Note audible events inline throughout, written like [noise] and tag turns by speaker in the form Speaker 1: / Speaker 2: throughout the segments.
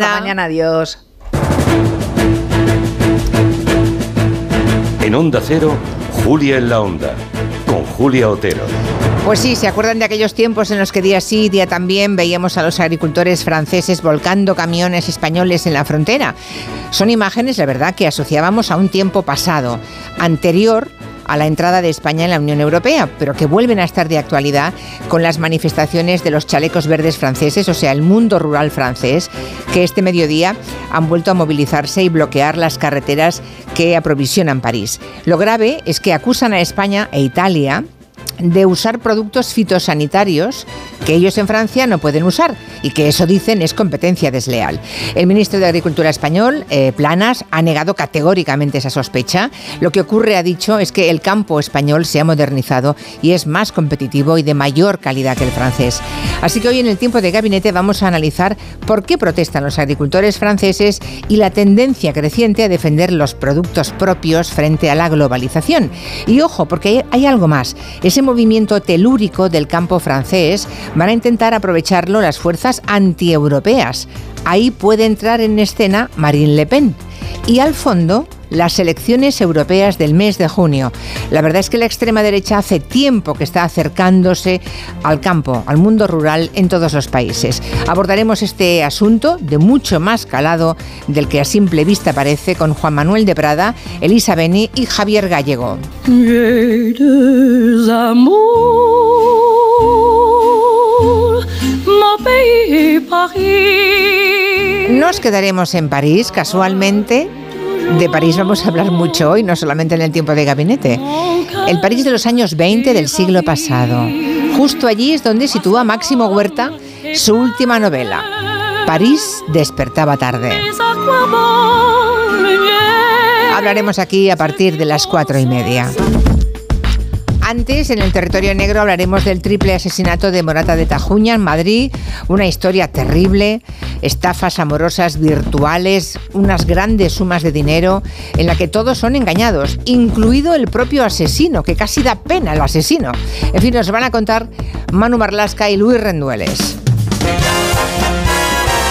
Speaker 1: Hasta mañana, adiós.
Speaker 2: En Onda Cero, Julia en la Onda, con Julia Otero.
Speaker 1: Pues sí, ¿se acuerdan de aquellos tiempos en los que día sí, día también veíamos a los agricultores franceses volcando camiones españoles en la frontera? Son imágenes, la verdad, que asociábamos a un tiempo pasado, anterior a la entrada de España en la Unión Europea, pero que vuelven a estar de actualidad con las manifestaciones de los chalecos verdes franceses, o sea, el mundo rural francés, que este mediodía han vuelto a movilizarse y bloquear las carreteras que aprovisionan París. Lo grave es que acusan a España e Italia de usar productos fitosanitarios que ellos en Francia no pueden usar y que eso dicen es competencia desleal. El ministro de Agricultura español, eh, Planas, ha negado categóricamente esa sospecha. Lo que ocurre, ha dicho, es que el campo español se ha modernizado y es más competitivo y de mayor calidad que el francés. Así que hoy en el tiempo de gabinete vamos a analizar por qué protestan los agricultores franceses y la tendencia creciente a defender los productos propios frente a la globalización. Y ojo, porque hay, algo más. Ese movimiento telúrico del campo francés van a intentar aprovecharlo las fuerzas antieuropeas. Ahí puede entrar en escena Marine Le Pen. Y al fondo, las elecciones europeas del mes de junio. La verdad es que la extrema derecha hace tiempo que está acercándose al campo, al mundo rural en todos los países. Abordaremos este asunto de mucho más calado del que a simple vista parece con Juan Manuel de Prada, Elisa Beni y Javier Gallego. Nos quedaremos en París casualmente de París vamos a hablar mucho hoy, no solamente en el tiempo de gabinete. El París de los años 20 del siglo pasado. Justo allí es donde sitúa Máximo Huerta su última novela. París despertaba tarde. Hablaremos aquí a partir de las cuatro y media. Antes, en el territorio negro, hablaremos del triple asesinato de Morata de Tajuña en Madrid, una historia terrible, estafas amorosas virtuales, unas grandes sumas de dinero en la que todos son engañados, incluido el propio asesino, que casi da pena el asesino. En fin, nos van a contar Manu Marlasca y Luis Rendueles.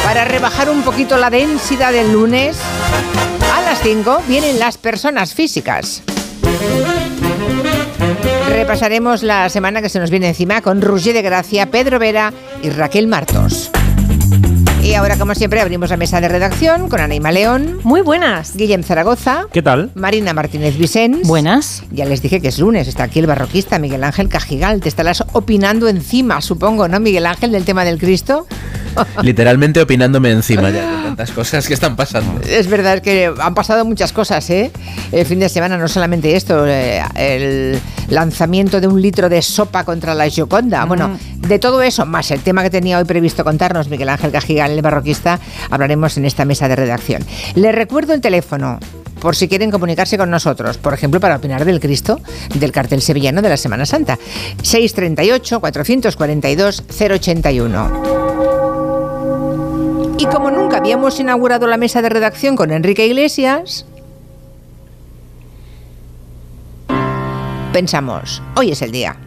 Speaker 1: Para rebajar un poquito la densidad del lunes, a las 5 vienen las personas físicas. Repasaremos la semana que se nos viene encima con Roger de Gracia, Pedro Vera y Raquel Martos. Y ahora, como siempre, abrimos la mesa de redacción con Anaima León.
Speaker 3: Muy buenas.
Speaker 1: Guillem Zaragoza.
Speaker 4: ¿Qué tal?
Speaker 1: Marina Martínez Vicens.
Speaker 3: Buenas.
Speaker 1: Ya les dije que es lunes. Está aquí el barroquista Miguel Ángel Cajigal. Te estarás opinando encima, supongo, ¿no, Miguel Ángel, del tema del Cristo?
Speaker 5: Literalmente opinándome encima ya de tantas cosas que están pasando.
Speaker 1: Es verdad que han pasado muchas cosas, ¿eh? El fin de semana no solamente esto, eh, el lanzamiento de un litro de sopa contra la Gioconda. Bueno, de todo eso, más el tema que tenía hoy previsto contarnos Miguel Ángel Cajigal, el barroquista, hablaremos en esta mesa de redacción. Les recuerdo el teléfono por si quieren comunicarse con nosotros, por ejemplo, para opinar del Cristo del cartel sevillano de la Semana Santa. 638-442-081. Y como nunca habíamos inaugurado la mesa de redacción con Enrique Iglesias, pensamos, hoy es el día.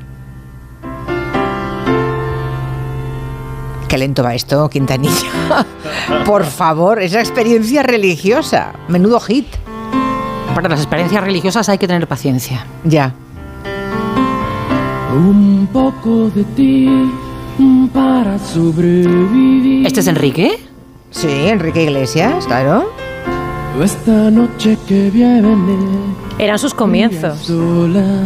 Speaker 1: Qué lento va esto, Quintanilla. [laughs] Por favor, esa experiencia religiosa. Menudo hit.
Speaker 3: Para las experiencias religiosas hay que tener paciencia.
Speaker 1: Ya.
Speaker 6: Un poco de ti para sobrevivir.
Speaker 3: ¿Este es Enrique?
Speaker 1: Sí, Enrique Iglesias, claro.
Speaker 6: Esta noche que viene.
Speaker 3: Eran sus comienzos.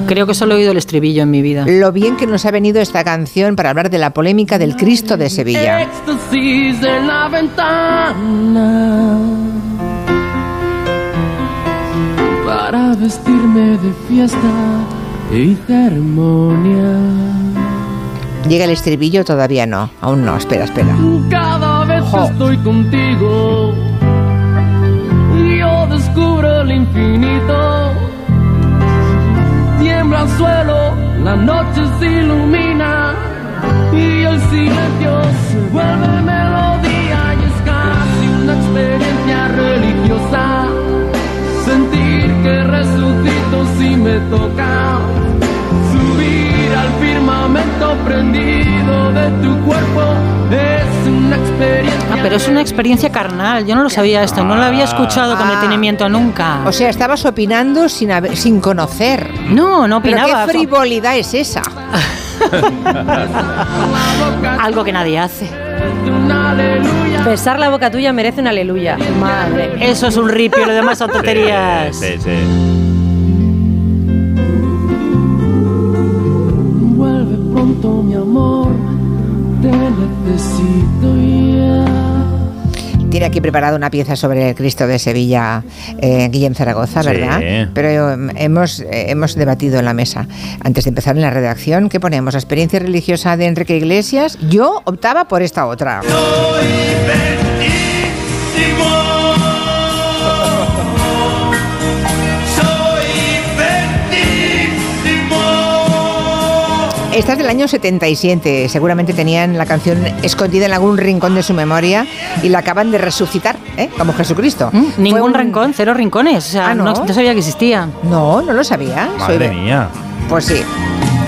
Speaker 3: Creo que solo he oído el estribillo en mi vida.
Speaker 1: Lo bien que nos ha venido esta canción para hablar de la polémica del Cristo de Sevilla.
Speaker 6: Éxtasis de la ventana. Para vestirme de fiesta y ceremonia.
Speaker 1: Llega el estribillo, todavía no. Aún no, espera, espera.
Speaker 6: Cada estoy contigo. Yo descubro el infinito. Tiembla el suelo, la noche se ilumina. Y el silencio se vuelve melodía. Y es casi una experiencia religiosa. Sentir que resucito si me toca. Subir al firmamento prendido de tu cuerpo experiencia
Speaker 3: Pero es una experiencia carnal. Yo no lo sabía esto, no lo había escuchado con
Speaker 1: Ah.
Speaker 3: detenimiento nunca.
Speaker 1: O sea, estabas opinando sin, sin conocer.
Speaker 3: no, no
Speaker 1: ¿Pero
Speaker 3: opinaba.
Speaker 1: qué frivolidad es esa? [laughs]
Speaker 3: Algo que nadie hace.
Speaker 4: Besar la boca tuya merece un aleluya. Madre.
Speaker 3: Eso es un ripio, lo demás son tonterías.
Speaker 7: Sí, sí.
Speaker 1: Tiene aquí preparado una pieza sobre el Cristo de Sevilla, eh, Guillem Zaragoza,
Speaker 7: Sí.
Speaker 1: ¿verdad? Pero eh, hemos, eh, hemos debatido en la mesa. Antes de empezar en la redacción, ¿qué ponemos? ¿La experiencia religiosa de Enrique Iglesias? Yo optaba por esta otra. Esta es del año 77. Seguramente tenían la canción escondida en algún rincón de su memoria y la acaban de resucitar, ¿eh? como Jesucristo.
Speaker 3: Mm, Ningún
Speaker 1: un-
Speaker 3: rincón, cero rincones. O sea,
Speaker 1: Ah, ¿no?
Speaker 3: no, no sabía que existía.
Speaker 1: No, no lo sabía.
Speaker 7: Madre
Speaker 1: Soy-
Speaker 7: mía.
Speaker 1: Pues sí.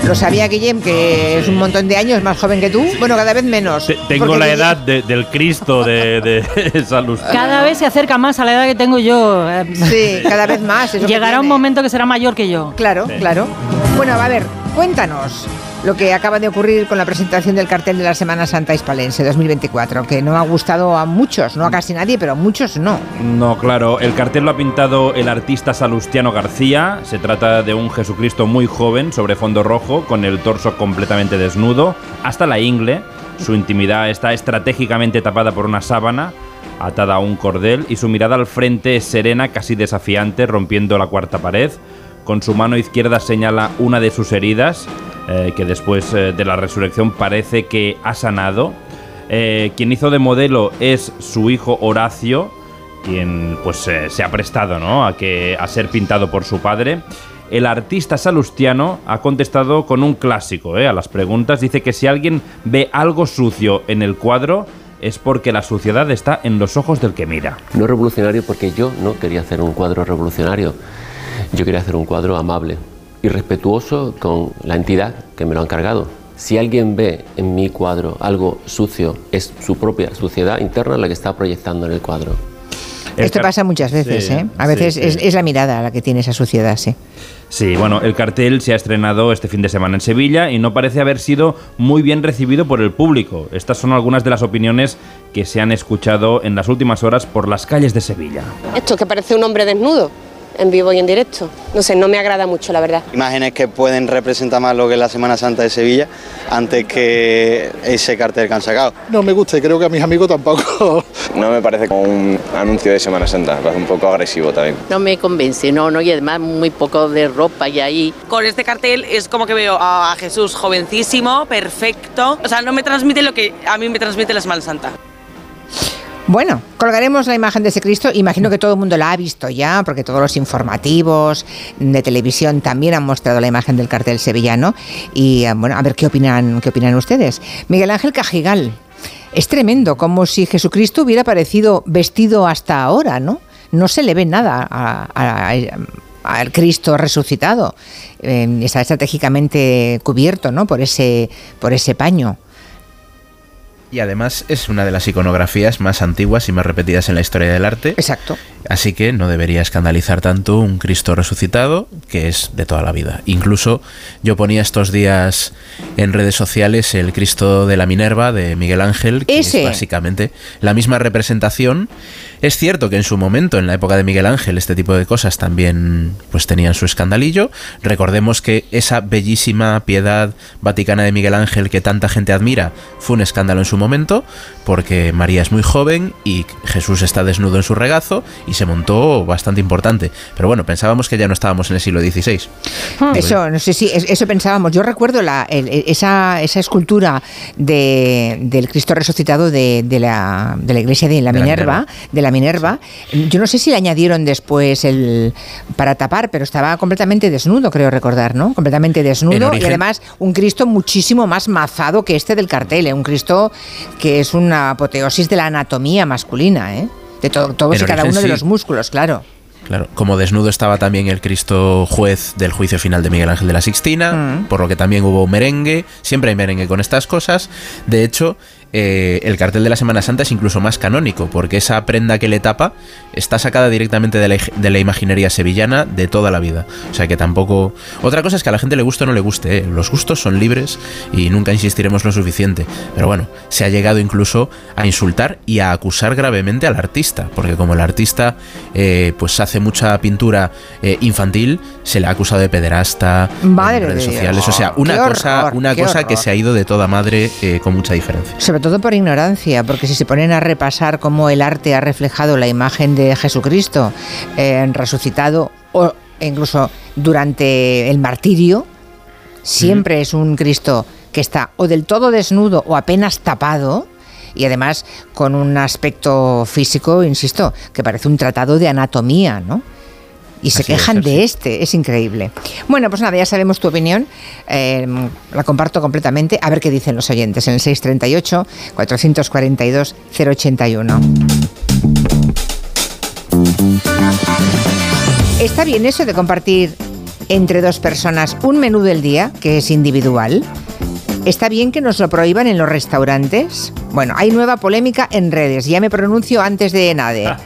Speaker 1: Lo sabía Guillem, que es un montón de años más joven que tú. Bueno, cada vez menos.
Speaker 7: Te- tengo la
Speaker 1: Guillem-
Speaker 7: edad de- del Cristo de, de [laughs] Salud.
Speaker 3: Cada vez se acerca más a la edad que tengo yo. eh,
Speaker 1: Sí, cada vez más.
Speaker 3: Llegará un momento que será mayor que yo.
Speaker 1: Claro,
Speaker 7: Sí.
Speaker 1: claro. Bueno, a ver, cuéntanos lo que acaba de ocurrir con la presentación del cartel de la Semana Santa Hispalense 2024, que no ha gustado a muchos, no a casi nadie, pero a muchos no.
Speaker 7: No, claro, el cartel lo ha pintado el artista Salustiano García. Se trata de un Jesucristo muy joven sobre fondo rojo, con el torso completamente desnudo, hasta la ingle. Su intimidad está estratégicamente tapada por una sábana, atada a un cordel, y su mirada al frente es serena, casi desafiante, rompiendo la cuarta pared. Con su mano izquierda señala una de sus heridas, eh, que después eh, de la resurrección parece que ha sanado. Eh, quien hizo de modelo es su hijo Horacio, quien pues se ha prestado ¿no? a, que, a ser pintado por su padre. El artista salustiano ha contestado con un clásico a las preguntas. Dice que si alguien ve algo sucio en el cuadro es porque la suciedad está en los ojos del que mira.
Speaker 8: No revolucionario porque yo no quería hacer un cuadro revolucionario. Yo quería hacer un cuadro amable y respetuoso con la entidad que me lo ha encargado. Si alguien ve en mi cuadro algo sucio, es su propia suciedad interna la que está proyectando en el cuadro.
Speaker 1: Esto pasa muchas veces,
Speaker 7: Sí,
Speaker 1: ¿eh? A
Speaker 7: sí,
Speaker 1: veces
Speaker 7: sí.
Speaker 1: Es, es la mirada la que tiene esa suciedad, sí.
Speaker 7: Sí, bueno, el cartel se ha estrenado este fin de semana en Sevilla y no parece haber sido muy bien recibido por el público. Estas son algunas de las opiniones que se han escuchado en las últimas horas por las calles de Sevilla.
Speaker 9: Esto que parece un hombre desnudo, en vivo y en directo. No sé, no me agrada mucho, la verdad.
Speaker 10: Imágenes que pueden representar más lo que es la Semana Santa de Sevilla antes que ese cartel que han sacado.
Speaker 11: No me gusta y creo que a mis amigos tampoco. [laughs]
Speaker 12: No me parece como un anuncio de Semana Santa, me parece un poco agresivo también.
Speaker 13: No me convence, no, no, y además muy poco de ropa y ahí.
Speaker 14: Con este cartel es como que veo a Jesús jovencísimo, perfecto. O sea, no me transmite lo que a mí me transmite la Semana Santa.
Speaker 1: Bueno, colgaremos la imagen de ese Cristo. Imagino que todo el mundo la ha visto ya, porque todos los informativos de televisión también han mostrado la imagen del cartel sevillano. Y eh, bueno, a ver qué opinan, qué opinan ustedes. Miguel Ángel Cajigal. Es tremendo, como si Jesucristo hubiera aparecido vestido hasta ahora, ¿no? No se le ve nada al Cristo resucitado. Eh, está estratégicamente cubierto, ¿no? Por ese, por ese paño.
Speaker 5: Y además es una de las iconografías más antiguas y más repetidas en la historia del arte.
Speaker 1: Exacto.
Speaker 5: Así que no debería escandalizar tanto un Cristo resucitado, que es de toda la vida. Incluso yo ponía estos días en redes sociales el Cristo de la Minerva de Miguel Ángel, que
Speaker 1: Ese.
Speaker 5: es básicamente la misma representación. Es cierto que en su momento, en la época de Miguel Ángel, este tipo de cosas también pues tenían su escandalillo. Recordemos que esa bellísima piedad vaticana de Miguel Ángel que tanta gente admira fue un escándalo en su momento, porque María es muy joven y Jesús está desnudo en su regazo y se montó bastante importante. Pero bueno, pensábamos que ya no estábamos en el siglo XVI.
Speaker 1: Eso, no sé si es- eso pensábamos. Yo recuerdo la, el- esa, esa escultura de, del Cristo resucitado de, de la, de la iglesia de la
Speaker 5: De la
Speaker 1: Minerva,
Speaker 5: Minerva.
Speaker 1: de la Minerva. Yo no sé si le añadieron después el para tapar, pero estaba completamente desnudo, creo recordar, ¿no? Completamente
Speaker 5: En
Speaker 1: desnudo y además un Cristo muchísimo más mazado que este del cartel, ¿eh? un Cristo que es una apoteosis de la anatomía masculina, ¿eh? De to- todos y cada uno de los músculos, claro.
Speaker 5: Claro, como desnudo estaba también el Cristo juez del juicio final de Miguel Ángel de la Sixtina,
Speaker 1: Mm.
Speaker 5: por lo que también hubo merengue, siempre hay merengue con estas cosas. De hecho, eh, el cartel de la Semana Santa es incluso más canónico, porque esa prenda que le tapa está sacada directamente de la, de la imaginería sevillana de toda la vida. O sea que tampoco... Otra cosa es que a la gente le guste o no le guste, ¿eh? los gustos son libres y nunca insistiremos lo suficiente. Pero bueno, se ha llegado incluso a insultar y a acusar gravemente al artista, porque como el artista eh, pues hace mucha pintura eh, infantil, se le ha acusado de pederasta
Speaker 1: Madre
Speaker 5: en redes
Speaker 1: Dios.
Speaker 5: sociales. O sea, una cosa,
Speaker 1: horror,
Speaker 5: una cosa que se ha ido de toda madre eh, con mucha diferencia.
Speaker 1: Sobre todo por ignorancia, porque si se ponen a repasar cómo el arte ha reflejado la imagen de Jesucristo eh, resucitado o incluso durante el martirio, siempre es un Cristo que está o del todo desnudo o apenas tapado. Y además con un aspecto físico, insisto, que parece un tratado de anatomía, ¿no? Y se
Speaker 5: Así
Speaker 1: quejan
Speaker 5: ser,
Speaker 1: de este, es increíble. Bueno, pues nada, ya sabemos tu opinión, eh, la comparto completamente, a ver qué dicen los oyentes en el 638-442-081. ¿Está bien eso de compartir entre dos personas un menú del día, que es individual? ¿Está bien que nos lo prohíban en los restaurantes? Bueno, hay nueva polémica en redes, ya me pronuncio antes de nada.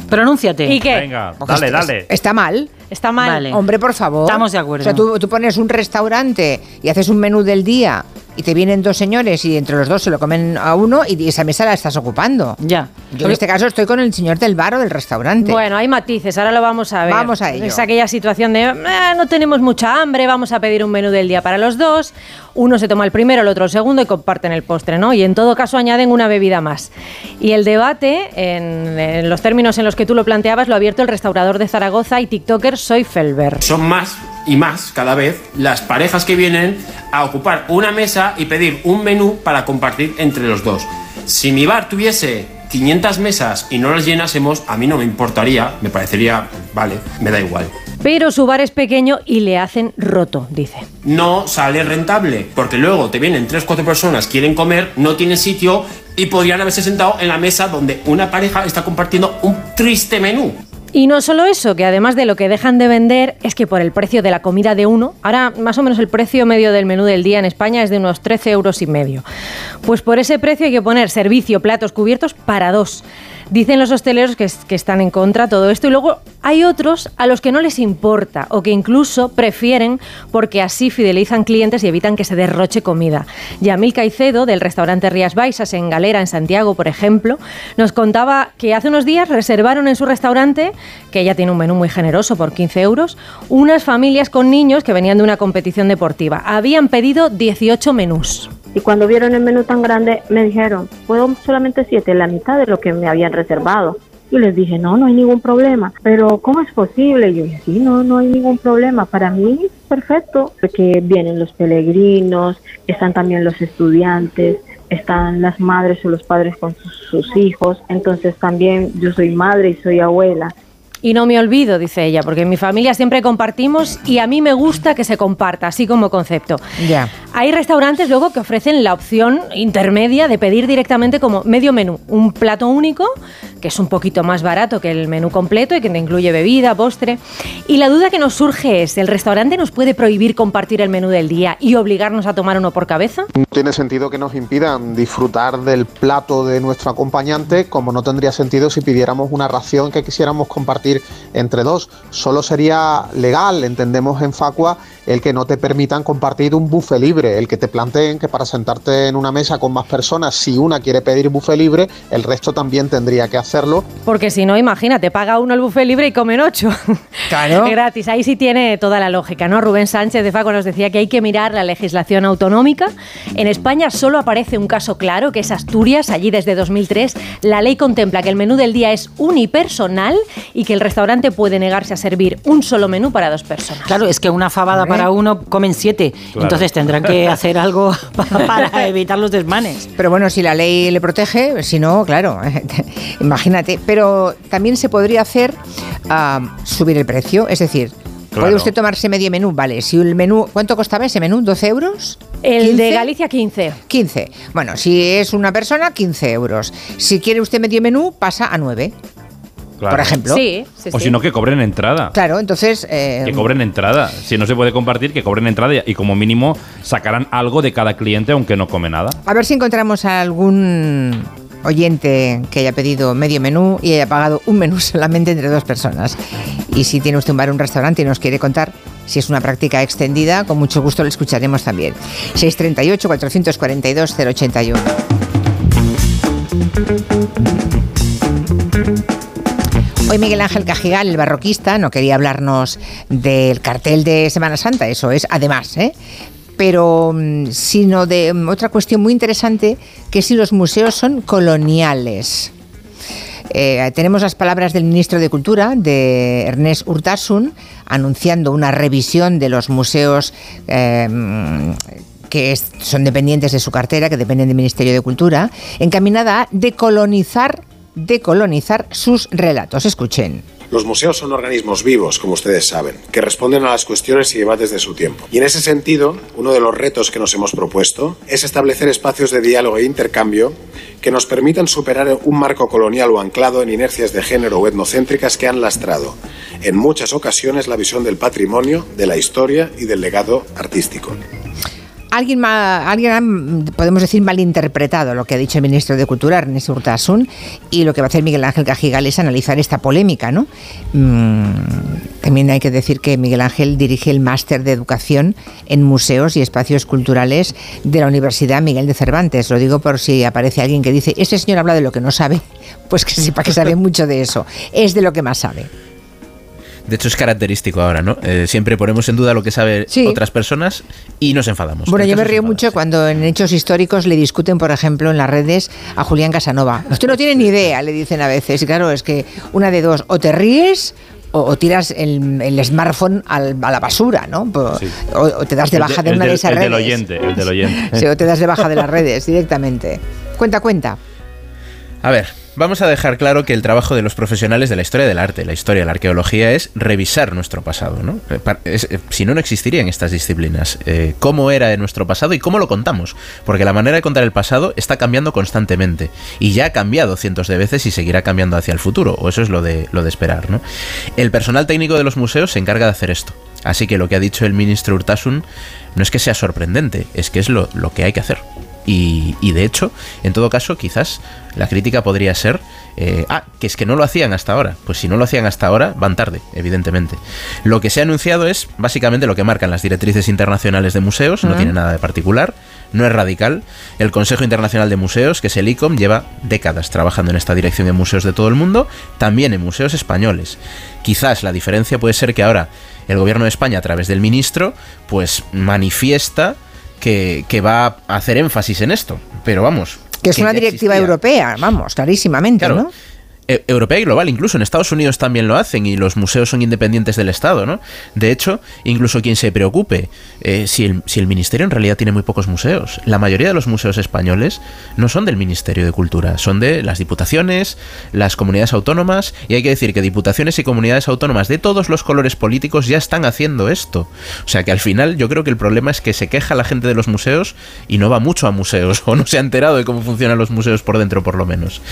Speaker 1: [laughs]
Speaker 3: Pronúnciate.
Speaker 4: ¿Y qué?
Speaker 7: Venga, dale, dale.
Speaker 1: Está mal.
Speaker 4: Está mal.
Speaker 3: Vale.
Speaker 1: Hombre, por favor.
Speaker 3: Estamos de acuerdo.
Speaker 1: O sea, tú, tú pones un restaurante y haces un menú del día y te vienen dos señores y entre los dos se lo comen a uno y esa mesa la estás ocupando.
Speaker 3: Ya.
Speaker 1: Yo en este caso estoy con el señor del bar o del restaurante.
Speaker 4: Bueno, hay matices, ahora lo vamos a ver.
Speaker 1: Vamos a ello.
Speaker 4: Es aquella situación de "Eh, no tenemos mucha hambre, vamos a pedir un menú del día para los dos. Uno se toma el primero, el otro el segundo y comparten el postre, ¿no? Y en todo caso añaden una bebida más. Y el debate, en, en los términos en los que tú lo planteabas, lo ha abierto el restaurador de Zaragoza y TikToker Soy Felber.
Speaker 15: Son más y más cada vez las parejas que vienen a ocupar una mesa y pedir un menú para compartir entre los dos. Si mi bar tuviese 500 mesas y no las llenásemos, a mí no me importaría, me parecería, vale, me da igual.
Speaker 4: Pero su bar es pequeño y le hacen roto, dice.
Speaker 15: No sale rentable, porque luego te vienen 3-4 personas, quieren comer, no tienen sitio y podrían haberse sentado en la mesa donde una pareja está compartiendo un triste menú.
Speaker 4: Y no solo eso, que además de lo que dejan de vender es que por el precio de la comida de uno, ahora más o menos el precio medio del menú del día en España es de unos 13 euros y medio. Pues por ese precio hay que poner servicio, platos, cubiertos para dos. Dicen los hosteleros que, es- que están en contra de todo esto y luego hay otros a los que no les importa o que incluso prefieren porque así fidelizan clientes y evitan que se derroche comida. Yamil Caicedo, del restaurante Rías Baixas en Galera, en Santiago, por ejemplo, nos contaba que hace unos días reservaron en su restaurante, que ya tiene un menú muy generoso por 15 euros, unas familias con niños que venían de una competición deportiva. Habían pedido 18 menús.
Speaker 16: Y cuando vieron el menú tan grande, me dijeron, puedo solamente siete, la mitad de lo que me habían reservado. Y les dije, no, no hay ningún problema. Pero, ¿cómo es posible? Y yo dije, sí, no, no hay ningún problema. Para mí perfecto, porque vienen los peregrinos, están también los estudiantes, están las madres o los padres con sus hijos. Entonces también yo soy madre y soy abuela.
Speaker 4: Y no me olvido, dice ella, porque en mi familia siempre compartimos y a mí me gusta que se comparta, así como concepto.
Speaker 1: Ya.
Speaker 4: Hay restaurantes luego que ofrecen la opción intermedia de pedir directamente como medio menú, un plato único, que es un poquito más barato que el menú completo y que te incluye bebida, postre. Y la duda que nos surge es, ¿el restaurante nos puede prohibir compartir el menú del día y obligarnos a tomar uno por cabeza?
Speaker 11: No tiene sentido que nos impidan disfrutar del plato de nuestro acompañante, como no tendría sentido si pidiéramos una ración que quisiéramos compartir entre dos. Solo sería legal, entendemos en Facua, el que no te permitan compartir un buffet libre, el que te planteen que para sentarte en una mesa con más personas, si una quiere pedir buffet libre, el resto también tendría que hacerlo.
Speaker 4: Porque si no, imagínate, paga uno el buffet libre y comen ocho. [laughs]
Speaker 1: Claro. [laughs]
Speaker 4: Gratis. Ahí sí tiene toda la lógica, ¿no? Rubén Sánchez de Faco nos decía que hay que mirar la legislación autonómica. En España solo aparece un caso claro, que es Asturias. Allí desde 2003 la ley contempla que el menú del día es unipersonal y que el restaurante puede negarse a servir un solo menú para dos personas.
Speaker 3: Claro, es que una fabada
Speaker 1: Hombre.
Speaker 3: para uno comen siete.
Speaker 1: Claro.
Speaker 3: Entonces tendrán que hacer algo [laughs] [laughs] para, evitar los desmanes.
Speaker 1: Pero bueno, si la ley le protege, si no, claro, [laughs] imagínate. Pero también se podría hacer subir el precio, es decir, puede usted tomarse medio menú, vale. Si el menú, ¿cuánto costaba ese menú? ¿12 euros?
Speaker 4: El de Galicia 15.
Speaker 1: 15. Bueno, si es una persona, 15 euros. Si quiere usted medio menú, pasa a 9.
Speaker 7: Claro.
Speaker 1: por ejemplo.
Speaker 4: Sí, sí,
Speaker 7: O
Speaker 4: sí.
Speaker 7: si no, que cobren entrada.
Speaker 1: Claro, entonces... eh,
Speaker 7: Que cobren entrada. Si no se puede compartir, que cobren entrada y- y como mínimo sacarán algo de cada cliente aunque no come nada.
Speaker 1: A ver si encontramos a algún oyente que haya pedido medio menú y haya pagado un menú [laughs] solamente entre dos personas. Y si tiene usted un bar o un restaurante y nos quiere contar si es una práctica extendida, con mucho gusto lo escucharemos también. 638-442-081. Hoy Miguel Ángel Cajigal, el barroquista, no quería hablarnos del cartel de Semana Santa, eso es, además, ¿eh? pero mm, sino de mm, otra cuestión muy interesante, que si los museos son coloniales. Eh, tenemos las palabras del ministro de Cultura, de Ernest Urtasun, anunciando una revisión de los museos eh, que es- son dependientes de su cartera, que dependen del Ministerio de Cultura, encaminada a decolonizar, decolonizar sus relatos. Escuchen.
Speaker 17: Los museos son organismos vivos, como ustedes saben, que responden a las cuestiones y debates de su tiempo. Y en ese sentido, uno de los retos que nos hemos propuesto es establecer espacios de diálogo e intercambio que nos permitan superar un marco colonial o anclado en inercias de género o etnocéntricas que han lastrado, en muchas ocasiones, la visión del patrimonio, de la historia y del legado artístico.
Speaker 1: Alguien, ma- alguien mm, podemos decir, malinterpretado lo que ha dicho el ministro de Cultura, Ernest Urtasun, y lo que va a hacer Miguel Ángel Cajigal es analizar esta polémica, ¿no? Mm, también hay que decir que Miguel Ángel dirige el máster de educación en museos y espacios culturales de la Universidad Miguel de Cervantes. Lo digo por si aparece alguien que dice, ese señor habla de lo que no sabe, [laughs] pues que sepa que sabe mucho de eso. Es de lo que más sabe.
Speaker 5: De hecho, es característico ahora, ¿no? Eh, siempre ponemos en duda lo que saben
Speaker 1: Sí.
Speaker 5: otras personas y nos enfadamos.
Speaker 1: Bueno,
Speaker 5: En
Speaker 1: yo me río mucho cuando en hechos históricos le discuten, por ejemplo, en las redes a Julián Casanova. [laughs] Usted no tiene ni idea, le dicen a veces. Y claro, es que una de dos, o te ríes o, o tiras el, el smartphone al- a la basura, ¿no? O, o te das de
Speaker 7: El
Speaker 1: baja de, una de esas
Speaker 7: el
Speaker 1: redes.
Speaker 7: del oyente, el del oyente. [laughs]
Speaker 1: Sí, o te das de baja de las redes directamente. Cuenta, cuenta.
Speaker 5: A ver, vamos a dejar claro que el trabajo de los profesionales de la historia del arte, la historia de la arqueología, es revisar nuestro pasado, ¿no? Eh, eh, si no, no existirían estas disciplinas. Eh, cómo era nuestro pasado y cómo lo contamos. Porque la manera de contar el pasado está cambiando constantemente. Y ya ha cambiado cientos de veces y seguirá cambiando hacia el futuro. O eso es lo de, lo de esperar, ¿no? El personal técnico de los museos se encarga de hacer esto. Así que lo que ha dicho el ministro Urtasun no es que sea sorprendente, es que es lo, lo que hay que hacer. Y, y de hecho, en todo caso, quizás la crítica podría ser, eh, ah, que es que no lo hacían hasta ahora. Pues si no lo hacían hasta ahora, van tarde, evidentemente. Lo que se ha anunciado es básicamente lo que marcan las directrices internacionales de museos, no tiene nada de particular, no es radical. El Consejo Internacional de Museos, que es el ICOM, lleva décadas trabajando en esta dirección en museos de todo el mundo, también en museos españoles. Quizás la diferencia puede ser que ahora el gobierno de España, a través del ministro, pues manifiesta que, que va a hacer énfasis en esto. Pero vamos.
Speaker 1: Que es una directiva
Speaker 5: existía.
Speaker 1: europea, vamos, clarísimamente,
Speaker 5: Claro.
Speaker 1: ¿no?
Speaker 5: E- Europea y global, incluso en Estados Unidos también lo hacen y los museos son independientes del Estado, ¿no? De hecho, incluso quien se preocupe, eh, si, el, si el Ministerio en realidad tiene muy pocos museos, la mayoría de los museos españoles no son del Ministerio de Cultura, son de las diputaciones, las comunidades autónomas, y hay que decir que diputaciones y comunidades autónomas de todos los colores políticos ya están haciendo esto. O sea que al final yo creo que el problema es que se queja la gente de los museos y no va mucho a museos, [laughs] o no se ha enterado de cómo funcionan los museos por dentro por lo menos.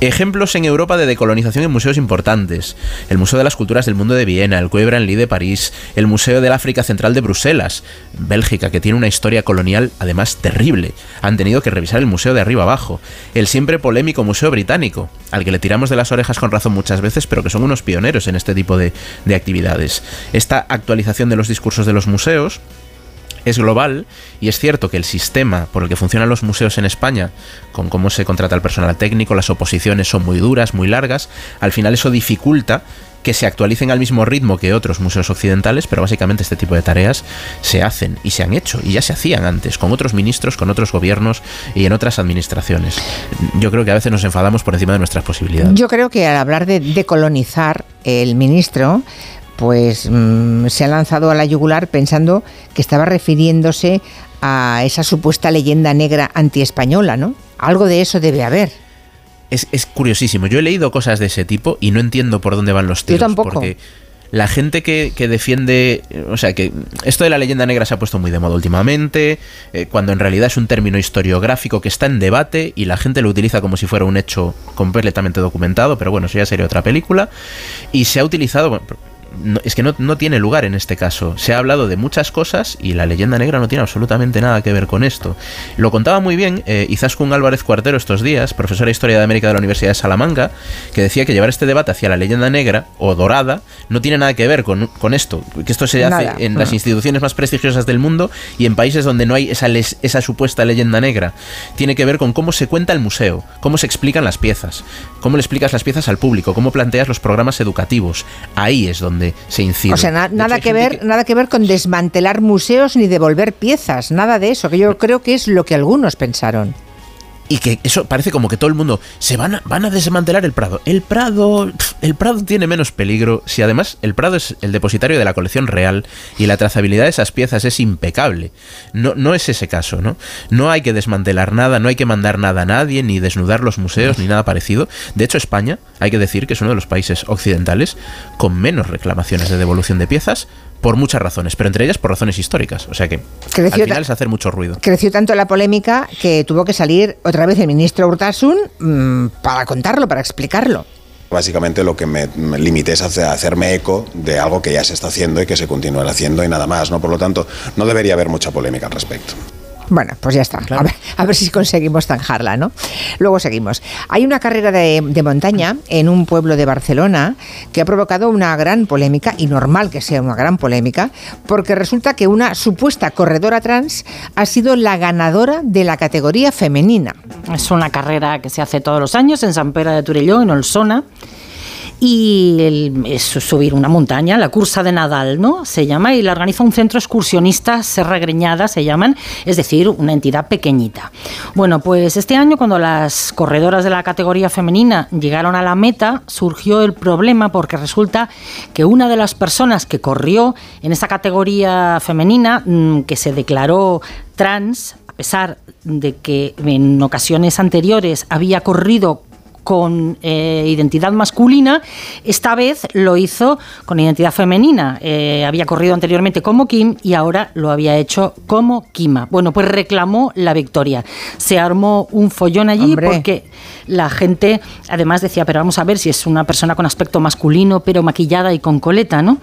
Speaker 5: Ejemplos en Europa de decolonización en museos importantes. El Museo de las Culturas del Mundo de Viena, el Quai Branly de París, el Museo del África Central de Bruselas, Bélgica, que tiene una historia colonial además terrible. Han tenido que revisar el museo de arriba abajo. El siempre polémico Museo Británico, al que le tiramos de las orejas con razón muchas veces, pero que son unos pioneros en este tipo de, de actividades. Esta actualización de los discursos de los museos es global y es cierto que el sistema por el que funcionan los museos en España, con cómo se contrata el personal técnico, las oposiciones son muy duras, muy largas, al final eso dificulta que se actualicen al mismo ritmo que otros museos occidentales, pero básicamente este tipo de tareas se hacen y se han hecho y ya se hacían antes, con otros ministros, con otros gobiernos y en otras administraciones. Yo creo que a veces nos enfadamos por encima de nuestras posibilidades.
Speaker 1: Yo creo que al hablar de decolonizar, el ministro pues mm, se ha lanzado a la yugular pensando que estaba refiriéndose a esa supuesta leyenda negra antiespañola, ¿no? Algo de eso debe haber.
Speaker 5: Es, es curiosísimo. Yo he leído cosas de ese tipo y no entiendo por dónde van los tiros.
Speaker 1: tampoco.
Speaker 5: Porque la gente que, que defiende, o sea, que esto de la leyenda negra se ha puesto muy de moda últimamente, eh, cuando en realidad es un término historiográfico que está en debate y la gente lo utiliza como si fuera un hecho completamente documentado, pero bueno, eso ya sería otra película, y se ha utilizado... bueno, no- es que no, no tiene lugar en este caso. Se ha hablado de muchas cosas y la leyenda negra no tiene absolutamente nada que ver con esto. Lo contaba muy bien eh, Izaskun Álvarez Cuartero estos días, profesora de Historia de América de la Universidad de Salamanca, que decía que llevar este debate hacia la leyenda negra o dorada no tiene nada que ver con, con esto, que esto se hace
Speaker 1: Nada.
Speaker 5: en las instituciones más prestigiosas del mundo y en países donde no hay esa, les- esa supuesta leyenda negra. Tiene que ver con cómo se cuenta el museo, cómo se explican las piezas, cómo le explicas las piezas al público, cómo planteas los programas educativos. Ahí es donde se incide.
Speaker 1: O sea, na-
Speaker 5: De hecho,
Speaker 1: nada que ver, nada que ver con desmantelar museos ni devolver piezas, nada de eso, que yo creo que es lo que algunos pensaron.
Speaker 5: Y que eso parece como que todo el mundo se van a, van a desmantelar el Prado. El Prado, el Prado tiene menos peligro si además el Prado es el depositario de la colección real y la trazabilidad de esas piezas es impecable. No, no es ese caso, ¿no? No hay que desmantelar nada, no hay que mandar nada a nadie, ni desnudar los museos, ni nada parecido. De hecho, España, hay que decir que es uno de los países occidentales con menos reclamaciones de devolución de piezas por muchas razones, pero entre ellas por razones históricas. O sea que
Speaker 1: Creció
Speaker 5: al final es hacer mucho ruido.
Speaker 1: Creció tanto la polémica que tuvo que salir otra vez el ministro Urtasun mm, para contarlo, para explicarlo.
Speaker 17: Básicamente lo que me, me limité es a hacerme eco de algo que ya se está haciendo y que se continuará haciendo y nada más, ¿no? Por lo tanto, no debería haber mucha polémica al respecto.
Speaker 1: Bueno, pues ya está. A, ver, a ver si conseguimos zanjarla, ¿no? Luego seguimos. Hay una carrera de, de montaña en un pueblo de Barcelona que ha provocado una gran polémica, y normal que sea una gran polémica, porque resulta que una supuesta corredora trans ha sido la ganadora de la categoría femenina.
Speaker 3: Es una carrera que se hace todos los años en San Pere de Torelló, en Olsona. Y el- es subir una montaña, la cursa de Nadal, ¿no? Se llama y la organiza un centro excursionista, Serra Greñada se llaman, es decir, una entidad pequeñita. Bueno, pues este año cuando las corredoras de la categoría femenina llegaron a la meta, surgió el problema porque resulta que una de las personas que corrió en esa categoría femenina, mm, que se declaró trans, a pesar de que en ocasiones anteriores había corrido con eh, identidad masculina, esta vez lo hizo con identidad femenina. Eh, había corrido anteriormente como Kim y ahora lo había hecho como Kima. Bueno, pues reclamó la victoria. Se armó un follón allí
Speaker 1: Hombre.
Speaker 3: porque la gente además decía, pero vamos a ver si es una persona con aspecto masculino, pero maquillada y con coleta, ¿no?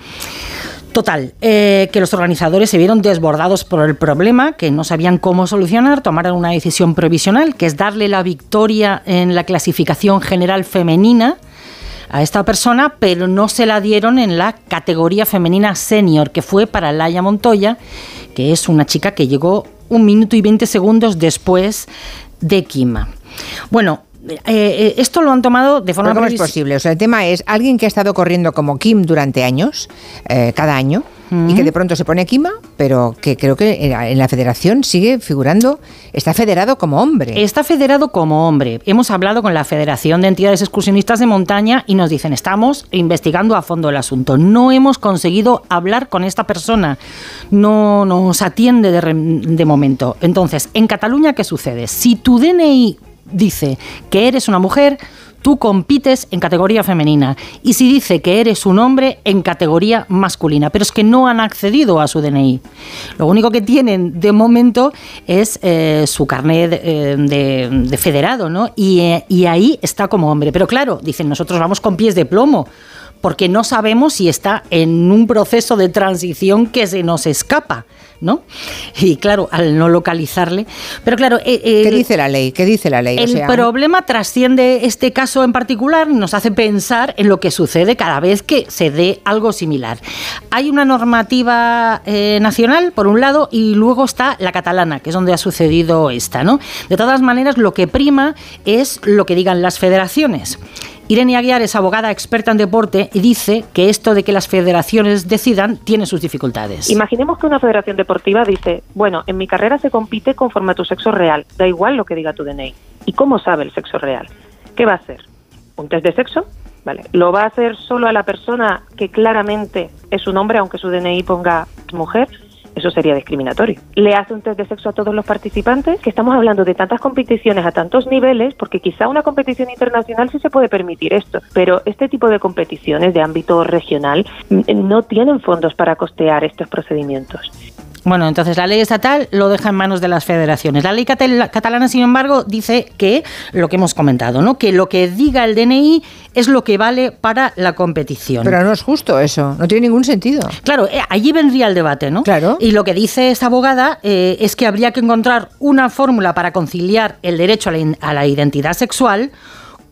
Speaker 3: Total, eh, que los organizadores se vieron desbordados por el problema, que no sabían cómo solucionar, tomaron una decisión provisional, que es darle la victoria en la clasificación general femenina a esta persona, pero no se la dieron en la categoría femenina senior, que fue para Laia Montoya, que es una chica que llegó un minuto y 20 segundos después de Kima. Bueno, eh, eh, esto lo han tomado de forma
Speaker 1: ¿Pero ¿Cómo es posible? O sea, el tema es alguien que ha estado corriendo como Kim durante años, eh, cada año, y que de pronto se pone Kima, pero que creo que en la- federación sigue figurando, está federado como hombre.
Speaker 3: Está federado como hombre. Hemos hablado con la Federación de Entidades Excursionistas de Montaña y nos dicen, estamos investigando a fondo el asunto. No hemos conseguido hablar con esta persona. No nos atiende de, de momento. Entonces, en Cataluña, ¿qué sucede? Si tu DNI dice que eres una mujer, tú compites en categoría femenina. Y si dice que eres un hombre, en categoría masculina. Pero es que no han accedido a su DNI. Lo único que tienen de momento es eh, su carnet de, de- de federado, ¿no? Eh, y ahí está como hombre. Pero claro, dicen, nosotros vamos con pies de plomo. Porque no sabemos si está en un proceso de transición que se nos escapa, ¿no? Y claro, al no localizarle. Pero claro. eh,
Speaker 1: ¿Qué dice la ley? ¿Qué dice la ley? O
Speaker 3: el
Speaker 1: sea,
Speaker 3: problema trasciende este caso en particular y nos hace pensar en lo que sucede cada vez que se dé algo similar. Hay una normativa eh, nacional, por un lado, y luego está la catalana, que es donde ha sucedido esta, ¿no? De todas maneras, lo que prima es lo que digan las federaciones. Irene Aguiar es abogada experta en deporte y dice que esto de que las federaciones decidan tiene sus dificultades.
Speaker 18: Imaginemos que una federación deportiva dice, bueno, en mi carrera se compite conforme a tu sexo real, da igual lo que diga tu DNI. ¿Y cómo sabe el sexo real? ¿Qué va a hacer? ¿Un test de sexo? Vale. ¿Lo va a hacer solo a la persona que claramente es un hombre, aunque su DNI ponga mujer? Eso sería discriminatorio. Le hace un test de sexo a todos los participantes, que estamos hablando de tantas competiciones a tantos niveles, porque quizá una competición internacional sí se puede permitir esto, pero este tipo de competiciones de ámbito regional mm, no tienen fondos para costear estos procedimientos.
Speaker 3: Bueno, entonces la ley estatal lo deja en manos de las federaciones. La ley catal- catalana, sin embargo, dice que lo que hemos comentado, ¿no? Que lo que diga el DNI es lo que vale para la competición.
Speaker 1: Pero no es justo eso, no tiene ningún sentido.
Speaker 3: Claro, eh, allí vendría el debate, ¿no?
Speaker 1: Claro.
Speaker 3: Y lo que dice esta abogada eh, es que habría que encontrar una fórmula para conciliar el derecho a la, in- a la identidad sexual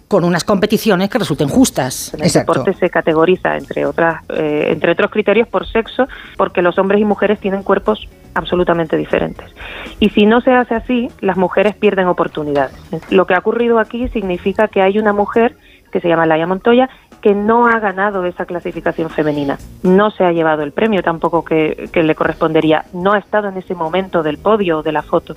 Speaker 3: con unas competiciones que resulten justas.
Speaker 18: En el deporte se categoriza, entre, otras, eh, entre otros criterios, por sexo, porque los hombres y mujeres tienen cuerpos absolutamente diferentes. Y si no se hace así, las mujeres pierden oportunidades. Lo que ha ocurrido aquí significa que hay una mujer que se llama Laia Montoya que no ha ganado esa clasificación femenina. No se ha llevado el premio tampoco que, que le correspondería. No ha estado en ese momento del podio o de la foto.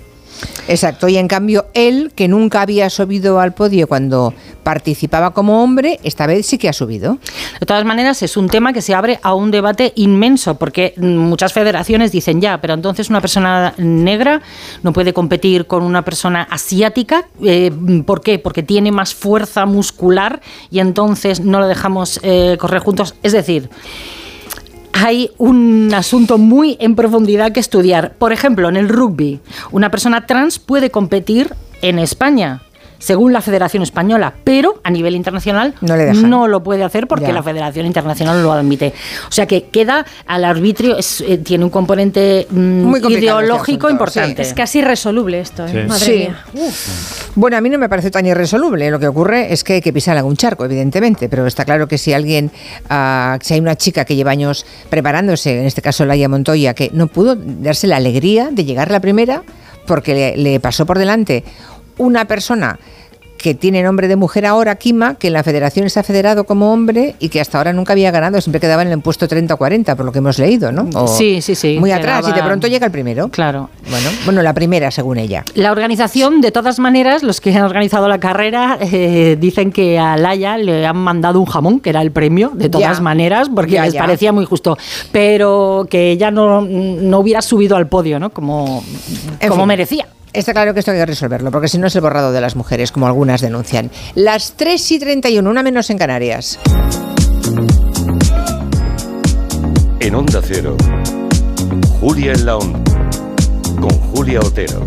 Speaker 1: Exacto, y en cambio él, que nunca había subido al podio cuando participaba como hombre, esta vez sí que ha subido.
Speaker 3: De todas maneras, es un tema que se abre a un debate inmenso, porque muchas federaciones dicen ya, pero entonces una persona negra no puede competir con una persona asiática. Eh, ¿Por qué? Porque tiene más fuerza muscular y entonces no lo dejamos eh, correr juntos. Es decir, hay un asunto muy en profundidad que estudiar. Por ejemplo, en el rugby, una persona trans puede competir en España. Según la Federación Española, pero a nivel internacional
Speaker 1: No le dejan.
Speaker 3: no lo puede hacer porque
Speaker 1: Ya.
Speaker 3: la Federación Internacional lo admite. O sea que queda al arbitrio, es, eh, tiene un componente mm,
Speaker 1: Muy
Speaker 3: ideológico
Speaker 1: este
Speaker 3: importante.
Speaker 4: Es casi irresoluble esto, ¿eh?
Speaker 1: Sí.
Speaker 4: madre
Speaker 1: Sí.
Speaker 4: mía.
Speaker 1: Bueno, a mí no me parece tan irresoluble. Lo que ocurre es que hay que pisar algún charco, evidentemente, pero está claro que si alguien, ah, si hay una chica que lleva años preparándose, en este caso Laia Montoya, que no pudo darse la alegría de llegar la primera porque le, le pasó por delante una persona que tiene nombre de mujer ahora, Kima, que en la federación está federado como hombre y que hasta ahora nunca había ganado, siempre quedaba en el puesto 30 o 40, por lo que hemos leído, ¿no? O
Speaker 3: Sí, sí, sí,
Speaker 1: Muy atrás y de pronto llega el primero.
Speaker 3: Claro.
Speaker 1: Bueno, bueno, la primera, según ella.
Speaker 3: La organización, de todas maneras, los que han organizado la carrera eh, dicen que a Laia le han mandado un jamón, que era el premio, de todas
Speaker 1: Ya.
Speaker 3: maneras, porque
Speaker 1: Ya,
Speaker 3: les
Speaker 1: ya.
Speaker 3: parecía muy justo, pero que ella no, no hubiera subido al podio, ¿no? Como,
Speaker 1: En
Speaker 3: como
Speaker 1: fin.
Speaker 3: merecía.
Speaker 1: Está claro que esto hay que resolverlo, porque si no es el borrado de las mujeres, como algunas denuncian. Las 3 y 31, una menos en Canarias.
Speaker 19: En Onda Cero, Julia en la Onda, con Julia Otero.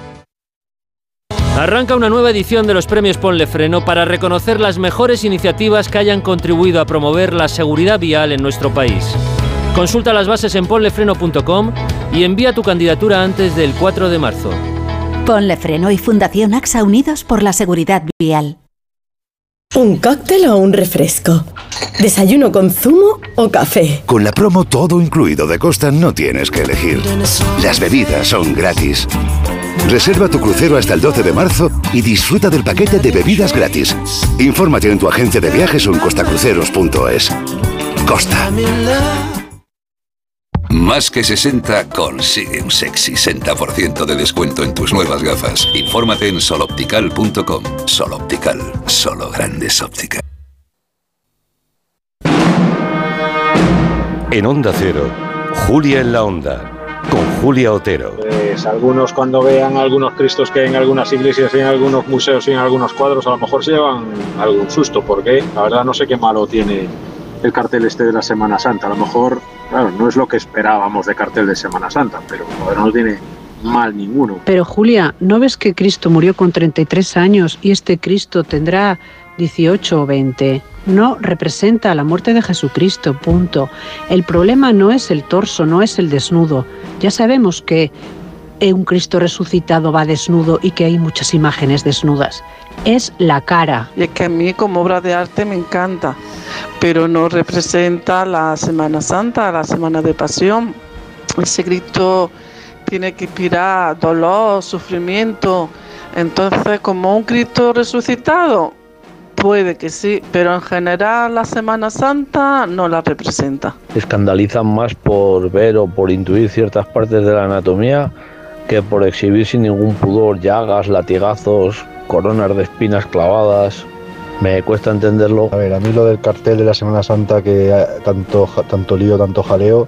Speaker 20: Arranca una nueva edición de los premios Ponle Freno para reconocer las mejores iniciativas que hayan contribuido a promover la seguridad vial en nuestro país. Consulta las bases en ponlefreno.com y envía tu candidatura antes del 4 de marzo.
Speaker 21: Ponle Freno y Fundación AXA Unidos por la Seguridad Vial.
Speaker 22: ¿Un cóctel o un refresco? ¿Desayuno con zumo o café?
Speaker 23: Con la promo todo incluido de Costa no tienes que elegir. Las bebidas son gratis. Reserva tu crucero hasta el 12 de marzo y disfruta del paquete de bebidas gratis. Infórmate en tu agencia de viajes o en costacruceros.es. Costa.
Speaker 24: Más que 60 consigue un sexy 60% de descuento en tus nuevas gafas. Infórmate en soloptical.com. Soloptical, solo grandes ópticas.
Speaker 2: En Onda Cero, Julia en la Onda, Julia Otero.
Speaker 25: Pues algunos cuando vean algunos cristos que hay en algunas iglesias y en algunos museos y en algunos cuadros, a lo mejor se llevan algún susto, porque la verdad no sé qué malo tiene el cartel este de la Semana Santa. A lo mejor, claro, no es lo que esperábamos de cartel de Semana Santa, pero no tiene mal ninguno.
Speaker 26: Pero Julia, ¿no ves que Cristo murió con 33 años y este Cristo tendrá 18 o 20? No representa la muerte de Jesucristo, punto. El problema no es el torso, no es el desnudo. Ya sabemos que un Cristo resucitado va desnudo y que hay muchas imágenes desnudas. Es la cara.
Speaker 27: Y es que a mí como obra de arte me encanta, pero no representa la Semana Santa, la Semana de Pasión. Ese Cristo tiene que inspirar dolor, sufrimiento. Entonces, como un Cristo resucitado, puede que sí, pero en general la Semana Santa no la representa.
Speaker 28: Escandalizan más por ver o por intuir ciertas partes de la anatomía que por exhibir sin ningún pudor llagas, latigazos, coronas de espinas clavadas. Me cuesta entenderlo.
Speaker 29: A ver, a mí lo del cartel de la Semana Santa que tanto, tanto lío, tanto jaleo,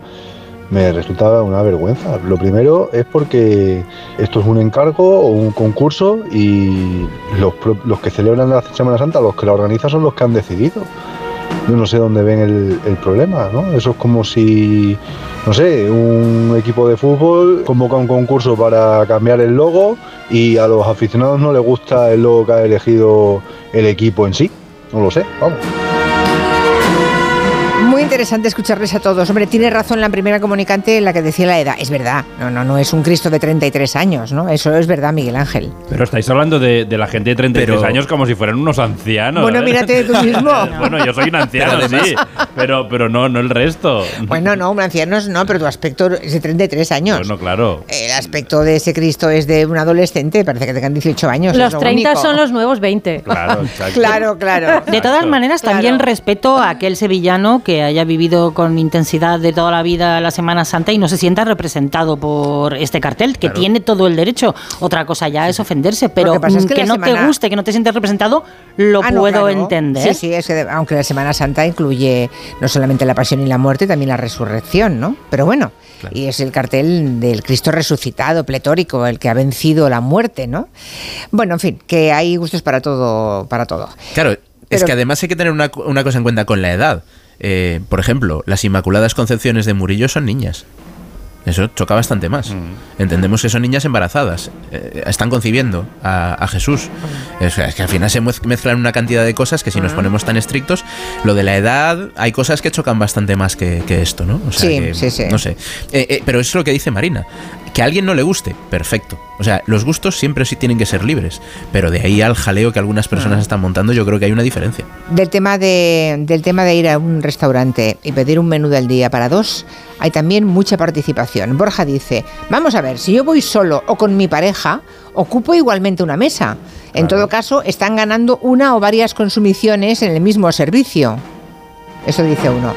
Speaker 29: me resulta una vergüenza. Lo primero es porque esto es un encargo o un concurso y los, los que celebran la Semana Santa, los que la organizan son los que han decidido. Yo no sé dónde ven el, el problema, ¿no? Eso es como si, no sé, un equipo de fútbol convoca un concurso para cambiar el logo y a los aficionados no les gusta el logo que ha elegido el equipo en sí. No lo sé, vamos.
Speaker 1: Interesante escucharles a todos. Hombre, tiene razón la primera comunicante en la que decía la edad. Es verdad, no, no, no es un Cristo de 33 años, ¿no? Eso es verdad, Miguel Ángel.
Speaker 7: Pero estáis hablando de, de la gente de 33 años como si fueran unos ancianos.
Speaker 1: Bueno,
Speaker 7: ¿eh?
Speaker 1: mírate tú mismo. [laughs]
Speaker 7: bueno, yo soy un anciano,
Speaker 1: Pero además-
Speaker 7: sí, pero, pero no, no el resto. [laughs]
Speaker 1: Bueno, no, un anciano no, pero tu aspecto es de 33 años.
Speaker 7: Bueno, claro.
Speaker 1: El aspecto de ese Cristo es de un adolescente, parece que tengan 18 años. es
Speaker 4: Los
Speaker 1: lo
Speaker 4: 30
Speaker 1: único.
Speaker 4: son los nuevos 20.
Speaker 7: Claro, exacto.
Speaker 1: Claro, claro.
Speaker 3: De todas maneras, también respeto a aquel sevillano que haya vivido con intensidad de toda la vida la Semana Santa y no se sienta representado por este cartel, que
Speaker 1: Claro.
Speaker 3: tiene todo el derecho. Otra cosa ya es ofenderse, pero
Speaker 1: que es
Speaker 3: mm,
Speaker 1: que
Speaker 3: que, no
Speaker 1: semana-
Speaker 3: te guste, que no te sientes representado, lo
Speaker 1: Ah, no,
Speaker 3: puedo
Speaker 1: claro.
Speaker 3: entender.
Speaker 1: Sí, sí, es que aunque la Semana Santa incluye no solamente la pasión y la muerte, también la resurrección, ¿no? Pero bueno, y es el cartel del Cristo resucitado, pletórico, el que ha vencido la muerte, ¿no? Bueno, en fin, que hay gustos para todo, para todo.
Speaker 5: Claro, es
Speaker 1: Pero-
Speaker 5: que además hay que tener una, una cosa en cuenta con la edad. Eh, por ejemplo, las Inmaculadas Concepciones de Murillo son niñas. Eso choca bastante más. Entendemos que son niñas embarazadas. eh, están concibiendo a, a Jesús. Es, es que al final se mez- mezclan una cantidad de cosas que si nos
Speaker 1: Mm.
Speaker 5: ponemos tan estrictos, lo de la edad, hay cosas que chocan bastante más que, que esto, ¿no? O sea
Speaker 1: Sí,
Speaker 5: que,
Speaker 1: sí, sí.
Speaker 5: No sé. Eh, eh, pero es lo que dice Marina. Que a alguien no le guste, perfecto. O sea, los gustos siempre sí tienen que ser libres. Pero de ahí al jaleo que algunas personas
Speaker 1: Mm.
Speaker 5: están montando, yo creo que hay una diferencia.
Speaker 1: Del tema, de, del tema de ir a un restaurante y pedir un menú del día para dos, hay también mucha participación. Borja dice, vamos a ver, si yo voy solo o con mi pareja, ocupo igualmente una mesa. En todo caso, están ganando una o varias consumiciones en el mismo servicio. Eso dice uno.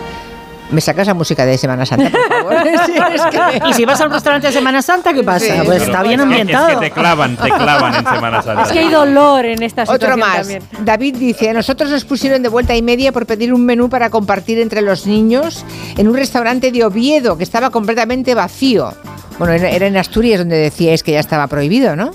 Speaker 1: ¿Me sacas la música de Semana Santa, por favor? [laughs] Sí, es que- [laughs]
Speaker 3: Y si vas a un restaurante de Semana Santa, ¿qué pasa?
Speaker 1: Sí.
Speaker 3: pues
Speaker 1: Claro,
Speaker 3: está bien
Speaker 7: Es que-
Speaker 3: ambientado.
Speaker 7: Es que te clavan, te clavan en Semana Santa.
Speaker 4: Es que hay dolor en esta situación
Speaker 1: Otro más.
Speaker 4: también.
Speaker 1: David dice, a nosotros nos pusieron de vuelta y media por pedir un menú para compartir entre los niños en un restaurante de Oviedo que estaba completamente vacío. Bueno, era era en Asturias donde decíais que ya estaba prohibido, ¿no?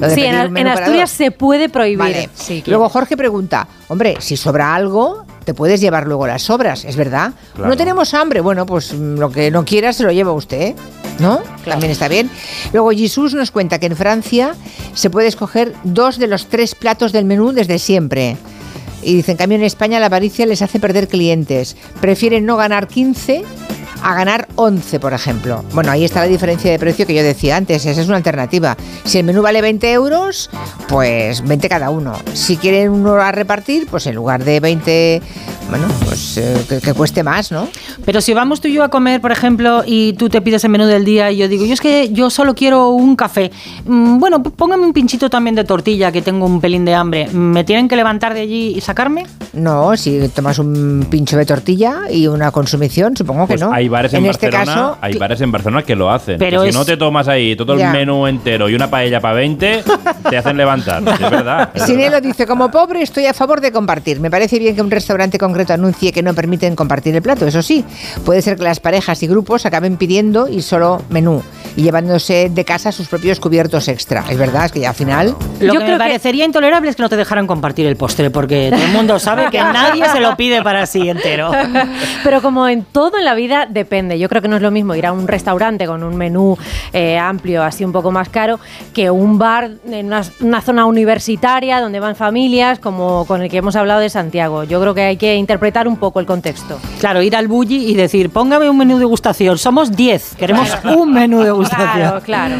Speaker 1: Lo de
Speaker 4: Sí,
Speaker 1: pedir
Speaker 4: en,
Speaker 1: un
Speaker 4: Asturias se puede prohibir.
Speaker 1: Vale.
Speaker 4: Sí, claro.
Speaker 1: Luego Jorge pregunta, hombre, si sobra algo, te puedes llevar luego las sobras, ¿es verdad?
Speaker 4: Claro.
Speaker 1: No tenemos hambre, bueno, pues mm, lo que no quiera se lo lleva usted, ¿no? También está bien. Luego Jesús nos cuenta que en Francia se puede escoger dos de los tres platos del menú desde siempre. Y dicen, en cambio en España la avaricia les hace perder clientes. Prefieren no ganar 15 a ganar 11, por ejemplo. Bueno, ahí está la diferencia de precio que yo decía antes. Esa es una alternativa. Si el menú vale 20 euros, pues 20 cada uno. Si quieren uno a repartir, pues en lugar de 20 bueno, pues eh, que, que cueste más, ¿no?
Speaker 3: Pero si vamos tú y yo a comer, por ejemplo, y tú te pides el menú del día y yo digo, yo es que yo solo quiero un café. Mm, Bueno, póngame un pinchito también de tortilla, que tengo un pelín de hambre. ¿Me tienen que levantar de allí y sacarme?
Speaker 1: No, si tomas un pincho de tortilla y una consumición, supongo que
Speaker 7: Pues
Speaker 1: no.
Speaker 7: Hay bares en,
Speaker 1: este
Speaker 7: Barcelona,
Speaker 1: caso,
Speaker 7: hay bares en Barcelona que lo hacen.
Speaker 1: Pero
Speaker 7: Que
Speaker 1: es-
Speaker 7: si no te tomas ahí todo el menú entero y una paella para 20, te hacen levantar. Es verdad. es
Speaker 1: Sinelo
Speaker 7: verdad.
Speaker 1: dice, como pobre estoy a favor de compartir. Me parece bien que un restaurante concreto anuncie que no permiten compartir el plato. Eso sí, puede ser que las parejas y grupos acaben pidiendo y solo menú y llevándose de casa sus propios cubiertos extra. Es verdad, es que ya al final...
Speaker 3: Lo que me parecería intolerable es que no te dejaran compartir el postre, porque todo el mundo sabe que nadie se lo pide para sí entero. [laughs]
Speaker 4: Pero como en todo en la vida depende. Yo creo que no es lo mismo ir a un restaurante con un menú eh, amplio, así un poco más caro, que un bar en una, una zona universitaria donde van familias, como con el que hemos hablado de Santiago. Yo creo que hay que interpretar un poco el contexto.
Speaker 3: Claro, ir al bully y decir, póngame un menú de gustación. Somos 10, queremos un menú de gustación.
Speaker 4: Claro, claro.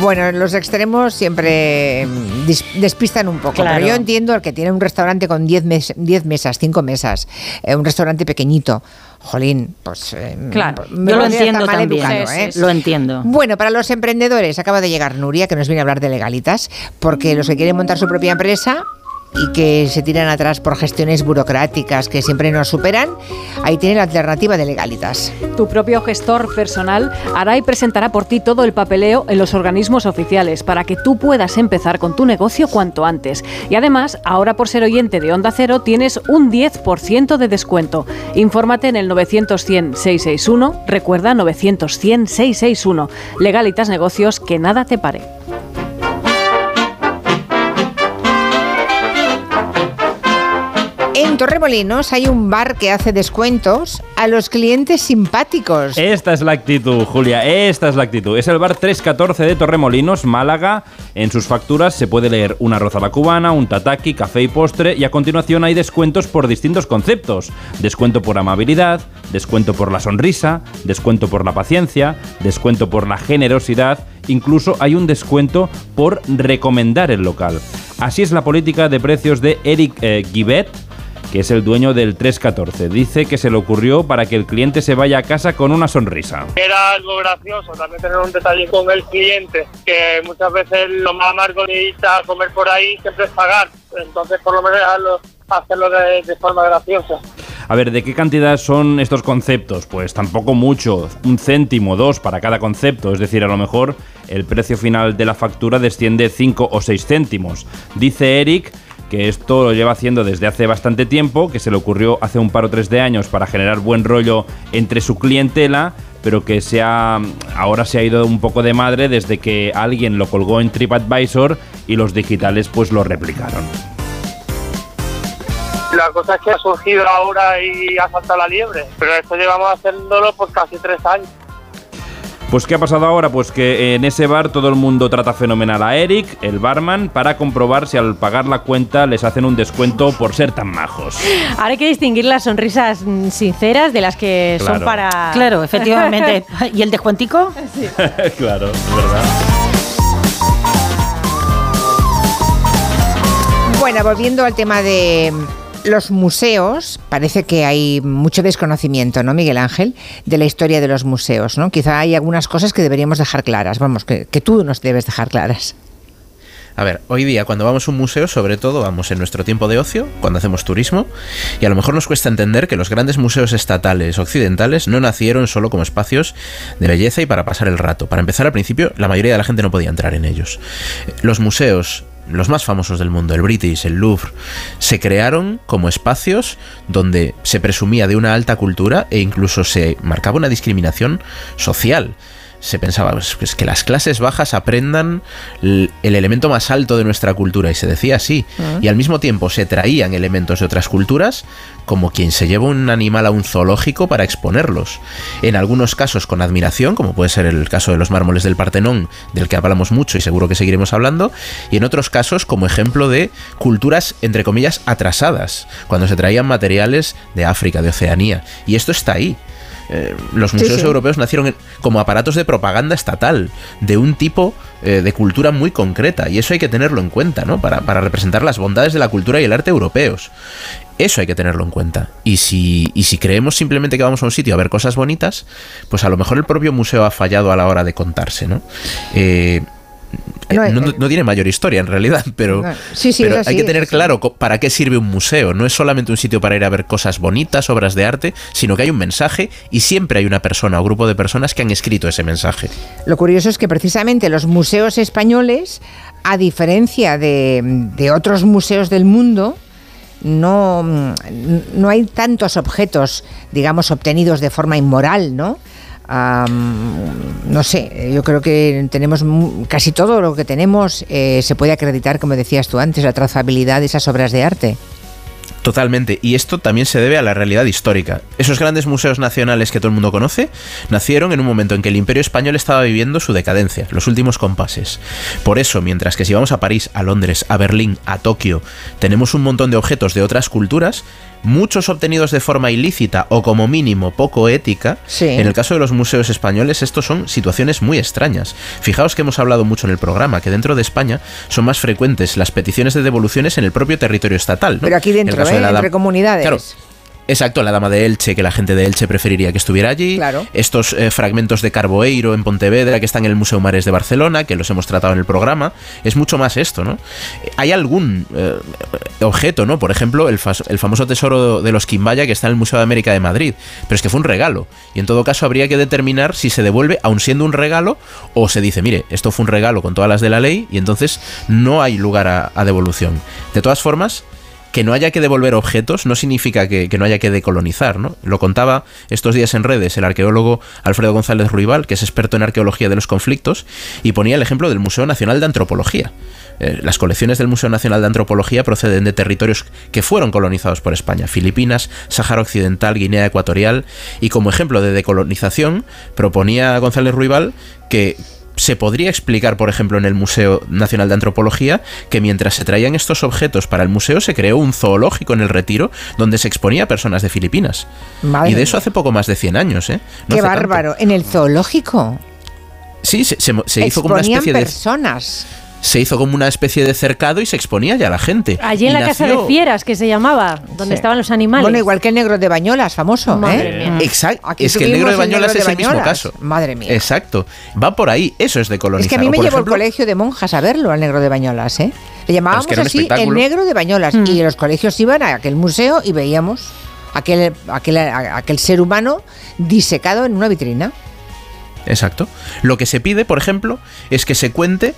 Speaker 1: Bueno, los extremos siempre mm, despistan un poco.
Speaker 3: Claro.
Speaker 1: Pero yo entiendo el que tiene un restaurante con 10 mes- 10 mesas, 5 mesas, eh, un restaurante pequeñito. Jolín, pues... eh,
Speaker 3: Claro,
Speaker 1: me
Speaker 3: yo lo entiendo también.
Speaker 1: educado,
Speaker 3: Sí,
Speaker 1: ¿eh?
Speaker 3: sí, Lo entiendo.
Speaker 1: Bueno, para los emprendedores acaba de llegar Nuria, que nos viene a hablar de legalitas, porque los que quieren montar su propia empresa y que se tiran atrás por gestiones burocráticas que siempre nos superan, ahí tiene la alternativa de legalitas.
Speaker 30: Tu propio gestor personal hará y presentará por ti todo el papeleo en los organismos oficiales para que tú puedas empezar con tu negocio cuanto antes. Y además, ahora por ser oyente de Onda Cero tienes un 10% de descuento. Infórmate en el 900-100-661. Recuerda 900-100-661. Legalitas Negocios, que nada te pare.
Speaker 1: En Torremolinos hay un bar que hace descuentos a los clientes simpáticos.
Speaker 7: Esta es la actitud, Julia, esta es la actitud. Es el bar 314 de Torremolinos, Málaga. En sus facturas se puede leer una arroz a la cubana, un tataki, café y postre y a continuación hay descuentos por distintos conceptos. Descuento por amabilidad, descuento por la sonrisa, descuento por la paciencia, descuento por la generosidad, incluso hay un descuento por recomendar el local. Así es la política de precios de Eric eh, que es el dueño del 314. Dice que se le ocurrió para que el cliente se vaya a casa con una sonrisa.
Speaker 31: Era algo gracioso también tener un detalle con el cliente, que muchas veces lo más amargo de a comer por ahí siempre es pagar. Entonces, por lo menos hacerlo, hacerlo de, de forma graciosa.
Speaker 7: A ver, ¿de qué cantidad son estos conceptos? Pues tampoco mucho, un céntimo, dos para cada concepto, es decir, a lo mejor el precio final de la factura desciende 5 o 6 céntimos. Dice Eric que esto lo lleva haciendo desde hace bastante tiempo, que se le ocurrió hace un par o tres de años para generar buen rollo entre su clientela, pero que se ha, ahora se ha ido un poco de madre desde que alguien lo colgó en TripAdvisor y los digitales pues lo replicaron.
Speaker 31: La cosa es que ha surgido ahora y ha saltado la liebre, pero esto llevamos haciéndolo por casi tres años.
Speaker 7: Pues ¿qué ha pasado ahora? Pues que en ese bar todo el mundo trata fenomenal a Eric, el barman, para comprobar si al pagar la cuenta les hacen un descuento por ser tan majos.
Speaker 4: Ahora hay que distinguir las sonrisas mm, sinceras de las que son para...
Speaker 3: Claro, [laughs] efectivamente. ¿Y el descuentico? [laughs]
Speaker 7: claro, es verdad.
Speaker 1: Bueno, volviendo al tema de los museos, parece que hay mucho desconocimiento, ¿no, Miguel Ángel? De la historia de los museos, ¿no? Quizá hay algunas cosas que deberíamos dejar claras, vamos, que, tú nos debes dejar claras.
Speaker 5: A ver, hoy día cuando vamos a un museo, sobre todo vamos en nuestro tiempo de ocio, cuando hacemos turismo, y a lo mejor nos cuesta entender que los grandes museos estatales occidentales no nacieron solo como espacios de belleza y para pasar el rato. Para empezar, al principio, la mayoría de la gente no podía entrar en ellos. Los museos, los más famosos del mundo, el British, el Louvre, se crearon como espacios donde se presumía de una alta cultura e incluso se marcaba una discriminación social se pensaba pues, pues, que las clases bajas aprendan el elemento más alto de nuestra cultura y se decía así.
Speaker 32: Ah.
Speaker 5: y al mismo tiempo se traían elementos de otras culturas como quien se lleva un animal a un zoológico para exponerlos. En algunos casos con admiración como puede ser el caso de los mármoles del Partenón del que hablamos mucho y seguro que seguiremos hablando y en otros casos como ejemplo de culturas entre comillas atrasadas cuando se traían materiales de África de Oceanía. Y esto está ahí Eh, los
Speaker 1: Sí,
Speaker 5: museos
Speaker 1: sí.
Speaker 5: europeos nacieron en- como aparatos de propaganda estatal, de un tipo eh, de cultura muy concreta, y eso hay que tenerlo en cuenta, ¿no? Para, para representar las bondades de la cultura y el arte europeos. Eso hay que tenerlo en cuenta. Y si, y si creemos simplemente que vamos a un sitio a ver cosas bonitas, pues a lo mejor el propio museo ha fallado a la hora de contarse, ¿no? Eh,
Speaker 1: No,
Speaker 5: no, no tiene mayor historia en realidad, [laughs] pero,
Speaker 1: No, sí, sí,
Speaker 5: pero
Speaker 1: es
Speaker 5: hay que tener claro para qué sirve un museo. No es solamente un sitio para ir a ver cosas bonitas, obras de arte, sino que hay un mensaje y siempre hay una persona o grupo de personas que han escrito ese mensaje.
Speaker 1: Lo curioso es que precisamente los museos españoles, a diferencia de, de otros museos del mundo, no, no hay tantos objetos, digamos, obtenidos de forma inmoral, ¿no? No sé, yo creo que tenemos casi todo lo que tenemos eh, se puede acreditar, como decías tú antes, la trazabilidad de esas obras de arte.
Speaker 5: Totalmente. Y esto también se debe a la realidad histórica. Esos grandes museos nacionales que todo el mundo conoce nacieron en un momento en que el imperio español estaba viviendo su decadencia, los últimos compases. Por eso, mientras que si vamos a París, a Londres, a Berlín, a Tokio, tenemos un montón de objetos de otras culturas, muchos obtenidos de forma ilícita o como mínimo poco ética,
Speaker 1: Sí.
Speaker 5: en el caso de los museos españoles estos son situaciones muy extrañas. Fijaos que hemos hablado mucho en el programa, que dentro de España son más frecuentes las peticiones de devoluciones en el propio territorio estatal. ¿no?
Speaker 1: Pero aquí
Speaker 5: En el
Speaker 1: dentro,
Speaker 5: de
Speaker 1: ¿eh?
Speaker 5: la
Speaker 1: entre comunidades.
Speaker 5: Claro. Exacto, la dama de Elche, que la gente de Elche preferiría que estuviera allí.
Speaker 1: Claro.
Speaker 5: Estos eh, fragmentos de Carboeiro en Pontevedra que están en el Museo Mares de Barcelona, que los hemos tratado en el programa. Es mucho más esto, ¿no? Eh, Hay algún eh, objeto, ¿no? Por ejemplo, el, famoso tesoro de los Quimbaya que está en el Museo de América de Madrid. Pero es que fue un regalo. Y en todo caso habría que determinar si se devuelve, aun siendo un regalo, o se dice, mire, esto fue un regalo con todas las de la ley y entonces no hay lugar a, a devolución. De todas formas, que no haya que devolver objetos no significa que, que no haya que decolonizar, ¿no? Lo contaba estos días en redes el arqueólogo Alfredo González Ruibal, que es experto en arqueología de los conflictos, y ponía el ejemplo del Museo Nacional de Antropología. Eh, las colecciones del Museo Nacional de Antropología proceden de territorios que fueron colonizados por España, Filipinas, Sáhara Occidental, Guinea Ecuatorial, y como ejemplo de decolonización proponía González Ruibal que se podría explicar, por ejemplo, en el Museo Nacional de Antropología, que mientras se traían estos objetos para el museo, se creó un zoológico en el retiro donde se exponía a personas de Filipinas.
Speaker 1: Madre
Speaker 5: y de eso hace poco más de 100 años, ¿eh? No
Speaker 1: Qué
Speaker 5: tanto.
Speaker 1: bárbaro. En el zoológico.
Speaker 5: Sí, se, se- se hizo como una especie de.
Speaker 1: personas.
Speaker 5: Se hizo como una especie de cercado y se exponía ya a la gente.
Speaker 4: Allí en
Speaker 5: Y
Speaker 4: la casa de fieras, que se llamaba, donde
Speaker 1: Sí.
Speaker 4: estaban los animales.
Speaker 1: Bueno, igual que el negro de Bañolas, famoso.
Speaker 4: Madre
Speaker 1: ¿eh?
Speaker 4: mía.
Speaker 5: Exacto.
Speaker 1: Aquí
Speaker 5: Es que el negro de Bañolas
Speaker 1: negro
Speaker 5: es el mismo caso.
Speaker 1: Madre mía.
Speaker 5: Exacto. Va por ahí. Eso es de colonizar.
Speaker 1: Es que a mí me llevó el colegio de monjas a verlo, al negro de Bañolas, ¿eh? Le llamábamos
Speaker 5: que
Speaker 1: así el negro de Bañolas.
Speaker 4: Mm.
Speaker 1: Y los colegios iban a aquel museo y veíamos aquel, aquel, aquel ser humano disecado en una vitrina.
Speaker 5: Exacto. Lo que se pide, por ejemplo, es que se cuente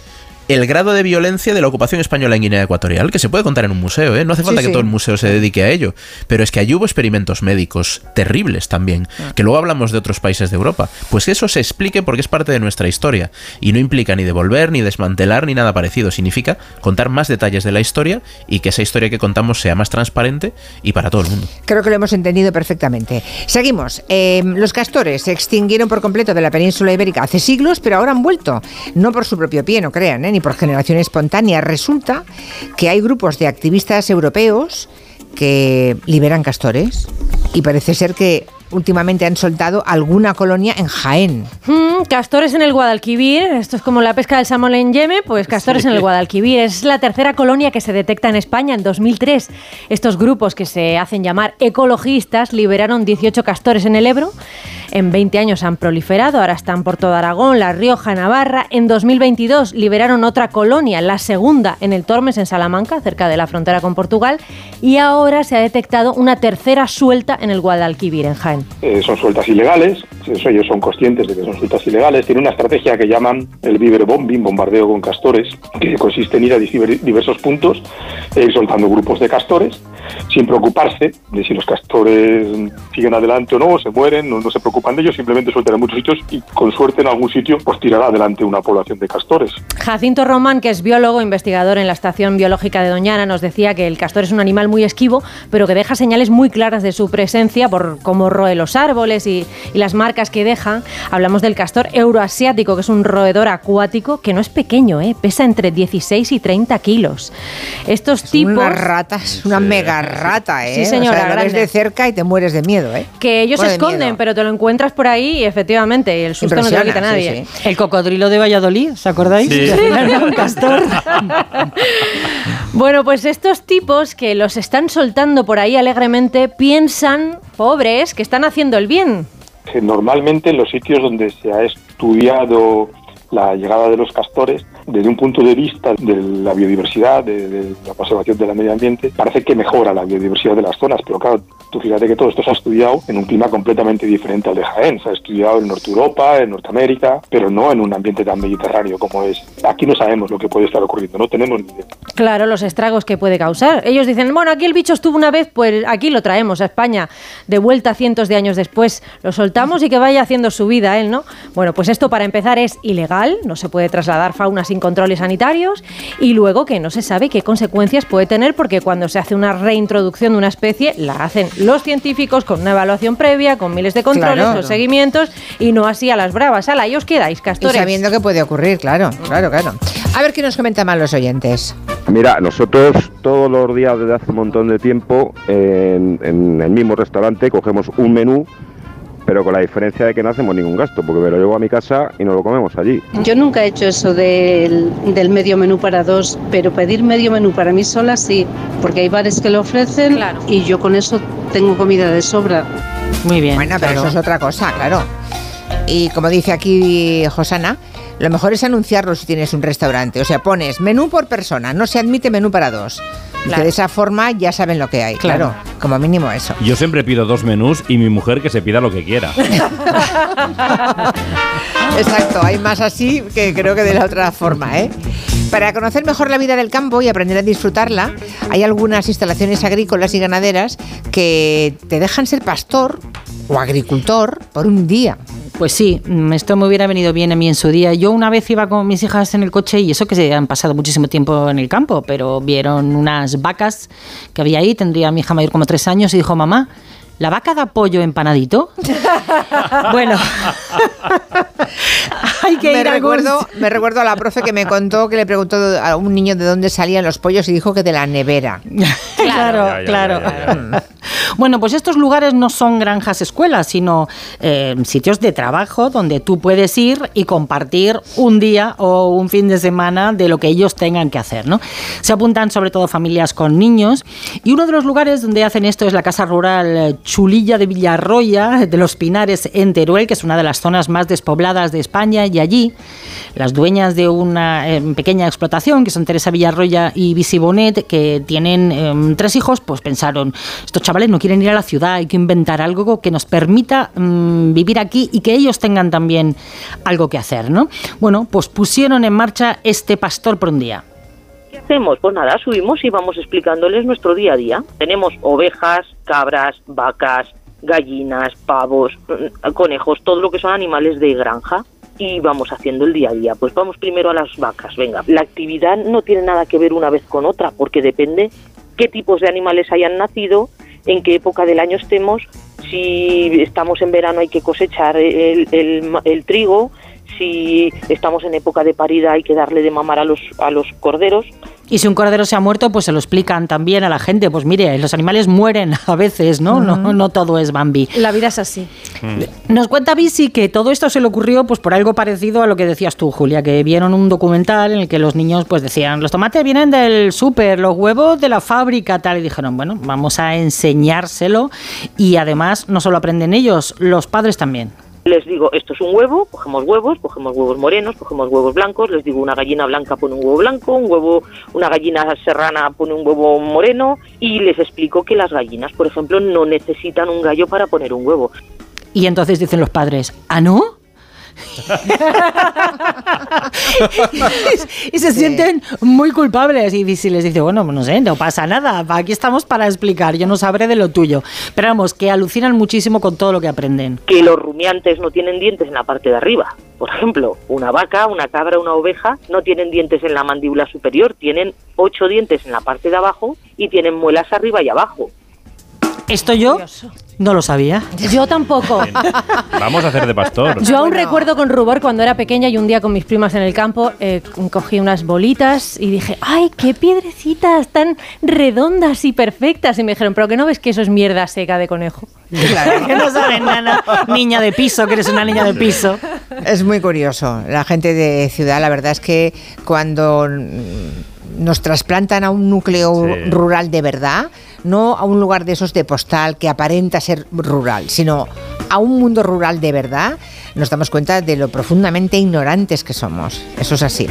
Speaker 5: el grado de violencia de la ocupación española en Guinea Ecuatorial, que se puede contar en un museo, ¿eh? No hace
Speaker 1: Sí,
Speaker 5: falta que
Speaker 1: sí.
Speaker 5: todo el museo se dedique a ello. Pero es que allí hubo experimentos médicos terribles también, que luego hablamos de otros países de Europa. Pues que eso se explique porque es parte de nuestra historia. Y no implica ni devolver, ni desmantelar, ni nada parecido. Significa contar más detalles de la historia y que esa historia que contamos sea más transparente y para todo el mundo.
Speaker 1: Creo que lo hemos entendido perfectamente. Seguimos. Eh, los castores se extinguieron por completo de la península ibérica hace siglos, pero ahora han vuelto. No por su propio pie, no crean, ¿eh? Ni por generación espontánea. Resulta que hay grupos de activistas europeos que liberan castores y parece ser que últimamente han soltado alguna colonia en Jaén.
Speaker 4: Mm, castores en el Guadalquivir, esto es como la pesca del salmón en Yeme, pues castores en el Guadalquivir. Es la tercera colonia que se detecta en España en 2003. Estos grupos que se hacen llamar ecologistas liberaron 18 castores en el Ebro. En 20 años han proliferado, ahora están por todo Aragón, La Rioja, Navarra. En 2022 liberaron otra colonia, la segunda en el Tormes, en Salamanca, cerca de la frontera con Portugal. Y ahora se ha detectado una tercera suelta en el Guadalquivir, en Jaén.
Speaker 32: Eh, son sueltas ilegales, eso ellos son conscientes de que son sueltas ilegales, tienen una estrategia que llaman el beaver bombing, bombardeo con castores, que consiste en ir a diver- diversos puntos e ir soltando grupos de castores, sin preocuparse de si los castores siguen adelante o no, o se mueren, no, no se preocupan de ellos, simplemente sueltan en muchos sitios y con suerte en algún sitio pues tirará adelante una población de castores.
Speaker 4: Jacinto Román, que es biólogo, investigador en la Estación Biológica de Doñana, nos decía que el castor es un animal muy esquivo, pero que deja señales muy claras de su presencia por cómo roe los árboles y, y las marcas que deja. Hablamos del castor euroasiático, que es un roedor acuático que no es pequeño, ¿eh? pesa entre 16 y 30 kilos. Estos tipos...
Speaker 1: Unas ratas, unas mega una rata, ¿eh?
Speaker 4: Sí, señora,
Speaker 1: O sea, lo ves de cerca y te mueres de miedo, ¿eh?
Speaker 4: Que ellos se esconden, pero te lo encuentras por ahí y efectivamente el susto no te lo quita
Speaker 1: sí,
Speaker 4: nadie.
Speaker 3: El cocodrilo de Valladolid, ¿os acordáis?
Speaker 4: Sí. [laughs]
Speaker 3: Un castor. [laughs]
Speaker 4: Bueno, pues estos tipos que los están soltando por ahí alegremente piensan, pobres, que están haciendo el bien.
Speaker 32: que normalmente en los sitios donde se ha estudiado la llegada de los castores, desde un punto de vista de la biodiversidad, de, de la conservación del medio ambiente, parece que mejora la biodiversidad de las zonas, pero claro, tú fíjate que todo esto se ha estudiado en un clima completamente diferente al de Jaén, se ha estudiado en Norte Europa, en Norteamérica, pero no en un ambiente tan mediterráneo como es. Aquí no sabemos lo que puede estar ocurriendo, no tenemos ni idea.
Speaker 4: Claro, los estragos que puede causar. Ellos dicen, bueno, aquí el bicho estuvo una vez, pues aquí lo traemos a España, de vuelta cientos de años después. Lo soltamos y que vaya haciendo su vida él, ¿no? Bueno, pues esto para empezar es ilegal, no se puede trasladar fauna sin controles sanitarios y luego que no se sabe qué consecuencias puede tener porque cuando se hace una reintroducción de una especie la hacen los científicos con una evaluación previa, con miles de controles,
Speaker 1: Claro.
Speaker 4: los seguimientos y no así a las bravas. Ala, ahí os quedáis,
Speaker 1: Y
Speaker 4: castores.
Speaker 1: sabiendo que puede ocurrir, claro, claro, claro. A ver qué nos comentan más los oyentes.
Speaker 33: Mira, nosotros todos los días desde hace un montón de tiempo en, en el mismo restaurante cogemos un menú, pero con la diferencia de que no hacemos ningún gasto, porque me lo llevo a mi casa y nos lo comemos allí.
Speaker 34: Yo nunca he hecho eso del, del medio menú para dos, pero pedir medio menú para mí sola sí, porque hay bares que lo ofrecen y yo con eso tengo comida de sobra.
Speaker 3: Muy bien.
Speaker 1: Bueno, pero
Speaker 3: claro.
Speaker 1: eso es otra cosa, claro. Y como dice aquí Josana, lo mejor es anunciarlo si tienes un restaurante. O sea, pones menú por persona, no se admite menú para dos. Y que de esa forma ya saben lo que hay, claro. Como mínimo eso.
Speaker 7: Yo siempre pido dos menús y mi mujer que se pida lo que quiera. [laughs]
Speaker 1: Exacto, hay más así que creo que de la otra forma, ¿eh? Para conocer mejor la vida del campo y aprender a disfrutarla, hay algunas instalaciones agrícolas y ganaderas que te dejan ser pastor o agricultor por un día.
Speaker 3: Pues sí, mm, esto me hubiera venido bien a mí en su día. Yo una vez iba con mis hijas en el coche y eso que se han pasado muchísimo tiempo en el campo, pero vieron unas vacas que había ahí, tendría mi hija mayor como tres años y dijo, mamá, ¿la vaca da pollo empanadito? [laughs] bueno, [laughs] hay que
Speaker 1: me
Speaker 3: ir algún
Speaker 1: recuerdo, me recuerdo a la profe que me contó que le preguntó a un niño de dónde salían los pollos y dijo que de la nevera. [laughs]
Speaker 3: Claro,
Speaker 1: Ya, ya,
Speaker 3: claro.
Speaker 1: ya,
Speaker 3: Bueno, pues estos lugares no son granjas escuelas, sino eh, sitios de trabajo donde tú puedes ir y compartir un día o un fin de semana de lo que ellos tengan que hacer, ¿no? Se apuntan sobre todo familias con niños y uno de los lugares donde hacen esto es la casa rural eh, Chulilla de Villarroya, de los Pinares en Teruel, que es una de las zonas más despobladas de España y allí las dueñas de una eh, pequeña explotación, que son Teresa Villarroya y Visi Bonet, que tienen eh, tres hijos, pues pensaron, estos chavales no quieren ir a la ciudad, hay que inventar algo que nos permita mm, vivir aquí y que ellos tengan también algo que hacer, ¿no? Bueno, pues pusieron en marcha este pastor por un día.
Speaker 35: ¿Qué hacemos? Pues nada, subimos y vamos explicándoles nuestro día a día. Tenemos ovejas, cabras, vacas, gallinas, pavos, mm, conejos, todo lo que son animales de granja. Y vamos haciendo el día a día. Pues vamos primero a las vacas. Venga, la actividad no tiene nada que ver una vez con otra, porque depende qué tipos de animales hayan nacido, en qué época del año estemos, si estamos en verano hay que cosechar el, el- el trigo, si estamos en época de parida hay que darle de mamar a los, a los corderos.
Speaker 3: Y si un cordero se ha muerto, pues se lo explican también a la gente. Pues mire, los animales mueren a veces, ¿no? No, no todo es Bambi.
Speaker 4: La vida es así.
Speaker 3: Nos cuenta Bisi que todo esto se le ocurrió pues por algo parecido a lo que decías tú, Julia, que vieron un documental en el que los niños pues decían, los tomates vienen del súper, los huevos de la fábrica, tal, y dijeron, bueno, vamos a enseñárselo y además no solo aprenden ellos, los padres también.
Speaker 35: Les digo, esto es un huevo, cogemos huevos, cogemos huevos morenos, cogemos huevos blancos, les digo, una gallina blanca pone un huevo blanco, un huevo, una gallina serrana pone un huevo moreno y les explico que las gallinas, por ejemplo, no necesitan un gallo para poner un huevo.
Speaker 3: Y entonces dicen los padres, ¿ah, no? [laughs] y se sienten muy culpables y si les dice, bueno, no sé, no pasa nada, aquí estamos para explicar, yo no sabré de lo tuyo. Pero vamos, que alucinan muchísimo con todo lo que aprenden.
Speaker 35: Que los rumiantes no tienen dientes en la parte de arriba. Por ejemplo, una vaca, una cabra, una oveja no tienen dientes en la mandíbula superior, tienen ocho dientes en la parte de abajo y tienen muelas arriba y abajo.
Speaker 3: Esto yo no lo sabía.
Speaker 4: Yo tampoco.
Speaker 7: Vamos a hacer de pastor.
Speaker 4: Yo aún recuerdo con rubor cuando era pequeña y un día con mis primas en el campo eh, cogí unas bolitas y dije, ¡ay, qué piedrecitas tan redondas y perfectas! Y me dijeron, ¿pero que no ves que eso es mierda seca de conejo?
Speaker 3: Claro, [laughs] que no sabes nada. Niña de piso, que eres una niña de piso.
Speaker 1: Es muy curioso. La gente de ciudad, la verdad es que cuando nos trasplantan a un núcleo
Speaker 7: Sí.
Speaker 1: rural de verdad, no a un lugar de esos de postal que aparenta ser rural, sino a un mundo rural de verdad, nos damos cuenta de lo profundamente ignorantes que somos. Eso es así.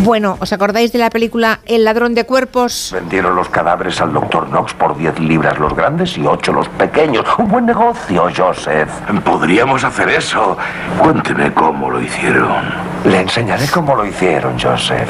Speaker 1: Bueno, ¿os acordáis de la película El ladrón de cuerpos?
Speaker 36: Vendieron los cadáveres al doctor Knox por 10 libras los grandes y 8 los pequeños. Un buen negocio, Joseph.
Speaker 37: Podríamos hacer eso. Cuénteme cómo lo hicieron.
Speaker 36: Le enseñaré cómo lo hicieron, Joseph.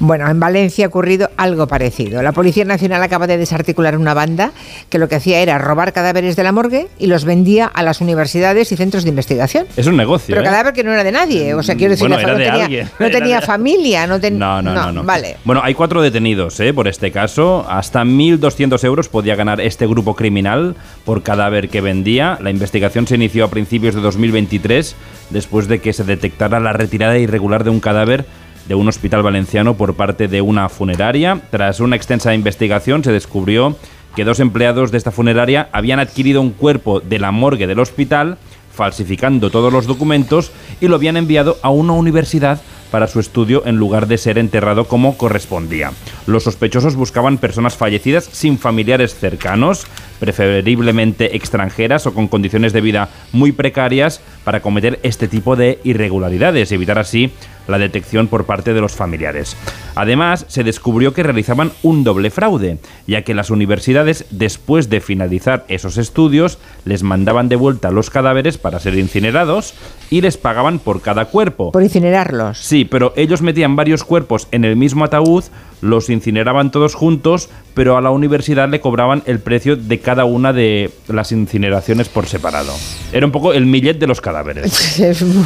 Speaker 1: Bueno, en Valencia ha ocurrido algo parecido. La Policía Nacional acaba de desarticular una banda que lo que hacía era robar cadáveres de la morgue y los vendía a las universidades y centros de investigación.
Speaker 7: Es un negocio.
Speaker 1: Pero
Speaker 7: ¿eh?
Speaker 1: cadáver que no era de nadie. O sea, quiero decir,
Speaker 7: Bueno,
Speaker 1: la no
Speaker 7: de
Speaker 1: tenía, no tenía familia. No, ten-
Speaker 7: No, no, no, no.
Speaker 1: Vale.
Speaker 7: Bueno, hay cuatro detenidos ¿eh? por este caso. Hasta 1.200 euros podía ganar este grupo criminal por cadáver que vendía. La investigación se inició a principios de 2023 después de que se detectara la retirada irregular de un cadáver de un hospital valenciano por parte de una funeraria. Tras una extensa investigación se descubrió que dos empleados de esta funeraria habían adquirido un cuerpo de la morgue del hospital falsificando todos los documentos y lo habían enviado a una universidad para su estudio en lugar de ser enterrado como correspondía. Los sospechosos buscaban personas fallecidas sin familiares cercanos, preferiblemente extranjeras o con condiciones de vida muy precarias para cometer este tipo de irregularidades y evitar así la detección por parte de los familiares. Además, se descubrió que realizaban un doble fraude, ya que las universidades, después de finalizar esos estudios, les mandaban de vuelta los cadáveres para ser incinerados y les pagaban por cada cuerpo.
Speaker 1: Por incinerarlos.
Speaker 7: Sí, pero ellos metían varios cuerpos en el mismo ataúd, los incineraban todos juntos, pero a la universidad le cobraban el precio de cada una de las incineraciones por separado. Era un poco el millet de los cadáveres. [laughs]
Speaker 1: Es muy-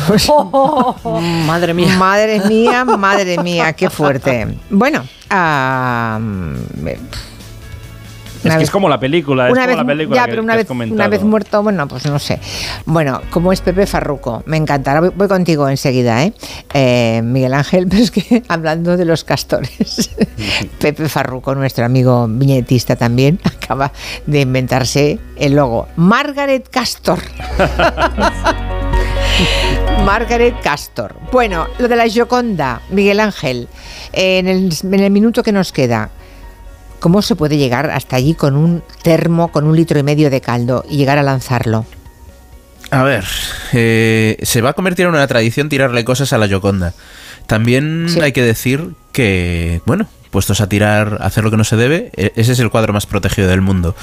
Speaker 3: madre mía.
Speaker 1: Madre mía, madre mía, qué fuerte. Bueno, ah, me-
Speaker 7: Es que es como la película, es
Speaker 1: una
Speaker 7: como
Speaker 1: vez,
Speaker 7: la película
Speaker 1: ya,
Speaker 7: que-
Speaker 1: pero una
Speaker 7: que
Speaker 1: vez, una vez muerto, bueno, pues no sé. Bueno, como es Pepe Farruco, me encantará. Voy, voy contigo enseguida, ¿eh? Eh, Miguel Ángel, [laughs] pero es que hablando de los castores, [laughs] Pepe Farruco, nuestro amigo viñetista también, [laughs] acaba de inventarse el logo. Margaret Castor. Margaret Castor. Bueno, lo de la Gioconda, Miguel Ángel, en el, en el minuto que nos queda, ¿cómo se puede llegar hasta allí con un termo, con un litro y medio de caldo y llegar a lanzarlo?
Speaker 5: A ver, eh, se va a convertir en una tradición tirarle cosas a la Yoconda. También hay que decir que, bueno, puestos a tirar, a hacer lo que no se debe, e- ese es el cuadro más protegido del mundo.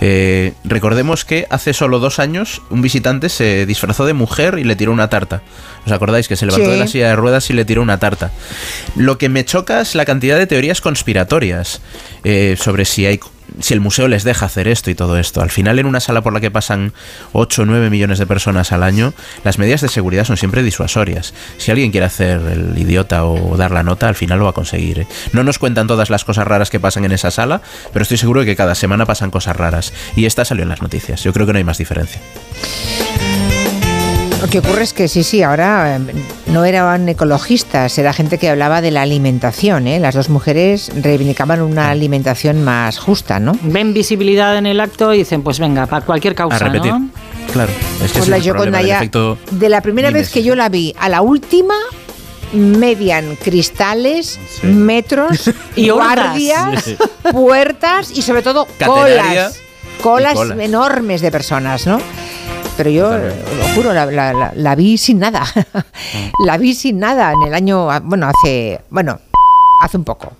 Speaker 5: Eh, recordemos que hace solo dos años un visitante se disfrazó de mujer y le tiró una tarta. ¿Os acordáis que se levantó
Speaker 1: Sí.
Speaker 5: de la silla de ruedas y le tiró una tarta? Lo que me choca es la cantidad de teorías conspiratorias eh, sobre si hay si el museo les deja hacer esto y todo esto. Al final, en una sala por la que pasan 8 o 9 millones de personas al año, las medidas de seguridad son siempre disuasorias. Si alguien quiere hacer el idiota o dar la nota, al final lo va a conseguir. ¿eh? No nos cuentan todas las cosas raras que pasan en esa sala, pero estoy seguro de que cada semana pasan cosas raras. Y esta salió en las noticias. Yo creo que no hay más diferencia.
Speaker 1: Lo que ocurre es que sí, sí, ahora eh, no eran ecologistas, era gente que hablaba de la alimentación. ¿eh? Las dos mujeres reivindicaban una alimentación más justa, ¿no?
Speaker 3: Ven visibilidad en el acto y dicen, pues venga, para cualquier causa,
Speaker 5: A repetir.
Speaker 3: ¿no?
Speaker 5: Claro, es que
Speaker 1: Pues la
Speaker 5: es el problema
Speaker 1: Gioconda
Speaker 5: del
Speaker 1: ya,
Speaker 5: efecto
Speaker 1: de la primera vez que yo la vi a la última, median cristales, metros, [laughs]
Speaker 3: Y
Speaker 1: guardias,
Speaker 3: Sí.
Speaker 1: puertas y sobre todo
Speaker 5: Catenaria
Speaker 1: colas. Colas. enormes de personas, ¿no? Pero yo, lo juro, la, la- la- la vi sin nada. [laughs] la vi sin nada en el año, bueno, hace, bueno, hace un poco.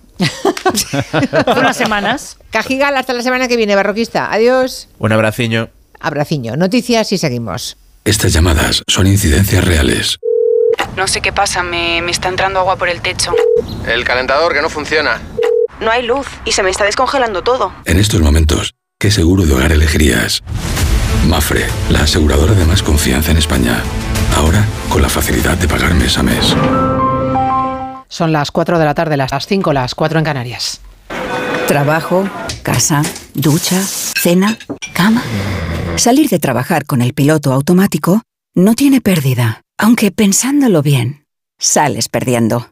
Speaker 3: Hace [laughs] unas semanas.
Speaker 1: Cajigal, hasta la semana que viene, barroquista. Adiós.
Speaker 5: Un abraciño.
Speaker 1: Abraciño. Noticias y seguimos.
Speaker 24: Estas llamadas son incidencias reales.
Speaker 38: No sé qué pasa, me, me está entrando agua por el techo.
Speaker 39: El calentador que no funciona.
Speaker 38: No hay luz y se me está descongelando todo.
Speaker 24: En estos momentos, ¿qué seguro de hogar elegirías? Mafre, la aseguradora de más confianza en España. Ahora, con la facilidad de pagar mes a mes.
Speaker 40: Son las 4 de la tarde, las 5, las 4 en Canarias.
Speaker 41: Trabajo, casa,
Speaker 42: ducha, cena, cama. Salir de trabajar con el piloto automático no tiene pérdida, aunque pensándolo bien, sales perdiendo.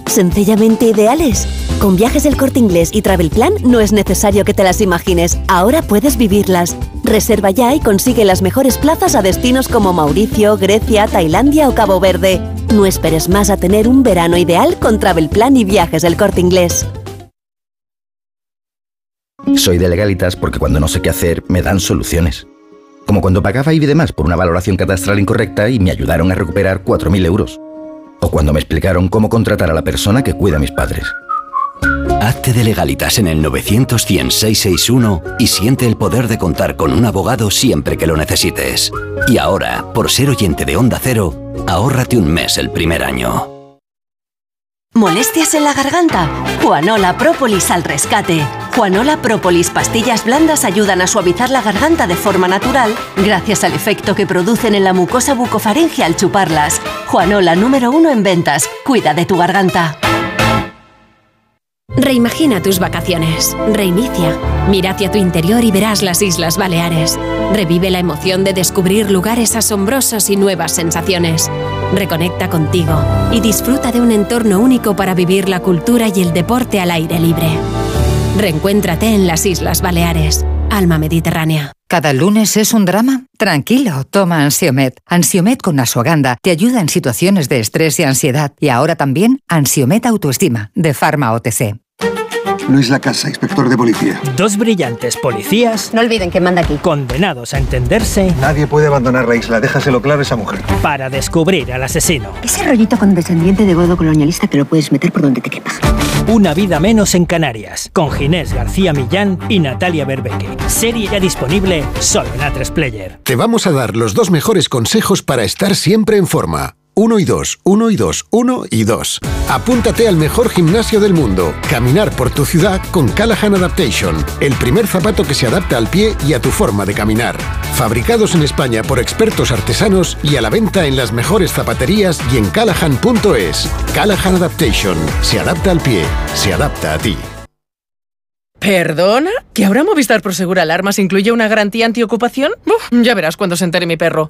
Speaker 43: sencillamente ideales? Con viajes del corte inglés y Travel Plan no es necesario que te las imagines, ahora puedes vivirlas. Reserva ya y consigue las mejores plazas a destinos como Mauricio, Grecia, Tailandia o Cabo Verde. No esperes más a tener un verano ideal con Travel Plan y viajes del corte inglés.
Speaker 44: Soy de legalitas porque cuando no sé qué hacer me dan soluciones. Como cuando pagaba IBI de más por una valoración catastral incorrecta y me ayudaron a recuperar 4.000 euros. O cuando me explicaron cómo contratar a la persona que cuida a mis padres.
Speaker 45: Hazte de legalitas en el 900 y siente el poder de contar con un abogado siempre que lo necesites. Y ahora, por ser oyente de Onda Cero, ahórrate un mes el primer año.
Speaker 43: ¿Molestias en la garganta? Juanola Própolis al rescate. Juanola Própolis pastillas blandas ayudan a suavizar la garganta de forma natural gracias al efecto que producen en la mucosa bucofaringe al chuparlas. Juanola número uno en ventas. Cuida de tu garganta.
Speaker 46: Reimagina tus vacaciones. Reinicia. Mira hacia tu interior y verás las Islas Baleares. Revive la emoción de descubrir lugares asombrosos y nuevas sensaciones. Reconecta contigo y disfruta de un entorno único para vivir la cultura y el deporte al aire libre. Reencuéntrate en las Islas Baleares. Alma Mediterránea.
Speaker 47: ¿Cada lunes es un drama? Tranquilo, toma Ansiomet. Ansiomet con Asuaganda te ayuda en situaciones de estrés y ansiedad. Y ahora también Ansiomet Autoestima, de Pharma OTC.
Speaker 48: Luis Lacasa, inspector de policía.
Speaker 49: Dos brillantes policías.
Speaker 50: No olviden que manda aquí.
Speaker 49: Condenados a entenderse.
Speaker 48: Nadie puede abandonar la isla, déjaselo claro a esa mujer.
Speaker 49: Para descubrir al asesino.
Speaker 50: Ese rollito condescendiente de godo colonialista que lo puedes meter por donde te quepa.
Speaker 49: Una vida menos en Canarias, con Ginés García Millán y Natalia Berbeque. Serie ya disponible solo en A3 Player.
Speaker 51: Te vamos a dar los dos mejores consejos para estar siempre en forma. 1 y 2, 1 y 2, 1 y 2. Apúntate al mejor gimnasio del mundo. Caminar por tu ciudad con Callahan Adaptation, el primer zapato que se adapta al pie y a tu forma de caminar. Fabricados en España por expertos artesanos y a la venta en las mejores zapaterías y en callahan.es. Callahan Adaptation, se adapta al pie, se adapta a ti.
Speaker 52: ¿Perdona? ¿Que ahora Movistar Prosegur Alarmas incluye una garantía antiocupación? Uf, ya verás cuando se entere mi perro.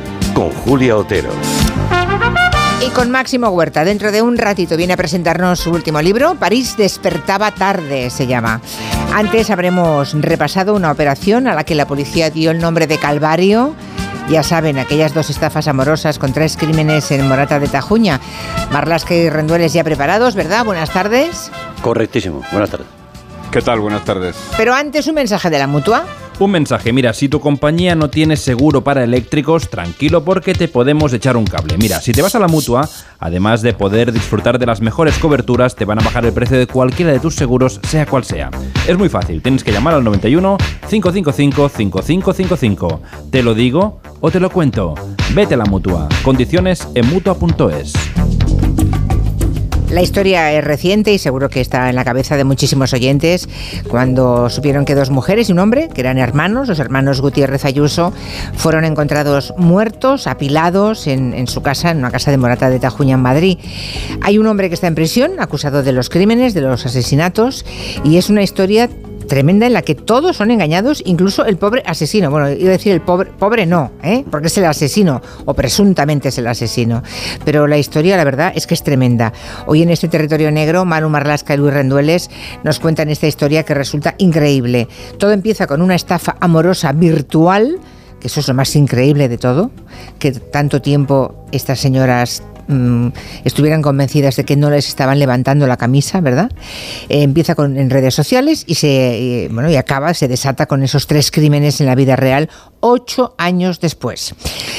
Speaker 19: con Julia Otero.
Speaker 1: Y con Máximo Huerta, dentro de un ratito viene a presentarnos su último libro, París despertaba tarde, se llama. Antes habremos repasado una operación a la que la policía dio el nombre de Calvario. Ya saben, aquellas dos estafas amorosas con tres crímenes en Morata de Tajuña. Marlasca y Rendueles ya preparados, ¿verdad? Buenas tardes.
Speaker 53: Correctísimo, buenas tardes.
Speaker 54: ¿Qué tal? Buenas tardes.
Speaker 1: Pero antes un mensaje de la mutua.
Speaker 7: Un mensaje, mira, si tu compañía no tiene seguro para eléctricos, tranquilo porque te podemos echar un cable. Mira, si te vas a la mutua, además de poder disfrutar de las mejores coberturas, te van a bajar el precio de cualquiera de tus seguros, sea cual sea. Es muy fácil, tienes que llamar al 91 555 5555. ¿Te lo digo o te lo cuento? Vete a la mutua. Condiciones en mutua.es.
Speaker 1: La historia es reciente y seguro que está en la cabeza de muchísimos oyentes cuando supieron que dos mujeres y un hombre, que eran hermanos, los hermanos Gutiérrez Ayuso, fueron encontrados muertos, apilados en, su casa, en una casa de Morata de Tajuña, en Madrid. Hay un hombre que está en prisión, acusado de los crímenes, de los asesinatos, y es una historia tremenda en la que todos son engañados, incluso el pobre asesino. Bueno, iba a decir el pobre, pobre no, ¿eh? porque es el asesino, o presuntamente es el asesino. Pero la historia, la verdad, es que es tremenda. Hoy en este territorio negro, Manu Marlasca y Luis Rendueles nos cuentan esta historia que resulta increíble. Todo empieza con una estafa amorosa virtual que eso es lo más increíble de todo, que tanto tiempo estas señoras mm, estuvieran convencidas de que no les estaban levantando la camisa, ¿verdad? Eh, empieza con, en redes sociales y se bueno y acaba, se desata con esos tres crímenes en la vida real ocho años después.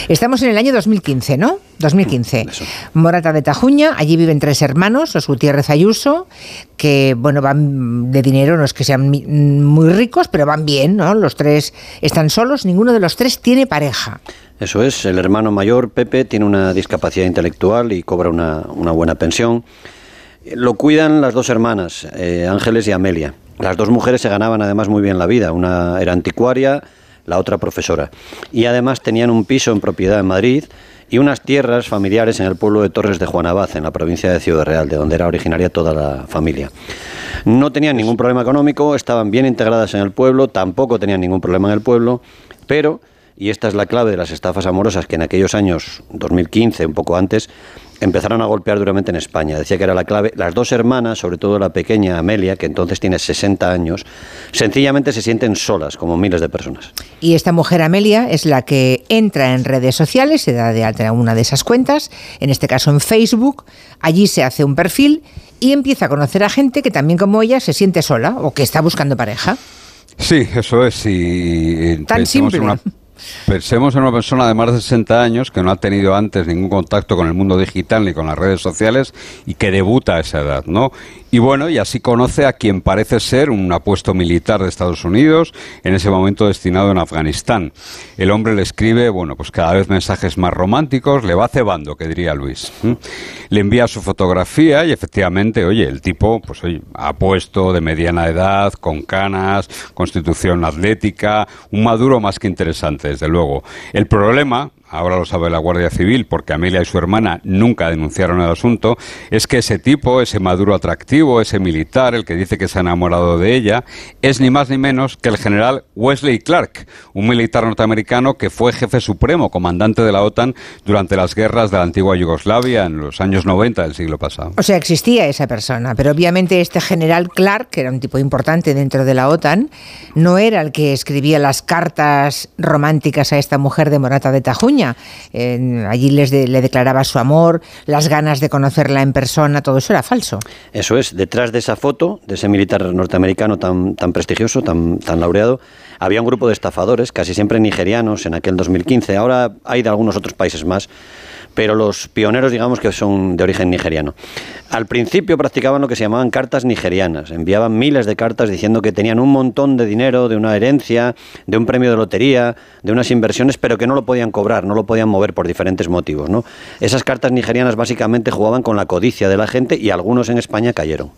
Speaker 1: Estamos en el año 2015, ¿no? 2015. Morata de Tajuña, allí viven tres hermanos, los Gutiérrez Ayuso, que, bueno, van de dinero, no es que sean muy ricos, pero van bien, ¿no? Los tres están solos, ninguno de los tres tiene pareja.
Speaker 53: Eso es, el hermano mayor, Pepe, tiene una discapacidad intelectual y cobra una, buena pensión. Lo cuidan las dos hermanas, eh, Ángeles y Amelia. Las dos mujeres se ganaban además muy bien la vida. Una era anticuaria, la otra profesora. Y además tenían un piso en propiedad en Madrid y unas tierras familiares en el pueblo de Torres de Juanabad, en la provincia de Ciudad Real, de donde era originaria toda la familia. No tenían ningún problema económico, estaban bien integradas en el pueblo, tampoco tenían ningún problema en el pueblo, pero, y esta es la clave de las estafas amorosas que en aquellos años, 2015, un poco antes, empezaron a golpear duramente en España. Decía que era la clave. Las dos hermanas, sobre todo la pequeña Amelia, que entonces tiene 60 años, sencillamente se sienten solas, como miles de personas.
Speaker 1: Y esta mujer Amelia es la que entra en redes sociales, se da de alta en una de esas cuentas, en este caso en Facebook, allí se hace un perfil y empieza a conocer a gente que también como ella se siente sola o que está buscando pareja.
Speaker 54: Sí, eso es. Y,
Speaker 1: Tan simple.
Speaker 54: Una, Pensemos en una persona de más de 60 años que no ha tenido antes ningún contacto con el mundo digital ni con las redes sociales y que debuta a esa edad, ¿no? Y bueno, y así conoce a quien parece ser un apuesto militar de Estados Unidos, en ese momento destinado en Afganistán. El hombre le escribe, bueno, pues cada vez mensajes más románticos, le va cebando, que diría Luis. Le envía su fotografía y efectivamente, oye, el tipo, pues oye, apuesto, de mediana edad, con canas, constitución atlética, un maduro más que interesante, desde luego. El problema, ahora lo sabe la Guardia Civil, porque Amelia y su hermana nunca denunciaron el asunto, es que ese tipo, ese maduro atractivo, ese militar, el que dice que se ha enamorado de ella, es ni más ni menos que el general Wesley Clark, un militar norteamericano que fue jefe supremo, comandante de la OTAN durante las guerras de la antigua Yugoslavia en los años 90 del siglo pasado.
Speaker 1: O sea, existía esa persona, pero obviamente este general Clark, que era un tipo importante dentro de la OTAN, no era el que escribía las cartas románticas a esta mujer de Morata de Tajuña allí les de, le declaraba su amor, las ganas de conocerla en persona, todo eso era falso.
Speaker 53: Eso es, detrás de esa foto, de ese militar norteamericano tan, tan prestigioso, tan, tan laureado, había un grupo de estafadores, casi siempre nigerianos en aquel 2015. Ahora hay de algunos otros países más pero los pioneros digamos que son de origen nigeriano. Al principio practicaban lo que se llamaban cartas nigerianas, enviaban miles de cartas diciendo que tenían un montón de dinero, de una herencia, de un premio de lotería, de unas inversiones, pero que no lo podían cobrar, no lo podían mover por diferentes motivos. ¿no? Esas cartas nigerianas básicamente jugaban con la codicia de la gente y algunos en España cayeron.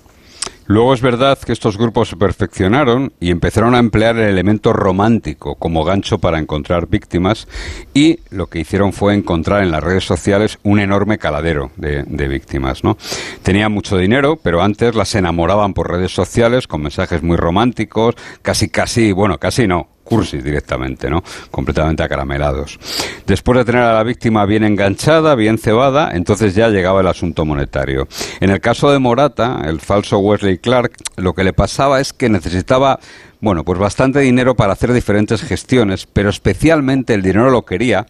Speaker 54: Luego es verdad que estos grupos se perfeccionaron y empezaron a emplear el elemento romántico como gancho para encontrar víctimas y lo que hicieron fue encontrar en las redes sociales un enorme caladero de, víctimas. ¿no? Tenían mucho dinero, pero antes las enamoraban por redes sociales con mensajes muy románticos, casi, casi, bueno, casi no, cursis directamente, ¿no? Completamente acaramelados. Después de tener a la víctima bien enganchada, bien cebada, entonces ya llegaba el asunto monetario. En el caso de Morata, el falso Wesley Clark, lo que le pasaba es que necesitaba bueno, pues bastante dinero para hacer diferentes gestiones, pero especialmente el dinero lo quería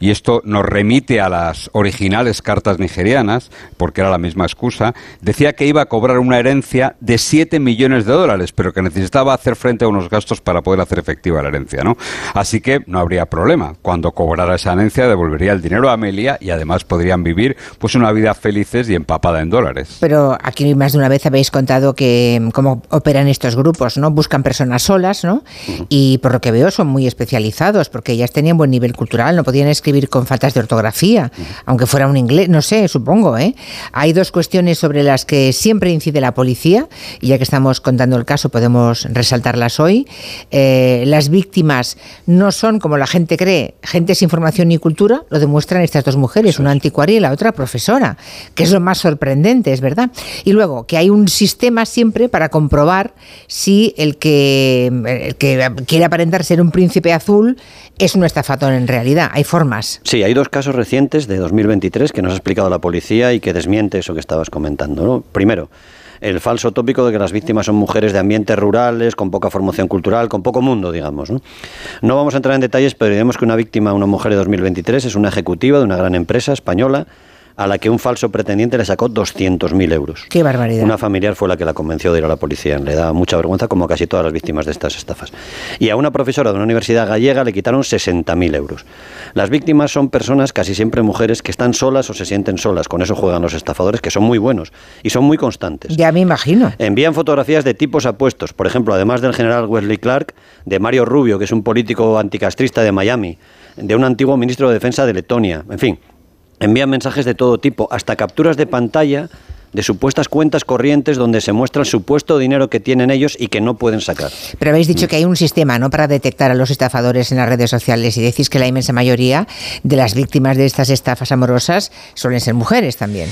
Speaker 54: y esto nos remite a las originales cartas nigerianas, porque era la misma excusa, decía que iba a cobrar una herencia de 7 millones de dólares, pero que necesitaba hacer frente a unos gastos para poder hacer efectiva la herencia, ¿no? Así que no habría problema. Cuando cobrara esa herencia devolvería el dinero a Amelia y además podrían vivir pues una vida felices y empapada en dólares.
Speaker 1: Pero aquí más de una vez habéis contado que cómo operan estos grupos, ¿no? Buscan personas solas, ¿no? Y por lo que veo son muy especializados, porque ellas tenían buen nivel cultural, no podían escribir escribir con faltas de ortografía, aunque fuera un inglés, no sé, supongo. ¿eh? Hay dos cuestiones sobre las que siempre incide la policía, y ya que estamos contando el caso podemos resaltarlas hoy. Eh, las víctimas no son, como la gente cree, gente sin formación ni cultura, lo demuestran estas dos mujeres, una anticuaria y la otra profesora, que es lo más sorprendente, es verdad. Y luego, que hay un sistema siempre para comprobar si el que, el que quiere aparentar ser un príncipe azul es un estafador en realidad. Hay formas.
Speaker 53: Sí, hay dos casos recientes de 2023 que nos ha explicado la policía y que desmiente eso que estabas comentando. ¿no? Primero, el falso tópico de que las víctimas son mujeres de ambientes rurales, con poca formación cultural, con poco mundo, digamos. ¿no? no vamos a entrar en detalles, pero diremos que una víctima, una mujer de 2023, es una ejecutiva de una gran empresa española a la que un falso pretendiente le sacó 200.000 euros.
Speaker 1: Qué barbaridad.
Speaker 53: Una familiar fue la que la convenció de ir a la policía. Le da mucha vergüenza, como casi todas las víctimas de estas estafas. Y a una profesora de una universidad gallega le quitaron 60.000 euros. Las víctimas son personas, casi siempre mujeres, que están solas o se sienten solas. Con eso juegan los estafadores, que son muy buenos y son muy constantes.
Speaker 1: Ya me imagino.
Speaker 53: Envían fotografías de tipos apuestos. Por ejemplo, además del general Wesley Clark, de Mario Rubio, que es un político anticastrista de Miami, de un antiguo ministro de Defensa de Letonia. En fin, envían mensajes de todo tipo, hasta capturas de pantalla de supuestas cuentas corrientes donde se muestra el supuesto dinero que tienen ellos y que no pueden sacar.
Speaker 1: Pero habéis dicho que hay un sistema ¿no? para detectar a los estafadores en las redes sociales y decís que la inmensa mayoría de las víctimas de estas estafas amorosas suelen ser mujeres también.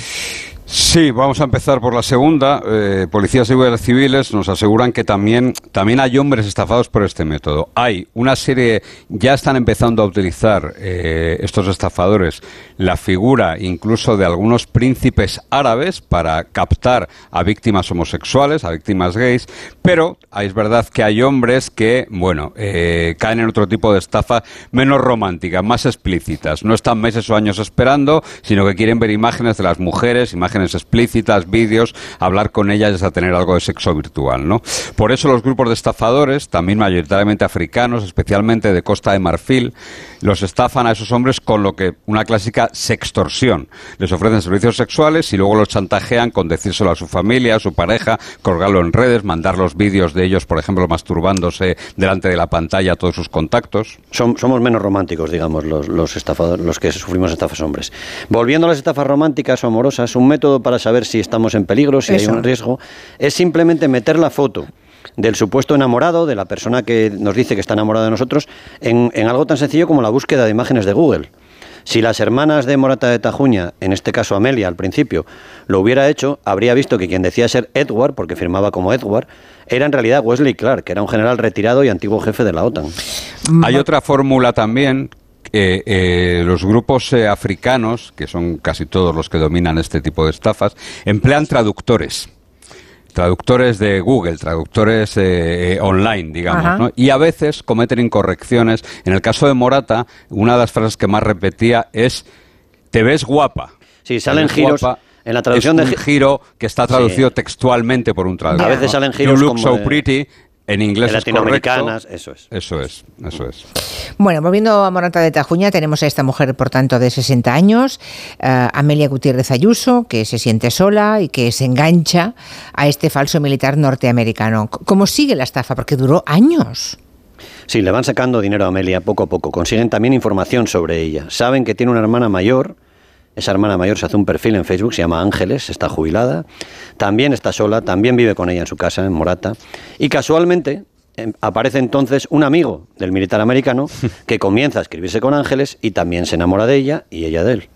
Speaker 54: Sí, vamos a empezar por la segunda. Eh, policías y guardias civiles nos aseguran que también, también hay hombres estafados por este método. Hay una serie, ya están empezando a utilizar eh, estos estafadores la figura incluso de algunos príncipes árabes para captar a víctimas homosexuales, a víctimas gays, pero es verdad que hay hombres que, bueno, eh, caen en otro tipo de estafa menos romántica, más explícitas. No están meses o años esperando, sino que quieren ver imágenes de las mujeres, imágenes explícitas, vídeos, hablar con ellas es a tener algo de sexo virtual, ¿no? Por eso los grupos de estafadores, también mayoritariamente africanos, especialmente de Costa de Marfil, los estafan a esos hombres con lo que una clásica sextorsión. Les ofrecen servicios sexuales y luego los chantajean con decírselo a su familia, a su pareja, colgarlo en redes, mandar los vídeos de ellos, por ejemplo, masturbándose delante de la pantalla a todos sus contactos.
Speaker 53: somos menos románticos, digamos, los, los estafadores, los que sufrimos estafas hombres. Volviendo a las estafas románticas o amorosas, un método para saber si estamos en peligro, si hay un riesgo, es simplemente meter la foto del supuesto enamorado, de la persona que nos dice que está enamorada de nosotros, en, algo tan sencillo como la búsqueda de imágenes de Google. Si las hermanas de Morata de Tajuña, en este caso Amelia al principio, lo hubiera hecho, habría visto que quien decía ser Edward, porque firmaba como Edward, era en realidad Wesley Clark, que era un general retirado y antiguo jefe de la OTAN.
Speaker 54: Hay otra fórmula también eh, los grupos eh, africanos, que son casi todos los que dominan este tipo de estafas, emplean traductores traductores de Google, traductores eh, online, digamos, y a veces cometen incorrecciones. En el caso de Morata, una de las frases que más repetía es "te ves guapa".
Speaker 53: Sí, salen giros. en la traducción
Speaker 54: es un giro que está traducido textualmente por un traductor.
Speaker 53: A veces salen giros
Speaker 54: you look so pretty en inglés
Speaker 53: latinoamericanas, eso es.
Speaker 54: Eso es, eso es.
Speaker 1: Bueno, volviendo a Morata de Tajuña, tenemos a esta mujer, por tanto, de 60 años, eh, Amelia Gutiérrez Ayuso, que se siente sola y que se engancha a este falso militar norteamericano. ¿Cómo sigue la estafa? Porque duró años.
Speaker 53: Sí, le van sacando dinero a Amelia poco a poco. Consiguen también información sobre ella. Saben que tiene una hermana mayor esa hermana mayor se hace un perfil en Facebook, se llama Ángeles, está jubilada, también está sola, también vive con ella en su casa, en Morata, y casualmente em, aparece entonces un amigo del militar americano [laughs] que comienza a escribirse con Ángeles y también se enamora de ella y ella de él.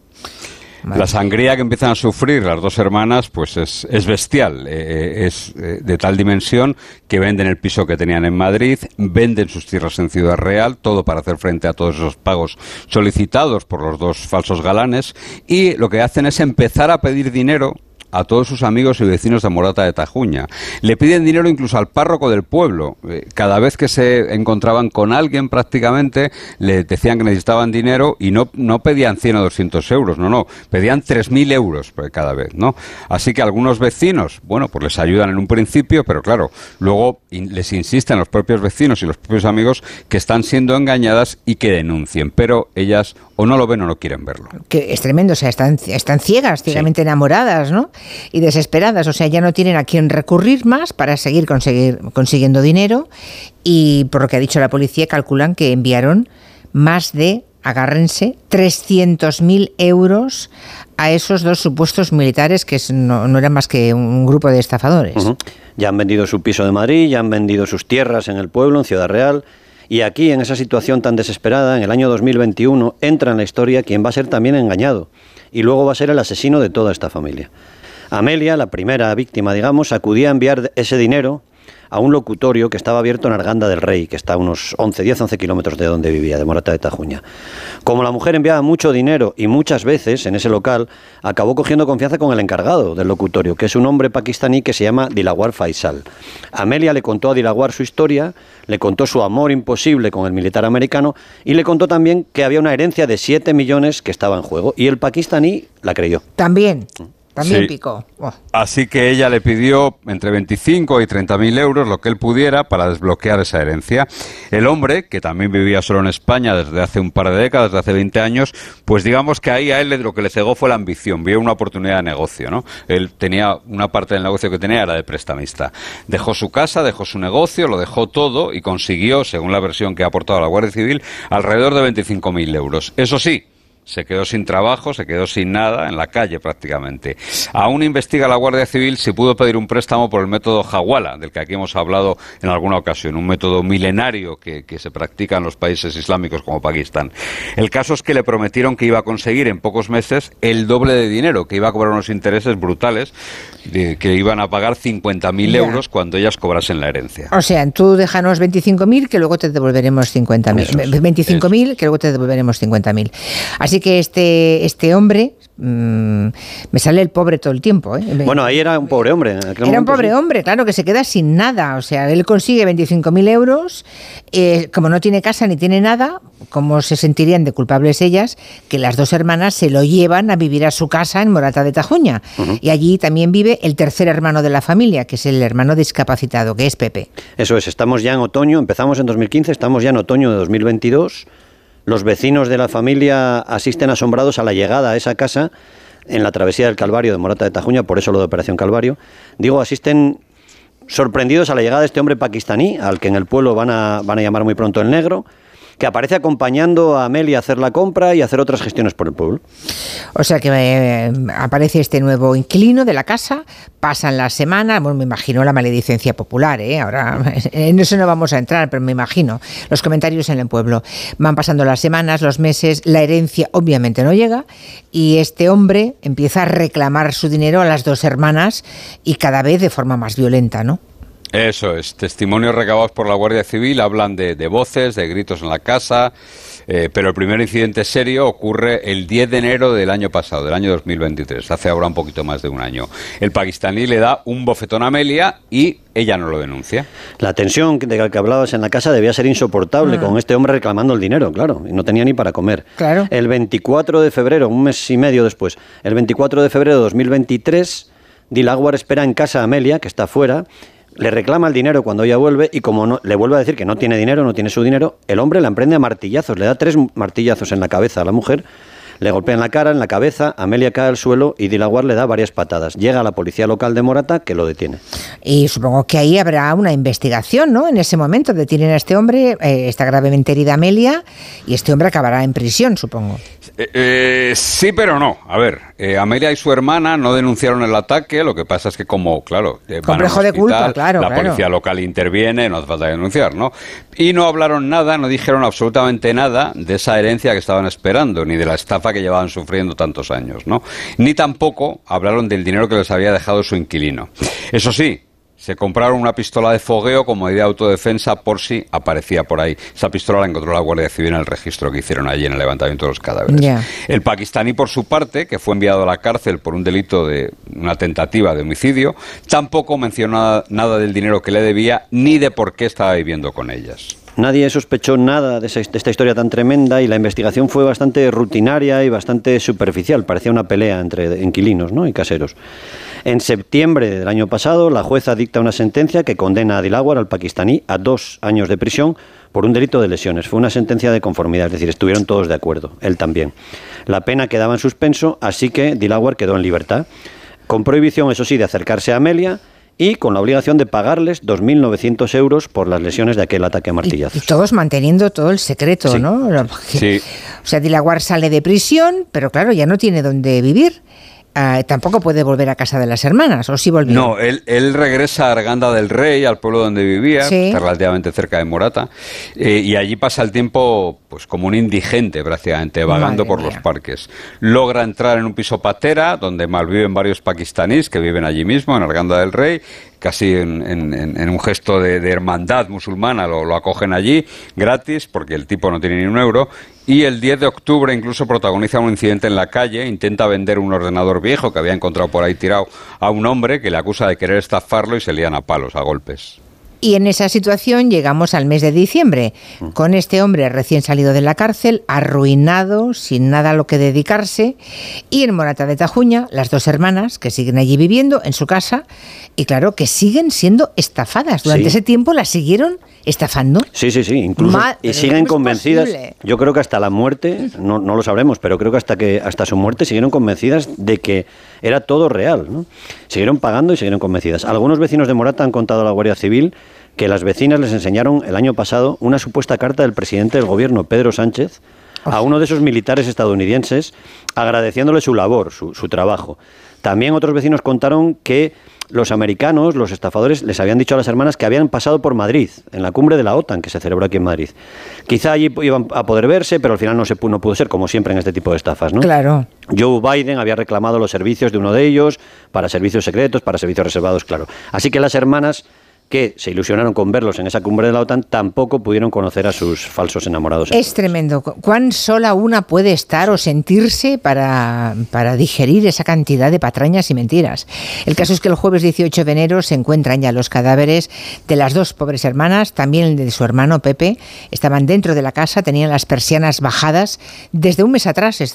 Speaker 54: La sangría que empiezan a sufrir las dos hermanas, pues es, bestial. Eh, eh, es eh, de tal dimensión que venden el piso que tenían en Madrid, venden sus tierras en Ciudad Real, todo para hacer frente a todos esos pagos solicitados por los dos falsos galanes, y lo que hacen es empezar a pedir dinero a todos sus amigos y vecinos de Morata de Tajuña. Le piden dinero incluso al párroco del pueblo. Eh, cada vez que se encontraban con alguien prácticamente le decían que necesitaban dinero y no, no pedían 100 o 200 euros, no, no, pedían 3.000 euros cada vez, ¿no? Así que algunos vecinos, bueno, pues les ayudan en un principio, pero claro, luego les insisten los propios vecinos y los propios amigos que están siendo engañadas y que denuncien, pero ellas o no lo ven o no quieren verlo.
Speaker 1: Que es tremendo, o sea, están, están ciegas, ciegamente enamoradas, ¿no? Y desesperadas, o sea, ya no tienen a quién recurrir más para seguir conseguir, consiguiendo dinero y por lo que ha dicho la policía calculan que enviaron más de agárrense, 300.000 euros a esos dos supuestos militares que no, eran más que un grupo de estafadores.
Speaker 53: Ya han vendido su piso de Madrid, ya han vendido sus tierras en el pueblo, en Ciudad Real. Y aquí, en esa situación tan desesperada, en el año 2021, entra en la historia quien va a ser también engañado. Y luego va a ser el asesino de toda esta familia. Amelia, la primera víctima, digamos, acudía a enviar ese dinero a un locutorio que estaba abierto en Arganda del Rey, que está a unos 11, 10, 11 kilómetros de donde vivía, de Morata de Tajuña. Como la mujer enviaba mucho dinero y muchas veces en ese local, acabó cogiendo confianza con el encargado del locutorio, que es un hombre pakistaní que se llama Dilawar Faisal. Amelia le contó a Dilawar su historia, le contó su amor imposible con el militar americano y le contó también que había una herencia de 7 millones que estaba en juego. Y el pakistaní la creyó.
Speaker 1: También. También picó.
Speaker 54: Así que ella le pidió entre 25 y 30 mil euros, lo que él pudiera, para desbloquear esa herencia. El hombre, que también vivía solo en España desde hace un par de décadas, desde hace 20 años, pues digamos que ahí a él lo que le cegó fue la ambición, vio una oportunidad de negocio, ¿no? Él tenía una parte del negocio que tenía era de prestamista. Dejó su casa, dejó su negocio, lo dejó todo y consiguió, según la versión que ha aportado la Guardia Civil, alrededor de 25 mil euros. Eso sí, se quedó sin trabajo, se quedó sin nada, en la calle prácticamente. Aún investiga la Guardia Civil si pudo pedir un préstamo por el método Hawala, del que aquí hemos hablado en alguna ocasión, un método milenario que, se practica en los países islámicos como Pakistán. El caso es que le prometieron que iba a conseguir en pocos meses el doble de dinero, que iba a cobrar unos intereses brutales, que iban a pagar 50.000 euros cuando ellas cobrasen la herencia.
Speaker 1: O sea, tú déjanos 25.000 que luego te devolveremos 50.000. 25.000 que luego te devolveremos 50.000. Así que este, este hombre, mm, me sale el pobre todo el tiempo. ¿eh?
Speaker 53: Bueno, ahí era un pobre hombre.
Speaker 1: era un pobre hombre, claro, que se queda sin nada. O sea, él consigue 25.000 euros, eh, como no tiene casa ni tiene nada, ¿cómo se sentirían de culpables ellas? Que las dos hermanas se lo llevan a vivir a su casa en Morata de Tajuña. Y allí también vive el tercer hermano de la familia, que es el hermano discapacitado, que es Pepe.
Speaker 53: Eso es, estamos ya en otoño, empezamos en 2015, estamos ya en otoño de 2022 los vecinos de la familia asisten asombrados a la llegada a esa casa en la travesía del Calvario de Morata de Tajuña, por eso lo de Operación Calvario. Digo, asisten sorprendidos a la llegada de este hombre pakistaní, al que en el pueblo van a, van a llamar muy pronto el negro, que aparece acompañando a Amelia a hacer la compra y hacer otras gestiones por el pueblo.
Speaker 1: O sea que eh, aparece este nuevo inquilino de la casa, pasan las semanas, bueno, me imagino la maledicencia popular, ¿eh? ahora [laughs] en eso no vamos a entrar, pero me imagino los comentarios en el pueblo. Van pasando las semanas, los meses, la herencia obviamente no llega y este hombre empieza a reclamar su dinero a las dos hermanas y cada vez de forma más violenta, ¿no?
Speaker 54: Eso es, testimonios recabados por la Guardia Civil hablan de, voces, de gritos en la casa, eh, pero el primer incidente serio ocurre el 10 de enero del año pasado, del año 2023, hace ahora un poquito más de un año. El pakistaní le da un bofetón a Amelia y ella no lo denuncia.
Speaker 53: La tensión de la que hablabas en la casa debía ser insoportable mm. con este hombre reclamando el dinero, claro, y no tenía ni para comer.
Speaker 1: Claro.
Speaker 53: El 24 de febrero, un mes y medio después, el 24 de febrero de 2023, Dilawar espera en casa a Amelia, que está fuera, le reclama el dinero cuando ella vuelve y como no, le vuelve a decir que no tiene dinero, no tiene su dinero, el hombre la emprende a martillazos, le da tres martillazos en la cabeza a la mujer, le golpea en la cara, en la cabeza, Amelia cae al suelo y Dilaguar le da varias patadas. Llega la policía local de Morata que lo detiene.
Speaker 1: Y supongo que ahí habrá una investigación, ¿no? En ese momento detienen a este hombre, eh, está gravemente herida Amelia y este hombre acabará en prisión, supongo.
Speaker 54: Eh, eh, sí, pero no. A ver, eh, Amelia y su hermana no denunciaron el ataque, lo que pasa es que como, claro,
Speaker 1: complejo de culpa, claro,
Speaker 54: la policía local interviene, no hace falta denunciar, ¿no? Y no hablaron nada, no dijeron absolutamente nada de esa herencia que estaban esperando, ni de la estafa que llevaban sufriendo tantos años, ¿no? Ni tampoco hablaron del dinero que les había dejado su inquilino. Eso sí, se compraron una pistola de fogueo como medida de autodefensa por si aparecía por ahí. Esa pistola la encontró la Guardia Civil en el registro que hicieron allí en el levantamiento de los cadáveres. El pakistaní, por su parte, que fue enviado a la cárcel por un delito de una tentativa de homicidio, tampoco mencionó nada, del dinero que le debía ni de por qué estaba viviendo con ellas.
Speaker 53: Nadie sospechó nada de, esta historia tan tremenda y la investigación fue bastante rutinaria y bastante superficial. Parecía una pelea entre inquilinos ¿no? y caseros. En septiembre del año pasado, la jueza dicta una sentencia que condena a Dilawar, al pakistaní, a dos años de prisión por un delito de lesiones. Fue una sentencia de conformidad, es decir, estuvieron todos de acuerdo, él también. La pena quedaba en suspenso, así que Dilawar quedó en libertad, con prohibición, eso sí, de acercarse a Amelia y con la obligación de pagarles 2.900 euros por las lesiones de aquel ataque a martillazos.
Speaker 1: Y, todos manteniendo todo el secreto, ¿no?
Speaker 54: Sí.
Speaker 1: O sea, Dilaguar sale de prisión, pero claro, ya no tiene dónde vivir. Ah, tampoco puede volver a casa de las hermanas, o sí volvió.
Speaker 54: No, él, él regresa a Arganda del Rey, al pueblo donde vivía,
Speaker 1: Sí.
Speaker 54: está relativamente cerca de Morata, eh, y allí pasa el tiempo pues como un indigente prácticamente, vagando
Speaker 1: Madre
Speaker 54: por los parques. Logra entrar en un piso patera, donde malviven varios pakistaníes que viven allí mismo, en Arganda del Rey, casi en, en- en- en un gesto de, de hermandad musulmana, lo, lo acogen allí gratis, porque el tipo no tiene ni un euro, y el 10 de octubre incluso protagoniza un incidente en la calle, intenta vender un ordenador viejo que había encontrado por ahí tirado a un hombre que le acusa de querer estafarlo y se lían a palos, a golpes.
Speaker 1: Y en esa situación llegamos al mes de diciembre, con este hombre recién salido de la cárcel, arruinado, sin nada a lo que dedicarse, y en Morata de Tajuña, las dos hermanas que siguen allí viviendo en su casa, y claro, que siguen siendo estafadas. Durante
Speaker 53: Sí.
Speaker 1: ese tiempo las siguieron estafando.
Speaker 53: Sí, sí, sí, incluso. Y siguen
Speaker 1: ¿cómo es
Speaker 53: convencidas.
Speaker 1: posible?
Speaker 53: Yo creo que hasta la muerte, no, no lo sabremos, pero creo que hasta que hasta su muerte siguieron convencidas de que era todo real. ¿no? Siguieron pagando y siguieron convencidas. Algunos vecinos de Morata han contado a la Guardia Civil que las vecinas les enseñaron el año pasado una supuesta carta del presidente del gobierno, Pedro Sánchez, a uno de esos militares estadounidenses agradeciéndole su labor, su, su trabajo. También otros vecinos contaron que los americanos, los estafadores, les habían dicho a las hermanas que habían pasado por Madrid, en la cumbre de la OTAN que se celebró aquí en Madrid. Quizá allí iban a poder verse, pero al final no, se, no pudo ser, como siempre en este tipo de estafas. ¿no?
Speaker 1: Claro.
Speaker 53: Joe Biden había reclamado los servicios de uno de ellos para servicios secretos, para servicios reservados, claro. Así que las hermanas que se ilusionaron con verlos en esa cumbre de la OTAN tampoco pudieron conocer a sus falsos enamorados.
Speaker 1: Es tremendo. Cu- ¿Cuán sola una puede estar o sentirse para, para digerir esa cantidad de patrañas y mentiras? El caso es que el jueves 18 de enero se encuentran ya los cadáveres de las dos pobres hermanas, también el de su hermano Pepe. Estaban dentro de la casa, tenían las persianas bajadas desde un mes atrás, eh,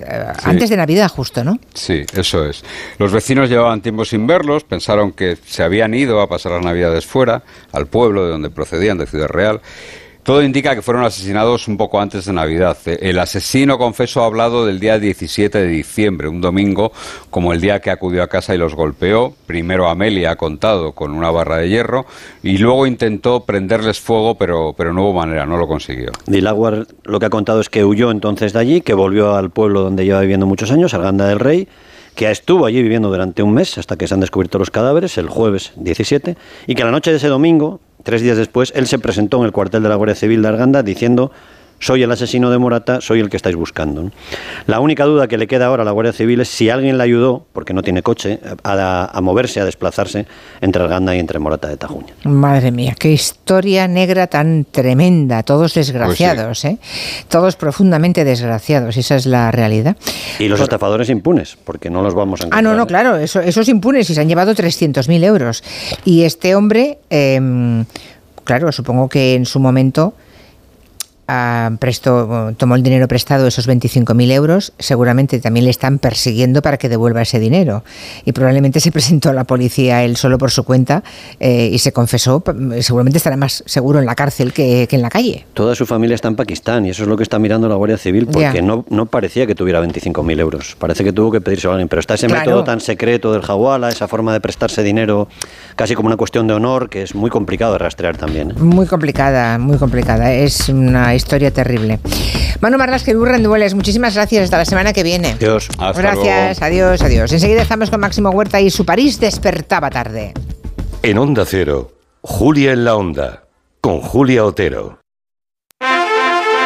Speaker 1: antes de Navidad justo, ¿no?
Speaker 54: Sí, eso es. Los vecinos llevaban tiempo sin verlos, pensaron que se habían ido a pasar las navidades fuera, al pueblo de donde procedían, de Ciudad Real. Todo indica que fueron asesinados un poco antes de Navidad. Eh, El asesino, confeso, ha hablado del día 17 de diciembre, un domingo, como el día que acudió a casa y los golpeó. Primero Amelia ha contado con una barra de hierro y luego intentó prenderles fuego, pero, pero no hubo manera, no lo consiguió.
Speaker 53: Dilaguar lo que ha contado es que huyó entonces de allí, que volvió al pueblo donde lleva viviendo muchos años, Arganda del Rey, que estuvo allí viviendo durante un mes hasta que se han descubierto los cadáveres, el jueves 17, y que la noche de ese domingo, tres días después, él se presentó en el cuartel de la Guardia Civil de Arganda diciendo soy el asesino de Morata, soy el que estáis buscando. ¿no? La única duda que le queda ahora a la Guardia Civil es si alguien le ayudó, porque no tiene coche, a, a moverse, a desplazarse entre Arganda y entre Morata de Tajuña.
Speaker 1: Madre mía, qué historia negra tan tremenda. Todos desgraciados, ¿eh? Todos profundamente desgraciados. Esa es la realidad.
Speaker 53: Y los estafadores impunes, porque no los vamos a
Speaker 1: Ah,
Speaker 53: encontrar.
Speaker 1: no, no,
Speaker 53: ¿eh?
Speaker 1: claro, eso, esos impunes y se han llevado 300.000 euros. Y este hombre, em, claro, supongo que en su momento ah, prestó, tomó el dinero prestado, esos 25.000 euros, seguramente también le están persiguiendo para que devuelva ese dinero. Y probablemente se [laughs] presentó a la policía él solo por su cuenta eh, y se confesó, seguramente estará más seguro en la cárcel que, que en la calle.
Speaker 53: Toda su familia está en Pakistán y eso es lo que está mirando la Guardia Civil porque no, no parecía que tuviera 25.000 euros. Parece que tuvo que pedírselo a alguien. Pero está ese
Speaker 1: Claro.
Speaker 53: método tan secreto del Hawala, esa forma de prestarse dinero casi como una cuestión de honor que es muy complicado de rastrear también. ¿eh?
Speaker 1: Muy complicada, muy complicada. Es una historia terrible. Manu Marlas, que Dueles, muchísimas gracias. Hasta la semana que viene.
Speaker 53: Adiós.
Speaker 1: Gracias, adiós, adiós. Enseguida estamos con Máximo Huerta y su París despertaba tarde.
Speaker 19: En Onda Cero, Julia en la Onda, con Julia Otero.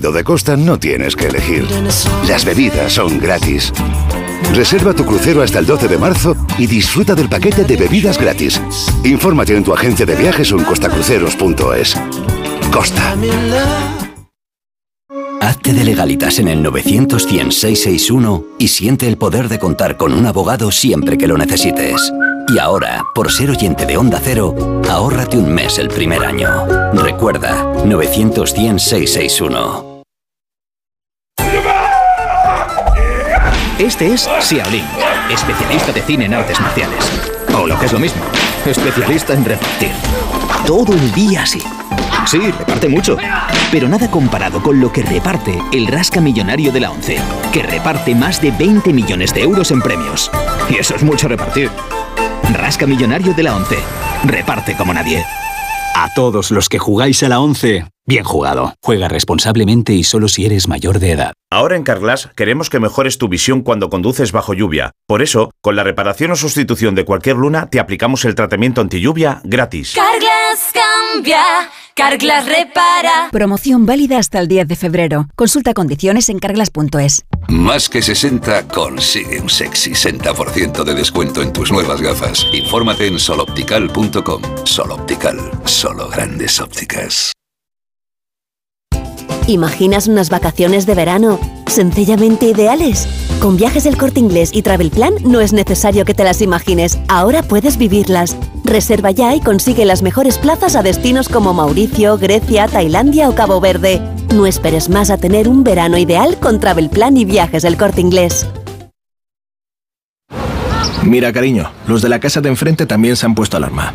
Speaker 55: de Costa no tienes que elegir. Las bebidas son gratis. Reserva tu crucero hasta el 12 de marzo y disfruta del paquete de bebidas gratis. Infórmate en tu agencia de viajes o en costacruceros.es. Costa.
Speaker 56: Hazte de legalitas en el 900 661 y siente el poder de contar con un abogado siempre que lo necesites. Y ahora, por ser oyente de Onda Cero, ahórrate un mes el primer año. Recuerda, 900
Speaker 45: Este es Xiaolin, especialista de cine en artes marciales. O lo que es lo mismo, especialista en repartir. Todo el día así. Sí, reparte mucho. Pero nada comparado con lo que reparte el Rasca Millonario de la ONCE, que reparte más de 20 millones de euros en premios. Y eso es mucho repartir. Rasca Millonario de la ONCE. Reparte como nadie.
Speaker 57: A todos los que jugáis a la 11, bien jugado. Juega responsablemente y solo si eres mayor de edad.
Speaker 58: Ahora en Carglass queremos que mejores tu visión cuando conduces bajo lluvia. Por eso, con la reparación o sustitución de cualquier luna, te aplicamos el tratamiento anti lluvia gratis.
Speaker 59: Carglass cambia, Carglass repara.
Speaker 43: Promoción válida hasta el 10 de febrero. Consulta condiciones en carglass.es.
Speaker 60: Más que 60 consigue un sexy 60% de descuento en tus nuevas gafas. Infórmate en soloptical.com. Soloptical, solo grandes ópticas.
Speaker 43: ¿Imaginas unas vacaciones de verano sencillamente ideales? Con viajes del corte inglés y Travel Plan no es necesario que te las imagines, ahora puedes vivirlas. Reserva ya y consigue las mejores plazas a destinos como Mauricio, Grecia, Tailandia o Cabo Verde. No esperes más a tener un verano ideal con Travel Plan y viajes del corte inglés.
Speaker 61: Mira, cariño, los de la casa de enfrente también se han puesto alarma.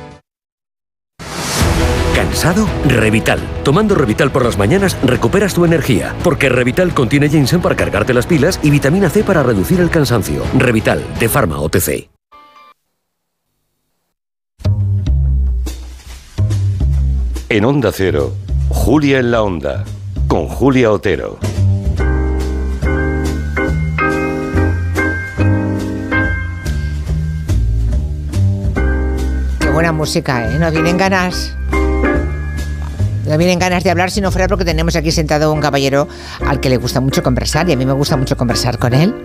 Speaker 19: ¿Cansado? Revital. Tomando Revital por las mañanas recuperas tu energía, porque Revital contiene ginseng para cargarte las pilas y vitamina C para reducir el cansancio. Revital, de Pharma OTC.
Speaker 62: En Onda Cero, Julia en la Onda, con Julia Otero.
Speaker 1: Qué buena música, ¿eh? No vienen ganas. No vienen ganas de hablar si no fuera porque tenemos aquí sentado un caballero al que le gusta mucho conversar y a mí me gusta mucho conversar con él.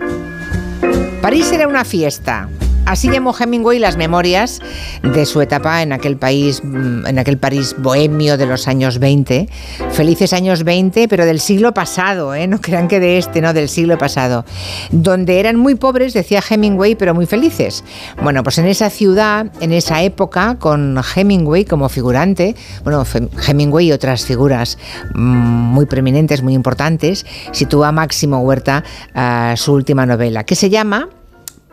Speaker 1: París era una fiesta. Así llamó Hemingway las memorias de su etapa en aquel país, mm, en aquel París bohemio de los años 20. Felices años 20, pero del siglo pasado, ¿eh? no crean que de este, no, del siglo pasado. Donde eran muy pobres, decía Hemingway, pero muy felices. Bueno, pues en esa ciudad, en esa época, con Hemingway como figurante, bueno, Hemingway y otras figuras mm, muy preeminentes, muy importantes, sitúa Máximo Huerta uh, su última novela, que se llama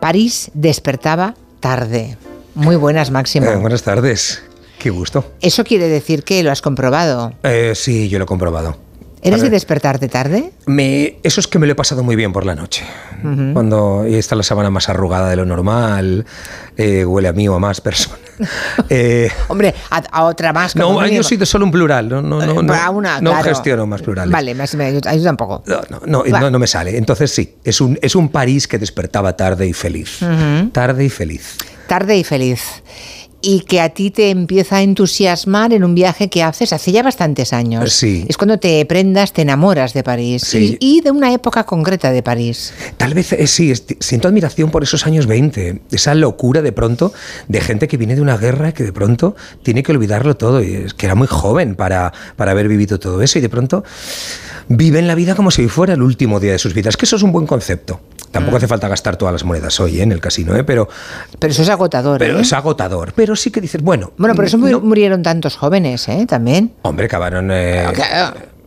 Speaker 1: París despertaba tarde. Muy buenas, Máximo.
Speaker 63: Eh, buenas tardes. Qué gusto.
Speaker 1: ¿Eso quiere decir que lo has comprobado?
Speaker 63: Eh, sí, yo lo he comprobado.
Speaker 1: ¿Eres de despertarte tarde?
Speaker 63: Me, eso es que me lo he pasado muy bien por la noche. Cuando está la sábana más arrugada de lo normal, eh, huele a mí o a más personas. [laughs]
Speaker 1: Eh, Hombre, a, otra más.
Speaker 63: No, yo soy de solo un plural. No, no, no, no,
Speaker 1: una,
Speaker 63: no gestiono más plurales.
Speaker 1: Vale, me, me, ayuda un poco.
Speaker 63: No, no, no, me sale. Entonces sí, es un, es un París que despertaba tarde y feliz. Tarde y feliz.
Speaker 1: Tarde y feliz y que a ti te empieza a entusiasmar en un viaje que haces hace ya bastantes años.
Speaker 63: Sí.
Speaker 1: Es cuando te prendas, te enamoras de París
Speaker 63: Sí.
Speaker 1: y, y de una época concreta de París.
Speaker 63: Tal vez eh, sí, es- siento admiración por esos años 20, esa locura de pronto de gente que viene de una guerra que de pronto tiene que olvidarlo todo, y es que era muy joven para, para haber vivido todo eso y de pronto viven la vida como si fuera el último día de sus vidas, que eso es un buen concepto. Tampoco hace falta gastar todas las monedas hoy ¿eh? en el casino, ¿eh? pero...
Speaker 1: Pero eso es agotador,
Speaker 63: Pero
Speaker 1: ¿eh?
Speaker 63: es agotador, pero sí que dices, bueno...
Speaker 1: Bueno, por eso
Speaker 63: no-
Speaker 1: mu- murieron tantos jóvenes, ¿eh? También.
Speaker 63: Hombre, acabaron. eh,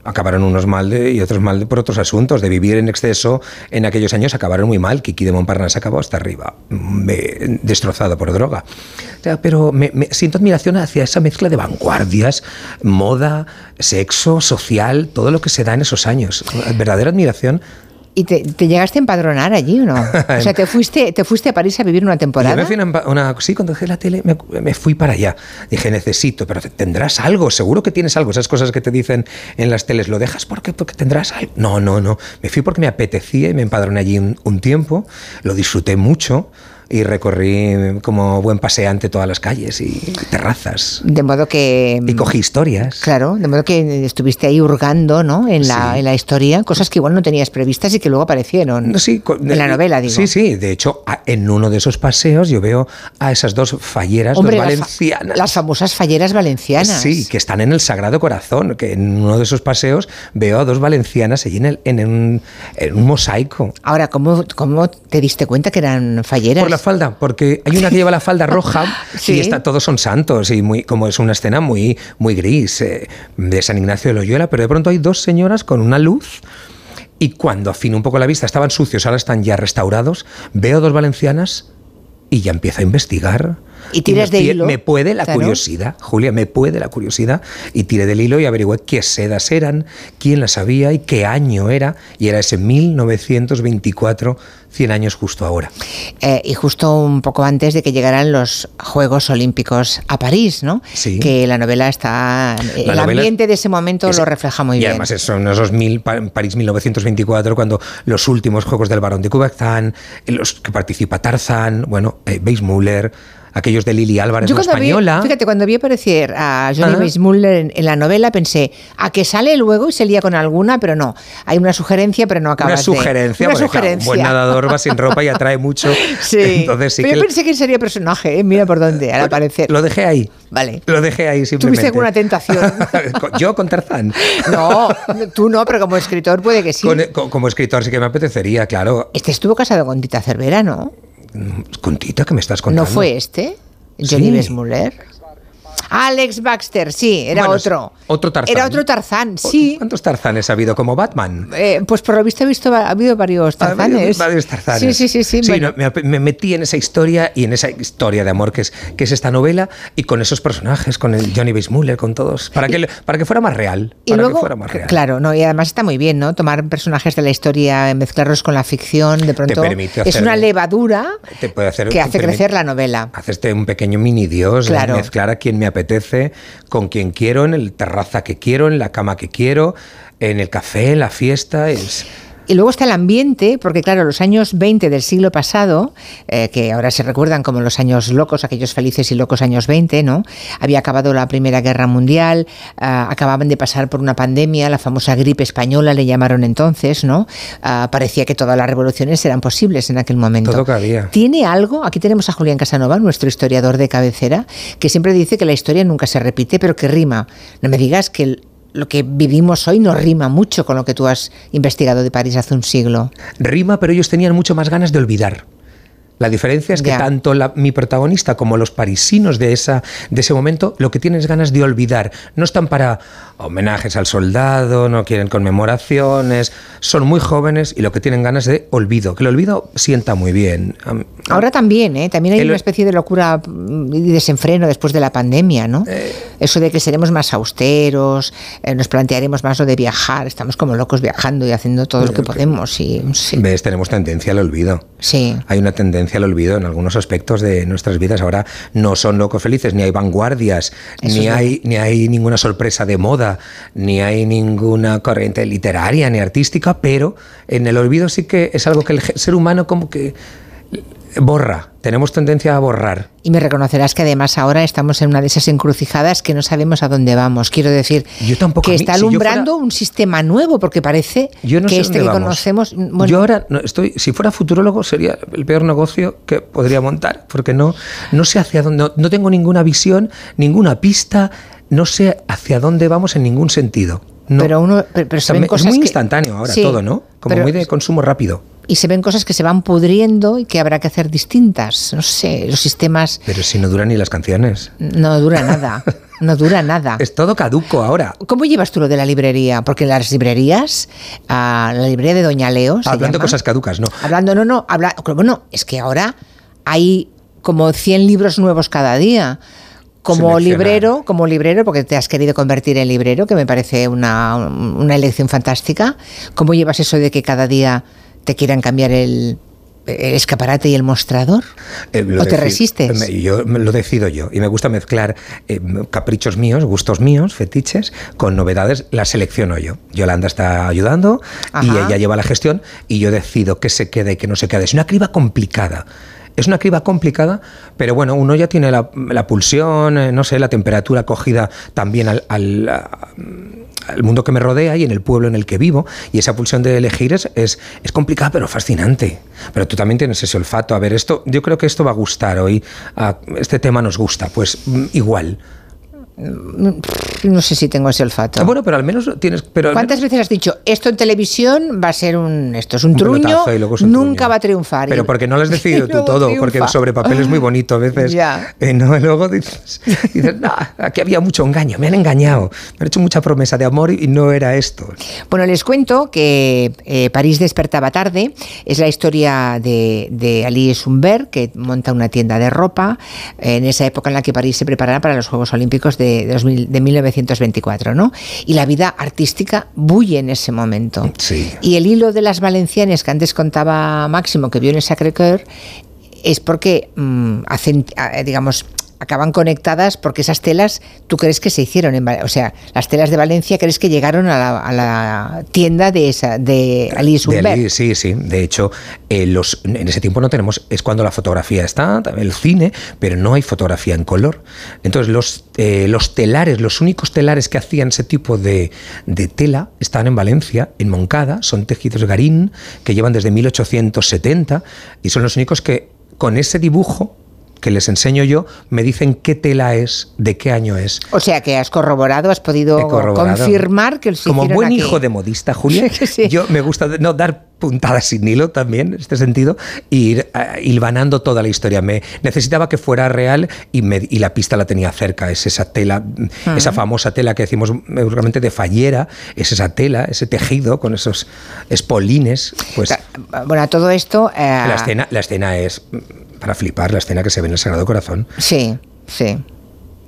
Speaker 63: Acabaron unos mal de- y otros mal de- por otros asuntos. De vivir en exceso en aquellos años acabaron muy mal. Kiki de Montparnasse acabó hasta arriba, me- destrozado por droga. O sea, pero me, me- siento admiración hacia esa mezcla de vanguardias, moda, sexo, social, todo lo que se da en esos años. Verdadera admiración.
Speaker 1: ¿Y te, te llegaste a empadronar allí o no? [laughs] O sea, ¿te fuiste, te fuiste a París a vivir una
Speaker 63: Yo
Speaker 1: temporada?
Speaker 63: me fui una, una- sí, cuando dejé la tele me, me fui para allá. Dije, necesito, pero tendrás algo, seguro que tienes algo. Esas cosas que te dicen en las teles, ¿lo dejas porque, porque tendrás algo? No, no, no. Me fui porque me apetecía y me empadroné allí un, un tiempo. Lo disfruté mucho. Y recorrí como buen paseante todas las calles y terrazas.
Speaker 1: De modo que...
Speaker 63: Y cogí historias.
Speaker 1: Claro, de modo que estuviste ahí hurgando ¿no? en, la,
Speaker 63: Sí.
Speaker 1: en la historia, cosas que igual no tenías previstas y que luego aparecieron
Speaker 63: Sí,
Speaker 1: en la novela, digo.
Speaker 63: Sí, sí. De hecho, en uno de esos paseos yo veo a esas dos falleras,
Speaker 1: Hombre,
Speaker 63: dos
Speaker 1: las
Speaker 63: valencianas.
Speaker 1: Las famosas falleras valencianas.
Speaker 63: Sí, que están en el Sagrado Corazón, que en uno de esos paseos veo a dos valencianas allí en, el- en un, en un mosaico.
Speaker 1: Ahora, ¿cómo, ¿cómo te diste cuenta que eran falleras?
Speaker 63: Por la falda, porque hay una que lleva la falda roja [laughs]
Speaker 1: Sí.
Speaker 63: y está, todos son santos y muy, como es una escena muy, muy gris eh, de San Ignacio de Loyola, pero de pronto hay dos señoras con una luz y cuando afino un poco la vista, estaban sucios, ahora están ya restaurados, veo dos valencianas y ya empiezo a investigar.
Speaker 1: Y
Speaker 63: me,
Speaker 1: de
Speaker 63: pie-
Speaker 1: hilo,
Speaker 63: Me puede la
Speaker 1: claro.
Speaker 63: curiosidad, Julia, me puede la curiosidad. Y tiré del hilo y averigüé qué sedas eran, quién las había y qué año era. Y era ese 1924, 100 años justo ahora.
Speaker 1: Eh, y justo un poco antes de que llegaran los Juegos Olímpicos a París, ¿no?
Speaker 63: Sí.
Speaker 1: Que la novela está... el
Speaker 63: novela
Speaker 1: ambiente de ese momento
Speaker 63: es-
Speaker 1: lo refleja muy
Speaker 63: y
Speaker 1: bien.
Speaker 63: además son esos mil, Pa- París 1924, cuando los últimos Juegos del Barón de Coubertin, en los que participa Tarzán, bueno, eh, Weissmuller, aquellos de Lili Álvarez,
Speaker 1: Yo
Speaker 63: la
Speaker 1: vi,
Speaker 63: española.
Speaker 1: fíjate, cuando vi aparecer a Johnny
Speaker 63: Ah.
Speaker 1: Weissmuller en, en la novela pensé, a que sale luego y se lía con alguna, pero no. Hay una sugerencia, pero no acabas
Speaker 63: una
Speaker 1: de-
Speaker 63: sugerencia,
Speaker 1: Una
Speaker 63: porque, claro,
Speaker 1: sugerencia.
Speaker 63: un buen nadador va sin ropa y atrae mucho. [laughs]
Speaker 1: Sí.
Speaker 63: Entonces sí
Speaker 1: pero
Speaker 63: que
Speaker 1: yo pensé que sería personaje, ¿eh? mira por dónde, al aparecer.
Speaker 63: lo dejé ahí.
Speaker 1: Vale.
Speaker 63: Lo dejé ahí simplemente.
Speaker 1: ¿Tuviste alguna tentación? [laughs]
Speaker 63: Yo con Tarzán.
Speaker 1: no, tú no, pero como escritor puede que sí.
Speaker 63: Con- co- como escritor sí que me apetecería, claro.
Speaker 1: Este estuvo casado con Tita Cervera, ¿no?
Speaker 63: Con Tita, que me estás contando?
Speaker 1: ¿No fue este? Johnny
Speaker 63: Sí.
Speaker 1: Alex Baxter, sí, era
Speaker 63: Bueno,
Speaker 1: otro.
Speaker 63: Otro Tarzán.
Speaker 1: Era otro Tarzán, sí.
Speaker 63: ¿Cuántos Tarzanes ha habido como Batman?
Speaker 1: Eh, pues por lo visto he visto, ha habido varios
Speaker 63: Ha habido
Speaker 1: Tarzanes.
Speaker 63: varios Tarzanes.
Speaker 1: Sí, sí, sí. sí, bueno.
Speaker 63: no, me, me metí en esa historia y en esa historia de amor que es, que es esta novela y con esos personajes, con el Johnny Weissmuller, con todos, para que, para que fuera más real.
Speaker 1: Y
Speaker 63: para
Speaker 1: luego,
Speaker 63: que fuera más real.
Speaker 1: claro, no, y además está muy bien, ¿no? Tomar personajes de la historia, mezclarlos con la ficción, de pronto
Speaker 63: permite
Speaker 1: es
Speaker 63: hacer-
Speaker 1: una levadura
Speaker 63: Te puede hacer,
Speaker 1: que
Speaker 63: te
Speaker 1: hace
Speaker 63: permite-
Speaker 1: crecer la novela.
Speaker 63: Hacerte un pequeño mini dios,
Speaker 1: Claro.
Speaker 63: mezclar a quien me apetece, con quien quiero, en el terraza que quiero, en la cama que quiero, en el café, en la fiesta. Es,
Speaker 1: Y luego está el ambiente, porque claro, los años 20 del siglo pasado, eh, que ahora se recuerdan como los años locos, aquellos felices y locos años 20, ¿no? Había acabado la Primera Guerra Mundial, ah, acababan de pasar por una pandemia, la famosa gripe española le llamaron entonces, ¿no? Ah, parecía que todas las revoluciones eran posibles en aquel momento.
Speaker 63: todo cabía.
Speaker 1: ¿Tiene algo? Aquí tenemos a Julián Casanova, nuestro historiador de cabecera, que siempre dice que la historia nunca se repite, pero que rima. No me digas que el- lo que vivimos hoy no rima mucho con lo que tú has investigado de París hace un siglo.
Speaker 63: Rima, pero ellos tenían mucho más ganas de olvidar. La diferencia es que tanto la- mi protagonista como los parisinos de, esa, de ese momento lo que tienen es ganas de olvidar. No están para homenajes al soldado, no quieren conmemoraciones, son muy jóvenes y lo que tienen ganas de olvido. Que el olvido sienta muy bien.
Speaker 1: Ahora también, ¿eh? También hay
Speaker 63: El-
Speaker 1: una especie de locura mm, y desenfreno después de la pandemia, ¿no?
Speaker 63: Eh.
Speaker 1: Eso de que seremos más austeros, eh, nos plantearemos más lo de viajar, estamos como locos viajando y haciendo todo lo que podemos. Y, sí.
Speaker 63: ¿Ves? Tenemos tendencia al olvido.
Speaker 1: Sí.
Speaker 63: Hay una tendencia al olvido en algunos aspectos de nuestras vidas. Ahora no son locos felices, ni hay vanguardias,
Speaker 1: Eso
Speaker 63: ni hay, ni hay ninguna sorpresa de moda, ni hay ninguna corriente literaria ni artística, pero en el olvido sí que es algo que el ser humano como que borra. Tenemos tendencia a borrar.
Speaker 1: Y me reconocerás que además ahora estamos en una de esas encrucijadas que no sabemos a dónde vamos. Quiero decir
Speaker 63: Yo tampoco,
Speaker 1: que
Speaker 63: mí,
Speaker 1: está
Speaker 63: si
Speaker 1: alumbrando un sistema nuevo, porque parece
Speaker 63: Yo no
Speaker 1: que este que
Speaker 63: vamos.
Speaker 1: conocemos. Bueno,
Speaker 63: Yo ahora no, estoy, si fuera futurólogo sería el peor negocio que podría montar, porque no, no sé hacia dónde, no, no tengo ninguna visión, ninguna pista, no sé hacia dónde vamos en ningún sentido. No.
Speaker 1: Pero uno, pero,
Speaker 63: O sea, es muy
Speaker 1: que-
Speaker 63: instantáneo ahora
Speaker 1: Sí,
Speaker 63: todo, ¿no? Como
Speaker 1: pero-
Speaker 63: muy de consumo rápido.
Speaker 1: Y se ven cosas que se van pudriendo y que habrá que hacer distintas. No sé, los sistemas
Speaker 63: Pero si no duran ni las canciones.
Speaker 1: no dura nada, no dura nada. [laughs]
Speaker 63: Es todo caduco ahora.
Speaker 1: ¿Cómo llevas tú lo de la librería? Porque las librerías, ah, la librería de Doña Leo, se
Speaker 63: Hablando de
Speaker 1: llama.
Speaker 63: cosas caducas, ¿no?
Speaker 1: Hablando, no, no, habla, bueno, es que ahora hay como 100 libros nuevos cada día. Como librero, como librero, porque te has querido convertir en librero, que me parece una, una elección fantástica. ¿Cómo llevas eso de que cada día te quieran cambiar el, el escaparate y el mostrador?
Speaker 63: Eh,
Speaker 1: ¿O te resistes?
Speaker 63: me- Yo me- lo decido yo. Y me gusta mezclar eh, caprichos míos, gustos míos, fetiches, con novedades. Las selecciono yo. Yolanda está ayudando y ella lleva la gestión y yo decido qué se queda y qué no se queda. Es una criba complicada. Es una criba complicada, pero bueno, uno ya tiene la, la pulsión, eh, no sé, la temperatura cogida también al, al, a- al mundo que me rodea y en el pueblo en el que vivo. Y esa pulsión de elegir es, es, es complicada, pero fascinante. Pero tú también tienes ese olfato. A ver, esto, yo creo que esto va a gustar hoy. Ah, este tema nos gusta, pues mm, igual.
Speaker 1: No sé si tengo ese olfato.
Speaker 63: Ah, bueno, pero al menos tienes. Pero
Speaker 1: ¿Cuántas veces has dicho esto en televisión va a ser un esto es un,
Speaker 63: Un
Speaker 1: truño,
Speaker 63: es un
Speaker 1: nunca va a triunfar?
Speaker 63: Pero porque no lo has [laughs] decidido tú todo,
Speaker 1: triunfa.
Speaker 63: porque sobre papel es muy bonito a veces. [laughs]
Speaker 1: Ya.
Speaker 63: Eh, no, y luego dices, [laughs] dices, no, aquí había mucho engaño, me han engañado, me han hecho mucha promesa de amor y no era esto.
Speaker 1: Bueno, les cuento que eh, París despertaba tarde. Es la historia de, de Alice Humbert, que monta una tienda de ropa en esa época en la que París se preparaba para los Juegos Olímpicos de, 2000 de 1924, ¿no? Y la vida artística bulle en ese momento.
Speaker 63: Sí.
Speaker 1: Y el hilo de las valencianas que antes contaba Máximo, que vio en el Sacré-Cœur, es porque mm, hacen, ah, digamos, acaban conectadas porque esas telas, ¿tú crees que se hicieron en O sea, las telas de Valencia, ¿crees que llegaron a la, a la tienda de esa de Alice
Speaker 63: De? Ali, sí, sí. De hecho, eh, los, en ese tiempo no tenemos, es cuando la fotografía está, el cine, pero no hay fotografía en color. Entonces, los, eh, los telares, los únicos telares que hacían ese tipo de, de tela están en Valencia, en Moncada, son tejidos garín que llevan desde 1870 y son los únicos que con ese dibujo que les enseño yo, me dicen qué tela es, de qué año es.
Speaker 1: O sea, que has corroborado, has podido
Speaker 63: corroborado.
Speaker 1: confirmar que se
Speaker 63: Como buen
Speaker 1: aquí.
Speaker 63: hijo de modista, Julia, [laughs] yo me gusta no dar puntadas sin hilo también, en este sentido, e ir eh, hilvanando toda la historia. Me necesitaba que fuera real y, me- y la pista la tenía cerca. Es esa tela,
Speaker 1: Ah.
Speaker 63: esa famosa tela que decimos vulgarmente de fallera, es esa tela, ese tejido con esos espolines. Pues
Speaker 1: Bueno, a todo esto... eh,
Speaker 63: la escena, la escena es para flipar, la escena que se ve en el Sagrado Corazón.
Speaker 1: Sí, sí.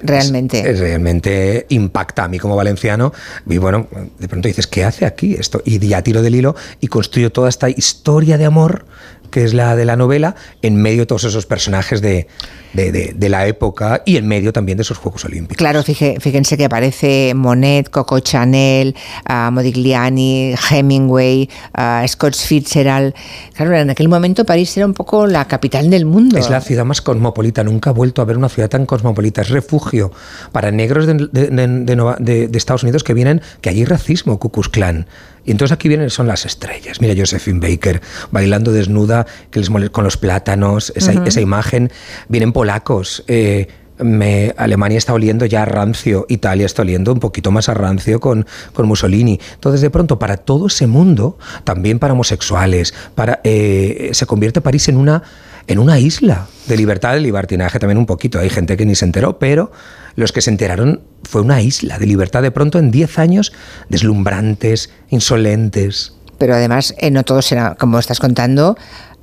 Speaker 1: Realmente.
Speaker 63: Es, realmente impacta a mí como valenciano. Y bueno, de pronto dices, ¿qué hace aquí esto? Y ya tiro del hilo y construyo toda esta historia de amor que es la de la novela, en medio de todos esos personajes de, de- de- de la época y en medio también de esos Juegos Olímpicos.
Speaker 1: Claro, fíjense que aparece Monet, Coco Chanel, ah, Modigliani, Hemingway, ah, Scott Fitzgerald. Claro, en aquel momento París era un poco la capital del mundo.
Speaker 63: Es la ciudad más cosmopolita. Nunca he vuelto a ver una ciudad tan cosmopolita. Es refugio para negros de, Estados Unidos que vienen, que allí hay racismo, Ku Klux Klan. Y entonces aquí vienen, son las estrellas. Mira Josephine Baker bailando desnuda que les con los plátanos, esa, esa imagen. Vienen polacos. eh, me- Alemania está oliendo ya a rancio, Italia está oliendo un poquito más a rancio con, con Mussolini. Entonces, de pronto, para todo ese mundo, también para homosexuales, para, eh, se convierte París en una, en una isla de libertad, de libertinaje también un poquito. Hay gente que ni se enteró, pero los que se enteraron fue una isla de libertad de pronto en 10 años, deslumbrantes, insolentes.
Speaker 1: Pero además, eh, no todos eran, como estás contando,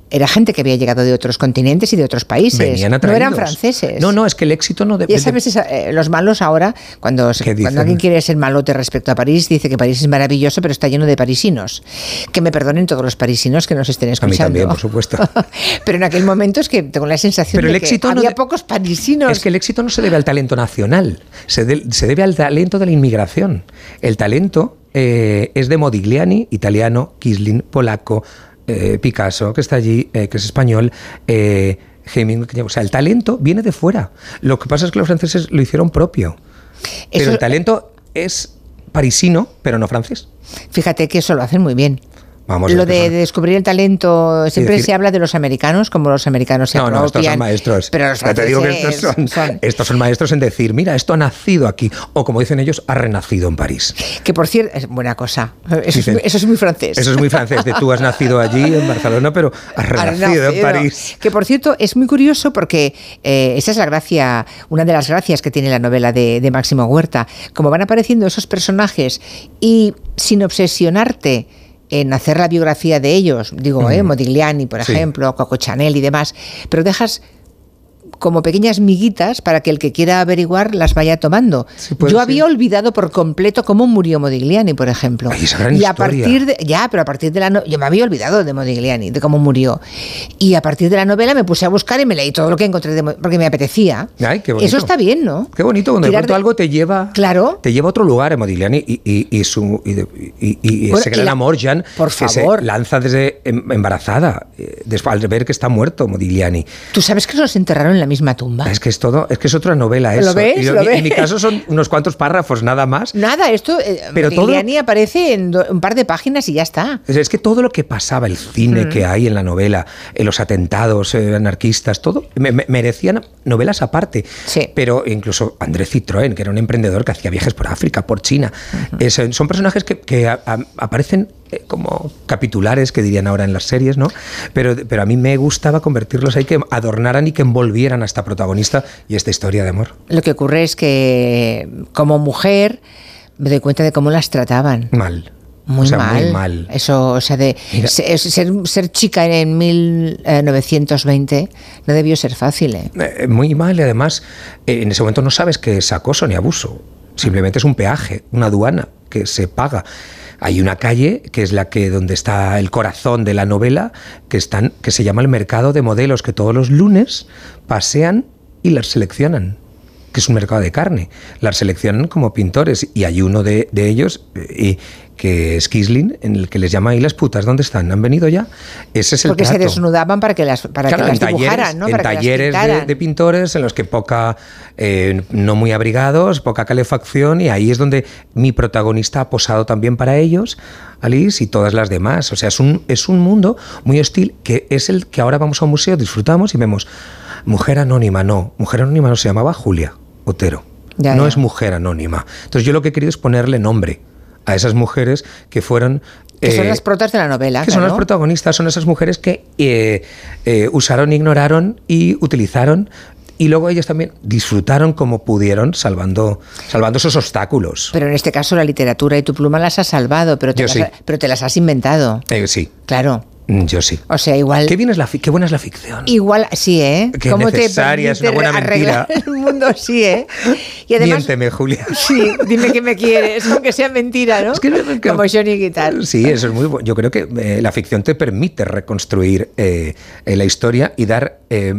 Speaker 1: era gente que había llegado de otros continentes y de otros países.
Speaker 63: Venían
Speaker 1: no
Speaker 63: atraídos.
Speaker 1: eran franceses.
Speaker 63: No, no, es que el éxito no
Speaker 1: Ya
Speaker 63: depende.
Speaker 1: sabes, esa- eh, los malos ahora, cuando, se-
Speaker 63: dicen?
Speaker 1: cuando alguien quiere ser malote respecto a París, dice que París es maravilloso, pero está lleno de parisinos. Que me perdonen todos los parisinos que nos estén
Speaker 63: A mí
Speaker 1: escuchando.
Speaker 63: también, por supuesto. [laughs]
Speaker 1: pero en aquel momento es que tengo la sensación
Speaker 63: Pero
Speaker 1: de
Speaker 63: el
Speaker 1: que
Speaker 63: éxito no
Speaker 1: había
Speaker 63: de-
Speaker 1: pocos parisinos.
Speaker 63: Es que el éxito no se debe al talento nacional, se, de- se debe al talento de la inmigración. El talento eh, es de Modigliani, italiano, Kisling, polaco, eh, Picasso, que está allí, eh, que es español, eh, Hemingway, o sea, el talento viene de fuera. Lo que pasa es que los franceses lo hicieron propio. Pero el talento es parisino, pero no francés.
Speaker 1: Fíjate que eso lo hacen muy bien.
Speaker 63: Vamos,
Speaker 1: Lo de descubrir el talento, siempre
Speaker 63: decir-
Speaker 1: se habla de los americanos, como los americanos se
Speaker 63: No, no, estos son maestros.
Speaker 1: Pero los
Speaker 63: te digo que estos son, estos son maestros en decir, mira, esto ha nacido aquí. O como dicen ellos, ha renacido en París.
Speaker 1: Que por cierto, es buena cosa. Eso, es,
Speaker 63: Dicen-
Speaker 1: muy- eso es muy francés.
Speaker 63: Eso es muy francés, de tú has nacido allí en Barcelona, pero has
Speaker 1: Ha
Speaker 63: renacido en. París.
Speaker 1: Que por cierto es muy curioso porque eh, esa es la gracia, una de las gracias que tiene la novela de, de Máximo Huerta. Como van apareciendo esos personajes y sin obsesionarte en hacer la biografía de ellos, digo, eh. Modigliani, por
Speaker 63: Sí.
Speaker 1: ejemplo, Coco Chanel y demás, pero dejas como pequeñas miguitas para que el que quiera averiguar las vaya tomando.
Speaker 63: puede
Speaker 1: Yo
Speaker 63: ser.
Speaker 1: había olvidado por completo cómo murió Modigliani, por ejemplo.
Speaker 63: esa gran
Speaker 1: y a
Speaker 63: historia.
Speaker 1: partir de ya, pero a partir de la no- yo me había olvidado de Modigliani, de cómo murió. Y a partir de la novela me puse a buscar y me leí todo lo que encontré de porque me apetecía.
Speaker 63: Ay, qué bonito.
Speaker 1: Eso está bien, ¿no?
Speaker 63: Qué bonito cuando de algo te lleva,
Speaker 1: Claro.
Speaker 63: te lleva a otro lugar en Modigliani y, y, y su y, y-
Speaker 1: Bueno,
Speaker 63: ese gran
Speaker 1: la-
Speaker 63: amor, Jan,
Speaker 1: por
Speaker 63: que se
Speaker 1: favor.
Speaker 63: lanza desde em- embarazada, eh, después al ver que está muerto Modigliani.
Speaker 1: ¿Tú sabes que los enterraron en la misma tumba?
Speaker 63: Es que es todo, es que es otra novela
Speaker 1: ¿Lo
Speaker 63: eso.
Speaker 1: ves?
Speaker 63: Y yo-
Speaker 1: ¿Lo
Speaker 63: en, mi- caso son unos cuantos párrafos nada más.
Speaker 1: Nada, esto eh,
Speaker 63: Pero todo-
Speaker 1: aparece en do- un par de páginas y ya está.
Speaker 63: Es- Es que todo lo que pasaba, el cine
Speaker 1: Mm.
Speaker 63: que hay en la novela, eh, los atentados eh, anarquistas, todo, me- me- merecían novelas aparte. Pero incluso André Citroën, que era un emprendedor que hacía viajes por África, por China. Es, eh, son personajes que, que a- a- aparecen como capitulares, que dirían ahora en las series, ¿no? Pero, pero a mí me gustaba convertirlos ahí, que adornaran y que envolvieran a esta protagonista y esta historia de amor.
Speaker 1: Lo que ocurre es que como mujer me doy cuenta de cómo las trataban.
Speaker 63: Mal.
Speaker 1: Muy
Speaker 63: O sea,
Speaker 1: mal.
Speaker 63: muy mal.
Speaker 1: Eso, o sea, de
Speaker 63: Mira.
Speaker 1: ser, chica en 1920 no debió ser fácil. ¿eh?
Speaker 63: Eh, muy mal y además eh, en ese momento no sabes que es acoso ni abuso. Simplemente es un peaje, una aduana que se paga. Hay una calle que es la que donde está el corazón de la novela que están que se llama el mercado de modelos que todos los lunes pasean y las seleccionan que es un mercado de carne. Las seleccionan como pintores y hay uno de, de ellos eh, y, que es Kisling, en el que les llama ahí las putas, ¿dónde están? ¿Han venido ya? Ese es el
Speaker 1: Porque se
Speaker 63: trato.
Speaker 1: desnudaban para que las, para
Speaker 63: Claro,
Speaker 1: que las
Speaker 63: talleres,
Speaker 1: dibujaran, ¿no?
Speaker 63: en
Speaker 1: para que las
Speaker 63: talleres de, de pintores en los que poca, eh, no muy abrigados, poca calefacción, y ahí es donde mi protagonista ha posado también para ellos, Alice, y todas las demás. O sea, es un, es un mundo muy hostil que es el que ahora vamos a un museo, disfrutamos y vemos Mujer Anónima, no, Mujer Anónima no se llamaba Julia Otero.
Speaker 1: Ya,
Speaker 63: no
Speaker 1: ya.
Speaker 63: es mujer anónima. Entonces yo lo que he querido es ponerle nombre a esas mujeres que fueron...
Speaker 1: Que son
Speaker 63: eh,
Speaker 1: las protas de la novela.
Speaker 63: que son las protagonistas, son esas mujeres que eh, eh, usaron, ignoraron y utilizaron. Y luego ellas también disfrutaron como pudieron, salvando, salvando esos obstáculos.
Speaker 1: Pero en este caso la literatura y tu pluma las has salvado, pero te,
Speaker 63: Yo
Speaker 1: las,
Speaker 63: sí.
Speaker 1: pero te las has inventado.
Speaker 63: Eh, sí,
Speaker 1: Claro.
Speaker 63: Mm, yo sí.
Speaker 1: O sea, igual.
Speaker 63: Qué, bien es la qué buena es la ficción.
Speaker 1: Igual, sí, ¿eh?
Speaker 63: Qué
Speaker 1: ¿Cómo te
Speaker 63: necesaria, es una buena mentira.
Speaker 1: el mundo? Sí, ¿eh? Y además,
Speaker 63: Miénteme, Julia.
Speaker 1: sí, dime que me quieres, aunque sea mentira, ¿no? Como Johnny Guitar.
Speaker 63: Sí, eso es muy bueno. Yo creo que eh, la ficción te permite reconstruir eh, eh, la historia y dar, eh,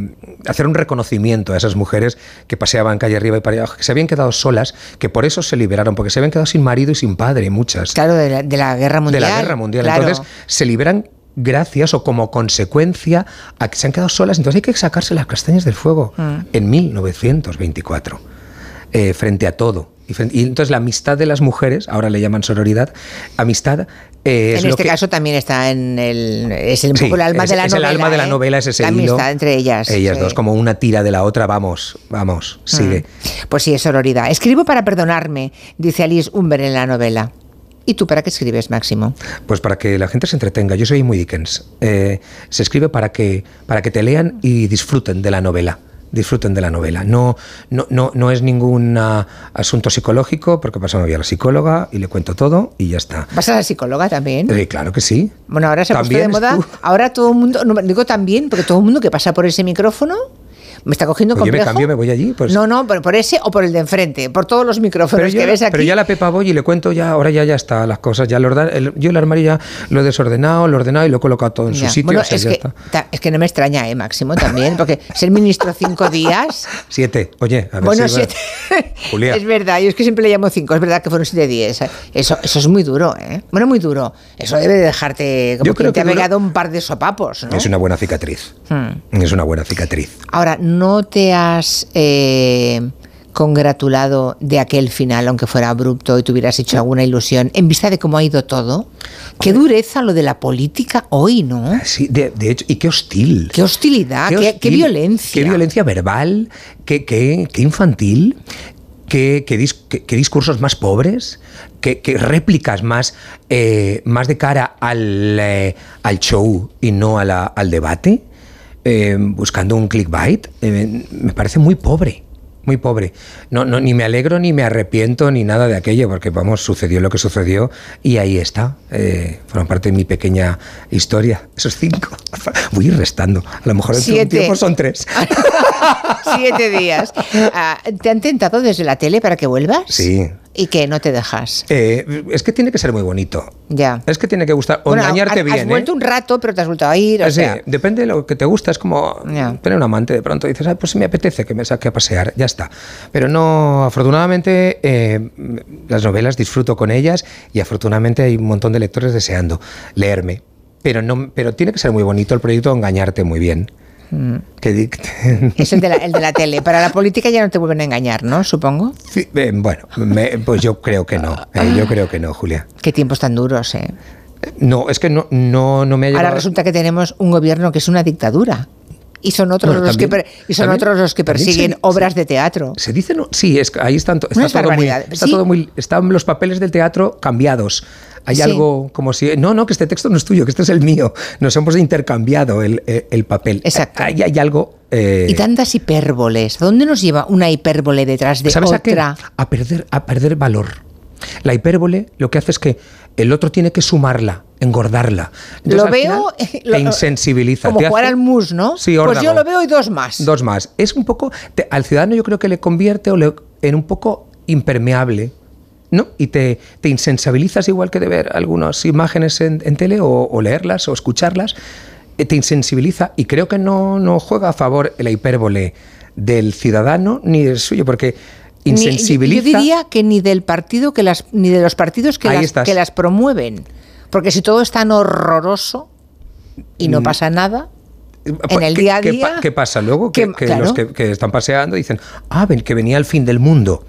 Speaker 63: hacer un reconocimiento a esas mujeres que paseaban calle arriba y para abajo, que se habían quedado solas, que por eso se liberaron, porque se habían quedado sin marido y sin padre, muchas.
Speaker 1: Claro, de la, de la guerra mundial.
Speaker 63: De la guerra mundial.
Speaker 1: claro.
Speaker 63: Entonces se liberan gracias o como consecuencia a que se han quedado solas. Entonces hay que sacarse las castañas del fuego
Speaker 1: Mm.
Speaker 63: en 1924, eh, frente a todo. Y, frente- y entonces la amistad de las mujeres, ahora le llaman sororidad, amistad eh, es
Speaker 1: en
Speaker 63: lo
Speaker 1: este
Speaker 63: que-
Speaker 1: caso también está en el. Es un
Speaker 63: Sí,
Speaker 1: poco el alma
Speaker 63: es-
Speaker 1: de la
Speaker 63: es
Speaker 1: novela.
Speaker 63: el alma de la
Speaker 1: ¿eh?
Speaker 63: novela, es ese
Speaker 1: La
Speaker 63: hilo.
Speaker 1: amistad entre ellas.
Speaker 63: Ellas
Speaker 1: sí.
Speaker 63: dos, como una tira de la otra, vamos, vamos, sigue.
Speaker 1: Pues sí, es sororidad. Escribo para perdonarme, dice Alice Umber en la novela. ¿Y tú para qué escribes, Máximo?
Speaker 63: Pues para que la gente se entretenga. Yo soy muy Dickens. Eh, se escribe para que, para que te lean y disfruten de la novela. Disfruten de la novela. No, no, no, no es ningún ah, asunto psicológico, porque pasamos a la psicóloga y le cuento todo y ya está.
Speaker 1: ¿Vas a la psicóloga también?
Speaker 63: Eh, claro que sí.
Speaker 1: Bueno, ahora se ha puesto de moda.
Speaker 63: tú.
Speaker 1: Ahora todo el mundo, no, digo también, porque todo el mundo que pasa por ese micrófono me está cogiendo
Speaker 63: Pues yo me
Speaker 1: complejo.
Speaker 63: cambio, me voy allí. Pues.
Speaker 1: No, no, por, por ese o por el de enfrente, por todos los micrófonos
Speaker 63: pero,
Speaker 1: que ves aquí.
Speaker 63: pero ya la Pepa voy y le cuento ya, ahora ya ya está las cosas. Ya lo el- yo el armario ya lo he desordenado, lo he ordenado y lo he colocado todo en
Speaker 1: Ya.
Speaker 63: su sitio.
Speaker 1: Bueno,
Speaker 63: o sea,
Speaker 1: es,
Speaker 63: ya
Speaker 1: que,
Speaker 63: está.
Speaker 1: ta- es que no me extraña, ¿eh, Máximo? También, porque ser ministro cinco días. [laughs]
Speaker 63: Siete. Oye, a ver
Speaker 1: Bueno,
Speaker 63: si
Speaker 1: siete. [laughs]
Speaker 63: Julia.
Speaker 1: Es verdad, yo es que siempre le llamo cinco, es verdad que fueron siete días. Eso, eso es muy duro, ¿eh? Bueno, muy duro. Eso debe de dejarte como
Speaker 63: Yo
Speaker 1: que
Speaker 63: creo
Speaker 1: te ha
Speaker 63: que
Speaker 1: pegado un par de sopapos, ¿no?
Speaker 63: Es una buena cicatriz.
Speaker 1: Hmm.
Speaker 63: Es una buena cicatriz.
Speaker 1: Ahora, ¿no te has eh, congratulado de aquel final, aunque fuera abrupto y tuvieras hecho alguna ilusión, en vista de cómo ha ido todo? Qué dureza lo de la política hoy, ¿no?
Speaker 63: Sí, de, de hecho, y qué hostil.
Speaker 1: Qué hostilidad, qué, violencia.
Speaker 63: Qué violencia verbal, qué, qué- qué infantil, qué, qué dis- qué- qué discursos más pobres, qué, qué réplicas más, eh, más de cara al, eh, al show y no a la- al debate, eh, buscando un clickbait. Eh, me parece muy pobre. muy pobre. No, no, ni me alegro ni me arrepiento ni nada de aquello, porque vamos, sucedió lo que sucedió y ahí está. Eh, fueron parte de mi pequeña historia. Esos cinco. [laughs] Voy a ir restando. A lo mejor dentro de un tiempo son tres. [laughs]
Speaker 1: Siete días. Ah, ¿Te han tentado desde la tele para que vuelvas?
Speaker 63: Sí.
Speaker 1: ¿Y que no te dejas?
Speaker 63: Eh, es que tiene que ser muy bonito.
Speaker 1: Ya.
Speaker 63: Es que tiene que gustar. O
Speaker 1: Bueno,
Speaker 63: engañarte
Speaker 1: has,
Speaker 63: bien.
Speaker 1: Has
Speaker 63: ¿eh?
Speaker 1: vuelto un rato, pero te has vuelto a ir. O
Speaker 63: Sí,
Speaker 1: sea,
Speaker 63: depende de lo que te gusta. Es como tener un amante. De pronto dices, "Ay, pues si me apetece que me saque a pasear, ya está. Pero no, afortunadamente, eh, las novelas disfruto con ellas y afortunadamente hay un montón de lectores deseando leerme. Pero, no, pero tiene que ser muy bonito el proyecto, engañarte muy bien.
Speaker 1: Mm,
Speaker 63: Que [laughs]
Speaker 1: es el de, la, el de la tele. Para la política ya no te vuelven a engañar, ¿no? Supongo.
Speaker 63: Sí, eh, bueno, me- pues yo creo que no. eh, yo creo que no, Julia.
Speaker 1: Qué tiempos tan duros, ¿eh?
Speaker 63: No, es que no, no, no me ha
Speaker 1: Ahora
Speaker 63: llegado.
Speaker 1: resulta que tenemos un gobierno que es una dictadura. Y son otros,
Speaker 63: Bueno,
Speaker 1: los,
Speaker 63: también-
Speaker 1: que, y son
Speaker 63: también-
Speaker 1: otros los que persiguen
Speaker 63: se-
Speaker 1: obras de teatro.
Speaker 63: Se dice, no, sí, es, ahí están, está, todo muy, está
Speaker 1: Sí.
Speaker 63: todo muy. Están los papeles del teatro cambiados. Hay
Speaker 1: Sí.
Speaker 63: algo como si. No, no, que este texto no es tuyo, que este es el mío. Nos hemos intercambiado el, el- el papel. Exacto. Hay, hay algo. eh,
Speaker 1: Y tantas hipérboles. ¿A dónde nos lleva una hipérbole detrás de
Speaker 63: ¿Sabes a qué?
Speaker 1: otra?
Speaker 63: A perder, a perder valor. La hipérbole lo que hace es que el otro tiene que sumarla, engordarla. Entonces,
Speaker 1: Lo veo [laughs] lo-
Speaker 63: te insensibiliza.
Speaker 1: como
Speaker 63: te
Speaker 1: jugar
Speaker 63: hace-
Speaker 1: al mus, ¿no?
Speaker 63: Sí,
Speaker 1: pues
Speaker 63: órdago.
Speaker 1: yo lo veo y dos más.
Speaker 63: Dos más. Es un poco. te- al ciudadano yo creo que le convierte o le- en un poco impermeable. ¿No? Y te, te insensibilizas igual que de ver algunas imágenes en, en tele o, o leerlas o escucharlas. eh, Te insensibiliza y creo que no, no juega a favor la hipérbole del ciudadano ni del suyo, porque
Speaker 1: Ni-
Speaker 63: insensibiliza.
Speaker 1: yo diría que ni del partido que las ni de los partidos que las, que las promueven. Porque si todo es tan horroroso y no
Speaker 63: Mm.
Speaker 1: pasa nada en el
Speaker 63: ¿Qué-
Speaker 1: día a
Speaker 63: qué
Speaker 1: día.
Speaker 63: ¿Qué pasa luego? Que,
Speaker 1: que-
Speaker 63: que
Speaker 1: claro.
Speaker 63: los que, que están paseando dicen, ah, ven, que venía el fin del mundo.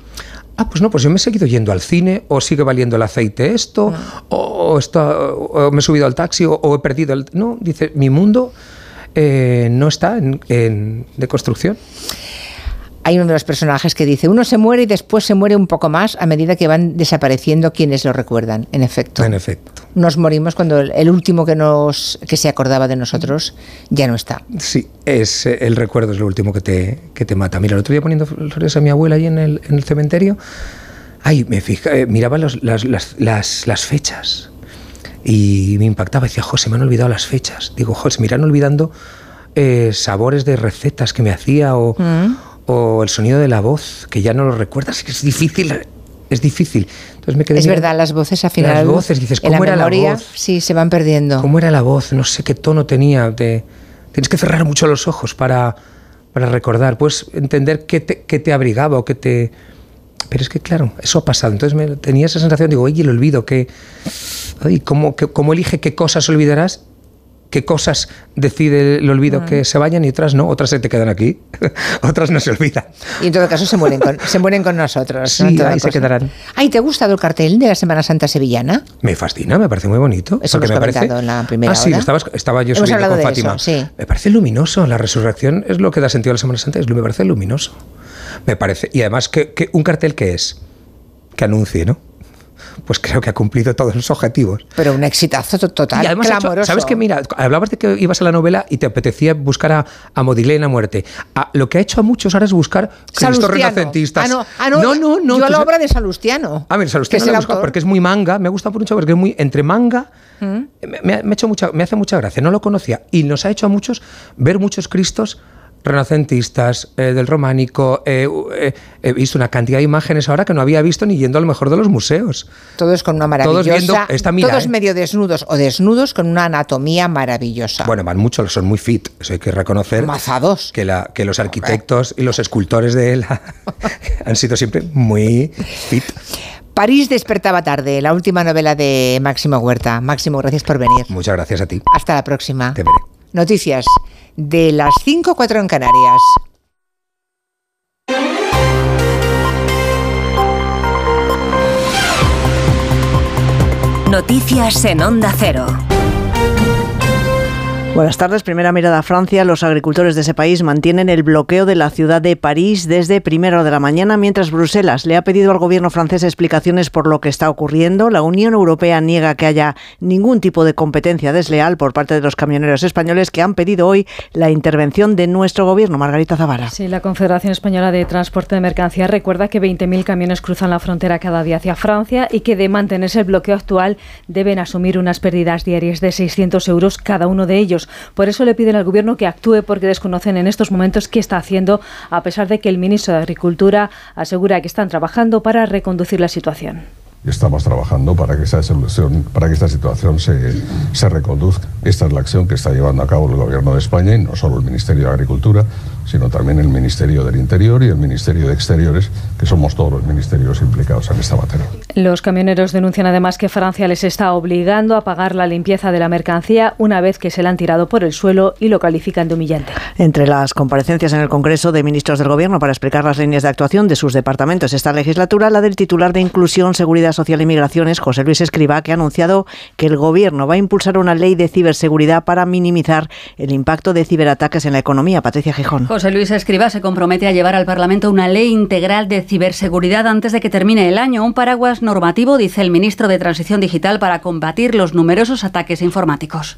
Speaker 63: Ah, pues no, pues yo me he seguido yendo al cine, o sigue valiendo el aceite esto,
Speaker 1: Ah.
Speaker 63: o, o está- o me he subido al taxi, o, o he perdido el... No, dice, mi mundo eh, no está en, en- de construcción.
Speaker 1: Hay uno de los personajes que dice, uno se muere y después se muere un poco más a medida que van desapareciendo quienes lo recuerdan. En efecto.
Speaker 63: En efecto.
Speaker 1: Nos morimos cuando el, el último que nos que se acordaba de nosotros ya no está.
Speaker 63: Sí, es, el recuerdo es lo último que te, que te mata. Mira, el otro día poniendo flores a mi abuela allí en el, en el cementerio, ay, me fija, eh, miraba los- las, las- las- las fechas y me impactaba. Decía, José, me han olvidado las fechas. Digo, José, me irán olvidando eh, sabores de recetas que me hacía o, o el sonido de la voz, que ya no lo recuerdas. Es difícil, es difícil. Entonces me quedé
Speaker 1: Es verdad, las voces al final.
Speaker 63: Las voces, dices, ¿cómo era la voz?
Speaker 1: Sí, se van perdiendo.
Speaker 63: ¿Cómo era la voz? No sé qué tono tenía. Te- tienes que cerrar mucho los ojos para, para recordar. Puedes entender qué te, qué te abrigaba o qué te... Pero es que, claro, eso ha pasado. Entonces me, tenía esa sensación, digo, oye, el olvido, que... Ay, ¿cómo, qué- ¿Cómo elige qué cosas olvidarás? ¿Qué cosas decide el olvido
Speaker 1: Mm.
Speaker 63: que se vayan y otras no? Otras se te quedan aquí, [laughs] otras no se olvidan.
Speaker 1: Y en todo caso se mueren con, se mueren con nosotros.
Speaker 63: Sí,
Speaker 1: ¿no?
Speaker 63: Ahí se quedarán.
Speaker 1: Ay, ¿te ha gustado el cartel de la Semana Santa sevillana?
Speaker 63: Me fascina, me parece muy bonito.
Speaker 1: Eso lo
Speaker 63: porque
Speaker 1: has
Speaker 63: me parece-
Speaker 1: en la primera
Speaker 63: Ah, sí,
Speaker 1: hora.
Speaker 63: estaba, estaba yo subiendo con
Speaker 1: de
Speaker 63: Fátima.
Speaker 1: eso, sí.
Speaker 63: Me parece luminoso. La resurrección es lo que da sentido a la Semana Santa. Es, me parece luminoso. Me parece. Y además, que, que un cartel que es que anuncie, ¿no? Pues creo que ha cumplido todos los objetivos.
Speaker 1: Pero un exitazo to- total,
Speaker 63: y además, ha hecho-
Speaker 1: clamoroso.
Speaker 63: ¿sabes qué? Mira, hablabas de que ibas a la novela y te apetecía buscar a, a Modigliani a muerte. A- lo que ha hecho a muchos ahora es buscar cristos
Speaker 1: Salustiano.
Speaker 63: renacentistas.
Speaker 1: Ah, no, ah, no,
Speaker 63: no, no, no,
Speaker 1: Yo
Speaker 63: tú
Speaker 1: la obra de Salustiano.
Speaker 63: a ver,
Speaker 1: que
Speaker 63: Salustiano la he buscado porque es muy manga, me gusta mucho porque es muy entre manga.
Speaker 1: Mm.
Speaker 63: Me, me hecho mucha, me hace mucha gracia, no lo conocía y nos ha hecho a muchos ver muchos Cristos renacentistas, eh, del románico. eh, eh, he visto una cantidad de imágenes ahora que no había visto ni yendo a lo mejor de los museos.
Speaker 1: Todos con una
Speaker 63: Todos
Speaker 1: maravillosa.
Speaker 63: viendo esta mira,
Speaker 1: todos medio desnudos o desnudos con una anatomía maravillosa.
Speaker 63: Bueno, van muchos, son muy fit, eso hay que reconocer.
Speaker 1: Mazados.
Speaker 63: Que, la, que los arquitectos y los escultores de él [laughs] han sido siempre muy fit.
Speaker 1: París despertaba tarde, la última novela de Máximo Huerta. Máximo, gracias por venir.
Speaker 63: Muchas gracias a ti.
Speaker 1: Hasta la próxima.
Speaker 63: Te veré.
Speaker 1: Noticias de las 5 4 en Canarias.
Speaker 59: Noticias en Onda Cero.
Speaker 64: Buenas tardes. Primera mirada a Francia. Los agricultores de ese país mantienen el bloqueo de la ciudad de París desde primera de la mañana, mientras Bruselas le ha pedido al gobierno francés explicaciones por lo que está ocurriendo. La Unión Europea niega que haya ningún tipo de competencia desleal por parte de los camioneros españoles que han pedido hoy la intervención de nuestro gobierno. Margarita Zavara.
Speaker 65: Sí, la Confederación Española de Transporte de Mercancías recuerda que 20.000 camiones cruzan la frontera cada día hacia Francia y que de mantenerse el bloqueo actual deben asumir unas pérdidas diarias de 600 euros cada uno de ellos. Por eso le piden al Gobierno que actúe porque desconocen en estos momentos qué está haciendo, a pesar de que el ministro de Agricultura asegura que están trabajando para reconducir la situación.
Speaker 23: Estamos trabajando para que solución, para que esta situación se, se reconduzca. Esta es la acción que está llevando a cabo el Gobierno de España y no solo el Ministerio de Agricultura, sino también el Ministerio del Interior y el Ministerio de Exteriores, que somos todos los ministerios implicados en esta materia.
Speaker 65: Los camioneros denuncian además que Francia les está obligando a pagar la limpieza de la mercancía una vez que se la han tirado por el suelo y lo califican de humillante.
Speaker 64: Entre las comparecencias en el Congreso de Ministros del Gobierno para explicar las líneas de actuación de sus departamentos esta legislatura, la del titular de Inclusión, Seguridad Social y Migraciones, José Luis Escriba, que ha anunciado que el Gobierno va a impulsar una ley de ciberseguridad para minimizar el impacto de ciberataques en la economía. Patricia Gijón.
Speaker 3: José Luis Escriba se compromete a llevar al Parlamento una ley integral de ciberseguridad antes de que termine el año, un paraguas normativo, dice el ministro de Transición Digital, para combatir los numerosos ataques informáticos.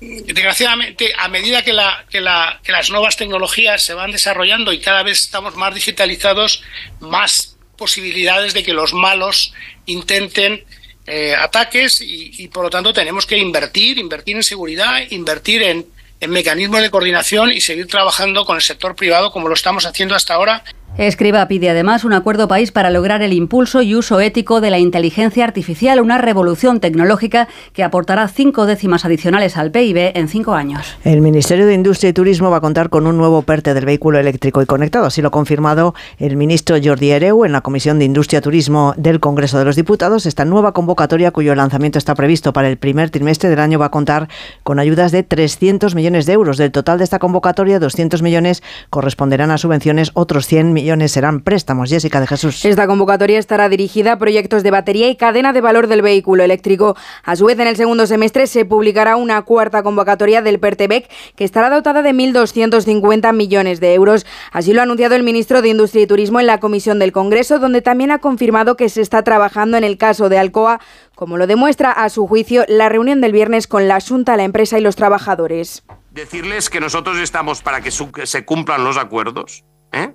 Speaker 66: Desgraciadamente, a medida que, la, que, la, que las nuevas tecnologías se van desarrollando y cada vez estamos más digitalizados, más posibilidades de que los malos intenten eh, ataques y, por lo tanto tenemos que invertir, invertir en seguridad, invertir en, en mecanismos de coordinación y seguir trabajando con el sector privado como lo estamos haciendo hasta ahora
Speaker 3: Escriba pide además un acuerdo país para lograr el impulso y uso ético de la inteligencia artificial, una revolución tecnológica que aportará cinco décimas adicionales al PIB en cinco años.
Speaker 64: El Ministerio de Industria y Turismo va a contar con un nuevo PERTE del vehículo eléctrico y conectado. Así lo ha confirmado el ministro Jordi Ereu en la Comisión de Industria y Turismo del Congreso de los Diputados. Esta nueva convocatoria, cuyo lanzamiento está previsto para el primer trimestre del año, va a contar con ayudas de 300 millones de euros. Del total de esta convocatoria, 200 millones corresponderán a subvenciones, otros 100 millones serán préstamos. Jessica de Jesús.
Speaker 67: Esta convocatoria estará dirigida a proyectos de batería y cadena de valor del vehículo eléctrico. A su vez, en el segundo semestre se publicará una cuarta convocatoria del PERTEBEC que estará dotada de 1.250 millones de euros. Así lo ha anunciado el ministro de Industria y Turismo en la comisión del Congreso, donde también ha confirmado que se está trabajando en el caso de Alcoa, como lo demuestra a su juicio la reunión del viernes con la Junta, la empresa y los trabajadores.
Speaker 68: Decirles que nosotros estamos para que se cumplan los acuerdos. ¿eh?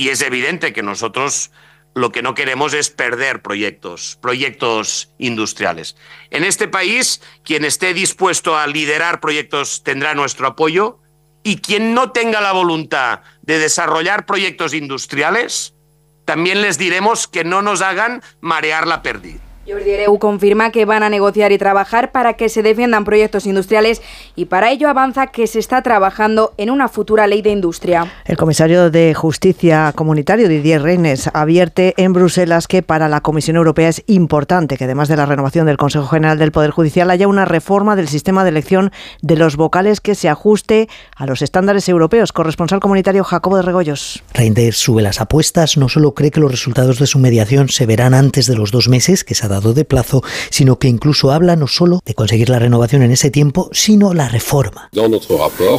Speaker 68: Y es evidente que nosotros lo que no queremos es perder proyectos, proyectos industriales. En este país, quien esté dispuesto a liderar proyectos tendrá nuestro apoyo y quien no tenga la voluntad de desarrollar proyectos industriales, también les diremos que no nos hagan marear la pérdida.
Speaker 67: Jordi Ereu confirma que van a negociar y trabajar para que se defiendan proyectos industriales y para ello avanza que se está trabajando en una futura ley de industria.
Speaker 64: El comisario de Justicia Comunitario, Didier Reines, advierte en Bruselas que para la Comisión Europea es importante que además de la renovación del Consejo General del Poder Judicial haya una reforma del sistema de elección de los vocales que se ajuste a los estándares europeos. Corresponsal comunitario Jacobo de Regoyos.
Speaker 69: Reinders sube las apuestas, no solo cree que los resultados de su mediación se verán antes de los dos meses que se ha dado de plazo, sino que incluso habla no solo de conseguir la renovación en ese tiempo, sino la reforma.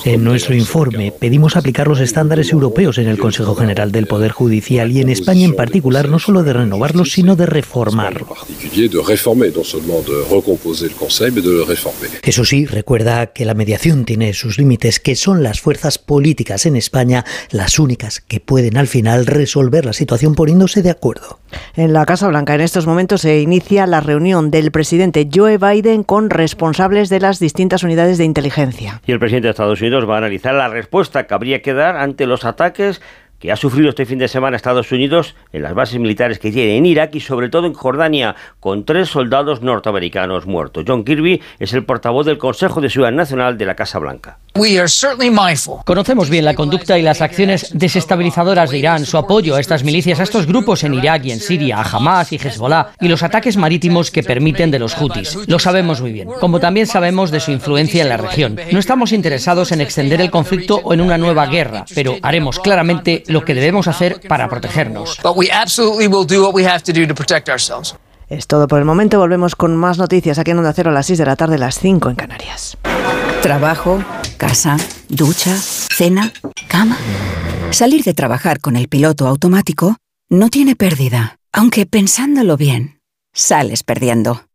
Speaker 69: En nuestro informe pedimos aplicar los estándares europeos en el Consejo General del Poder Judicial y en España en particular, no solo de renovarlos, sino de reformarlo. Eso sí, recuerda que la mediación tiene sus límites, que son las fuerzas políticas en España las únicas que pueden al final resolver la situación poniéndose de acuerdo.
Speaker 64: En la Casa Blanca en estos momentos se inicia la reunión del presidente Joe Biden con responsables de las distintas unidades de inteligencia.
Speaker 70: Y el presidente de Estados Unidos va a analizar la respuesta que habría que dar ante los ataques que ha sufrido este fin de semana Estados Unidos en las bases militares que tiene en Irak y sobre todo en Jordania, con tres soldados norteamericanos muertos. John Kirby es el portavoz del Consejo de Seguridad Nacional de la Casa Blanca.
Speaker 71: Conocemos bien la conducta y las acciones desestabilizadoras de Irán, su apoyo a estas milicias, a estos grupos en Irak y en Siria, a Hamas y Hezbollah, y los ataques marítimos que permiten de los Houthis. Lo sabemos muy bien, como también sabemos de su influencia en la región. No estamos interesados en extender el conflicto o en una nueva guerra, pero haremos claramente lo que debemos hacer para protegernos.
Speaker 64: Es todo por el momento. Volvemos con más noticias aquí en Onda Cero a las 6 de la tarde, las 5 en Canarias.
Speaker 42: Trabajo Casa, ducha, cena, cama. Salir de trabajar con el piloto automático no tiene pérdida, aunque pensándolo bien, sales perdiendo.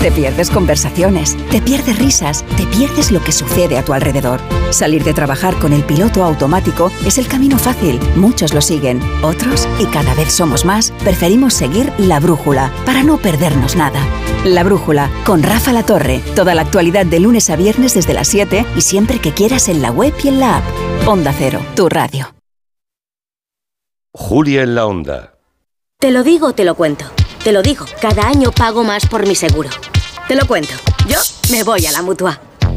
Speaker 42: Te pierdes conversaciones, te pierdes risas, te pierdes lo que sucede a tu alrededor. Salir de trabajar con el piloto automático es el camino fácil. Muchos lo siguen, otros, y cada vez somos más, preferimos seguir la brújula para no perdernos nada. La brújula, con Rafa La Torre. Toda la actualidad de lunes a viernes desde las 7 y siempre que quieras en la web y en la app. Onda Cero, tu radio.
Speaker 19: Julia en la Onda.
Speaker 72: Te lo digo, te lo cuento. Te lo digo, cada año pago más por mi seguro. Te lo cuento. Yo me voy a la mutua.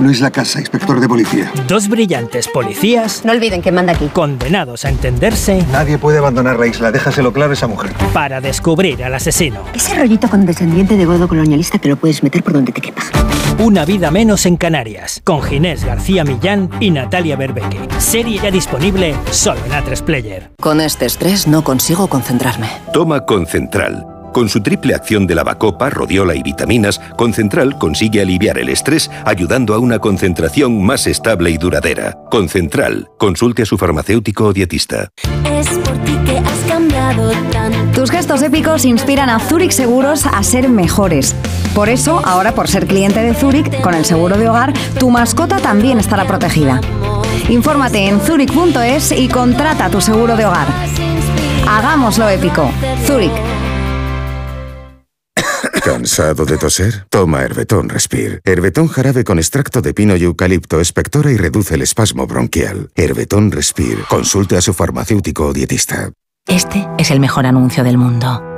Speaker 69: Luis Lacasa, inspector de policía.
Speaker 66: Dos brillantes policías.
Speaker 72: No olviden que manda aquí.
Speaker 66: Condenados a entenderse.
Speaker 69: Nadie puede abandonar la isla, déjaselo claro a esa mujer.
Speaker 66: Para descubrir al asesino.
Speaker 72: Ese rollito con descendiente de godo colonialista te lo puedes meter por donde te quepa.
Speaker 66: Una vida menos en Canarias. Con Ginés García Millán y Natalia Berbeque. Serie ya disponible solo en A3 Player.
Speaker 73: Con este estrés no consigo concentrarme.
Speaker 45: Toma Concentral. Con su triple acción de lavacopa, rodiola y vitaminas, Concentral consigue aliviar el estrés ayudando a una concentración más estable y duradera. Concentral. Consulte a su farmacéutico o dietista.
Speaker 74: Es por ti que has cambiado tanto.
Speaker 75: Tus gestos épicos inspiran a Zurich Seguros a ser mejores. Por eso, ahora por ser cliente de Zurich, con el seguro de hogar, tu mascota también estará protegida. Infórmate en zurich.es y contrata tu seguro de hogar. Hagámoslo épico. Zurich.
Speaker 23: ¿Cansado de toser? Toma Herbetón Respire. Herbetón jarabe con extracto de pino y eucalipto espectora y reduce el espasmo bronquial. Herbetón Respire. Consulte a su farmacéutico o dietista.
Speaker 76: Este es el mejor anuncio del mundo.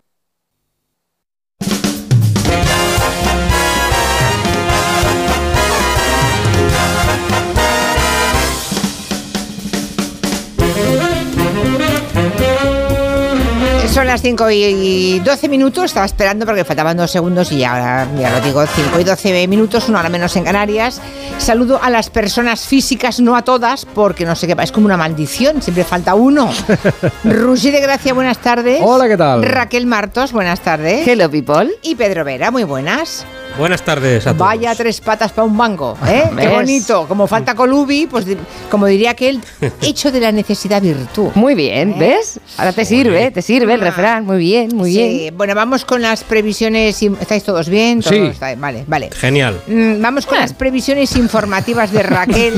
Speaker 1: Son las 5 y 12 minutos, estaba esperando porque faltaban dos segundos y ya, ahora ya lo digo, 5 y 12 minutos, una hora menos en Canarias. Saludo a las personas físicas, no a todas, porque no sé qué, es como una maldición, siempre falta uno. [laughs] Rusi de Gracia, buenas tardes.
Speaker 77: Hola, ¿qué tal?
Speaker 1: Raquel Martos, buenas tardes.
Speaker 78: Hello, people.
Speaker 1: Y Pedro Vera, muy buenas.
Speaker 77: Buenas tardes a todos.
Speaker 1: Vaya tres patas para un banco, ¿eh? Qué
Speaker 78: ¿Ves?
Speaker 1: bonito. Como falta Colubi, pues como diría aquel, [laughs] hecho de la necesidad virtud.
Speaker 78: Muy bien, ¿ves? Ahora te sirve, te sirve el refrán. Muy bien, muy
Speaker 1: Sí,
Speaker 78: bien.
Speaker 1: Bueno, vamos con las previsiones. ¿Estáis todos bien? ¿Todo
Speaker 77: Sí.
Speaker 1: está bien? Vale, vale.
Speaker 77: Genial.
Speaker 1: Mm, Vamos con las previsiones informativas de Raquel.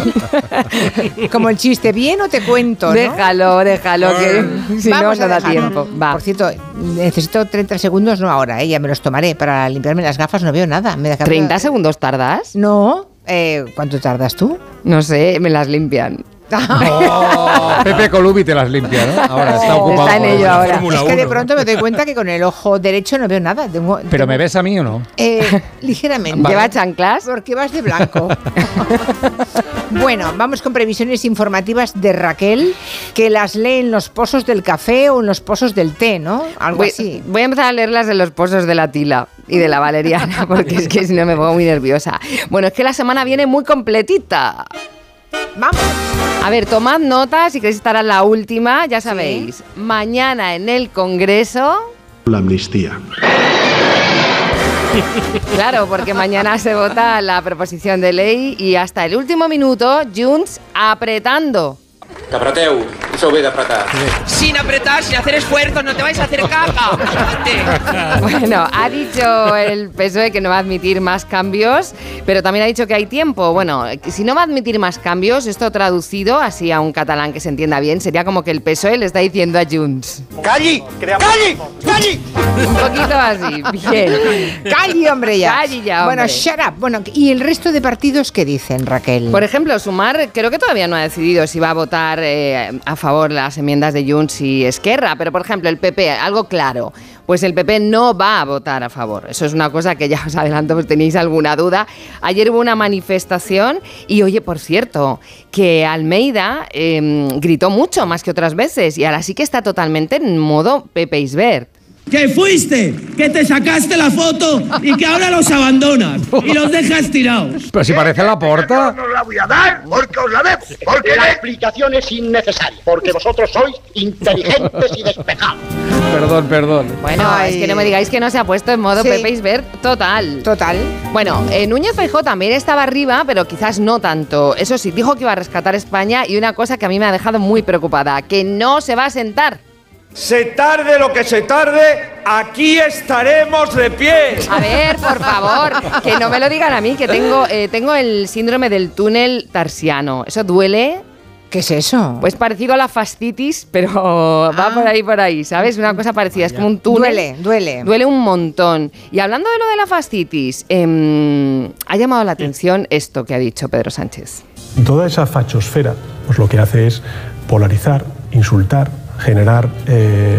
Speaker 1: [laughs] Como el chiste, ¿bien o te cuento? ¿no?
Speaker 78: Déjalo, déjalo, que si no,
Speaker 1: Vamos a
Speaker 78: no da tiempo. Va.
Speaker 1: Por cierto, necesito 30 segundos, no ahora, ¿eh? ya me los tomaré para limpiarme las gafas, no veo nada. Me da
Speaker 78: ¿30 segundos tardas?
Speaker 1: No. Eh, ¿Cuánto tardas tú?
Speaker 78: No sé, me las limpian.
Speaker 79: Oh, [laughs] Pepe Colubi te las limpia, ¿no? Ahora está ocupado.
Speaker 78: Está en ello ahora.
Speaker 1: Es que de
Speaker 79: 1.
Speaker 1: pronto me doy cuenta que con el ojo derecho no veo nada. Tengo-
Speaker 79: ¿Pero me ves a mí o no?
Speaker 1: Eh, [laughs] ligeramente.
Speaker 79: Vale.
Speaker 78: ¿Lleva chanclas?
Speaker 1: Porque vas de blanco. [laughs] bueno, vamos con previsiones informativas de Raquel, que las lee en los pozos del café o en los pozos del té, ¿no? Algo
Speaker 78: Voy,
Speaker 1: así.
Speaker 78: voy a empezar a leerlas de los pozos de la Tila y de la Valeriana, porque es que si no me pongo muy nerviosa. Bueno, es que la semana viene muy completita.
Speaker 1: Vamos.
Speaker 78: A ver, tomad nota si queréis estar a la última, ya sabéis. Mañana en el Congreso.
Speaker 80: La amnistía. [laughs]
Speaker 78: Claro, porque mañana se vota la proposición de ley y hasta el último minuto, Junts apretando.
Speaker 81: Caprateu, això ve d'apretar.
Speaker 82: Sin apretar, sin hacer esfuerzos, no te vais a hacer caca. [laughs]
Speaker 78: Bueno, ha dicho el PSOE que no va a admitir más cambios, pero también ha dicho que hay tiempo. Bueno, si no va a admitir más cambios, esto traducido así a un catalán que se entienda bien, sería como que el PSOE le está diciendo a Junts.
Speaker 82: ¡Calli! ¡Calli! ¡Calli!
Speaker 78: Un poquito así, bien.
Speaker 1: Calle, hombre, ya.
Speaker 78: Calle ya,
Speaker 1: Bueno,
Speaker 78: hombre.
Speaker 1: shut up. Bueno, ¿y el resto de partidos qué dicen, Raquel?
Speaker 78: Por ejemplo, Sumar creo que todavía no ha decidido si va a votar eh, a favor las enmiendas de Junts y Esquerra, pero por ejemplo el PP, algo claro, pues el PP no va a votar a favor. Eso es una cosa que ya os adelanto, pues tenéis alguna duda. Ayer hubo una manifestación y oye, por cierto, que Almeida eh, gritó mucho más que otras veces y ahora sí que está totalmente en modo Pepe Isbert.
Speaker 82: Que fuiste, que te sacaste la foto y que ahora los abandonas y los dejas tirados.
Speaker 79: Pero si parece la porta.
Speaker 82: No la voy a dar porque os la debo. Porque la explicación es innecesaria. Porque vosotros sois inteligentes y despejados.
Speaker 79: Perdón, perdón.
Speaker 78: Bueno, es que no me digáis que no se ha puesto en modo
Speaker 1: Sí.
Speaker 78: Pepe Isbert total.
Speaker 1: Total.
Speaker 78: Bueno, eh, Núñez Feijóo también estaba arriba, pero quizás no tanto. Eso sí, dijo que iba a rescatar España y una cosa que a mí me ha dejado muy preocupada, que no se va a sentar.
Speaker 82: Se tarde lo que se tarde, aquí estaremos de pie.
Speaker 78: A ver, por favor, que no me lo digan a mí, que tengo, eh, tengo el síndrome del túnel tarsiano. ¿Eso duele?
Speaker 1: ¿Qué es eso?
Speaker 78: Pues parecido a la fascitis, pero va por ahí, por ahí, ¿sabes? Una cosa parecida, es como un túnel.
Speaker 1: Duele, duele.
Speaker 78: Duele un montón. Y hablando de lo de la fascitis, em, ha llamado la atención esto que ha dicho Pedro Sánchez.
Speaker 80: Toda esa fachosfera, pues lo que hace es polarizar, insultar, generar. eh,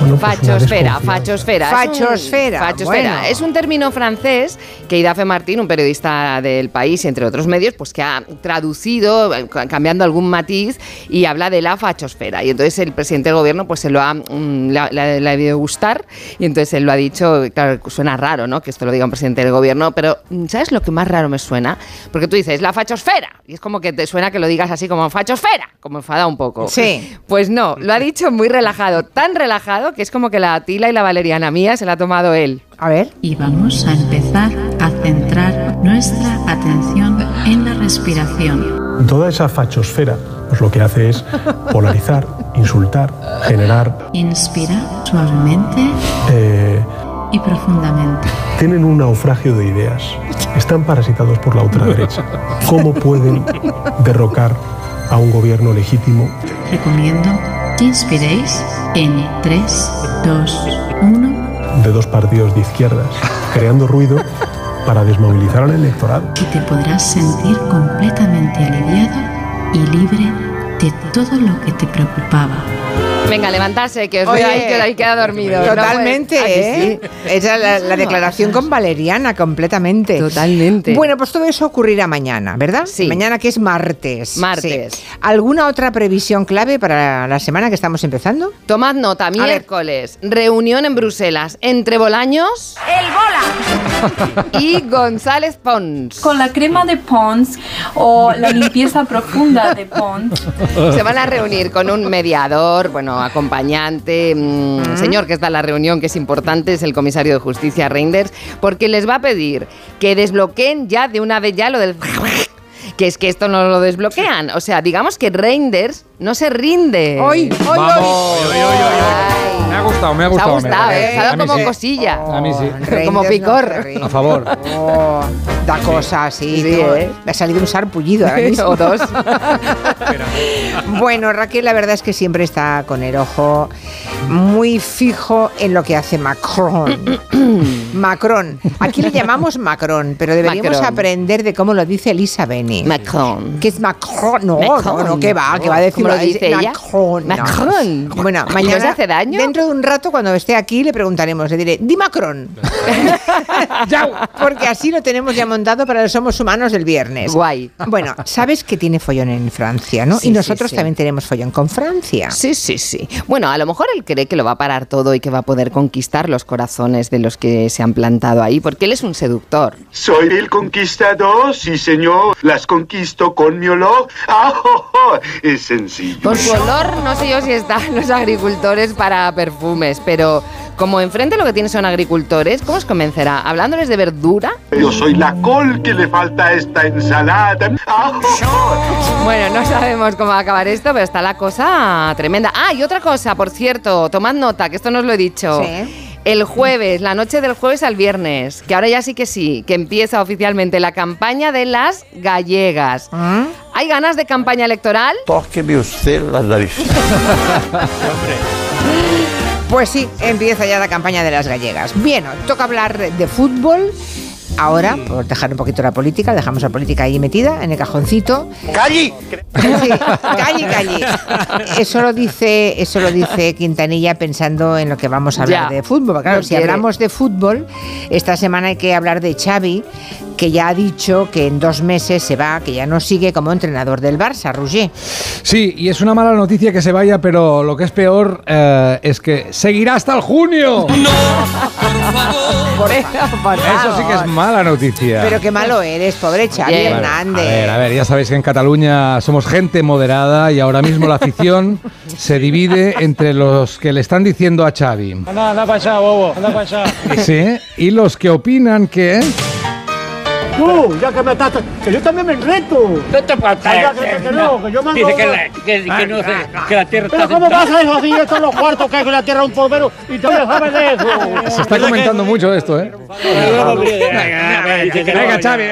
Speaker 80: bueno, pues
Speaker 78: Fachosfera, fachosfera. Es un-
Speaker 1: Fachosfera,
Speaker 78: fachosfera.
Speaker 1: bueno.
Speaker 78: Es un término francés que Idafe Martín, un periodista del país, entre otros medios, pues que ha traducido, cambiando algún matiz, y habla de la fachosfera. Y entonces el presidente del gobierno pues se lo ha, mm, ha- le ha debido gustar, y entonces él lo ha dicho, claro, suena raro, ¿no? Que esto lo diga un presidente del gobierno, pero mm, ¿sabes lo que más raro me suena? Porque tú dices, la fachosfera, y es como que te suena que lo digas así como fachosfera, como enfada un poco.
Speaker 1: Sí.
Speaker 78: Pues no, lo ha dicho muy relajado, tan relajado que es como que la Tila y la Valeriana mía se la ha tomado él.
Speaker 1: A ver.
Speaker 83: Y vamos a empezar a centrar nuestra atención en la respiración.
Speaker 80: Toda esa fachosfera, pues lo que hace es polarizar, [laughs] insultar, generar.
Speaker 83: Inspira suavemente
Speaker 80: eh,
Speaker 83: y profundamente.
Speaker 80: tienen un naufragio de ideas. Están parasitados por la ultraderecha. ¿Cómo pueden derrocar a un gobierno legítimo?
Speaker 83: Recomiendo inspiréis en 3, 2, 1
Speaker 80: de dos partidos de izquierdas, creando ruido para desmovilizar al electorado.
Speaker 83: y te podrás sentir completamente aliviado y libre de todo lo que te preocupaba.
Speaker 78: Venga, levantarse, que os
Speaker 1: Oye,
Speaker 78: veo ahí que ahí queda dormido. No
Speaker 1: Totalmente,
Speaker 78: ¿A que
Speaker 1: ¿eh? Esa es la, la declaración con Valeriana, completamente.
Speaker 78: Totalmente.
Speaker 1: Bueno, pues todo eso ocurrirá mañana, ¿verdad? Sí. Mañana que es martes.
Speaker 78: Martes.
Speaker 1: Sí. ¿Alguna otra previsión clave para la semana que estamos empezando?
Speaker 78: Tomad nota, miércoles, reunión en Bruselas entre Bolaños
Speaker 84: ¡El bola!
Speaker 78: y González Pons.
Speaker 84: Con la crema de Pons o la limpieza profunda de Pons.
Speaker 78: Se van a reunir con un mediador, bueno, acompañante, mm, señor que está en la reunión, que es importante, es el comisario de justicia Reinders, porque les va a pedir que desbloqueen ya de una vez ya lo del... Que es que esto no lo desbloquean. O sea, digamos que Reinders no se rinde.
Speaker 1: ¡Hoy! ¡Hoy!
Speaker 79: Me ha gustado, me ha
Speaker 78: ha
Speaker 79: gustado.
Speaker 78: gustado,
Speaker 79: me-
Speaker 78: ¿eh? Ha
Speaker 79: A
Speaker 78: dado
Speaker 79: mí
Speaker 78: como
Speaker 79: sí.
Speaker 78: cosilla.
Speaker 79: A mí sí.
Speaker 78: Como
Speaker 1: Reinders no
Speaker 78: picor.
Speaker 1: rinde.
Speaker 79: A favor.
Speaker 1: Oh. Da cosas, sí.
Speaker 78: Sí,
Speaker 1: todo.
Speaker 78: ¿eh?
Speaker 1: Me ha salido un sarpullido ahora mismo.
Speaker 78: O dos.
Speaker 1: Bueno, Raquel, la verdad es que siempre está con el ojo muy fijo en lo que hace Macron. [clears throat] Macron. Aquí le llamamos Macron, pero deberíamos
Speaker 78: Macron.
Speaker 1: aprender de cómo lo dice Elisa Beni.
Speaker 78: Macron.
Speaker 1: ¿Qué es Macron? No,
Speaker 78: Macron.
Speaker 1: no, no, ¿qué va? ¿Qué va a decir?
Speaker 78: ¿Cómo lo dice ella?
Speaker 1: Macron. no.
Speaker 78: Macron.
Speaker 1: Bueno,
Speaker 78: ¿No
Speaker 1: mañana.
Speaker 78: hace daño?
Speaker 1: Dentro de un rato, cuando esté aquí, le preguntaremos. Le diré, di Macron. [laughs] Porque así lo tenemos ya montado para los Somos Humanos del viernes.
Speaker 78: Guay.
Speaker 1: Bueno, sabes que tiene follón en Francia, ¿no?
Speaker 78: Sí,
Speaker 1: y nosotros
Speaker 78: sí, sí.
Speaker 1: también tenemos follón con Francia.
Speaker 78: Sí, sí, sí. Bueno, a lo mejor él cree que lo va a parar todo y que va a poder conquistar los corazones de los que se han plantado ahí, porque él es un seductor.
Speaker 85: Soy el conquistador, sí señor. Las conquisto con mi olor. [laughs] Ah, oh, oh, Es sencillo.
Speaker 78: Por su olor, no sé yo si están los agricultores para perfumes, pero como enfrente lo que tiene son agricultores, ¿cómo os convencerá? ¿Hablándoles de verdura?
Speaker 85: Yo soy la col que le falta a esta ensalada. Ah, oh, oh.
Speaker 78: Bueno, no sabemos cómo va a acabar esto, pero está la cosa tremenda. Ah, y otra cosa, por cierto, tomad nota, que esto no os lo he dicho.
Speaker 1: Sí.
Speaker 78: El jueves, la noche del jueves al viernes, que ahora ya sí que sí, que empieza oficialmente la campaña de las gallegas.
Speaker 1: ¿Mm?
Speaker 78: ¿Hay ganas de campaña electoral?
Speaker 86: Tóqueme usted las narices.
Speaker 1: Pues sí, empieza ya la campaña de las gallegas. Bien, toca hablar de, de fútbol. Ahora, por dejar un poquito la política, dejamos la política ahí metida en el cajoncito.
Speaker 85: ¡Calli!
Speaker 1: Sí, calle, calle. Eso lo dice, eso lo dice Quintanilla pensando en lo que vamos a hablar
Speaker 78: Ya.
Speaker 1: de fútbol. Claro,
Speaker 78: No
Speaker 1: si
Speaker 78: quiere.
Speaker 1: hablamos de fútbol, esta semana hay que hablar de Xavi, que ya ha dicho que en dos meses se va, que ya no sigue como entrenador del Barça, Roger.
Speaker 79: Sí, y es una mala noticia que se vaya, pero lo que es peor eh, es que seguirá hasta el junio.
Speaker 78: Por eso, por
Speaker 79: Eso sí que es
Speaker 78: favor.
Speaker 79: mala noticia.
Speaker 1: Pero qué malo eres, pobre Xavi.
Speaker 79: Bueno,
Speaker 1: Hernández.
Speaker 79: A ver, a ver, ya sabéis que en Cataluña somos gente moderada y ahora mismo la afición [laughs] se divide entre los que le están diciendo a Xavi.
Speaker 87: Anda, anda para allá, bobo, anda para allá.
Speaker 79: Sí, y los que opinan que...
Speaker 87: Tú, ya que me estás. Que yo también me reto. Que, no, que yo mando.
Speaker 88: Dice que la, que, que no sé, que la tierra
Speaker 87: Pero
Speaker 88: está
Speaker 87: ¿cómo
Speaker 88: sentada.
Speaker 87: pasa eso así? Esto es los cuartos que hay con la tierra un polvero y tú no sabes de eso.
Speaker 79: Se está comentando mucho esto, ¿eh? Venga, Xavi.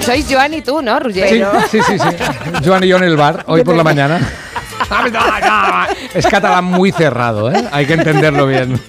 Speaker 78: Sois Joan y tú, ¿no, Roger?
Speaker 79: Sí, sí, sí, sí. Joan y yo en el bar, hoy por la mañana. Es catalán muy cerrado, ¿eh? Hay que entenderlo bien.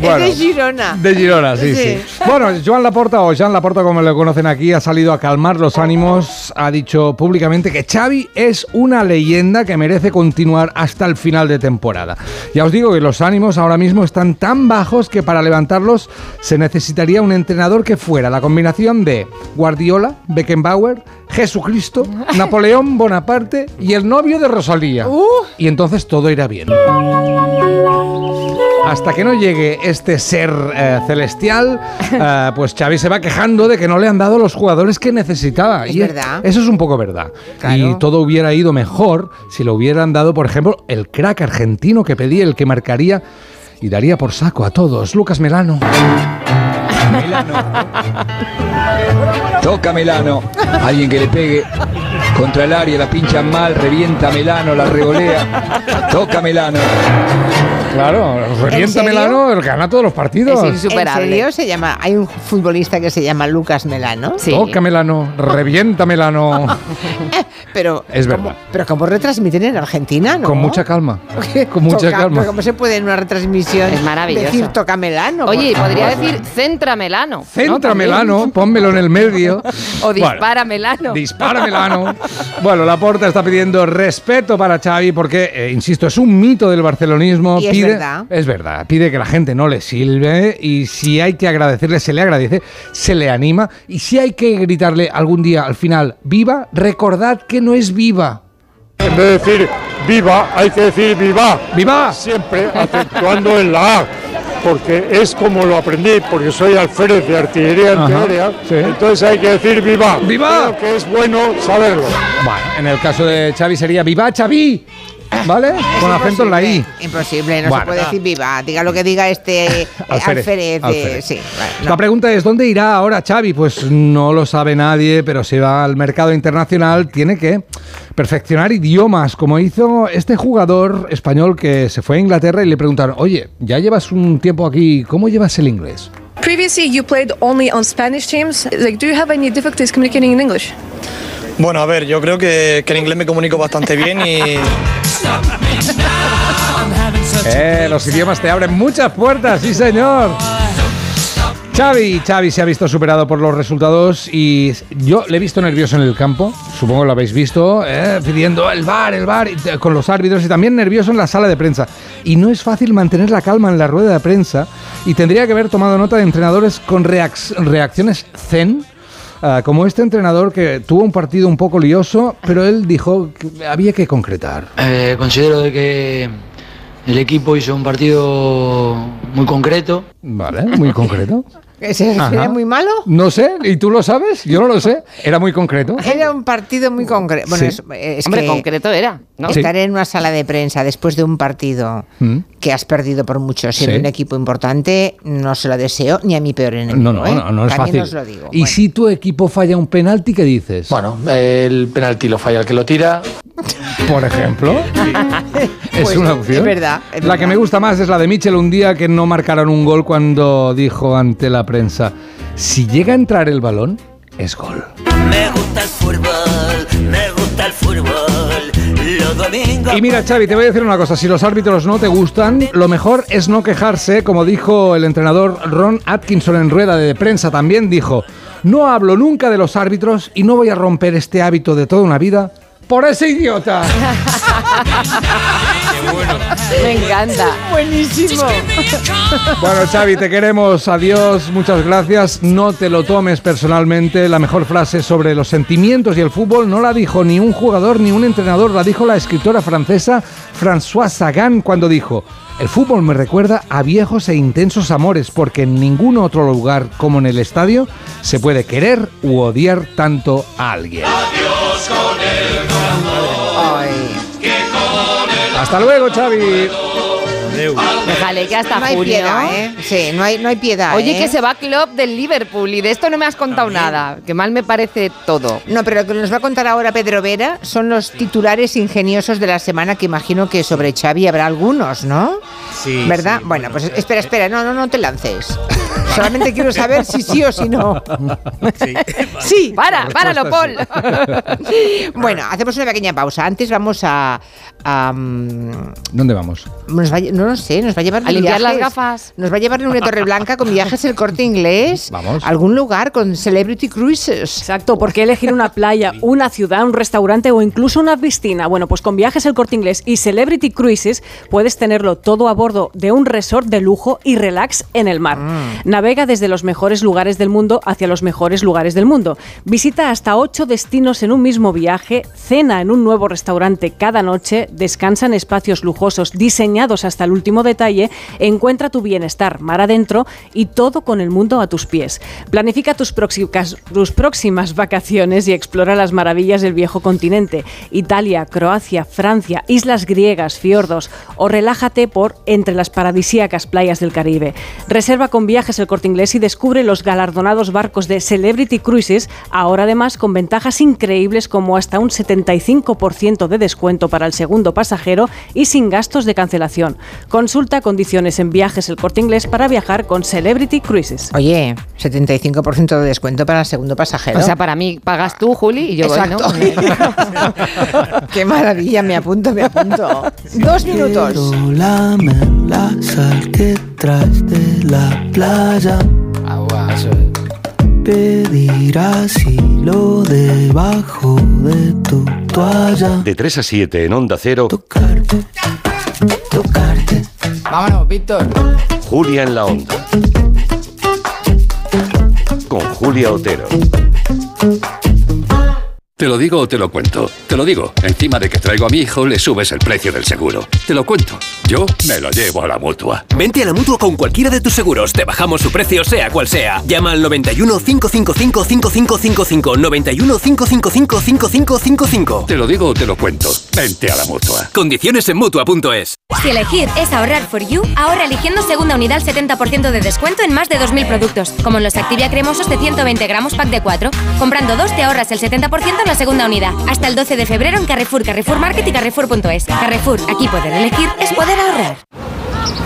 Speaker 79: Bueno.
Speaker 1: es de Girona.
Speaker 79: De Girona, sí, sí, Bueno, Joan Laporta, o Jean Laporta, como le conocen aquí, ha salido a calmar los ánimos. Ha dicho públicamente que Xavi es una leyenda que merece continuar hasta el final de temporada. Ya os digo que los ánimos ahora mismo están tan bajos que para levantarlos se necesitaría un entrenador que fuera la combinación de Guardiola, Beckenbauer, Jesucristo, [laughs] Napoleón Bonaparte y el novio de Rosalía. Y entonces todo irá bien. Hasta que no llegue este ser eh, celestial, [laughs] eh, pues Xavi se va quejando de que no le han dado los jugadores que necesitaba.
Speaker 1: Es
Speaker 79: y
Speaker 1: verdad.
Speaker 79: Eso es un poco verdad.
Speaker 1: Claro.
Speaker 79: Y todo hubiera ido mejor si le hubieran dado, por ejemplo, el crack argentino que pedía, el que marcaría y daría por saco a todos. Lucas Melano. [laughs]
Speaker 89: Toca Melano. Alguien que le pegue contra el área, la pincha mal, revienta Melano, la regolea. Toca Melano.
Speaker 79: Claro, revienta? Melano, el gana todos los partidos.
Speaker 78: Es insuperable.
Speaker 1: ¿En serio se llama? Hay un futbolista que se llama Lucas Melano.
Speaker 78: Sí.
Speaker 79: Toca Melano, revienta Melano. [laughs]
Speaker 1: Pero
Speaker 79: Es
Speaker 1: ¿cómo-
Speaker 79: verdad.
Speaker 1: Pero ¿cómo retransmiten en Argentina, no?
Speaker 79: Con mucha calma. [laughs] Con mucha
Speaker 1: Toca-
Speaker 79: calma.
Speaker 1: ¿Cómo se puede en una retransmisión
Speaker 78: Es maravilloso.
Speaker 1: decir toca Melano?
Speaker 78: Oye, podría decir centra Melano. ¿no?
Speaker 79: Centra
Speaker 78: También.
Speaker 79: Melano, pónmelo en el medio. [laughs]
Speaker 78: O
Speaker 79: Bueno,
Speaker 78: dispara Melano.
Speaker 79: Dispara Melano. Bueno, Laporta está pidiendo respeto para Xavi porque, eh, insisto, es un mito del barcelonismo.
Speaker 1: Y es
Speaker 79: pide,
Speaker 1: verdad.
Speaker 79: es verdad. Pide que la gente no le silbe y si hay que agradecerle, se le agradece, se le anima. Y si hay que gritarle algún día al final, viva, recordad que no es viva.
Speaker 87: En vez de decir viva, hay que decir viva.
Speaker 79: ¡Viva!
Speaker 87: Siempre acentuando en la A. Porque es como lo aprendí, porque soy alférez de artillería antiaérea.
Speaker 79: sí.
Speaker 87: Entonces hay que decir viva.
Speaker 79: ¡Viva!
Speaker 87: Creo que es bueno saberlo.
Speaker 79: Bueno, en el caso de Xavi sería viva Xavi. ¿Vale? Con acento en la I.
Speaker 1: Imposible, no
Speaker 79: Bueno.
Speaker 1: se puede decir viva. Diga lo que diga este eh, [laughs]
Speaker 79: Alférez,
Speaker 1: alférez. eh,
Speaker 79: Alférez.
Speaker 1: sí, bueno, no.
Speaker 79: La pregunta es, ¿dónde irá ahora Xavi? Pues no lo sabe nadie, pero si va al mercado internacional tiene que perfeccionar idiomas, como hizo este jugador español que se fue a Inglaterra y le preguntaron, oye, ya llevas un tiempo aquí, ¿cómo llevas el inglés?
Speaker 90: Previously, you played only on Spanish teams. Like, do you have any difficulties communicating in English?
Speaker 91: Bueno, a ver, yo creo que, que en inglés me comunico bastante bien y...
Speaker 79: Eh, los idiomas te abren muchas puertas, sí señor. Xavi, Xavi se ha visto superado por los resultados y yo le he visto nervioso en el campo, supongo lo habéis visto, eh, pidiendo el bar, el bar, con los árbitros y también nervioso en la sala de prensa. Y no es fácil mantener la calma en la rueda de prensa y tendría que haber tomado nota de entrenadores con reac- reacciones zen. Ah, como este entrenador que tuvo un partido un poco lioso, pero él dijo que había que concretar.
Speaker 92: Eh, considero de que el equipo hizo un partido muy concreto.
Speaker 79: Vale, muy concreto. [laughs]
Speaker 1: ¿Ese muy malo?
Speaker 79: No sé, ¿y tú lo sabes? Yo no lo sé. Era muy concreto.
Speaker 1: Era un partido muy concreto. Bueno,
Speaker 79: Sí.
Speaker 1: es, es
Speaker 78: Hombre,
Speaker 1: que
Speaker 78: concreto era, ¿no?
Speaker 1: Estar en una sala de prensa después de un partido
Speaker 79: Mm.
Speaker 1: que has perdido por mucho, siendo
Speaker 79: Sí.
Speaker 1: un equipo importante, no se lo deseo ni a mi peor enemigo.
Speaker 79: No, no,
Speaker 1: ¿eh?
Speaker 79: no, no es
Speaker 1: También
Speaker 79: fácil.
Speaker 1: os lo digo.
Speaker 79: ¿Y si tu equipo falla un penalti, qué dices?
Speaker 91: Bueno, el penalti lo falla el que lo tira.
Speaker 79: Por ejemplo. [laughs] es
Speaker 1: Pues,
Speaker 79: una opción.
Speaker 1: es verdad, es
Speaker 79: la que me gusta más es la de Michel un día que no marcaron un gol cuando dijo ante la prensa, si llega a entrar el balón, es gol.
Speaker 93: Me gusta el fútbol, me gusta el fútbol. Los domingos.
Speaker 79: Y mira, Xavi, te voy a decir una cosa. Si los árbitros no te gustan, lo mejor es no quejarse. Como dijo el entrenador Ron Atkinson en rueda de prensa, también dijo, no hablo nunca de los árbitros y no voy a romper este hábito de toda una vida por ese idiota. [laughs]
Speaker 78: Me encanta.
Speaker 1: Buenísimo.
Speaker 79: Bueno, Xavi, te queremos. Adiós, muchas gracias. No te lo tomes personalmente. La mejor frase sobre los sentimientos y el fútbol no la dijo ni un jugador ni un entrenador, la dijo la escritora francesa Françoise Sagan cuando dijo: El fútbol me recuerda a viejos e intensos amores, porque en ningún otro lugar como en el estadio se puede querer u odiar tanto a alguien. Hasta luego, Xavi.
Speaker 78: Déjale que hasta
Speaker 1: No hay
Speaker 78: junio.
Speaker 1: piedad, ¿eh? Sí, no hay, no hay piedad.
Speaker 78: Oye,
Speaker 1: ¿eh?
Speaker 78: que se va Klopp del Liverpool y de esto no me has contado nada. Que mal me parece todo.
Speaker 1: No, pero lo que nos va a contar ahora Pedro Vera son los titulares ingeniosos de la semana, que imagino que sobre Xavi habrá algunos, ¿no?
Speaker 94: Sí.
Speaker 1: ¿Verdad? bueno, pues espera, espera, no, no, no te lances. Solamente quiero saber si sí o si no. Sí. [laughs]
Speaker 78: Para, páralo, Paul. [laughs]
Speaker 1: bueno, hacemos una pequeña pausa. Antes vamos a... a, mm,
Speaker 79: ¿Dónde vamos?
Speaker 1: nos va no lo sé, nos va a llevar
Speaker 78: A limpiar las gafas.
Speaker 1: Nos va a llevar en una Torre Blanca con viajes el corte inglés.
Speaker 79: Vamos.
Speaker 1: a algún lugar con Celebrity Cruises.
Speaker 95: Exacto, ¿por qué elegir una playa, una ciudad, un restaurante o incluso una piscina? Bueno, pues con Viajes El Corte Inglés y Celebrity Cruises puedes tenerlo todo a bordo de un resort de lujo y relax en el mar. Navega desde los mejores lugares del mundo hacia los mejores lugares del mundo. Visita hasta ocho destinos en un mismo viaje, cena en un nuevo restaurante cada noche, descansa en espacios lujosos diseñados hasta el último detalle, encuentra tu bienestar mar adentro y todo con el mundo a tus pies. Planifica tus tus próximas vacaciones y explora las maravillas del viejo continente, Italia, Croacia, Francia, islas griegas, fiordos o relájate por entre las paradisíacas playas del Caribe. Reserva con viajes el corte inglés y descubre los galardonados barcos de Celebrity Cruises, ahora además con ventajas increíbles como hasta un 75% de descuento para el segundo pasajero y sin gastos de cancelación. Consulta condiciones en viajes el corte inglés para viajar con Celebrity Cruises.
Speaker 1: Oye, 75% de descuento para el segundo pasajero.
Speaker 78: O sea, para mí pagas tú, Juli, y yo voy,
Speaker 1: Exacto.
Speaker 78: ¿no? [laughs]
Speaker 1: Qué maravilla, me apunto, me apunto. Dos minutos.
Speaker 93: Quiero lamer la sal que traes de la playa.
Speaker 92: Agua, eso es.
Speaker 93: Pedir asilo debajo de tu toalla.
Speaker 96: De 3 a 7 en Onda Cero,
Speaker 92: Vámonos, Víctor.
Speaker 96: Julia en la Onda. Con Julia Otero.
Speaker 95: Te lo digo o te lo cuento. Te lo digo. Encima de que traigo a mi hijo, le subes el precio del seguro. Te lo cuento. Yo me lo llevo a la mutua.
Speaker 97: Vente a la mutua con cualquiera de tus seguros. Te bajamos su precio, sea cual sea. Llama al 91 555 5555. 91 555 5555.
Speaker 95: Te lo digo o te lo cuento. Vente a la mutua.
Speaker 97: Condiciones en mutua.es.
Speaker 98: Si elegir es ahorrar for you, ahora eligiendo segunda unidad al 70% de descuento en más de 2.000 productos, como en los Activia cremosos de 120 gramos pack de 4. Comprando dos te ahorras el 70% en la segunda unidad. Hasta el 12 de febrero en Carrefour, Carrefour Market y Carrefour.es. Carrefour, aquí poder elegir es poder ahorrar.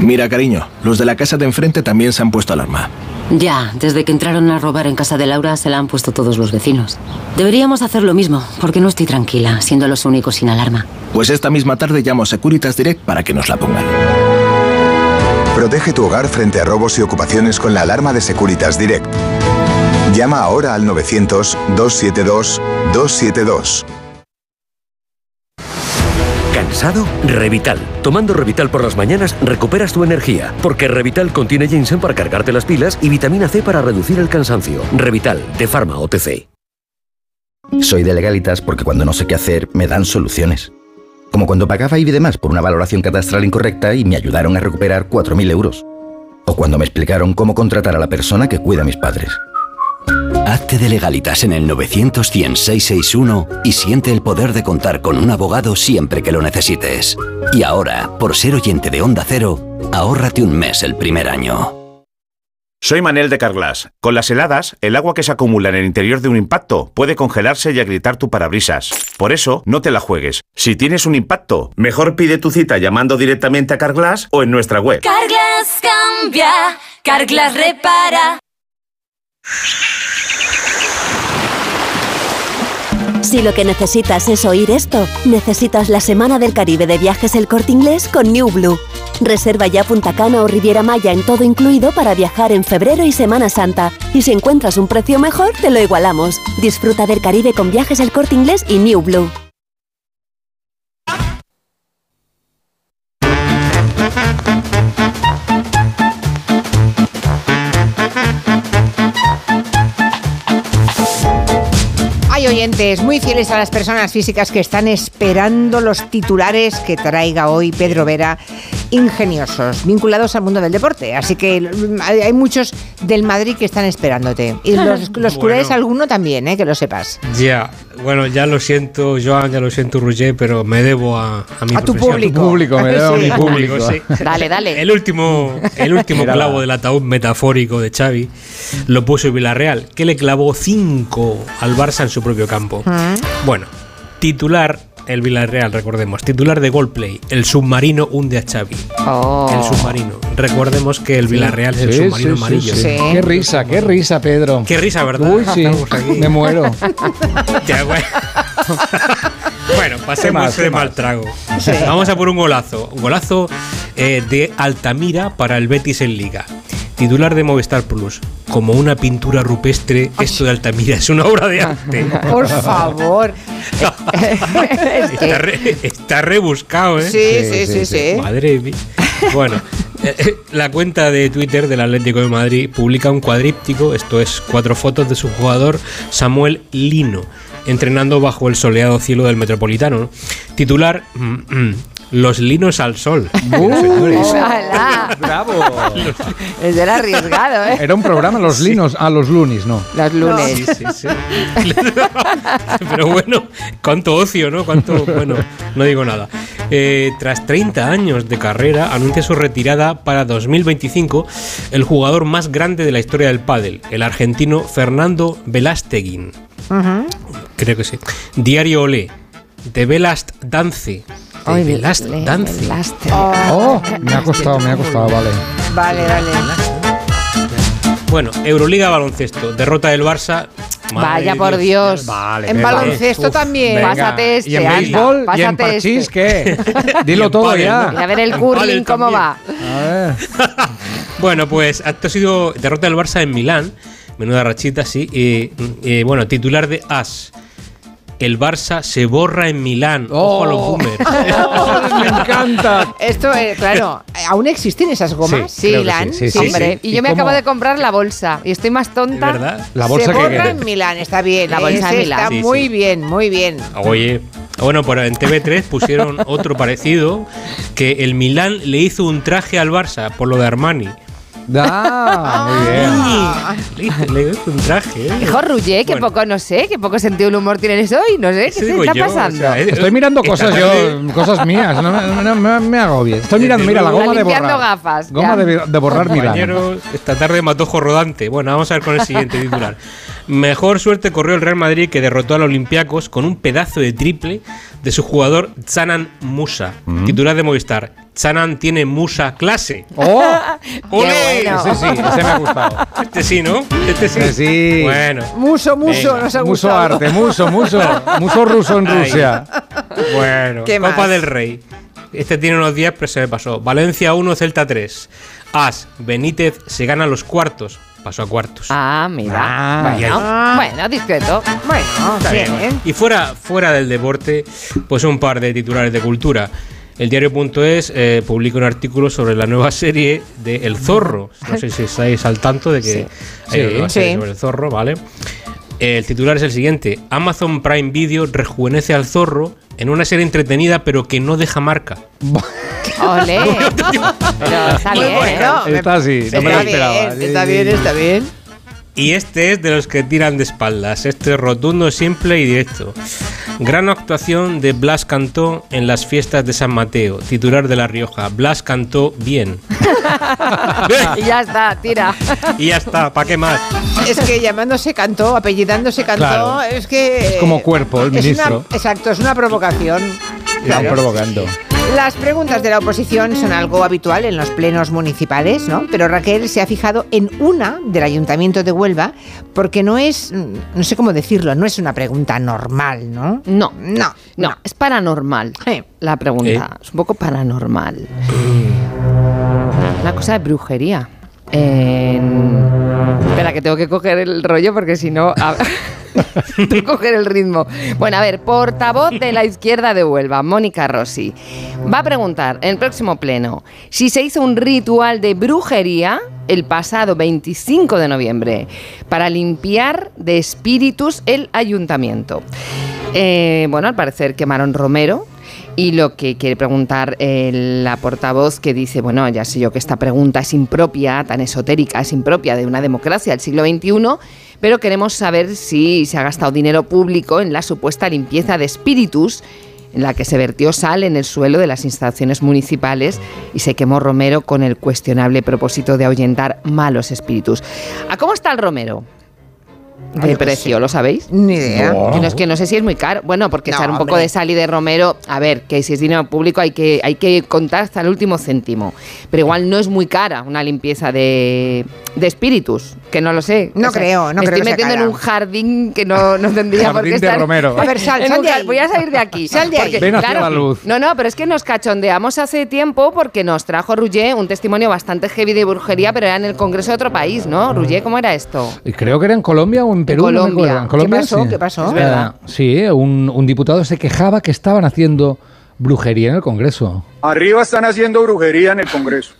Speaker 99: Mira, cariño, los de la casa de enfrente también se han puesto alarma.
Speaker 42: Ya, desde que entraron a robar en casa de Laura se la han puesto todos los vecinos. Deberíamos hacer lo mismo, porque no estoy tranquila, siendo los únicos sin alarma.
Speaker 100: Pues esta misma tarde llamo a Securitas Direct para que nos la pongan.
Speaker 94: Protege tu hogar frente a robos y ocupaciones con la alarma de Securitas Direct. Llama ahora al 900-272-272.
Speaker 19: ¿Cansado? Revital. Tomando Revital por las mañanas recuperas tu energía, porque Revital contiene ginseng para cargarte las pilas y vitamina C para reducir el cansancio. Revital, de Pharma OTC.
Speaker 45: Soy de legalitas porque cuando no sé qué hacer me dan soluciones. Como cuando pagaba IBI de más por una valoración catastral incorrecta y me ayudaron a recuperar 4.000 euros. O cuando me explicaron cómo contratar a la persona que cuida a mis padres.
Speaker 69: Hazte de legalitas en el 900 661 y siente el poder de contar con un abogado siempre que lo necesites. Y ahora, por ser oyente de Onda Cero, ahórrate un mes el primer año.
Speaker 80: Soy Manel de Carglass. Con las heladas, el agua que se acumula en el interior de un impacto puede congelarse y agrietar tu parabrisas. Por eso, no te la juegues. Si tienes un impacto, mejor pide tu cita llamando directamente a Carglass o en nuestra web.
Speaker 101: Carglass cambia, Carglass repara.
Speaker 43: Si lo que necesitas es oír esto, necesitas la Semana del Caribe de Viajes El Corte Inglés con New Blue. Reserva ya Punta Cana o Riviera Maya en todo incluido para viajar en febrero y Semana Santa. Y si encuentras un precio mejor, te lo igualamos. Disfruta del Caribe con Viajes El Corte Inglés y New Blue.
Speaker 1: Hay oyentes muy fieles a las personas físicas que están esperando los titulares que traiga hoy Pedro Vera, ingeniosos, vinculados al mundo del deporte. Así que mm, hay muchos del Madrid que están esperándote. Y los, [laughs] los culés alguno también, eh, que lo sepas.
Speaker 77: Ya, bueno, ya lo siento, Joan, ya lo siento, Roger, pero me debo a, a mi
Speaker 1: A tu público. A tu público, me debo a mi público.
Speaker 77: sí.
Speaker 78: Dale, dale.
Speaker 77: El último, el último clavo del ataúd metafórico de Xavi lo puso el Villarreal, que le clavó 5 al Barça en su propio campo. Bueno, titular el Villarreal, recordemos, titular de Goalplay, el submarino hunde a Xavi. El submarino. Recordemos que el Villarreal es el
Speaker 79: Sí,
Speaker 77: submarino
Speaker 79: sí, sí,
Speaker 77: amarillo.
Speaker 79: sí. Qué risa, qué risa, Pedro.
Speaker 77: Qué risa, ¿verdad?
Speaker 79: Uy, sí,
Speaker 77: Estamos aquí.
Speaker 79: me muero. [laughs]
Speaker 77: Ya, bueno. [laughs] Bueno, pasemos
Speaker 79: más,
Speaker 77: de mal trago.
Speaker 79: Sí.
Speaker 77: Vamos a por un golazo. Un golazo eh, de Altamira para el Betis en Liga. Titular de Movistar Plus. Como una pintura rupestre, esto de Altamira es una obra de arte. [laughs]
Speaker 1: Por favor. [laughs]
Speaker 77: Está, re- está rebuscado, ¿eh?
Speaker 1: Sí, sí, sí, sí.
Speaker 77: Madre mía. Bueno, [laughs] eh, eh, la cuenta de Twitter del Atlético de Madrid publica un cuadríptico, esto es cuatro fotos de su jugador Samuel Lino, entrenando bajo el soleado cielo del Metropolitano. ¿no? Titular, mm, mm, Los linos al sol.
Speaker 1: Uh,
Speaker 77: Señores.
Speaker 79: Bravo. [laughs]
Speaker 78: Es del arriesgado, ¿eh?
Speaker 79: Era un programa, los linos, a los lunis, ¿no?
Speaker 78: Los lunes.
Speaker 77: Sí, sí, sí. [laughs] Pero bueno, cuánto ocio, ¿no? Cuánto, bueno, no digo nada. Eh, tras 30 años de carrera, anuncia su retirada para 2025 el jugador más grande de la historia del pádel, el argentino Fernando Velasteguin. Creo que sí. Diario Olé. De Velast Dance. Velast
Speaker 78: le-
Speaker 77: Dance.
Speaker 79: Oh, me ha costado, me ha costado, vale.
Speaker 1: Vale, vale.
Speaker 77: Bueno, Euroliga baloncesto. Derrota del Barça. Madre
Speaker 78: Vaya por Dios.
Speaker 79: Vale,
Speaker 1: En baloncesto
Speaker 79: Uf,
Speaker 1: también.
Speaker 79: venga.
Speaker 78: Pásate este,
Speaker 79: ¿Y en
Speaker 78: anda,
Speaker 79: béisbol? ¿Y en
Speaker 78: pásate
Speaker 79: parchís
Speaker 78: este.
Speaker 79: qué? [laughs] Dilo todo ya.
Speaker 78: Y a ver el
Speaker 77: En
Speaker 78: curling cómo
Speaker 77: también.
Speaker 78: va.
Speaker 79: A ver. [laughs]
Speaker 77: Bueno, pues acto ha sido derrota del Barça en Milán. Menuda rachita, sí. Y, y, bueno, titular de As. El Barça se borra en Milán. Ojo a los boomers. [laughs]
Speaker 79: me encanta.
Speaker 1: Esto, eh, claro, ¿aún existen esas gomas?
Speaker 77: Sí, sí, sí, sí,
Speaker 78: Hombre,
Speaker 77: sí.
Speaker 78: y
Speaker 77: ¿Y
Speaker 78: yo me
Speaker 77: cómo?
Speaker 78: acabo de comprar la bolsa y estoy más tonta.
Speaker 77: ¿De verdad?
Speaker 79: La bolsa
Speaker 1: Se
Speaker 79: que
Speaker 1: borra en Milán, está bien.
Speaker 78: La bolsa de Milán.
Speaker 1: Está
Speaker 77: Sí,
Speaker 1: muy
Speaker 77: sí.
Speaker 1: bien, muy bien.
Speaker 77: Oye, bueno, pero en TV3 pusieron otro parecido que el Milán le hizo un traje al Barça por lo de Armani.
Speaker 79: Ah, muy bien.
Speaker 77: Le, le un traje. ¿eh?
Speaker 78: Hijo Rullé, que
Speaker 77: Bueno.
Speaker 78: poco, no sé, que poco sentido del humor tienes hoy, no sé, ¿qué
Speaker 77: Eso
Speaker 78: se
Speaker 77: digo
Speaker 78: está
Speaker 77: yo, o
Speaker 78: pasando?
Speaker 77: sea, eh,
Speaker 79: Estoy mirando
Speaker 77: esta
Speaker 79: cosas
Speaker 77: tarde-
Speaker 79: yo, cosas mías, no, me- no me, me hago bien. Estoy mirando, mira, la
Speaker 77: Está
Speaker 79: goma de
Speaker 78: limpiando
Speaker 79: borrar.
Speaker 78: gafas,
Speaker 79: Goma
Speaker 78: ya.
Speaker 79: de, de borrar Milán.
Speaker 77: Compañeros, esta tarde matojo rodante. Bueno, vamos a ver con el siguiente titular. Mejor suerte corrió el Real Madrid que derrotó al Olympiacos con un pedazo de triple de su jugador Zanan Musa, titular de Movistar. Chanan tiene musa clase.
Speaker 79: ¡Oh! [laughs]
Speaker 77: ¡Ole!
Speaker 1: bueno.
Speaker 79: Ese sí, ese me ha gustado.
Speaker 77: Este sí, ¿no? Este sí.
Speaker 79: Ese sí.
Speaker 77: Bueno.
Speaker 1: Muso, muso,
Speaker 77: Venga.
Speaker 1: nos ha
Speaker 79: Muso
Speaker 1: gustado.
Speaker 79: arte, muso, muso. Muso ruso en
Speaker 77: Ay.
Speaker 79: Rusia.
Speaker 77: Bueno,
Speaker 1: ¿Qué
Speaker 77: Copa
Speaker 1: más?
Speaker 77: del Rey. Este tiene unos días, pero se me pasó. Valencia 1, Celta 3. As, Benítez se gana los cuartos. Pasó a cuartos.
Speaker 78: Ah, mira.
Speaker 79: Ah.
Speaker 78: Bueno, bueno, discreto.
Speaker 1: Bueno,
Speaker 77: Está bien,
Speaker 1: bien.
Speaker 77: bueno. Y fuera, fuera del deporte, pues un par de titulares de cultura. El diario.es eh, publica un artículo sobre la nueva serie de El Zorro. No sé si estáis al tanto de que hay una
Speaker 79: Sí.
Speaker 77: nueva serie
Speaker 1: Sí.
Speaker 77: sobre el zorro, ¿vale? El titular es el siguiente: Amazon Prime Video rejuvenece al zorro en una serie entretenida pero que no deja marca. [laughs]
Speaker 78: Ole. [laughs] Pero está bien,
Speaker 1: bueno.
Speaker 79: Está así, no me lo
Speaker 1: Está
Speaker 79: esperaba.
Speaker 1: bien,
Speaker 79: Sí,
Speaker 1: está
Speaker 79: sí.
Speaker 1: bien, está bien.
Speaker 77: Y este es de los que tiran de espaldas. Este es rotundo, simple y directo. Gran actuación de Blas Cantó en las fiestas de San Mateo. Titular de La Rioja. Blas cantó bien. [laughs]
Speaker 78: Y ya está, tira.
Speaker 77: y ya está, ¿para qué más?
Speaker 1: Es que llamándose cantó, apellidándose cantó,
Speaker 79: Claro.
Speaker 1: es que.
Speaker 79: Es como cuerpo, el
Speaker 1: es una-
Speaker 79: ministro.
Speaker 1: exacto, es una provocación.
Speaker 79: Están
Speaker 1: Claro.
Speaker 79: provocando.
Speaker 1: Las preguntas de la oposición son algo habitual en los plenos municipales, ¿no? Pero Raquel se ha fijado en una del Ayuntamiento de Huelva porque no es, mm, no sé cómo decirlo, no es una pregunta normal, ¿no?
Speaker 78: No,
Speaker 1: No,
Speaker 78: no, es paranormal
Speaker 1: Eh.
Speaker 78: la pregunta. Es un poco paranormal. Una cosa de brujería. En- Espera, que tengo que coger el rollo porque si no. a- [laughs] tengo que coger el ritmo. Bueno, a ver, portavoz de la izquierda de Huelva, Mónica Rossi, va a preguntar en el próximo pleno si se hizo un ritual de brujería el pasado 25 de noviembre para limpiar de espíritus el ayuntamiento. Eh, bueno, al parecer quemaron Romero. Y lo que quiere preguntar eh, la portavoz que dice, bueno, ya sé yo que esta pregunta es impropia, tan esotérica, es impropia de una democracia del siglo XXI, pero queremos saber si se ha gastado dinero público en la supuesta limpieza de espíritus en la que se vertió sal en el suelo de las instalaciones municipales y se quemó Romero con el cuestionable propósito de ahuyentar malos espíritus. ¿A cómo está el Romero? De precio, ¿lo sabéis?
Speaker 1: Ni idea.
Speaker 79: No.
Speaker 78: Que no, es que no sé si es muy caro. Bueno, porque
Speaker 1: No,
Speaker 78: echar un poco
Speaker 1: hombre.
Speaker 78: de sal y de romero, a ver, que si es dinero público hay que, hay que contar hasta el último céntimo. Pero igual no es muy cara una limpieza de, de espíritus, que no lo sé.
Speaker 1: No creo, no
Speaker 78: me
Speaker 1: creo
Speaker 78: estoy
Speaker 1: que sea
Speaker 78: metiendo en un jardín que no, no tendría por
Speaker 79: Jardín
Speaker 78: qué
Speaker 79: de
Speaker 78: estar.
Speaker 79: Romero.
Speaker 1: A ver, sal, sal de ahí.
Speaker 78: Voy a salir de aquí.
Speaker 1: Sal de ahí.
Speaker 78: Porque,
Speaker 79: Ven hacia la luz.
Speaker 78: No, no, pero es que nos cachondeamos hace tiempo porque nos trajo Ruggier un testimonio bastante heavy de brujería, pero era en el Congreso de otro país, ¿no? Ruggier, ¿cómo era esto?
Speaker 79: Y creo que era en Colombia o en Perú. no me
Speaker 78: Colombia.
Speaker 79: acuerdo. En Colombia,
Speaker 1: ¿Qué pasó?
Speaker 79: sí.
Speaker 1: ¿Qué pasó?
Speaker 78: Es verdad.
Speaker 79: Sí, un, un diputado se quejaba que estaban haciendo brujería en el Congreso.
Speaker 102: Arriba están haciendo brujería en el Congreso.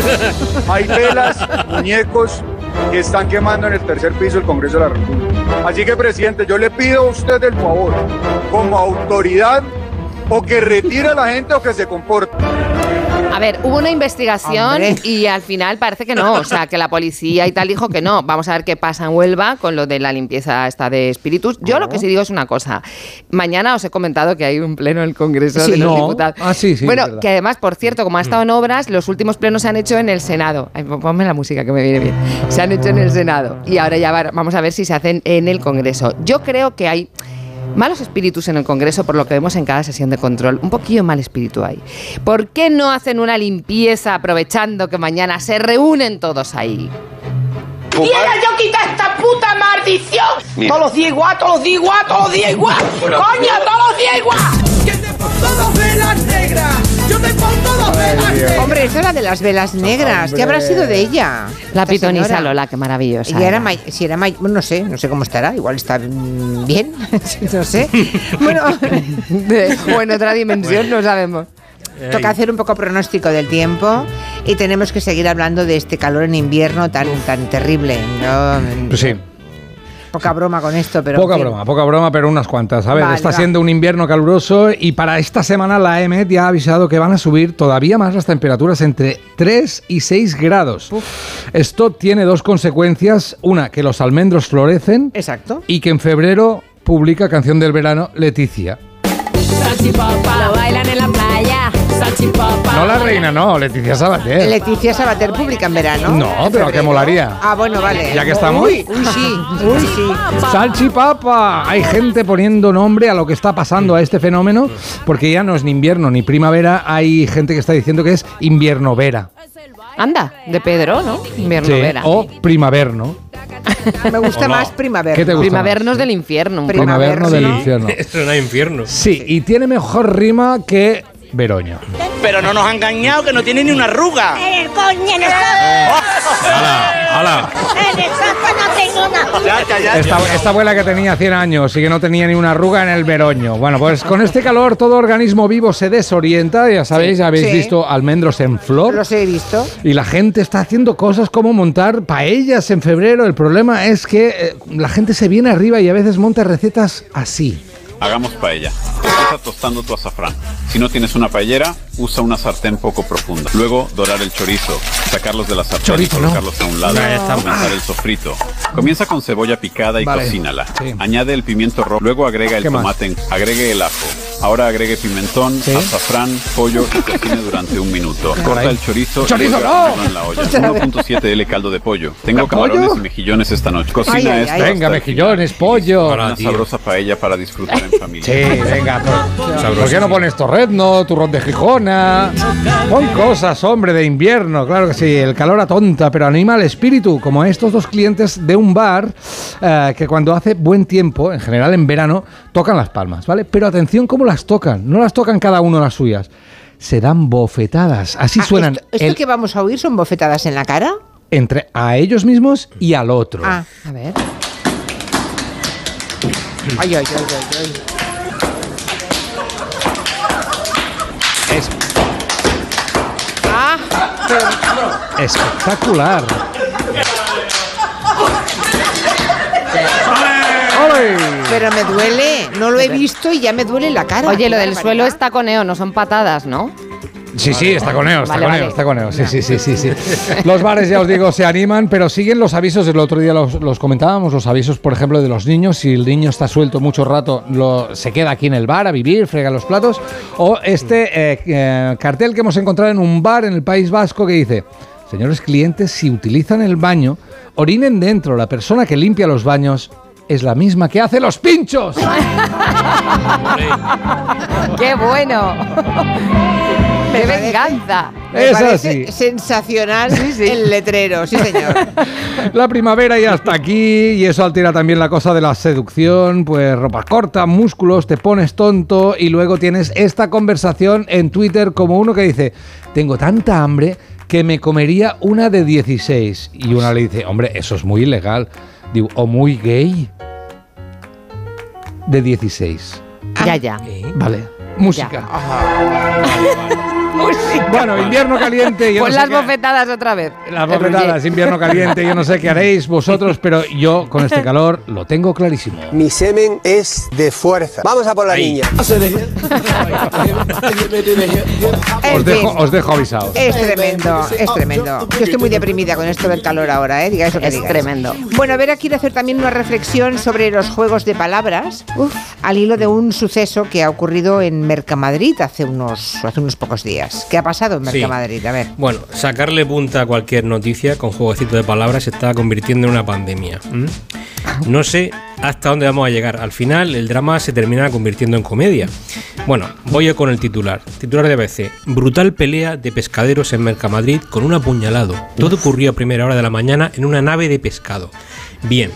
Speaker 102: [laughs] Hay velas, muñecos que están quemando en el tercer piso del Congreso de la República. Así que, presidente, yo le pido a usted el favor, como autoridad, o que retire a la gente o que se comporte.
Speaker 78: A ver, hubo una investigación
Speaker 1: Hombre.
Speaker 78: y al final parece que no, o sea, que la policía y tal dijo que no. Vamos a ver qué pasa en Huelva con lo de la limpieza esta de espíritus. Yo lo que sí digo es una cosa. Mañana os he comentado que hay un pleno en el Congreso
Speaker 79: Sí,
Speaker 78: de los
Speaker 79: no.
Speaker 78: Diputados.
Speaker 79: Ah, sí, sí,
Speaker 78: Bueno, que además, por cierto, como ha estado en obras, los últimos plenos se han hecho en el Senado. Ay, ponme la música que me viene bien. Se han hecho en el Senado y ahora ya va- vamos a ver si se hacen en el Congreso. Yo creo que hay malos espíritus en el Congreso, por lo que vemos en cada sesión de control. Un poquillo mal espíritu hay. ¿Por qué no hacen una limpieza aprovechando que mañana se reúnen todos ahí?
Speaker 103: ¡Quiera yo quitar esta puta maldición!
Speaker 78: Mira.
Speaker 103: Todos los días igual, todos los días igual, todos los días igual. ¡Coño, todos los días igual!
Speaker 1: Hombre, esa era de las velas negras. ¿Qué habrá sido de ella?
Speaker 78: La
Speaker 1: Esta
Speaker 78: pitonisa. Lola, qué maravillosa.
Speaker 1: Ella era
Speaker 78: era.
Speaker 1: may- si era may- bueno, no sé, no sé cómo estará, igual está bien, [laughs] no sé. Bueno, [laughs]
Speaker 78: o en otra dimensión, no sabemos.
Speaker 1: toca hacer un poco pronóstico del tiempo y tenemos que seguir hablando de este calor en invierno tan tan terrible. ¿no?
Speaker 79: Pues sí.
Speaker 1: Poca broma con esto, pero
Speaker 79: poca broma, poca broma, pero unas cuantas. A ver,
Speaker 1: Vale,
Speaker 79: está
Speaker 1: va.
Speaker 79: siendo un invierno caluroso y para esta semana la EMET ya ha avisado que van a subir todavía más las temperaturas entre 3 y 6 grados. Esto tiene dos consecuencias. Una, que los almendros florecen.
Speaker 1: Exacto.
Speaker 79: Y que en febrero publica Canción del Verano Leticia.
Speaker 103: Salchipapa.
Speaker 98: Lo bailan en la playa.
Speaker 103: Salchipapa.
Speaker 79: No la reina, no, Leticia Sabater.
Speaker 1: Leticia Sabater publica en verano.
Speaker 79: No, pero que molaría.
Speaker 1: Ah, bueno, vale.
Speaker 79: Ya que estamos.
Speaker 1: Uy, uy, sí. Uy, sí.
Speaker 79: Salchipapa. Hay gente poniendo nombre a lo que está pasando a este fenómeno, porque ya no es ni invierno ni primavera. Hay gente que está diciendo que es invierno-vera.
Speaker 78: Anda, de Pedro, ¿no? Invierno
Speaker 79: Sí,
Speaker 78: vera.
Speaker 79: o primaverno.
Speaker 1: Me gusta
Speaker 79: no.
Speaker 1: más primavera.
Speaker 79: ¿Qué te gusta
Speaker 78: Primavernos del infierno. poco.
Speaker 79: Primaverno del infierno. [laughs]
Speaker 77: Eso no es infierno.
Speaker 79: Sí, y tiene mejor rima que Veroño.
Speaker 104: Pero no nos ha engañado que no tiene ni una arruga.
Speaker 105: En el coño, en el
Speaker 77: ¡Hala! ¡Hala!
Speaker 105: En el saco no tengo nada.
Speaker 79: Esta, esta abuela que tenía 100 años y que no tenía ni una arruga en el veroño. Bueno, pues con este calor todo organismo vivo se desorienta. Ya sabéis,
Speaker 1: Sí.
Speaker 79: habéis
Speaker 1: Sí.
Speaker 79: visto almendros en flor.
Speaker 1: Los he visto.
Speaker 79: Y la gente está haciendo cosas como montar paellas en febrero. El problema es que eh, la gente se viene arriba y a veces monta recetas así.
Speaker 105: Hagamos paella. Empieza tostando tu azafrán. Si no tienes una paellera, usa una sartén poco profunda. Luego, dorar el chorizo, sacarlos de la sartén
Speaker 79: Chorizo,
Speaker 105: y
Speaker 79: ¿no?
Speaker 105: colocarlos a un lado.
Speaker 79: Ya está.
Speaker 105: Comenzar el sofrito. Comienza con cebolla picada y
Speaker 79: Vale.
Speaker 105: cocínala.
Speaker 79: Sí.
Speaker 105: Añade el pimiento rojo. Luego agrega el tomate. en- Agregue el ajo. Ahora agregue pimentón,
Speaker 79: Sí.
Speaker 105: azafrán, pollo y cocine durante un minuto.
Speaker 79: Caray.
Speaker 105: Corta el chorizo
Speaker 79: ¡Chorizo,
Speaker 105: y
Speaker 79: no!
Speaker 105: en la olla.
Speaker 79: Otra vez.
Speaker 105: 1.7 L caldo de pollo. Tengo
Speaker 79: ¿Pollo?
Speaker 105: camarones y mejillones esta noche. Cocina
Speaker 79: Ay, ay,
Speaker 105: esto
Speaker 79: Venga, mejillones, pollo.
Speaker 105: Una sabrosa paella para disfrutar en familia.
Speaker 79: Sí, venga. ¿Por, ¿por qué no pones torrezno, turrón de Gijona? Pon cosas, hombre, de invierno. Claro que sí, el calor atonta, pero anima al espíritu, como estos dos clientes de un bar eh, que cuando hace buen tiempo, en general en verano, tocan las palmas, ¿vale? Pero atención cómo las tocan. No las tocan cada uno las suyas. Se dan bofetadas. Así
Speaker 1: Ah,
Speaker 79: suenan
Speaker 1: ¿Esto, esto
Speaker 79: el-
Speaker 1: que vamos a oír son bofetadas en la cara?
Speaker 79: entre a ellos mismos y al otro.
Speaker 1: Ah, a ver. Ay, ay, ay, ay, ay.
Speaker 79: Es
Speaker 1: Ah, pero-
Speaker 79: espectacular.
Speaker 1: Pero me duele, no lo he visto y ya me duele la cara.
Speaker 78: Oye, lo del suelo es taconeo, no son patadas, ¿no?
Speaker 79: Sí, sí, está coneo, está
Speaker 78: Vale,
Speaker 79: coneo,
Speaker 78: vale.
Speaker 79: está coneo. Sí, sí, sí, sí, sí. Los bares, ya os digo, se animan, pero siguen los avisos. El otro día los, los comentábamos, los avisos, por ejemplo, de los niños. Si el niño está suelto mucho rato, lo, se queda aquí en el bar a vivir, frega los platos. O este eh, eh, cartel que hemos encontrado en un bar en el País Vasco que dice: Señores clientes, si utilizan el baño, orinen dentro. La persona que limpia los baños es la misma que hace los pinchos. [laughs]
Speaker 78: ¡Qué bueno! [laughs] ¡Qué venganza!
Speaker 1: Me
Speaker 79: Es
Speaker 1: parece
Speaker 79: así.
Speaker 1: sensacional el letrero, sí señor. [laughs]
Speaker 79: La primavera ya está aquí y eso altera también la cosa de la seducción, pues ropa corta, músculos, te pones tonto y luego tienes esta conversación en Twitter como uno que dice, tengo tanta hambre que me comería una de 16 y una le dice, hombre, eso es muy ilegal, Digo, o muy gay de 16.
Speaker 78: Ya, ya.
Speaker 79: Vale, música.
Speaker 78: Música.
Speaker 79: Bueno, invierno caliente. yo
Speaker 78: Pon
Speaker 79: no sé
Speaker 78: las
Speaker 79: qué-
Speaker 78: bofetadas otra vez.
Speaker 79: Las bofetadas, invierno caliente, yo no sé qué haréis vosotros, pero yo con este calor lo tengo clarísimo.
Speaker 106: Mi semen es de fuerza. Vamos a por la niña.
Speaker 79: Os dejo, os dejo avisados.
Speaker 1: Es tremendo, es tremendo. Yo estoy muy deprimida con esto del calor ahora, ¿eh? Diga eso que
Speaker 78: Es tremendo.
Speaker 1: Bueno, Vera quiere hacer también una reflexión sobre los juegos de palabras al hilo de un suceso que ha ocurrido en Mercamadrid hace unos, hace unos pocos días. ¿Qué ha pasado en
Speaker 77: Sí.
Speaker 1: Mercamadrid? A ver.
Speaker 77: Bueno, sacarle punta a cualquier noticia con jueguecito de palabras se está convirtiendo en una pandemia. ¿m? No sé hasta dónde vamos a llegar. Al final, el drama se termina convirtiendo en comedia. Bueno, voy con el titular. Titular de ABC. Brutal pelea de pescaderos en Mercamadrid con un apuñalado. Todo ocurrió a primera hora de la mañana en una nave de pescado. Bien.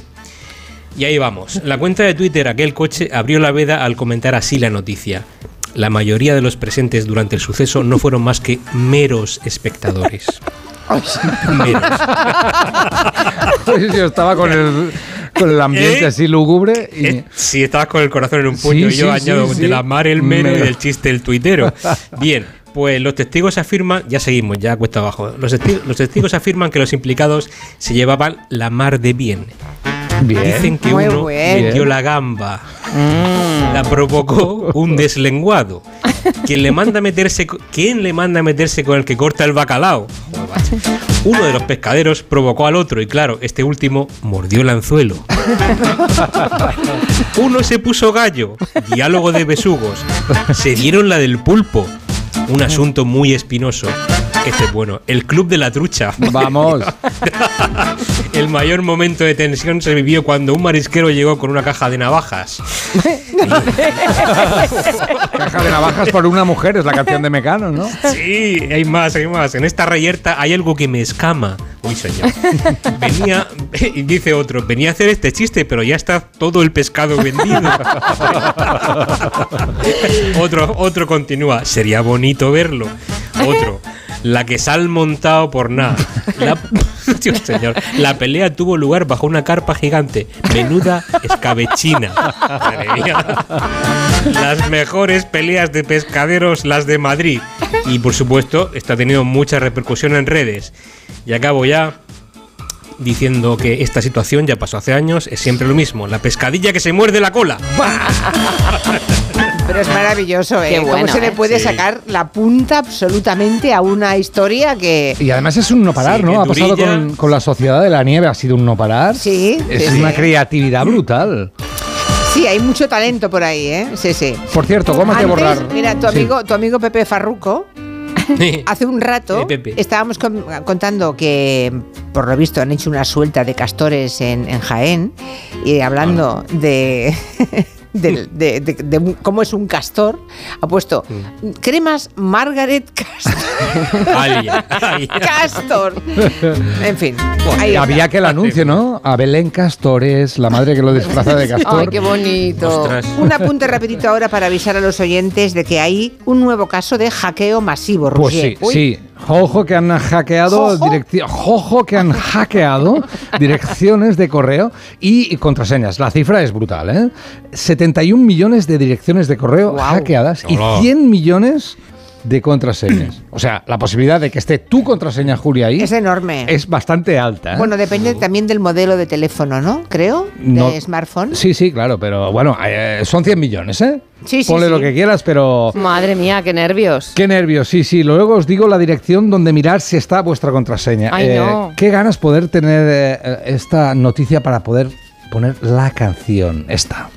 Speaker 77: Y ahí vamos. La cuenta de Twitter Aquel Coche abrió la veda al comentar así la noticia. La mayoría de los presentes durante el suceso no fueron más que meros espectadores. [laughs] Meros. [laughs]
Speaker 79: Sí, yo estaba con el, con el ambiente
Speaker 77: ¿Eh?
Speaker 79: así lúgubre y...
Speaker 77: Eh, Si estabas con el corazón en un puño
Speaker 79: Sí,
Speaker 77: y yo
Speaker 79: sí,
Speaker 77: añado
Speaker 79: sí,
Speaker 77: de
Speaker 79: sí.
Speaker 77: la mar el mero y del chiste el tuitero. Bien, pues los testigos afirman, ya seguimos, ya cuesta abajo. Los, testi- los testigos afirman que los implicados se llevaban la mar de bien.
Speaker 79: Bien.
Speaker 77: Dicen que
Speaker 1: Muy
Speaker 77: uno
Speaker 1: bien.
Speaker 77: metió la gamba, la provocó un deslenguado ¿Quién le manda a meterse, ¿Quién le manda a meterse con el que corta el bacalao? Uno de los pescaderos provocó al otro y claro, este último mordió el anzuelo. Uno se puso gallo, diálogo de besugos. Se dieron la del pulpo, un asunto muy espinoso. Este es bueno, el club de la trucha. [laughs]
Speaker 79: Vamos. [laughs]
Speaker 77: El mayor momento de tensión se vivió cuando un marisquero llegó con una caja de navajas. [laughs]
Speaker 79: Caja de navajas por una mujer, es la canción de Mecano, ¿no?
Speaker 77: Sí, hay más, hay más. En esta reyerta hay algo que me escama. Uy, señor. Venía, y dice otro, venía a hacer este chiste, pero ya está todo el pescado vendido. otro, otro continúa, sería bonito verlo. Otro, la que sal montado por nada. La, [laughs] Dios señor, la pelea tuvo lugar bajo una carpa gigante. Menuda escabechina. Madre mía. Las mejores peleas de pescaderos, las de Madrid. Y por supuesto, esto ha tenido mucha repercusión en redes. Y acabo ya diciendo que esta situación ya pasó hace años, es siempre lo mismo. La pescadilla que se muerde la cola. [laughs]
Speaker 1: Pero es maravilloso, ¿eh?
Speaker 78: Qué
Speaker 1: ¿Cómo
Speaker 78: bueno,
Speaker 1: se le
Speaker 78: ¿eh?
Speaker 1: puede
Speaker 77: Sí.
Speaker 1: sacar la punta absolutamente a una historia que...
Speaker 79: Y además es un no parar,
Speaker 77: Sí,
Speaker 79: ¿no? Ha pasado con, con la Sociedad de la Nieve, ha sido un no parar.
Speaker 1: Sí,
Speaker 79: Es
Speaker 1: sí,
Speaker 79: una
Speaker 1: sí.
Speaker 79: creatividad brutal.
Speaker 1: Sí, hay mucho talento por ahí, ¿eh? Sí, sí.
Speaker 79: Por cierto, ¿cómo hay que
Speaker 1: Antes,
Speaker 79: borrar?
Speaker 1: Mira, tu
Speaker 79: Sí.
Speaker 1: amigo, tu amigo Pepe Farruco, hace un rato estábamos con- contando que, por lo visto, han hecho una suelta de castores en, en Jaén y hablando de, [laughs] de, de- de un- cómo es un castor, ha puesto cremas Margaret Castor. [laughs] Castor. En fin. ahí.
Speaker 79: Había que el anuncio, ¿no? A Belén Castores, la madre que lo disfraza de [laughs] castor.
Speaker 78: Ay, qué bonito.
Speaker 77: Ostras.
Speaker 1: Un apunte rapidito ahora para avisar a los oyentes de que hay un nuevo caso de hackeo masivo,
Speaker 79: Pues
Speaker 1: Roger.
Speaker 79: sí,
Speaker 1: Uy,
Speaker 79: sí. Jojo que han hackeado
Speaker 1: Jojo
Speaker 79: que han hackeado [laughs] direcciones de correo y, y contraseñas. La cifra es brutal, ¿eh? 71 millones de direcciones de correo hackeadas y
Speaker 77: Hola.
Speaker 79: 100 millones de contraseñas. O sea, la posibilidad de que esté tu contraseña, Julia, ahí
Speaker 1: Es enorme.
Speaker 79: es bastante alta. ¿eh?
Speaker 1: Bueno, depende también del modelo de teléfono, ¿no? Creo, de
Speaker 79: No.
Speaker 1: smartphone.
Speaker 79: Sí, sí, claro, pero bueno, eh, son 100 millones, ¿eh?
Speaker 1: Sí, sí,
Speaker 79: Ponle
Speaker 1: sí.
Speaker 79: lo que quieras, pero...
Speaker 78: Madre mía, qué nervios.
Speaker 79: Qué nervios, sí, sí. Luego os digo la dirección donde mirar si está vuestra contraseña.
Speaker 78: Ay,
Speaker 79: Eh,
Speaker 78: no.
Speaker 79: Qué ganas poder tener eh, esta noticia para poder poner la canción. Esta.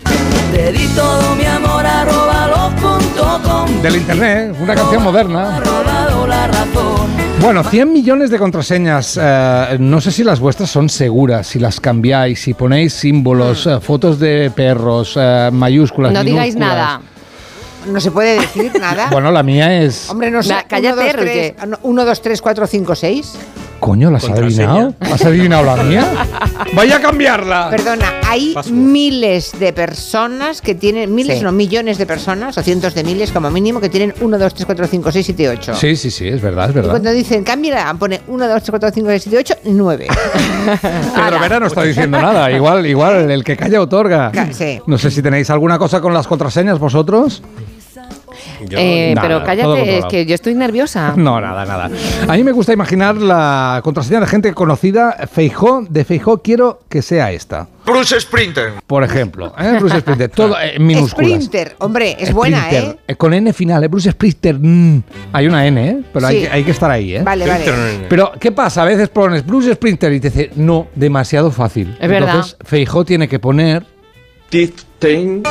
Speaker 103: Te di todo mi amor arroba los.com.
Speaker 79: Del internet, una canción moderna. Bueno, 100 millones de contraseñas. eh, no sé si las vuestras son seguras, si las cambiáis, si ponéis símbolos, eh, fotos de perros, eh, mayúsculas.
Speaker 78: No digáis nada.
Speaker 1: No se puede decir nada.
Speaker 79: Bueno, la mía es.
Speaker 1: Hombre, no sé.
Speaker 78: Cállate, Roger.
Speaker 1: 1, 2, 3, 4, 5, 6.
Speaker 79: Coño, ¿las has adivinado? ¿Has adivinado la mía? ¡Vaya a cambiarla!
Speaker 1: Perdona, hay
Speaker 77: Password.
Speaker 1: miles de personas que tienen, miles
Speaker 78: Sí.
Speaker 1: no, millones de personas, o cientos de miles como mínimo, que tienen 1, 2, 3, 4, 5, 6, 7, 8.
Speaker 79: Sí, sí, sí, es verdad, es
Speaker 1: Y
Speaker 79: verdad.
Speaker 1: cuando dicen, cámbiala, pone 1, 2, 3, 4, 5, 6, 7, 8, 9.
Speaker 79: Pedro Vera no está diciendo nada. Igual, igual, el que calla otorga.
Speaker 1: Ca- sí.
Speaker 79: No sé si tenéis alguna cosa con las contraseñas vosotros.
Speaker 77: Yo-
Speaker 78: Eh,
Speaker 79: Nada,
Speaker 78: pero cállate, es que yo estoy nerviosa. [laughs]
Speaker 79: No, nada, nada. A mí me gusta imaginar la contraseña de gente conocida. Feijó, de Feijó quiero que sea esta.
Speaker 107: Bruce Sprinter.
Speaker 79: Por ejemplo, ¿eh? Bruce Sprinter. Todo [laughs] eh, en minúsculas.
Speaker 1: Sprinter, hombre, es buena,
Speaker 79: Sprinter,
Speaker 1: ¿eh?
Speaker 79: eh, Con N final, ¿eh? Bruce Sprinter. mm. Hay una N, ¿eh? Pero hay,
Speaker 1: Sí.
Speaker 79: que, hay que estar ahí, ¿eh?
Speaker 1: Vale, vale.
Speaker 79: Pero, ¿qué pasa? A veces pones Bruce Sprinter y te dice, no, demasiado fácil.
Speaker 78: Es verdad.
Speaker 79: Entonces, Feijó tiene que poner
Speaker 107: Tiftain.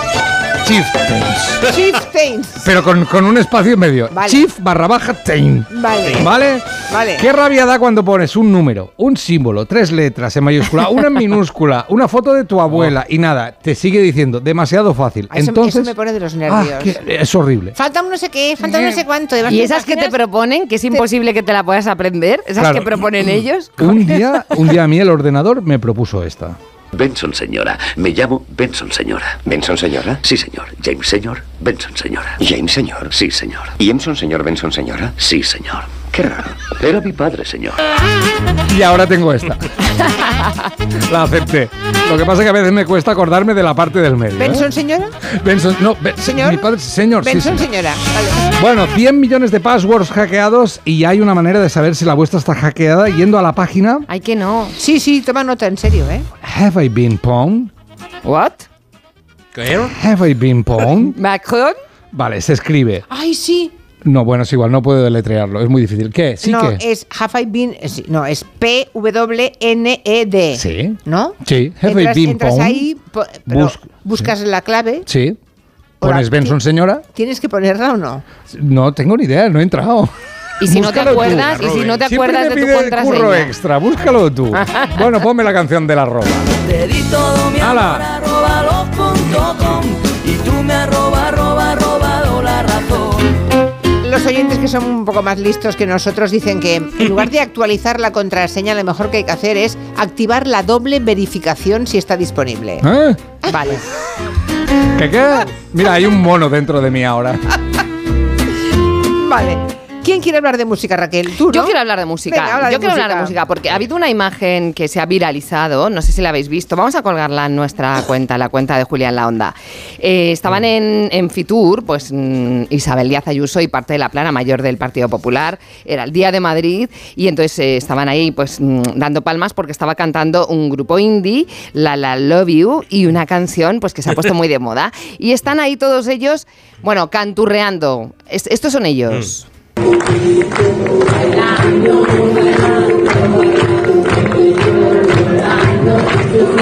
Speaker 79: Chieftains.
Speaker 1: Chieftains.
Speaker 79: Pero con, con un espacio en medio.
Speaker 1: Vale.
Speaker 79: Chief barra baja Tain.
Speaker 1: Vale.
Speaker 79: ¿Vale?
Speaker 1: Vale.
Speaker 79: Qué rabia da cuando pones un número, un símbolo, tres letras en mayúscula, [laughs] una en minúscula, una foto de tu abuela y nada, te sigue diciendo demasiado fácil.
Speaker 1: Eso-
Speaker 79: Entonces,
Speaker 1: eso me pone de los
Speaker 79: ah,
Speaker 1: nervios.
Speaker 79: es horrible.
Speaker 1: Falta un no sé qué, falta un no sé cuánto.
Speaker 78: Y esas que te proponen, que es imposible que te la puedas aprender, esas
Speaker 79: Claro.
Speaker 78: que proponen [clears throat] ellos.
Speaker 79: Un día, un día a mí el ordenador me propuso esta.
Speaker 108: Benson, señora. Me llamo Benson, señora. ¿Benson, señora? Sí, señor. James, señor. Benson, señora. ¿James, señor? Sí, señor. ¿Y Emson, señor? ¿Benson, señora? Sí, señor. Qué raro. Era mi padre, señor.
Speaker 79: Y ahora tengo esta. [laughs] La acepté. Lo que pasa es que a veces me cuesta acordarme de la parte del medio. ¿eh?
Speaker 1: ¿Benson, señora?
Speaker 79: Benson, no, Ben-
Speaker 1: ¿Señor?
Speaker 79: Mi padre, señor, sí,
Speaker 1: Benson,
Speaker 79: sí.
Speaker 1: señora. Vale.
Speaker 79: Bueno, 100 millones de passwords hackeados y hay una manera de saber si la vuestra está hackeada yendo a la página
Speaker 78: Ay, que no.
Speaker 1: Sí, sí, toma nota, en serio, ¿eh?
Speaker 79: Have I been pwned?
Speaker 78: ¿What?
Speaker 77: ¿Qué?
Speaker 79: Have I been pwned?
Speaker 78: ¿Macron?
Speaker 79: Vale, se escribe.
Speaker 1: Ay, sí.
Speaker 79: No, bueno, es igual, no puedo deletrearlo, es muy difícil. ¿Qué? ¿Sí
Speaker 1: no,
Speaker 79: que?
Speaker 1: es Have I Been. sí, No, es P-W-N-E-D.
Speaker 79: Sí.
Speaker 1: ¿No?
Speaker 79: Sí, Have I
Speaker 1: entras,
Speaker 79: been
Speaker 1: entras ahí,
Speaker 79: Bus-
Speaker 1: buscas la clave.
Speaker 79: Sí. ¿Pones Benson, señora?
Speaker 1: ¿Tienes que ponerla o no?
Speaker 79: No tengo ni idea, no he entrado.
Speaker 78: Y si no te
Speaker 79: tú.
Speaker 78: acuerdas, y si no te
Speaker 79: Siempre
Speaker 78: acuerdas
Speaker 79: te
Speaker 78: de tu
Speaker 79: pide el curro extra, búscalo tú. [laughs] bueno, ponme la canción de la roba.
Speaker 103: Te di todo mi amor
Speaker 79: ¡Hala!
Speaker 103: arroba los.com y tú me arroba, arroba,
Speaker 1: oyentes que son un poco más listos que nosotros dicen que en lugar de actualizar la contraseña, lo mejor que hay que hacer es activar la doble verificación si está disponible.
Speaker 79: ¿Eh?
Speaker 1: Vale.
Speaker 79: ¿Qué qué? Mira, hay un mono dentro de mí ahora. [laughs]
Speaker 1: Vale. ¿Quién quiere hablar de música, Raquel? ¿Tú,
Speaker 78: Yo
Speaker 1: no?
Speaker 78: quiero hablar de música.
Speaker 1: Venga, habla
Speaker 78: Yo
Speaker 1: de
Speaker 78: quiero hablar de
Speaker 1: música.
Speaker 78: porque ha habido una imagen que se ha viralizado, no sé si la habéis visto, vamos a colgarla en nuestra cuenta, la cuenta de Julián La Onda. Eh, estaban en, en Fitur, pues mm, Isabel Díaz Ayuso y parte de la plana mayor del Partido Popular, era el Día de Madrid y entonces eh, estaban ahí pues mm, dando palmas porque estaba cantando un grupo indie, La La Love You, y una canción pues que se ha puesto muy de moda. Y están ahí todos ellos, bueno, canturreando. Es- estos son ellos.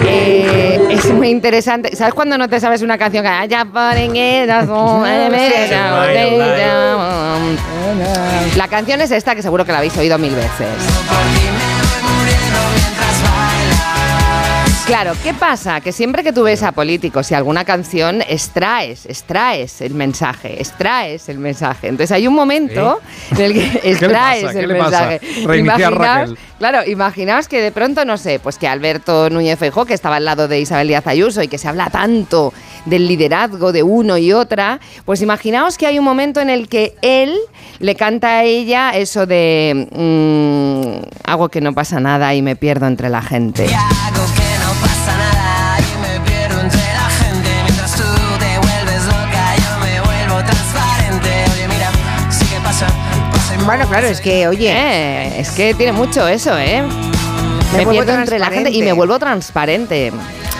Speaker 78: Eh, es muy interesante. ¿Sabes cuando no te sabes una canción que "Ah, ya ponen el azul, eh, me llamo, me llamo"? La canción es esta que seguro que la habéis oído mil veces. Claro, ¿qué pasa? Que siempre que tú ves a políticos y alguna canción, extraes, extraes el mensaje, extraes el mensaje. Entonces hay un momento en el que [laughs]
Speaker 79: le
Speaker 78: extraes
Speaker 79: pasa? ¿Qué
Speaker 78: el
Speaker 79: le pasa?
Speaker 78: mensaje. Imaginaos-. Claro, imaginaos que de pronto, no sé, pues que Alberto Núñez Feijóo, que estaba al lado de Isabel Díaz Ayuso y que se habla tanto del liderazgo de uno y otra, pues imaginaos que hay un momento en el que él le canta a ella eso de mm, hago que no pasa nada y me pierdo entre la gente.
Speaker 103: Hago que
Speaker 1: Bueno, claro, es que, oye,
Speaker 78: Eh, es que tiene mucho eso, ¿eh? Me,
Speaker 1: vuelvo
Speaker 78: pierdo entre la gente y me vuelvo transparente.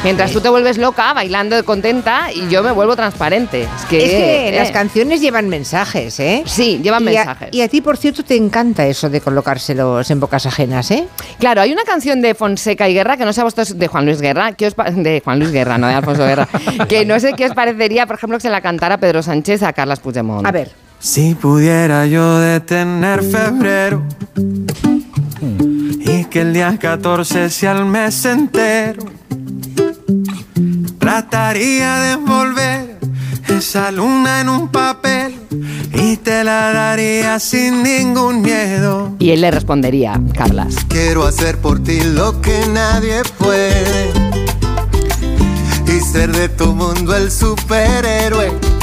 Speaker 78: Mientras tú te vuelves loca, bailando contenta, y yo me vuelvo transparente. Es que,
Speaker 1: es que
Speaker 78: eh,
Speaker 1: las canciones llevan mensajes, ¿eh?
Speaker 78: Sí, llevan
Speaker 1: Y a-
Speaker 78: mensajes.
Speaker 1: y a ti, por cierto, te encanta eso de colocárselos en bocas ajenas, ¿eh?
Speaker 78: Claro, hay una canción de Fonseca y Guerra que no sé a vosotros, de Juan Luis Guerra, que os de Juan Luis Guerra, no de Alfonso Guerra, [laughs] que no sé qué os parecería, por ejemplo, que se la cantara Pedro Sánchez a Carlas Puigdemont.
Speaker 1: A ver.
Speaker 107: Si pudiera yo detener febrero y que el día 14 sea el mes entero, trataría de envolver esa luna en un papel y te la daría sin ningún miedo.
Speaker 78: Y él le respondería, Carlas.
Speaker 109: Quiero hacer por ti lo que nadie puede y ser de tu mundo el superhéroe.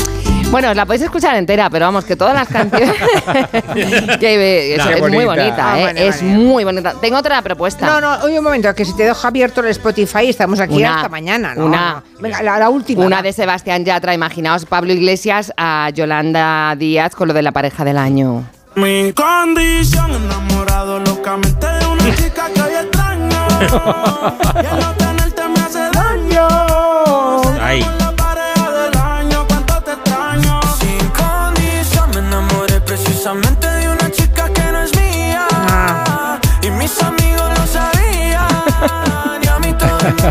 Speaker 78: Bueno, la podéis escuchar entera, pero vamos, que todas las canciones. [laughs] que, es, muy
Speaker 1: bonita. Ah,
Speaker 78: ¿eh?
Speaker 1: vale,
Speaker 78: es
Speaker 1: vale.
Speaker 78: muy bonita. Tengo otra propuesta.
Speaker 1: No, no, oye un momento, que si te dejo abierto el Spotify estamos aquí
Speaker 78: Una-
Speaker 1: hasta mañana, ¿no?
Speaker 78: una-.
Speaker 1: Venga, la, la última.
Speaker 78: Una de Sebastián Yatra, imaginaos Pablo Iglesias a Yolanda Díaz con lo de la pareja del año.
Speaker 103: Mi condición enamorado locamente de una [laughs] chica que hoy extraño. Y el no tenerte me hace daño.
Speaker 77: Ay.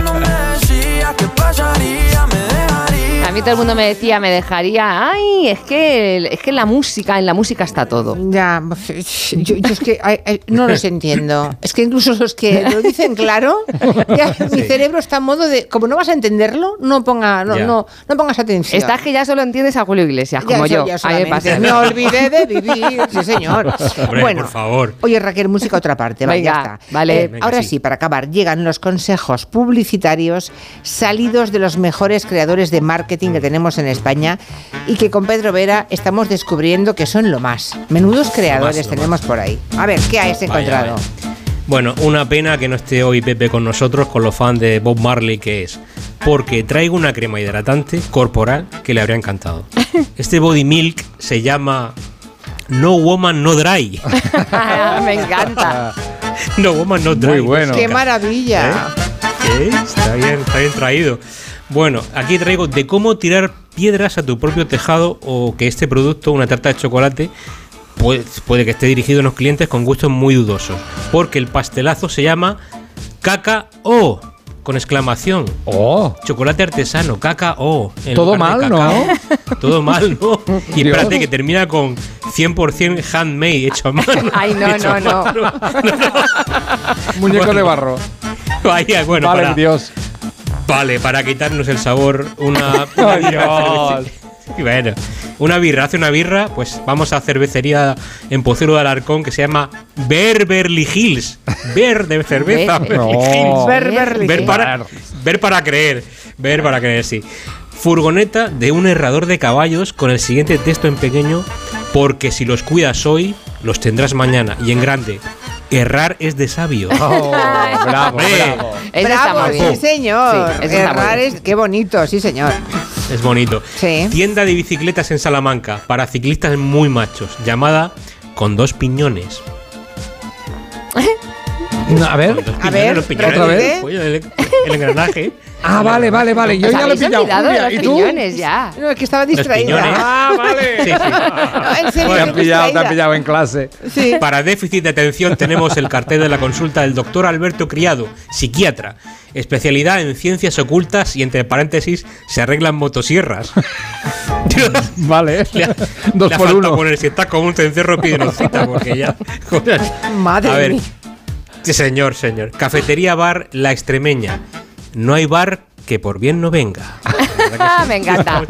Speaker 103: não é. A mí todo el mundo me decía, me dejaría.
Speaker 78: Ay, es que, es que la música, en la música está todo.
Speaker 1: Ya, [laughs] yo, yo es que ay, ay, no los entiendo. Es que incluso los que lo dicen claro, [laughs] ya mi cerebro está en modo de, como no vas a entenderlo, no ponga, no, no, no pongas atención.
Speaker 78: Estás que ya solo entiendes a Julio Iglesias, como yo.
Speaker 1: ya
Speaker 78: A mí me
Speaker 1: solamente.
Speaker 78: pasa.
Speaker 1: Me olvidé de vivir, sí señor. [laughs]
Speaker 77: Hombre,
Speaker 1: bueno,
Speaker 77: por favor.
Speaker 1: Oye Raquel, música otra parte, va,
Speaker 78: Venga,
Speaker 1: ya está.
Speaker 78: vale.
Speaker 1: Eh,
Speaker 77: Venga,
Speaker 1: ahora
Speaker 77: sí.
Speaker 1: sí. para acabar, llegan los consejos publicitarios salidos de los mejores creadores de marketing que tenemos en España y que con Pedro Vera estamos descubriendo que son lo más. Menudos creadores
Speaker 77: lo
Speaker 1: tenemos por ahí. A ver, ¿qué has encontrado?
Speaker 77: vaya. Bueno, una pena que no esté hoy Pepe con nosotros, con los fans de Bob Marley que es. Porque traigo una crema hidratante corporal que le habría encantado. [laughs] Este body milk se llama No Woman No Dry. [laughs]
Speaker 78: me encanta.
Speaker 77: No Woman No Dry.
Speaker 79: Muy bueno.
Speaker 1: ¡Qué maravilla!
Speaker 77: ¿Eh? Está bien, está bien traído. Bueno, aquí traigo de cómo tirar piedras a tu propio tejado o que este producto, una tarta de chocolate, pues, puede que esté dirigido a unos clientes con gustos muy dudosos. Porque el pastelazo se llama Caca-O. Con exclamación.
Speaker 79: Oh.
Speaker 77: Chocolate artesano, caca-o. en
Speaker 79: Todo mal, ¿no?
Speaker 77: Todo [laughs] mal, ¿no? Y
Speaker 79: Dios.
Speaker 77: espérate que termina con 100% handmade, hecho a mano. [laughs]
Speaker 78: Ay, [laughs] no, no, no.
Speaker 77: mano.
Speaker 79: Muñeco
Speaker 77: Bueno.
Speaker 79: de barro.
Speaker 77: Vaya, bueno,
Speaker 79: vale,
Speaker 77: para,
Speaker 79: Dios.
Speaker 77: Vale, para quitarnos el sabor, una, una birra [laughs] bueno, una birra, hace una birra, pues vamos a cervecería en Pocero de Alarcón que se llama Beverly Hills. Ver de cerveza.
Speaker 78: Ver-
Speaker 79: No.
Speaker 77: Para, ver para creer. Ver para creer, sí. Furgoneta de un herrador de caballos con el siguiente texto en pequeño. Porque si los cuidas hoy, los tendrás mañana. Y en grande. Errar es de sabio. [laughs]
Speaker 79: Oh, [laughs] bravo, bravo.
Speaker 78: Muy
Speaker 1: sí, señor.
Speaker 78: Sí, está
Speaker 1: Errar es- qué bonito, sí, señor.
Speaker 77: Es bonito.
Speaker 1: Sí.
Speaker 77: Tienda de bicicletas en Salamanca para ciclistas muy machos, llamada Con dos piñones.
Speaker 79: No, [laughs] A ver.
Speaker 1: A ver,
Speaker 77: los piñones
Speaker 79: ¿otra vez?
Speaker 77: pollo, el, el engranaje.
Speaker 79: Ah, vale, vale, vale. Yo ya lo he pillado. Julia,
Speaker 78: los
Speaker 79: ¿Y tú?
Speaker 78: piñones ya.
Speaker 1: No, es que estaba distraída.
Speaker 79: Ah, vale.
Speaker 77: Sí, sí. [laughs]
Speaker 1: No, en serio,
Speaker 79: Te han
Speaker 1: estoy
Speaker 79: pillado, te han pillado en clase.
Speaker 1: Sí.
Speaker 77: Para déficit de atención tenemos el cartel de la consulta del doctor Alberto Criado, psiquiatra. Especialidad en ciencias ocultas y entre paréntesis se arreglan motosierras. [laughs]
Speaker 79: Vale.
Speaker 77: Le ha-
Speaker 79: Dos
Speaker 77: le
Speaker 79: por uno.
Speaker 77: poner si estás como un cencerro pide una cita porque ya.
Speaker 1: Madre
Speaker 77: A ver.
Speaker 1: mía.
Speaker 77: Sí, señor, señor. Cafetería Bar La Extremeña. No hay bar que por bien no venga.
Speaker 78: Ah, [laughs] me encanta.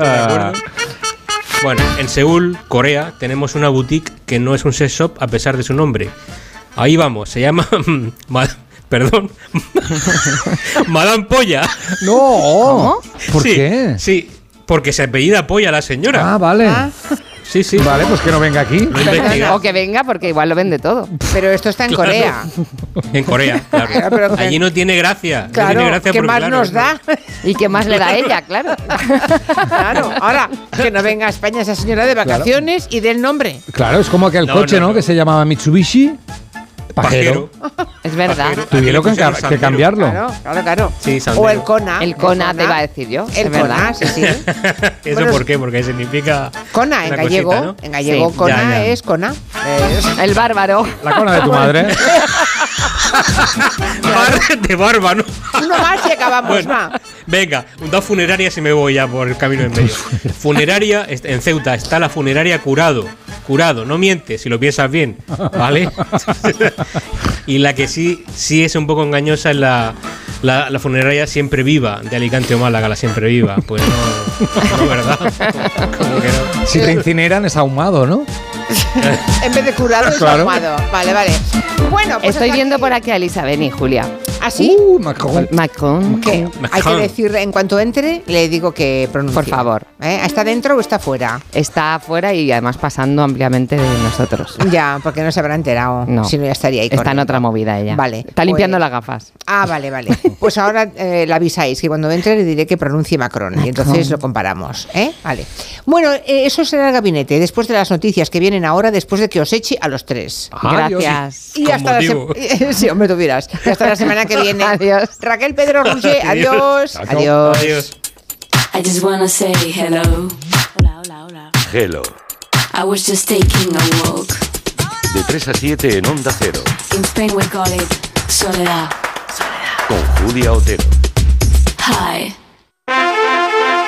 Speaker 77: Bueno, en Seúl, Corea, tenemos una boutique que no es un sex shop a pesar de su nombre. Ahí vamos, se llama. [laughs] Ma- Perdón. [laughs] Madame Polla.
Speaker 79: No. ¿Por
Speaker 77: Sí,
Speaker 79: qué?
Speaker 77: Sí, porque se apellida Polla la señora.
Speaker 79: Ah, vale.
Speaker 77: Sí, sí.
Speaker 79: Vale, pues que no venga aquí.
Speaker 78: O que venga porque igual lo vende todo.
Speaker 1: Pero esto está en
Speaker 77: Claro.
Speaker 1: Corea. [laughs]
Speaker 77: En Corea, claro.
Speaker 1: Pero que-
Speaker 77: Allí no tiene gracia. no
Speaker 1: Claro,
Speaker 77: tiene gracia
Speaker 1: ¿qué más
Speaker 77: claro,
Speaker 1: nos da?
Speaker 78: ¿Y qué más le da a ella? [laughs] Claro.
Speaker 1: Claro, ahora que no venga a España esa señora de vacaciones y del nombre.
Speaker 79: Claro, es como aquel
Speaker 77: No,
Speaker 79: coche,
Speaker 77: no,
Speaker 79: ¿no?
Speaker 77: no.
Speaker 79: Que se llamaba Mitsubishi. Pajero. [laughs]
Speaker 78: Es verdad.
Speaker 77: Pajero.
Speaker 79: Tuvieron que, cambiarlo.
Speaker 1: Claro, claro, claro.
Speaker 77: Sí, sandero.
Speaker 1: o el Kona.
Speaker 78: El Kona te iba a decir yo.
Speaker 1: El
Speaker 78: es verdad.
Speaker 1: Kona, sí, sí. [laughs]
Speaker 77: ¿Eso
Speaker 1: Bueno,
Speaker 77: por qué? Porque significa.
Speaker 1: Kona, en gallego.
Speaker 77: cosita, ¿no?
Speaker 1: En gallego,
Speaker 78: Sí,
Speaker 1: Kona
Speaker 77: ya, ya.
Speaker 1: es Kona. Es-
Speaker 78: El bárbaro.
Speaker 79: La cona de tu madre. [laughs]
Speaker 77: Bar de barba, ¿no?
Speaker 1: Uno más y acabamos,
Speaker 77: Bueno,
Speaker 1: va.
Speaker 77: venga, dos funerarias y me voy ya por el camino en medio. funeraria, en Ceuta está la funeraria Curado. Curado, no miente, si lo piensas bien, ¿vale? [laughs] y la que sí, sí es un poco engañosa es la, la, la funeraria Siempre Viva, de Alicante o Málaga, la Siempre Viva. Pues no, no, ¿verdad? Como que no.
Speaker 79: Si te incineran es ahumado, ¿no?
Speaker 1: En vez de curado es
Speaker 79: Claro.
Speaker 1: ahumado. Vale, vale. Bueno, pues
Speaker 78: Estoy viendo
Speaker 1: aquí.
Speaker 78: por aquí a Elisa Beni, Julia.
Speaker 1: ¿Ah, sí?
Speaker 79: Uh, Macron.
Speaker 78: Macron.
Speaker 1: ¿Qué? Hay que
Speaker 77: Macron.
Speaker 1: decir, en cuanto entre, le digo que pronuncie.
Speaker 78: Por favor.
Speaker 1: ¿Eh? ¿Está dentro o está fuera?
Speaker 78: Está afuera y además pasando ampliamente de nosotros.
Speaker 1: Ya, porque no se habrá enterado.
Speaker 78: No.
Speaker 1: Si no, ya estaría ahí
Speaker 78: Está en otra movida ella.
Speaker 1: Vale,
Speaker 78: Está limpiando
Speaker 1: pues-
Speaker 78: las gafas.
Speaker 1: Ah, vale, vale. [laughs] Pues ahora eh, la avisáis que cuando entre le diré que pronuncie Macron y entonces lo comparamos. ¿eh? Vale. Bueno, eh, eso será el gabinete después de las noticias que vienen ahora, después de que os eche a los tres.
Speaker 79: Ah, Dios.
Speaker 78: Gracias.
Speaker 1: Y hasta la [laughs] sí, hombre. Y hasta la semana que [laughs] viene.
Speaker 78: Adiós.
Speaker 1: Raquel Pedro Roger, [laughs] adiós. Adiós.
Speaker 77: Adiós.
Speaker 110: I just wanna say hello. Hola, hola, hola.
Speaker 111: Hello.
Speaker 110: I was just taking a walk.
Speaker 111: De 3 a 7 en Onda Cero.
Speaker 110: In Spain we call it soledad.
Speaker 111: Con Julia Otero.
Speaker 110: Hi.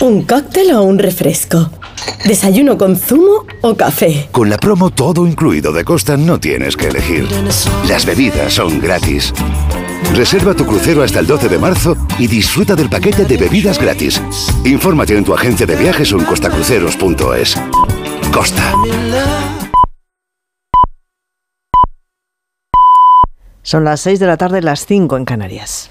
Speaker 112: ¿Un cóctel o un refresco? ¿Desayuno con zumo o café?
Speaker 64: Con la promo todo incluido de Costa no tienes que elegir. Las bebidas son gratis. Reserva tu crucero hasta el 12 de marzo y disfruta del paquete de bebidas gratis. Infórmate en tu agencia de viajes o en costacruceros.es. Costa. Son las 6 de la tarde, las 5 en Canarias.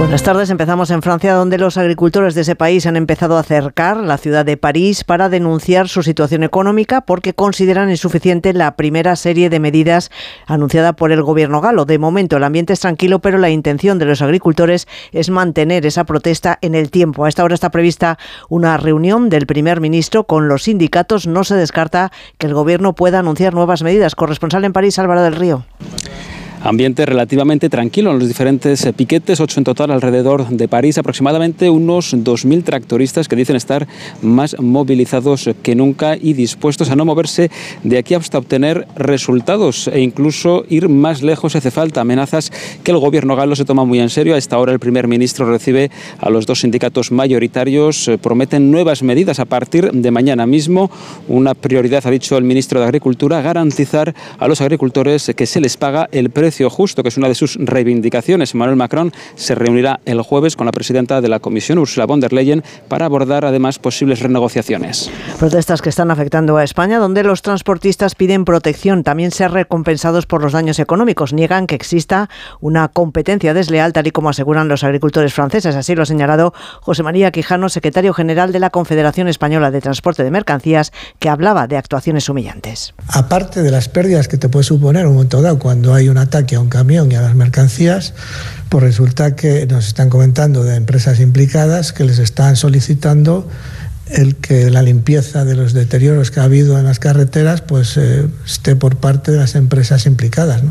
Speaker 64: Buenas tardes. Empezamos en Francia, donde los agricultores de ese país han empezado a acercar la ciudad de París para denunciar su situación económica porque consideran insuficiente la primera serie de medidas anunciada por el gobierno galo. De momento el ambiente es tranquilo, pero la intención de los agricultores es mantener esa protesta en el tiempo. A esta hora está prevista una reunión del primer ministro con los sindicatos. No se descarta que el gobierno pueda anunciar nuevas medidas. Corresponsal en París, Álvaro del Río.
Speaker 113: Ambiente relativamente tranquilo en los diferentes eh, piquetes, ocho en total alrededor de París, aproximadamente unos 2.000 tractoristas que dicen estar más movilizados que nunca y dispuestos a no moverse de aquí hasta obtener resultados e incluso ir más lejos si hace falta. Amenazas que el gobierno galo se toma muy en serio. A esta hora el primer ministro recibe a los dos sindicatos mayoritarios, eh, prometen nuevas medidas a partir de mañana mismo. Una prioridad, ha dicho el ministro de Agricultura, garantizar a los agricultores que se les paga el precio justo, que es una de sus reivindicaciones. Emmanuel Macron se reunirá el jueves con la presidenta de la Comisión, Ursula von der Leyen, para abordar además posibles renegociaciones.
Speaker 64: Protestas que están afectando a España, donde los transportistas piden protección, también ser recompensados por los daños económicos. Niegan que exista una competencia desleal, tal y como aseguran los agricultores franceses. Así lo ha señalado José María Quijano, secretario general de la Confederación Española de Transporte de Mercancías, que hablaba de actuaciones humillantes.
Speaker 114: Aparte de las pérdidas que te puede suponer un momento dado cuando hay un ataque que a un camión y a las mercancías, pues resulta que nos están comentando de empresas implicadas que les están solicitando el que la limpieza de los deterioros que ha habido en las carreteras pues eh, esté por parte de las empresas implicadas,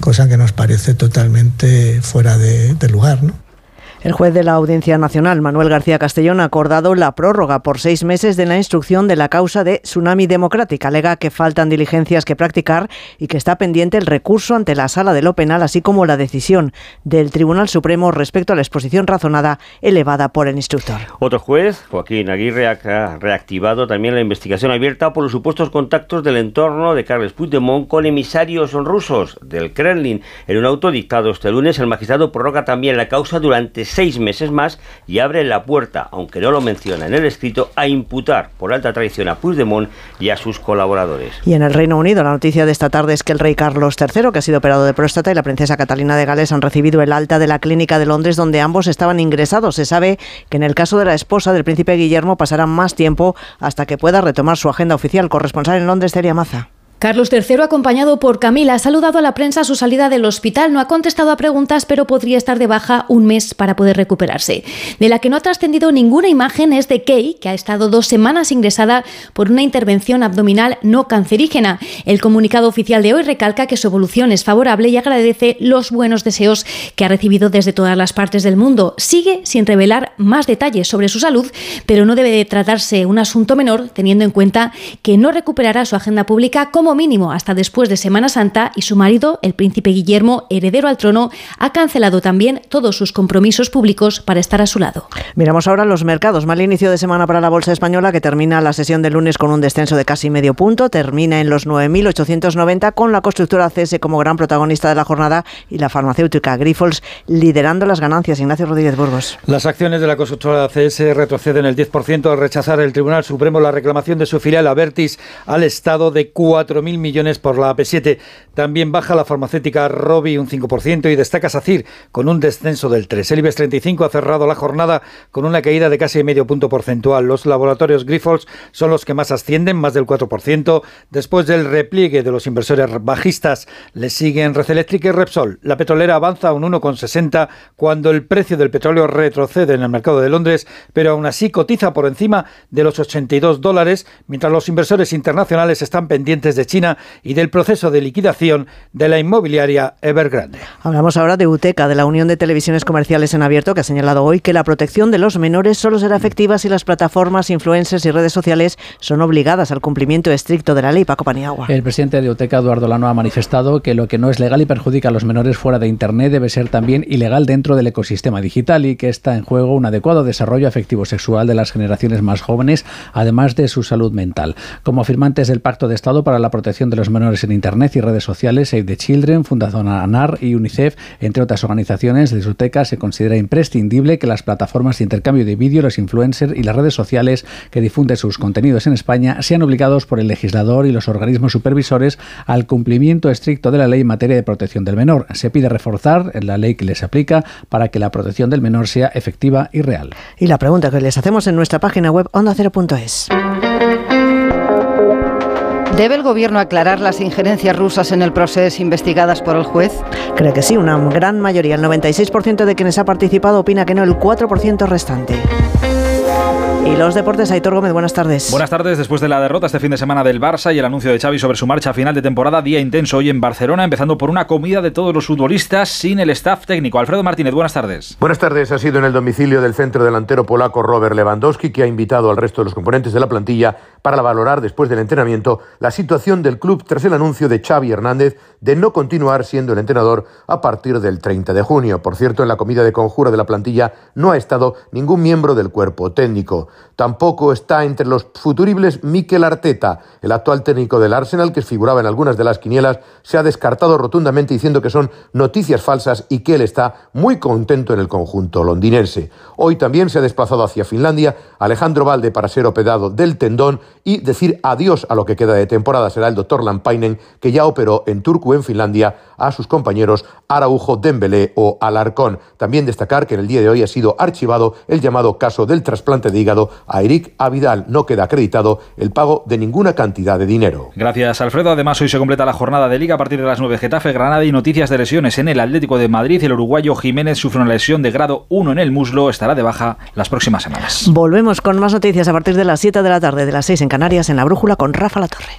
Speaker 114: cosa que nos parece totalmente fuera de, de lugar. ¿no?
Speaker 64: El juez de la Audiencia Nacional, Manuel García Castellón, ha acordado la prórroga por seis meses de la instrucción de la causa de Tsunami Democrática. Alega que faltan diligencias que practicar y que está pendiente el recurso ante la Sala de lo Penal, así como la decisión del Tribunal Supremo respecto a la exposición razonada elevada por el instructor.
Speaker 70: Otro juez, Joaquín Aguirre, ha reactivado también la investigación abierta por los supuestos contactos del entorno de Carles Puigdemont con emisarios rusos del Kremlin. En un auto dictado este lunes, el magistrado prorroga también la causa durante seis meses más y abre la puerta, aunque no lo menciona en el escrito, a imputar por alta traición a Puigdemont y a sus colaboradores.
Speaker 64: Y en el Reino Unido, la noticia de esta tarde es que el rey Carlos III, que ha sido operado de próstata, y la princesa Catalina de Gales han recibido el alta de la clínica de Londres donde ambos estaban ingresados. Se sabe que en el caso de la esposa del príncipe Guillermo pasará más tiempo hasta que pueda retomar su agenda oficial. Corresponsal en Londres, Celia Maza.
Speaker 115: Carlos III, acompañado por Camila, ha saludado a la prensa su salida del hospital. No ha contestado a preguntas, pero podría estar de baja un mes para poder recuperarse. De la que no ha trascendido ninguna imagen es de Kay, que ha estado dos semanas ingresada por una intervención abdominal no cancerígena. El comunicado oficial de hoy recalca que su evolución es favorable y agradece los buenos deseos que ha recibido desde todas las partes del mundo. Sigue sin revelar más detalles sobre su salud, pero no debe de tratarse un asunto menor, teniendo en cuenta que no recuperará su agenda pública como mínimo hasta después de Semana Santa y su marido, el príncipe Guillermo, heredero al trono, ha cancelado también todos sus compromisos públicos para estar a su lado.
Speaker 64: Miramos ahora los mercados. Mal inicio de semana para la Bolsa Española que termina la sesión del lunes con un descenso de casi medio punto. Termina en los 9.890 con la constructora CS como gran protagonista de la jornada y la farmacéutica Grifols liderando las ganancias. Ignacio Rodríguez Burgos.
Speaker 116: Las acciones de la constructora CS retroceden el 10% al rechazar el Tribunal Supremo la reclamación de su filial Avertis al Estado de 4 mil millones por la AP7. También baja la farmacéutica Robi un 5% y destaca SACIR con un descenso del 3. El IBEX 35 ha cerrado la jornada con una caída de casi medio punto porcentual. Los laboratorios Grifols son los que más ascienden, más del 4%. Después del repliegue de los inversores bajistas, le siguen Red Eléctrica y Repsol. La petrolera avanza un 1,60 cuando el precio del petróleo retrocede en el mercado de Londres, pero aún así cotiza por encima de los 82 dólares, mientras los inversores internacionales están pendientes de
Speaker 117: China y del proceso de liquidación de la inmobiliaria Evergrande.
Speaker 64: Hablamos ahora de UTECA, de la Unión de Televisiones Comerciales en Abierto, que ha señalado hoy que la protección de los menores solo será efectiva si las plataformas, influencers y redes sociales son obligadas al cumplimiento estricto de la ley. Paco Paniagua.
Speaker 118: El presidente de UTECA, Eduardo Lano, ha manifestado que lo que no es legal y perjudica a los menores fuera de Internet debe ser también ilegal dentro del ecosistema digital y que está en juego un adecuado desarrollo afectivo sexual de las generaciones más jóvenes, además de su salud mental. Como afirmantes del Pacto de Estado para la Protección de los Menores en Internet y redes sociales, Save the Children, Fundación ANAR y UNICEF, entre otras organizaciones de UTECA, se considera imprescindible que las plataformas de intercambio de vídeo, los influencers y las redes sociales que difunden sus contenidos en España sean obligados por el legislador y los organismos supervisores al cumplimiento estricto de la ley en materia de protección del menor. Se pide reforzar la ley que les aplica para que la protección del menor sea efectiva y real.
Speaker 64: Y la pregunta que les hacemos en nuestra página web ondacero.es.
Speaker 42: ¿Debe el gobierno aclarar las injerencias rusas en el proceso investigadas por el juez?
Speaker 64: Cree que sí, una gran mayoría, el 96% de quienes ha participado opina que no, el 4% restante. Y los deportes, Aitor Gómez, buenas tardes.
Speaker 119: Buenas tardes. Después de la derrota este fin de semana del Barça y el anuncio de Xavi sobre su marcha a final de temporada, día intenso hoy en Barcelona, empezando por una comida de todos los futbolistas sin el staff técnico. Alfredo Martínez, buenas tardes.
Speaker 120: Buenas tardes. Ha sido en el domicilio del centro delantero polaco Robert Lewandowski que ha invitado al resto de los componentes de la plantilla para valorar después del entrenamiento la situación del club tras el anuncio de Xavi Hernández de no continuar siendo el entrenador a partir del 30 de junio. Por cierto, en la comida de conjura de la plantilla no ha estado ningún miembro del cuerpo técnico. Tampoco está entre los futuribles Mikel Arteta, el actual técnico del Arsenal, que figuraba en algunas de las quinielas, se ha descartado rotundamente diciendo que son noticias falsas y que él está muy contento en el conjunto londinense. Hoy también se ha desplazado hacia Finlandia Alejandro Valde para ser operado del tendón y decir adiós a lo que queda de temporada. Será el doctor Lampainen, que ya operó en Turku, en Finlandia, a sus compañeros Araujo, Dembélé o Alarcón. También destacar que en el día de hoy ha sido archivado el llamado caso del trasplante de hígado a Eric Avidal. No queda acreditado el pago de ninguna cantidad de dinero.
Speaker 119: Gracias, Alfredo. Además, hoy se completa la jornada de Liga a partir de las 9. Getafe, Granada y noticias de lesiones en el Atlético de Madrid. El uruguayo Jiménez sufre una lesión de grado 1 en el muslo. Estará de baja las próximas semanas.
Speaker 64: Volvemos con más noticias a partir de las 7 de la tarde, de las 6 en Canarias, en la Brújula con Rafa La Torre.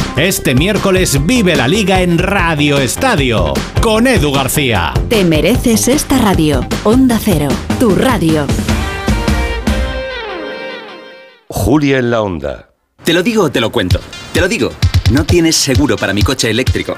Speaker 121: Este miércoles vive la liga en Radio Estadio con Edu García.
Speaker 122: Te mereces esta radio. Onda Cero, tu radio.
Speaker 19: Julia en la Onda.
Speaker 123: Te lo digo o te lo cuento. Te lo digo. No tienes seguro para mi coche eléctrico.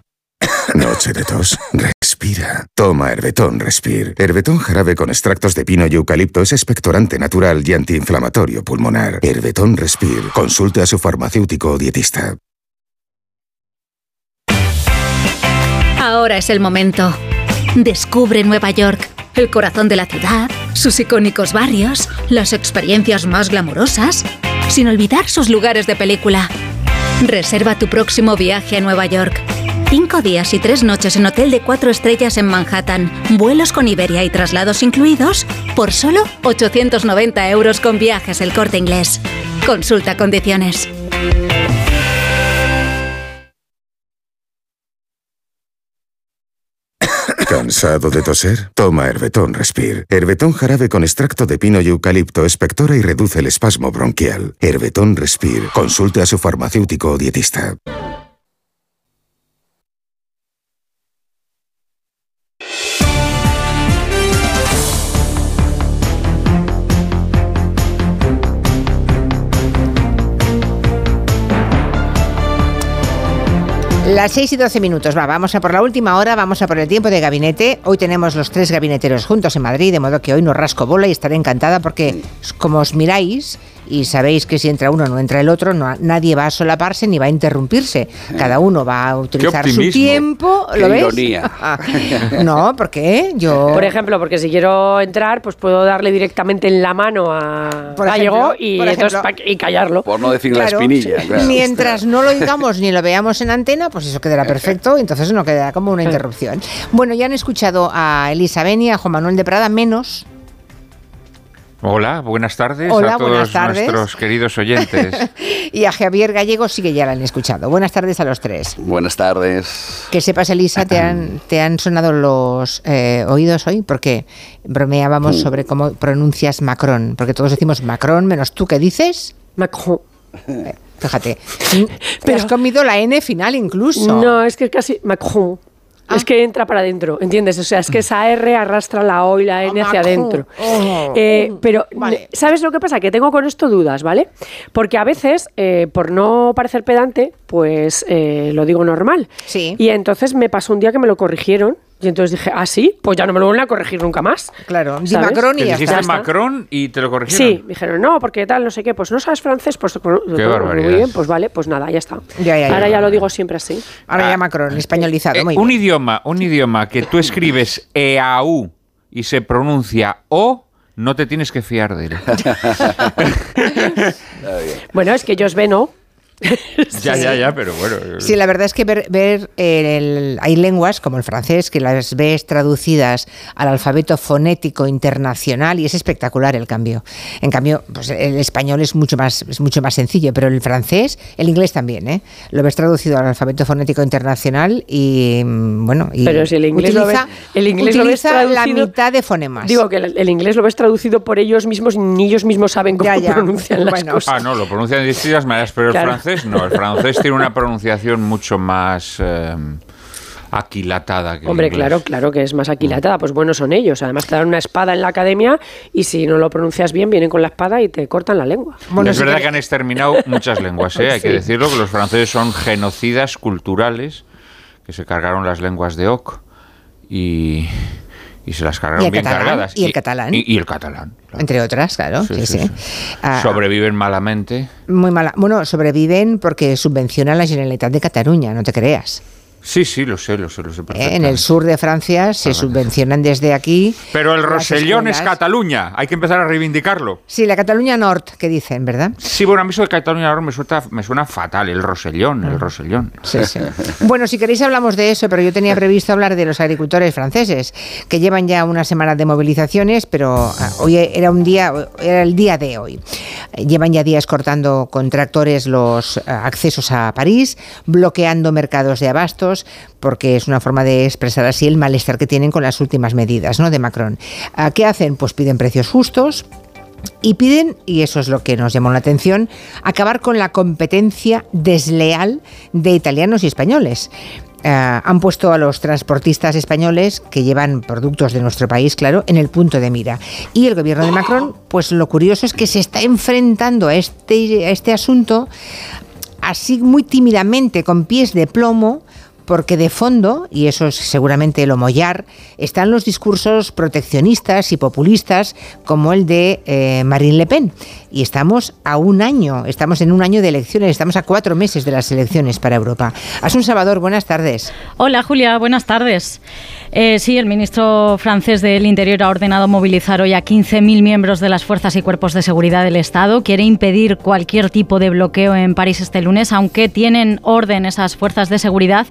Speaker 23: Noche de tos. Respira. Toma Herbetón Respir. Herbetón jarabe con extractos de pino y eucalipto es expectorante natural y antiinflamatorio pulmonar. Herbetón Respir. Consulte a su farmacéutico o dietista.
Speaker 124: Ahora es el momento. Descubre Nueva York, el corazón de la ciudad, sus icónicos barrios, las experiencias más glamurosas, sin olvidar sus lugares de película. Reserva tu próximo viaje a Nueva York. Cinco días y tres noches en hotel de cuatro estrellas en Manhattan, vuelos con Iberia y traslados incluidos, por solo 890 euros con viajes el corte inglés. Consulta condiciones.
Speaker 23: ¿Cansado de toser? Toma Herbetón Respire. Herbetón jarabe con extracto de pino y eucalipto espectora y reduce el espasmo bronquial. Herbetón Respire. Consulte a su farmacéutico o dietista.
Speaker 1: Las 6 y 12 minutos, va, vamos a por la última hora, vamos a por el tiempo de gabinete. Hoy tenemos los tres gabineteros juntos en Madrid, de modo que hoy no rasco bola y estaré encantada porque, como os miráis, y sabéis que si entra uno no entra el otro, no, nadie va a solaparse ni va a interrumpirse. Cada uno va a utilizar su tiempo. ¿Lo
Speaker 125: Qué
Speaker 1: ves?
Speaker 125: ironía. [laughs]
Speaker 1: no, ¿por qué? Yo.
Speaker 126: Por ejemplo, porque si quiero entrar, pues puedo darle directamente en la mano a
Speaker 1: Por ejemplo,
Speaker 126: y,
Speaker 1: por
Speaker 126: entonces
Speaker 1: ejemplo.
Speaker 126: pa- y callarlo.
Speaker 125: Por no decir la espinilla. claro.
Speaker 1: Mientras no lo oigamos ni lo veamos en antena, pues eso quedará perfecto, y entonces no quedará como una [laughs] interrupción. Bueno, ya han escuchado a Elisa Beni, a Juan Manuel de Prada, menos.
Speaker 127: Hola, buenas tardes
Speaker 1: Hola,
Speaker 127: a todos
Speaker 1: buenas tardes.
Speaker 127: nuestros queridos oyentes. [laughs]
Speaker 1: Y a Javier Gallego sí que ya la han escuchado. Buenas tardes a los tres.
Speaker 125: Buenas tardes.
Speaker 1: Que sepas, Elisa, te han, te han sonado los eh, oídos hoy porque bromeábamos
Speaker 126: Mm.
Speaker 1: sobre cómo pronuncias Macron. Porque todos decimos Macron, menos tú, ¿qué dices?
Speaker 126: Macron.
Speaker 1: Fíjate, [laughs] te has comido la N final incluso.
Speaker 126: No, es que casi Macron.
Speaker 1: Ah.
Speaker 126: Es que entra para adentro, ¿entiendes? O sea, es que esa R arrastra la O y la N hacia adentro.
Speaker 1: Oh.
Speaker 126: Eh, pero,
Speaker 1: Vale.
Speaker 126: ¿sabes lo que pasa? Que tengo con esto dudas, ¿vale? Porque a veces, eh, por no parecer pedante, pues eh, lo digo normal.
Speaker 1: Sí.
Speaker 126: Y entonces me pasó un día que me lo corrigieron. Y entonces dije, ah, sí, pues ya no me lo vuelven a corregir nunca más.
Speaker 1: Claro, di. Macron y ya
Speaker 127: dijiste
Speaker 1: está.
Speaker 127: Macron y te lo corrigieron.
Speaker 126: Sí, dijeron, no, porque tal, no sé qué, pues no sabes francés, pues muy
Speaker 127: barbaridad.
Speaker 126: bien, pues vale, pues nada, ya está.
Speaker 1: Ya, ya, ya.
Speaker 126: Ahora ya lo digo siempre así.
Speaker 1: Ahora ya Macron, españolizado.
Speaker 127: Eh,
Speaker 1: muy
Speaker 127: un
Speaker 1: bien.
Speaker 127: idioma, un idioma que tú escribes EAU y se pronuncia O, no te tienes que fiar de él. [laughs] [laughs]
Speaker 126: Bueno, es que ellos ven, ¿no? [laughs]
Speaker 127: ya, ya, ya, pero bueno.
Speaker 1: Sí, la verdad es que ver, ver el- hay lenguas como el francés que las ves traducidas al alfabeto fonético internacional y es espectacular el cambio. En cambio, pues el español es mucho más es mucho más sencillo, pero el francés, el inglés también, ¿eh? Lo ves traducido al alfabeto fonético internacional y mm, bueno, y
Speaker 126: Pero si el inglés lo
Speaker 1: utiliza,
Speaker 126: ves- el inglés lo ves
Speaker 1: la mitad de fonemas.
Speaker 126: Digo que el, el inglés lo ves traducido por ellos mismos, ni ellos mismos saben cómo
Speaker 1: Ya, ya. [laughs]
Speaker 126: pronuncian las
Speaker 1: Bueno.
Speaker 126: cosas.
Speaker 127: Ah, no, lo pronuncian de distintas maneras, pero
Speaker 126: Claro.
Speaker 127: el francés no. El francés tiene una pronunciación mucho más eh, aquilatada que el
Speaker 126: Hombre, claro, claro que es más aquilatada. Pues bueno, son ellos. Además te dan una espada en la academia y si no lo pronuncias bien, vienen con la espada y te cortan la lengua.
Speaker 127: es verdad que han exterminado muchas lenguas, ¿eh? [laughs] hay que decirlo, que los franceses son genocidas culturales que se cargaron las lenguas de Oc y, y se las cargaron bien
Speaker 1: catalán,
Speaker 127: cargadas.
Speaker 1: y el catalán.
Speaker 127: Y, y el catalán.
Speaker 1: entre otras, claro, sí, sí. Ah,
Speaker 127: Sobreviven malamente.
Speaker 1: muy mala. Bueno, sobreviven porque subvencionan la Generalitat de Cataluña, no te creas.
Speaker 127: Sí, sí, lo sé, lo sé, lo sé
Speaker 1: ¿eh? En el sur de Francia se subvencionan desde aquí.
Speaker 127: Pero el Rosellón es. Cataluña, hay que empezar a reivindicarlo.
Speaker 1: Sí, la Cataluña Nord, que dicen, ¿verdad?
Speaker 127: Sí, bueno, a mí eso de Cataluña ahora me suena, me suena fatal, el Rosellón, el Rosellón.
Speaker 1: Ah. Sí, sí. Bueno, si queréis hablamos de eso, pero yo tenía previsto hablar de los agricultores franceses, que llevan ya una semana de movilizaciones, pero ah, hoy era un día, era el día de hoy. Llevan ya días cortando con tractores los ah, accesos a París, bloqueando mercados de abastos, porque es una forma de expresar así el malestar que tienen con las últimas medidas ¿no? de Macron. Ah, ¿Qué hacen? Pues piden precios justos, y piden, y eso es lo que nos llamó la atención, acabar con la competencia desleal de italianos y españoles. Eh, han puesto a los transportistas españoles que llevan productos de nuestro país, claro, en el punto de mira. Y el gobierno de Macron, pues lo curioso es que se está enfrentando a este, a este asunto así muy tímidamente, con pies de plomo, porque de fondo, y eso es seguramente lo mollar, están los discursos proteccionistas y populistas como el de eh, Marine Le Pen. Y estamos a un año, estamos en un año de elecciones, estamos a cuatro meses de las elecciones para Europa. Asun Salvador, buenas tardes.
Speaker 128: Hola Julia, buenas tardes. Eh, sí, el ministro francés del Interior ha ordenado movilizar hoy a 15.000 miembros de las fuerzas y cuerpos de seguridad del Estado. Quiere impedir cualquier tipo de bloqueo en París este lunes, aunque tienen orden esas fuerzas de seguridad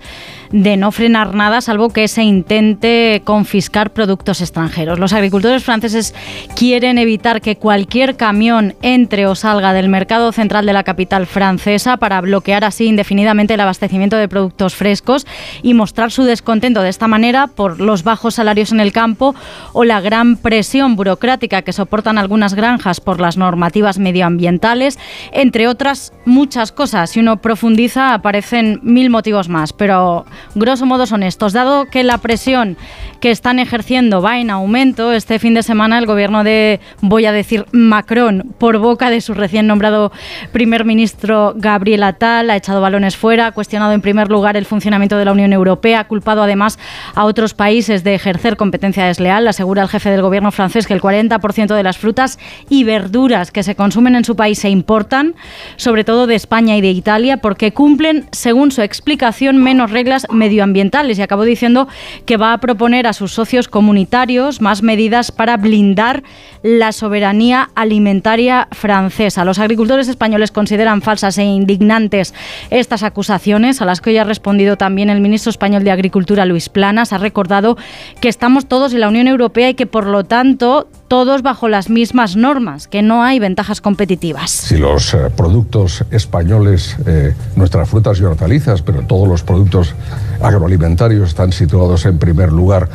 Speaker 128: de no frenar nada salvo que se intente confiscar productos extranjeros. Los agricultores franceses quieren evitar que cualquier camión entre o salga del mercado central de la capital francesa para bloquear así indefinidamente el abastecimiento de productos frescos y mostrar su descontento de esta manera por los bajos salarios en el campo o la gran presión burocrática que soportan algunas granjas por las normativas medioambientales, entre otras muchas cosas. Si uno profundiza aparecen mil motivos más, pero grosso modo son estos. Dado que la presión que están ejerciendo va en aumento, este fin de semana el gobierno de, voy a decir, Macron, por boca de su recién nombrado primer ministro Gabriel Attal, ha echado balones fuera, ha cuestionado en primer lugar el funcionamiento de la Unión Europea, ha culpado además a otros países de ejercer competencia desleal. Asegura el jefe del gobierno francés que el 40% de las frutas y verduras que se consumen en su país se importan, sobre todo de España y de Italia, porque cumplen, según su explicación, menos reglas medioambientales. Y acabó diciendo que va a proponer a sus socios comunitarios más medidas para blindar la soberanía alimentaria francesa. Los agricultores españoles consideran falsas e indignantes estas acusaciones, a las que hoy ha respondido también el ministro español de Agricultura, Luis Planas. Ha recordado que estamos todos en la Unión Europea y que, por lo tanto, todos bajo las mismas normas, que no hay ventajas competitivas.
Speaker 114: Si los eh, productos españoles, eh, nuestras frutas y hortalizas, pero todos los productos agroalimentarios están situados en primer lugar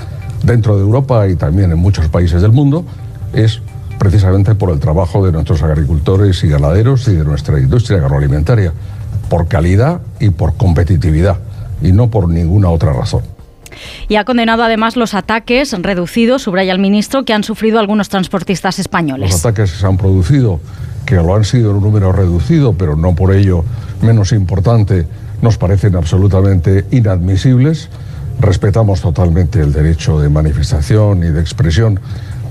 Speaker 114: dentro de Europa y también en muchos países del mundo, es precisamente por el trabajo de nuestros agricultores y ganaderos y de nuestra industria agroalimentaria, por calidad y por competitividad, y no por ninguna otra razón.
Speaker 128: Y ha condenado además los ataques reducidos, subraya el ministro, que han sufrido algunos transportistas españoles.
Speaker 114: Los ataques que se han producido, que lo han sido en un número reducido, pero no por ello menos importante, nos parecen absolutamente inadmisibles. Respetamos totalmente el derecho de manifestación y de expresión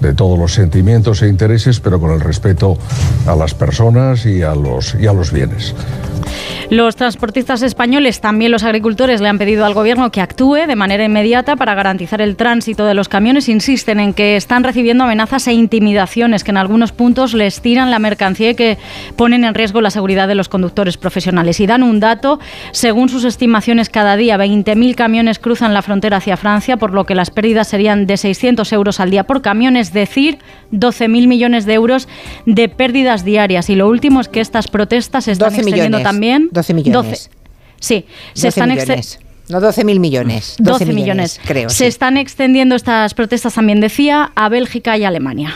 Speaker 114: de todos los sentimientos e intereses, pero con el respeto a las personas y a los, y a los bienes.
Speaker 128: Los transportistas españoles, también los agricultores, le han pedido al Gobierno que actúe de manera inmediata para garantizar el tránsito de los camiones. Insisten en que están recibiendo amenazas e intimidaciones que en algunos puntos les tiran la mercancía y que ponen en riesgo la seguridad de los conductores profesionales. Y dan un dato, según sus estimaciones, cada día 20.000 camiones cruzan la frontera hacia Francia, por lo que las pérdidas serían de 600 euros al día por camión, es decir, 12.000 millones de euros de pérdidas diarias. Y lo último es que estas protestas se están extendiendo también
Speaker 1: 12 millones.
Speaker 128: sí, se están
Speaker 1: millones. No 12.000 millones. 12,
Speaker 128: 12 millones,
Speaker 1: creo.
Speaker 128: Se
Speaker 1: sí.
Speaker 128: están extendiendo estas protestas, también decía, a Bélgica y Alemania.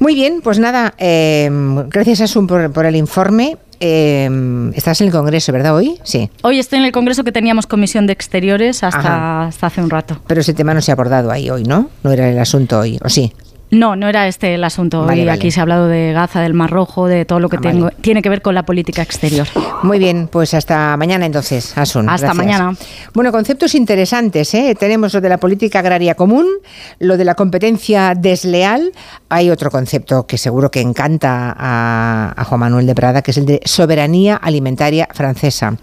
Speaker 1: Muy bien, pues nada, eh, gracias Asun por, por el informe. Eh, estás en el Congreso, ¿verdad? Hoy, sí.
Speaker 128: Hoy estoy en el Congreso que teníamos comisión de exteriores hasta, hasta hace un rato.
Speaker 1: Pero ese tema no se ha abordado ahí hoy, ¿no? No era el asunto hoy, ¿o sí?
Speaker 128: No, no era este el asunto.
Speaker 1: Vale,
Speaker 128: Hoy
Speaker 1: vale.
Speaker 128: aquí se ha hablado de Gaza, del Mar Rojo, de todo lo que
Speaker 1: Ah,
Speaker 128: tengo-
Speaker 1: vale.
Speaker 128: tiene que ver con la política exterior.
Speaker 1: Muy bien, pues hasta mañana entonces, Asun.
Speaker 128: Hasta
Speaker 1: gracias.
Speaker 128: mañana.
Speaker 1: Bueno, conceptos interesantes, ¿eh? Tenemos lo de la política agraria común, lo de la competencia desleal. Hay otro concepto que seguro que encanta a, a Juan Manuel de Prada, que es el de soberanía alimentaria francesa.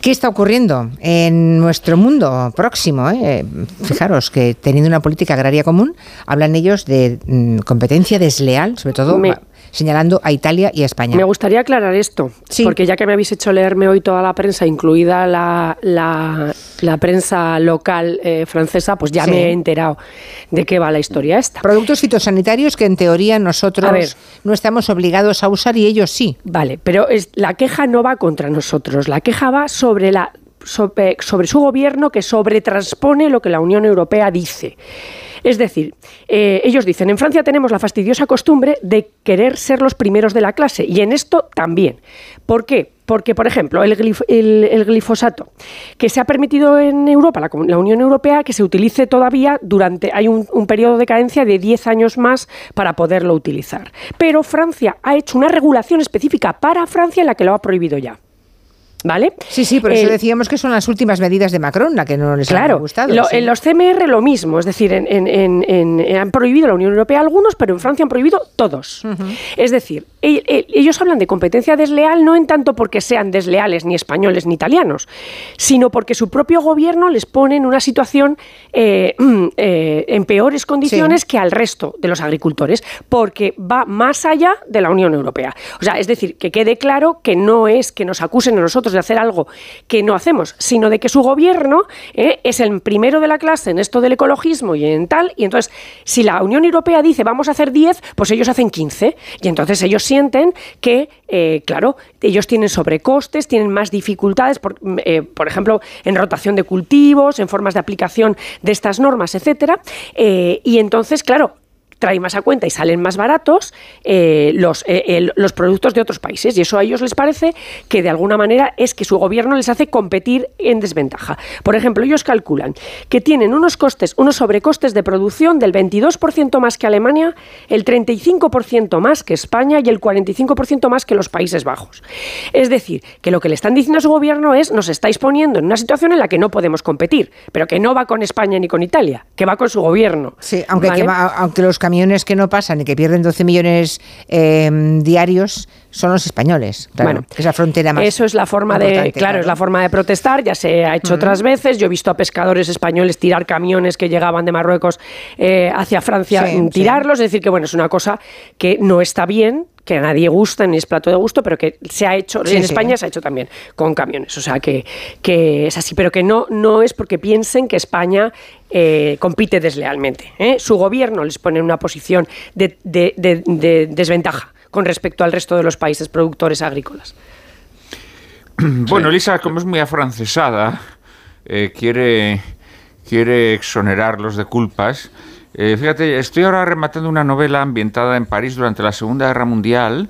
Speaker 1: ¿Qué está ocurriendo en nuestro mundo próximo? eh? Fijaros que teniendo una política agraria común, hablan ellos de mm, competencia desleal, sobre todo
Speaker 126: Me-
Speaker 1: señalando a Italia y a España.
Speaker 126: Me gustaría aclarar esto, porque ya que me habéis hecho leerme hoy toda la prensa, incluida la, la- la prensa local eh, francesa, pues ya
Speaker 1: Sí.
Speaker 126: me he enterado de qué va la historia esta.
Speaker 1: Productos fitosanitarios que en teoría nosotros
Speaker 126: ver.
Speaker 1: no estamos obligados a usar y ellos sí.
Speaker 126: Vale, pero es, la queja no va contra nosotros, la queja va sobre, la, sobre, sobre su gobierno que sobretranspone lo que la Unión Europea dice. Es decir, eh, ellos dicen, en Francia tenemos la fastidiosa costumbre de querer ser los primeros de la clase y en esto también. ¿Por qué? Porque, por ejemplo, el, glif- el- el glifosato, que se ha permitido en Europa, la Unión Europea, que se utilice todavía durante, hay un, un periodo de cadencia de 10 años más para poderlo utilizar. Pero Francia ha hecho una regulación específica para Francia en la que lo ha prohibido ya. ¿Vale?
Speaker 1: Sí, sí, por eso
Speaker 126: El-
Speaker 1: decíamos que son las últimas medidas de Macron, la que no les
Speaker 126: Claro,
Speaker 1: han gustado.
Speaker 126: lo-
Speaker 1: sí.
Speaker 126: en los CMR lo mismo, es decir, en- en- en- en- han prohibido la Unión Europea algunos, pero en Francia han prohibido todos. Es decir, ellos hablan de competencia desleal no en tanto porque sean desleales ni españoles ni italianos, sino porque su propio gobierno les pone en una situación eh, mm, eh, en peores condiciones que al resto de los agricultores, porque va más allá de la Unión Europea. O sea, es decir, que quede claro que no es que nos acusen a nosotros de hacer algo que no hacemos, sino de que su gobierno eh, es el primero de la clase en esto del ecologismo y en tal, y entonces si la Unión Europea dice vamos a hacer 10, pues ellos hacen 15, y entonces ellos sienten que, eh, claro, ellos tienen sobrecostes, tienen más dificultades, por, eh, por, ejemplo, en rotación de cultivos, en formas de aplicación de estas normas, etcétera, y entonces, claro, trae más a cuenta y salen más baratos eh, los, eh, los productos de otros países. Y eso a ellos les parece que de alguna manera es que su gobierno les hace competir en desventaja. Por ejemplo, ellos calculan que tienen unos costes, unos sobrecostes de producción del 22% más que Alemania, el 35% más que España y el 45% más que los Países Bajos. Es decir, que lo que le están diciendo a su gobierno es nos estáis poniendo en una situación en la que no podemos competir, pero que no va con España ni con Italia, que va con su gobierno.
Speaker 129: Sí, aunque, aunque los camiones que no pasan y que pierden 12 millones eh, diarios son los españoles. bueno, esa frontera más.
Speaker 126: Eso es la forma de, claro, es la forma de protestar. Ya se ha hecho otras veces. Yo he visto a pescadores españoles tirar camiones que llegaban de Marruecos eh, hacia Francia, tirarlos. Es decir, que bueno, es una cosa que no está bien, que a nadie gusta ni es plato de gusto, pero que se ha hecho, en España se ha hecho también con camiones. O sea, que, que es así, pero que no, no es porque piensen que España eh, compite deslealmente. ¿eh? Su gobierno les pone en una posición de, desventaja con respecto al resto de los países productores agrícolas. [clears throat]
Speaker 127: Bueno, Elisa, como es muy afrancesada, eh, quiere, quiere exonerarlos de culpas. fíjate, estoy ahora rematando una novela ambientada en París durante la Segunda Guerra Mundial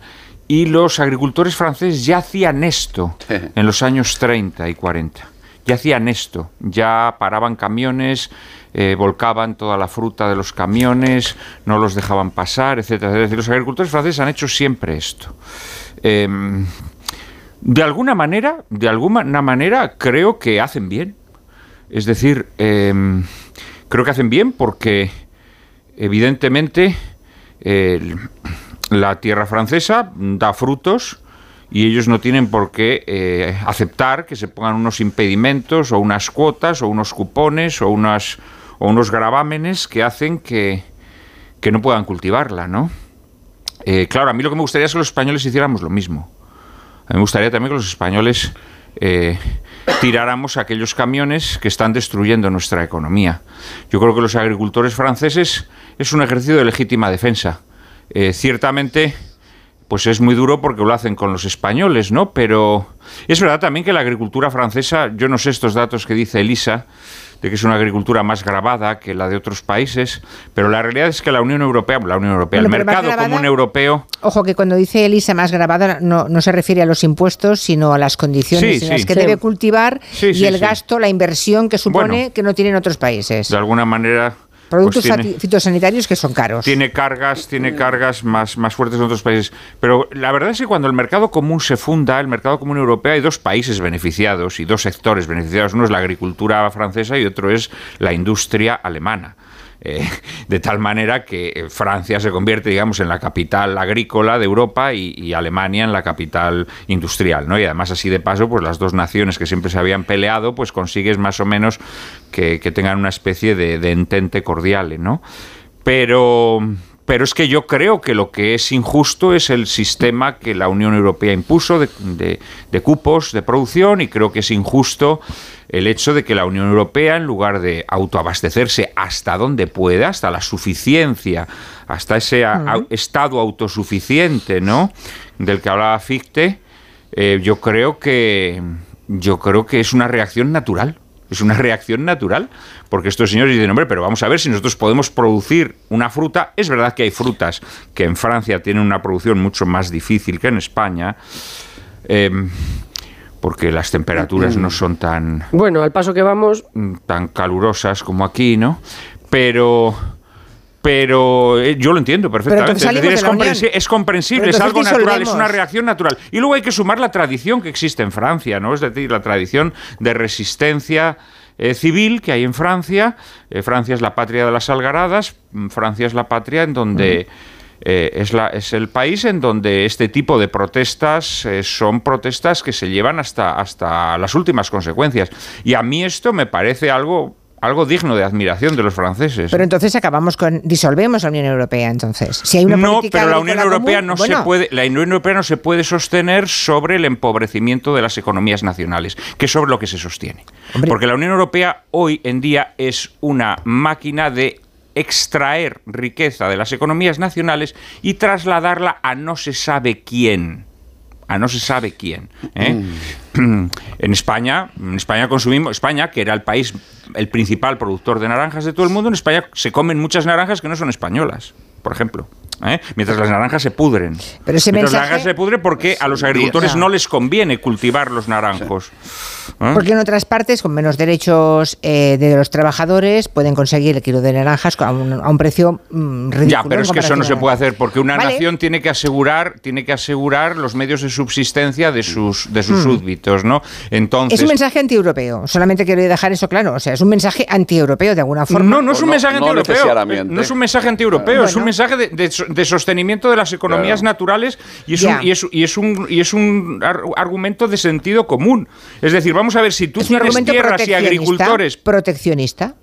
Speaker 127: y los agricultores franceses ya hacían esto en los años 30 y 40 ya hacían esto, ya paraban camiones, eh, volcaban toda la fruta de los camiones, no los dejaban pasar, etc. Es decir, los agricultores franceses han hecho siempre esto. Em, de alguna manera, de alguna manera, creo que hacen bien. Es decir, em, creo que hacen bien porque, evidentemente, la tierra francesa da frutos y ellos no tienen por qué eh, aceptar que se pongan unos impedimentos o unas cuotas o unos cupones o, unos gravámenes que hacen que, no puedan cultivarla, ¿no? Eh, claro, a mí lo que me gustaría es que los españoles hiciéramos lo mismo. A mí me gustaría también que los españoles eh, tiráramos aquellos camiones que están destruyendo nuestra economía. Yo creo que los agricultores franceses es un ejercicio de legítima defensa. ciertamente pues es muy duro porque lo hacen con los españoles, ¿no? Pero es verdad también que la agricultura francesa, yo no sé estos datos que dice Elisa, de que es una agricultura más grabada que la de otros países, pero la realidad es que la Unión Europea, la Unión Europea, el mercado común europeo...
Speaker 129: Ojo, que cuando dice Elisa más grabada no, no se refiere a los impuestos, sino a las condiciones en las que debe cultivar y el gasto, la inversión que supone que no tienen otros países.
Speaker 127: De alguna manera
Speaker 129: Productos pues fitosanitarios que son caros.
Speaker 127: Tiene cargas, tiene cargas más, más fuertes en otros países. Pero la verdad es que cuando el mercado común se funda, el mercado común europeo, hay dos países beneficiados y dos sectores beneficiados. Uno es la agricultura francesa y otro es la industria alemana. Eh, de tal manera que eh, Francia se convierte, digamos, en la capital agrícola de Europa y, Alemania en la capital industrial, ¿no? Y además así de paso, pues las dos naciones que siempre se habían peleado, pues consigues más o menos que, tengan una especie de, entente cordial, ¿no? Pero pero es que yo creo que lo que es injusto es el sistema que la Unión Europea impuso de, de, cupos de producción y creo que es injusto el hecho de que la Unión Europea, en lugar de autoabastecerse hasta donde pueda, hasta la suficiencia, hasta ese estado autosuficiente, ¿no? Del que hablaba Fichte, eh, yo creo que yo creo que es una reacción natural. Es una reacción natural, porque estos señores dicen, hombre, pero vamos a ver si nosotros podemos producir una fruta. Es verdad que hay frutas que en Francia tienen una producción mucho más difícil que en España. Eh, porque las temperaturas no son tan...
Speaker 126: Bueno, al paso que vamos...
Speaker 127: Tan calurosas como aquí, ¿no? Pero... Pero eh, yo lo entiendo perfectamente. Es, es, comprensible, es algo natural, es una reacción natural. Y luego hay que sumar la tradición que existe en Francia, ¿no? Es decir, la tradición de resistencia eh, civil que hay en Francia. Eh, Francia es la patria de las algaradas, mm, Francia es la patria en donde... Eh, es, la, es, el país en donde este tipo de protestas eh, son protestas que se llevan hasta, hasta las últimas consecuencias. Y a mí esto me parece algo algo digno de admiración de los franceses.
Speaker 129: Pero entonces acabamos con disolvemos la Unión Europea entonces. Si hay una
Speaker 127: no, pero la Unión Europea
Speaker 129: común,
Speaker 127: no
Speaker 129: bueno,
Speaker 127: se puede, la Unión Europea no se puede sostener sobre el empobrecimiento de las economías nacionales, que es sobre lo que se sostiene. Porque la Unión Europea hoy en día es una máquina de extraer riqueza de las economías nacionales y trasladarla a no se sabe quién a no se sabe quién. ¿eh?
Speaker 129: Mm. [clears throat]
Speaker 127: En España, en España consumimos, España, que era el país, el principal productor de naranjas de todo el mundo, en España se comen muchas naranjas que no son españolas, por ejemplo. ¿eh? Mientras las naranjas se pudren.
Speaker 129: Pero ese
Speaker 127: Mientras las
Speaker 129: mensaje-
Speaker 127: naranjas se pudren porque a los agricultores no les conviene cultivar los naranjos. ¿eh?
Speaker 129: Porque en otras partes, con menos derechos eh, de los trabajadores, pueden conseguir el kilo de naranjas a un, a un precio mm, ridículo.
Speaker 127: Ya, pero es que eso no se puede
Speaker 129: a-
Speaker 127: hacer porque una
Speaker 129: Vale.
Speaker 127: nación tiene que asegurar, tiene que asegurar los medios de subsistencia de sus, de sus
Speaker 129: Hmm.
Speaker 127: súbditos, ¿no? Entonces,
Speaker 129: Es un mensaje antieuropeo. Solamente quiero dejar eso claro. O sea, es un mensaje antieuropeo de alguna forma.
Speaker 127: No, no es un mensaje antieuropeo. No es un mensaje antieuropeo, es un
Speaker 129: Bueno.
Speaker 127: Mensaje de, de de sostenimiento de las economías naturales y es, un, y, es, y es un y es un ar- argumento de sentido común. Es decir, vamos a ver si tú
Speaker 129: Es un
Speaker 127: tienes
Speaker 129: argumento
Speaker 127: tierras y agricultores.
Speaker 129: Proteccionista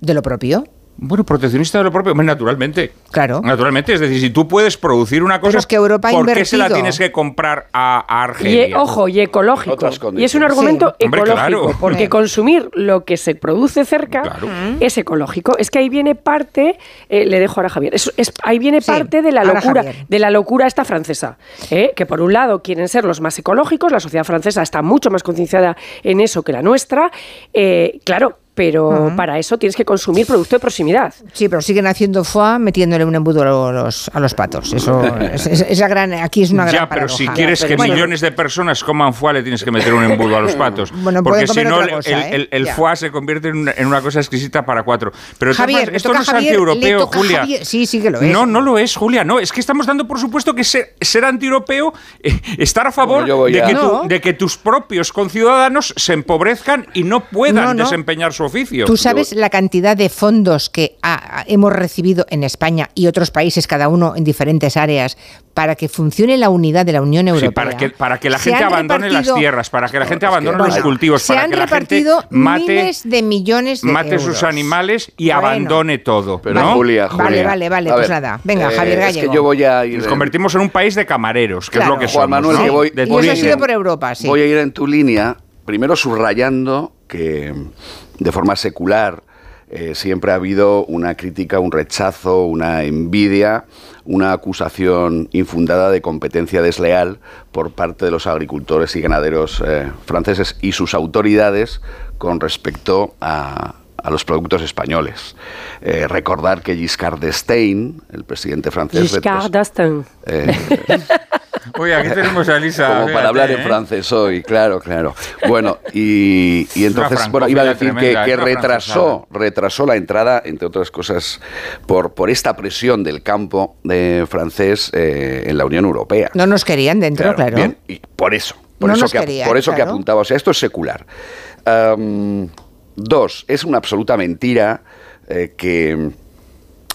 Speaker 129: de lo propio.
Speaker 127: Bueno, proteccionista de lo propio, naturalmente.
Speaker 129: Claro.
Speaker 127: Naturalmente, es decir, si tú puedes producir una cosa,
Speaker 129: es que Europa
Speaker 127: ¿por qué se la tienes que comprar a, a
Speaker 126: Y,
Speaker 127: Argelia?
Speaker 126: eh, ojo, y ecológico. Y es un argumento
Speaker 127: Sí. Hombre,
Speaker 126: ecológico,
Speaker 127: claro.
Speaker 126: porque
Speaker 127: Sí.
Speaker 126: consumir lo que se produce cerca es ecológico. Es que ahí viene parte, eh, le dejo ahora a Javier, es- es- ahí viene parte de la locura, de la locura esta francesa, ¿eh? que por un lado quieren ser los más ecológicos, la sociedad francesa está mucho más concienciada en eso que la nuestra, eh, claro. Pero para eso tienes que consumir producto de proximidad.
Speaker 129: Sí, pero siguen haciendo foie metiéndole un embudo a los, a los patos. Eso [laughs] es, es- es la gran, aquí es una gran
Speaker 127: Ya, pero
Speaker 129: paradoja.
Speaker 127: si quieres que
Speaker 129: Bueno,
Speaker 127: millones de personas coman foie, le tienes que meter un embudo a los patos.
Speaker 129: Bueno,
Speaker 127: porque si no,
Speaker 129: otra
Speaker 127: el,
Speaker 129: cosa,
Speaker 127: el-
Speaker 129: ¿eh?
Speaker 127: el- el
Speaker 129: Ya.
Speaker 127: foie se convierte en una, en una cosa exquisita para cuatro. Pero
Speaker 129: Javier,
Speaker 127: esto no es antieuropeo, Julia.
Speaker 129: Javier. Sí, sí que lo es.
Speaker 127: No, no lo es, Julia. No, es que estamos dando por supuesto que ser, ser antieuropeo, eh, estar a favor
Speaker 125: Bueno,
Speaker 127: de, que
Speaker 125: No.
Speaker 127: tu- de que tus propios conciudadanos se empobrezcan y no puedan
Speaker 129: No, no.
Speaker 127: desempeñar su oficio.
Speaker 129: ¿Tú sabes la cantidad de fondos que ha- hemos recibido en España y otros países, cada uno en diferentes áreas, para que funcione la unidad de la Unión Europea?
Speaker 127: Sí, para que, para que la
Speaker 129: Se
Speaker 127: gente abandone las tierras, para que la gente abandone los
Speaker 129: Bueno,
Speaker 127: cultivos,
Speaker 129: se
Speaker 127: para
Speaker 129: han
Speaker 127: que la gente
Speaker 129: repartido
Speaker 127: mate,
Speaker 129: miles de millones de
Speaker 127: mate
Speaker 129: euros.
Speaker 127: sus animales y
Speaker 129: Bueno.
Speaker 127: abandone todo.
Speaker 125: Pero
Speaker 127: ¿no?
Speaker 125: Julia,
Speaker 129: Vale,
Speaker 125: Julia.
Speaker 129: vale, vale,
Speaker 125: A
Speaker 129: pues
Speaker 125: ver,
Speaker 129: nada. Venga,
Speaker 125: eh,
Speaker 129: Javier
Speaker 125: Es
Speaker 129: Gallego.
Speaker 125: que yo voy a ir.
Speaker 127: Nos
Speaker 125: en-
Speaker 127: convertimos en un país de camareros, que
Speaker 129: Claro.
Speaker 127: es lo que
Speaker 125: Juan
Speaker 127: somos.
Speaker 125: Manuel,
Speaker 127: ¿no?
Speaker 125: que voy,
Speaker 127: De
Speaker 129: Y
Speaker 125: voy
Speaker 129: eso
Speaker 125: a
Speaker 129: ha
Speaker 125: ir
Speaker 129: sido
Speaker 125: en-
Speaker 129: por Europa, sí.
Speaker 125: Voy a ir en tu línea, primero subrayando que de forma secular eh, siempre ha habido una crítica, un rechazo, una envidia, una acusación infundada de competencia desleal por parte de los agricultores y ganaderos eh, franceses y sus autoridades con respecto a, a los productos españoles. Eh, recordar que Giscard d'Estaing, el presidente francés,
Speaker 126: Giscard d'Estaing.
Speaker 125: eh, [laughs]
Speaker 127: Oye, aquí tenemos a Elisa.
Speaker 125: como
Speaker 127: fíjate,
Speaker 125: para hablar en
Speaker 127: ¿eh?
Speaker 125: francés hoy, claro, claro. Bueno, y, y entonces, bueno, iba a decir que, retrasó, retrasó la entrada, entre otras cosas, por, por esta presión del campo de francés eh, en la Unión Europea.
Speaker 129: No nos querían dentro, claro.
Speaker 125: Bien, y por eso, por
Speaker 129: No
Speaker 125: eso,
Speaker 129: nos
Speaker 125: que,
Speaker 129: querían,
Speaker 125: por eso que apuntaba, o sea, esto es secular. Dos, es una absoluta mentira eh, que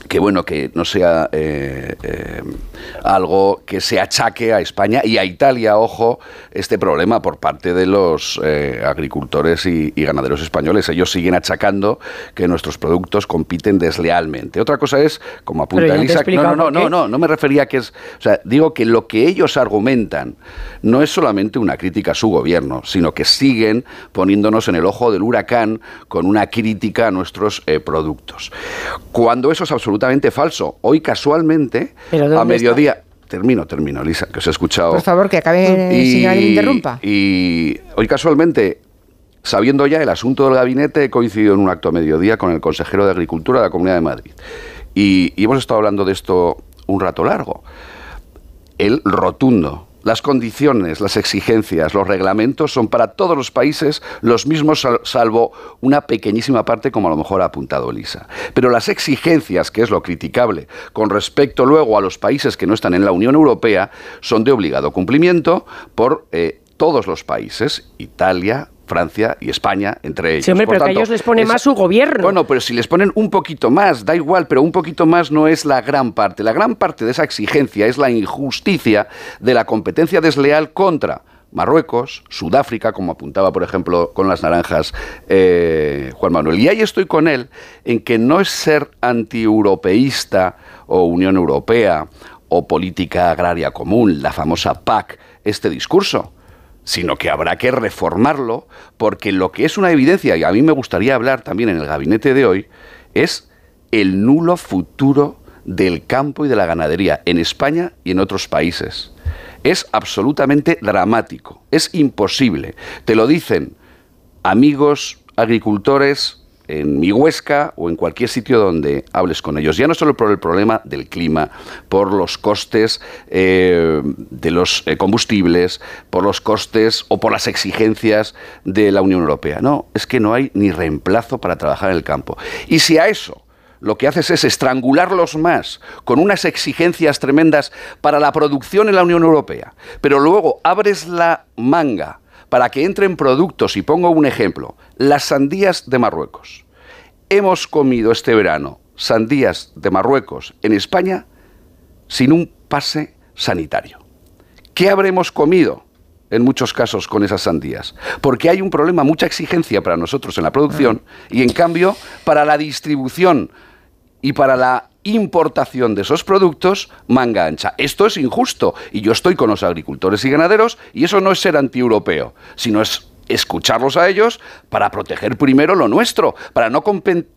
Speaker 125: que bueno, que no sea eh, eh, algo que se achaque a España y a Italia, ojo, este problema por parte de los eh, agricultores y, y ganaderos españoles. Ellos siguen achacando que nuestros productos compiten deslealmente. Otra cosa es, como apunta Elisa, no, no, no, no, no, no me refería a que es, o sea, digo que lo que ellos argumentan no es solamente una crítica a su gobierno, sino que siguen poniéndonos en el ojo del huracán con una crítica a nuestros productos. Cuando eso es absolutamente falso, hoy casualmente,
Speaker 129: ¿Pero
Speaker 125: a mediodía, termino, termino, Lisa, que os he escuchado.
Speaker 129: Por favor, que acabe, señora, que me interrumpa.
Speaker 125: Y hoy casualmente, sabiendo ya el asunto del gabinete, he coincidido en un acto a mediodía con el consejero de Agricultura de la Comunidad de Madrid. Y, y hemos estado hablando de esto un rato largo. El rotundo. Las condiciones, las exigencias, los reglamentos son para todos los países los mismos, sal- salvo una pequeñísima parte, como a lo mejor ha apuntado Elisa. Pero las exigencias, que es lo criticable, con respecto luego a los países que no están en la Unión Europea, son de obligado cumplimiento por eh, todos los países, Italia, Francia y España, entre ellos.
Speaker 126: Sí, hombre,
Speaker 125: Por
Speaker 126: pero que a ellos les pone más su gobierno.
Speaker 125: Bueno, pero si les ponen un poquito más, da igual, pero un poquito más no es la gran parte. La gran parte de esa exigencia es la injusticia de la competencia desleal contra Marruecos, Sudáfrica, como apuntaba, por ejemplo, con las naranjas eh, Juan Manuel. Y ahí estoy con él en que no es ser antieuropeísta o Unión Europea o política agraria común, la famosa PAC, este discurso, sino que habrá que reformarlo porque lo que es una evidencia, y a mí me gustaría hablar también en el gabinete de hoy, es el nulo futuro del campo y de la ganadería en España y en otros países. Es absolutamente dramático, es imposible. Te lo dicen amigos agricultores en mi Huesca o en cualquier sitio donde hables con ellos. Ya no solo por el problema del clima, por los costes eh, de los eh, combustibles, por los costes o por las exigencias de la Unión Europea. No, es que no hay ni reemplazo para trabajar en el campo. Y si a eso lo que haces es estrangularlos más con unas exigencias tremendas para la producción en la Unión Europea, pero luego abres la manga para que entren productos, y pongo un ejemplo, las sandías de Marruecos. Hemos comido este verano sandías de Marruecos en España sin un pase sanitario. ¿Qué habremos comido? en muchos casos con esas sandías, porque hay un problema, mucha exigencia para nosotros en la producción y en cambio para la distribución y para la importación de esos productos manga ancha. Esto es injusto y yo estoy con los agricultores y ganaderos y eso no es ser antieuropeo, sino es escucharlos a ellos para proteger primero lo nuestro, para no,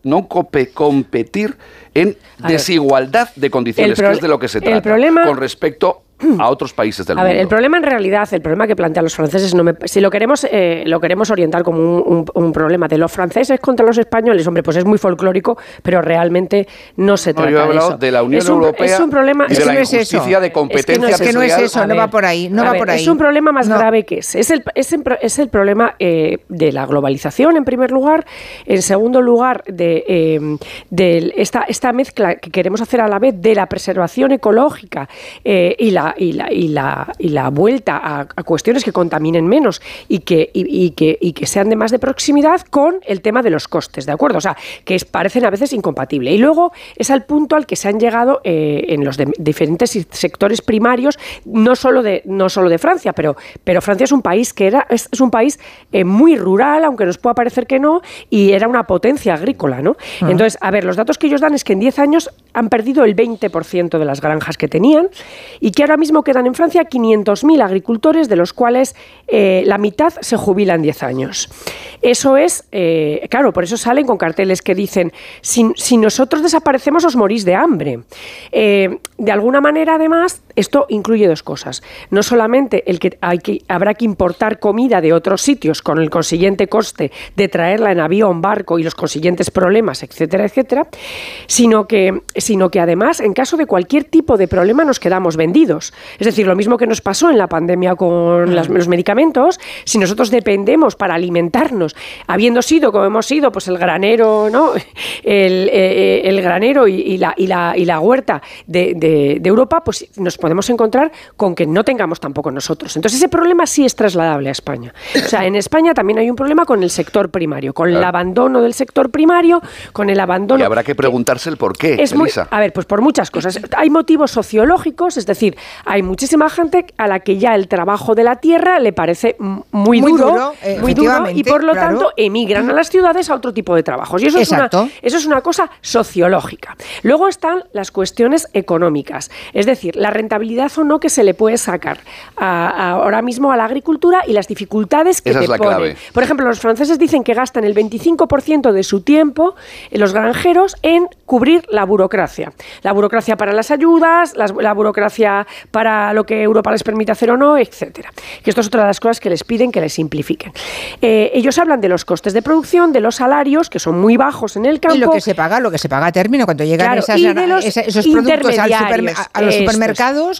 Speaker 125: no competir en desigualdad de condiciones, que es de lo que se trata, con respecto a otros países del
Speaker 126: a
Speaker 125: mundo.
Speaker 126: ver, el problema en realidad, el problema que plantean los franceses, no si lo queremos, eh, lo queremos orientar como un, problema de los franceses contra los españoles, hombre, pues es muy folclórico, pero realmente no se trata
Speaker 125: yo he hablado
Speaker 126: de eso.
Speaker 125: de la Unión
Speaker 126: es un,
Speaker 125: Europea
Speaker 126: es un problema,
Speaker 125: y de
Speaker 126: es
Speaker 125: la
Speaker 126: que no es eso.
Speaker 125: injusticia de competencia
Speaker 129: Es que no es eso,
Speaker 126: A
Speaker 129: no
Speaker 126: ver,
Speaker 129: va por ahí, no
Speaker 126: a
Speaker 129: va
Speaker 126: ver,
Speaker 129: por ahí.
Speaker 126: Es un problema más
Speaker 129: No.
Speaker 126: grave que es. Es el, es, el es el problema eh, de la globalización, en primer lugar. En segundo lugar, de, eh, de esta, esta mezcla que queremos hacer a la vez de la preservación ecológica eh, y, la, y, la, y, la, y la vuelta a, a cuestiones que contaminen menos y que, y, que, y que sean de más de proximidad con el tema de los costes, ¿de acuerdo? O sea, que es- parecen a veces incompatibles. Y luego es al punto al que se han llegado eh, en los de- diferentes sectores primarios, no solo de, no solo de Francia, pero, pero Francia es un país que era, es, es un país eh, muy rural, aunque nos pueda parecer que no, y era una potencia agrícola, ¿no?
Speaker 130: Ah.
Speaker 126: Entonces, a ver, los datos que ellos dan es que en 10 años han perdido el 20% de las granjas que tenían y que ahora mismo quedan en Francia 500.000 agricultores, de los cuales eh, la mitad se jubila en 10 años. Eso es, eh, claro, por eso salen con carteles que dicen, si, si nosotros desaparecemos os morís de hambre. Eh, de alguna manera, además, esto incluye dos cosas. No solamente el que, hay que habrá que importar comida de otros sitios con el consiguiente coste de traerla en avión, barco y los consiguientes problemas, etcétera, etcétera, sino que, sino que además, en caso de cualquier tipo de problema, nos quedamos vendidos. Es decir, lo mismo que nos pasó en la pandemia con las- los medicamentos, si nosotros dependemos para alimentarnos, habiendo sido, como hemos sido, pues el granero, ¿no? El, eh, el granero y, y la, y, la, y la huerta de, de- de Europa, pues nos podemos encontrar con que no tengamos tampoco nosotros. Entonces, ese problema sí es trasladable a España. O sea, en España también hay un problema con el sector primario, con el abandono del sector primario, con el abandono.
Speaker 125: Y habrá que preguntarse el por qué,
Speaker 126: Es muy, a ver, pues por muchas cosas. Hay motivos sociológicos, es decir, hay muchísima gente a la que ya el trabajo de la tierra le parece muy,
Speaker 129: Muy
Speaker 126: duro,
Speaker 129: duro, eh,
Speaker 126: muy duro, y por lo
Speaker 129: claro.
Speaker 126: tanto emigran a las ciudades a otro tipo de trabajos. Y eso es, una,
Speaker 129: Exacto.
Speaker 126: eso es una cosa sociológica. Luego están las cuestiones económicas, es decir, la rentabilidad o no que se le puede sacar a- a- ahora mismo a la agricultura y las dificultades que
Speaker 125: Esa
Speaker 126: te
Speaker 125: es la
Speaker 126: ponen.
Speaker 125: clave.
Speaker 126: Por ejemplo, los franceses dicen que gastan el 25% de su tiempo, eh, los granjeros, en cubrir la burocracia. La burocracia para las ayudas, las- la burocracia para lo que Europa les permite hacer o no, etcétera. Que esto es otra de las cosas que les piden que les simplifiquen. Eh, ellos hablan de los costes de producción, de los salarios, que son muy bajos en el campo.
Speaker 129: Y lo que se paga, lo que se paga a término, cuando llegan
Speaker 126: Claro,
Speaker 129: esas-
Speaker 126: y de los
Speaker 129: esa- esos productos al supermer-
Speaker 126: intermediarios,
Speaker 129: a los
Speaker 126: esto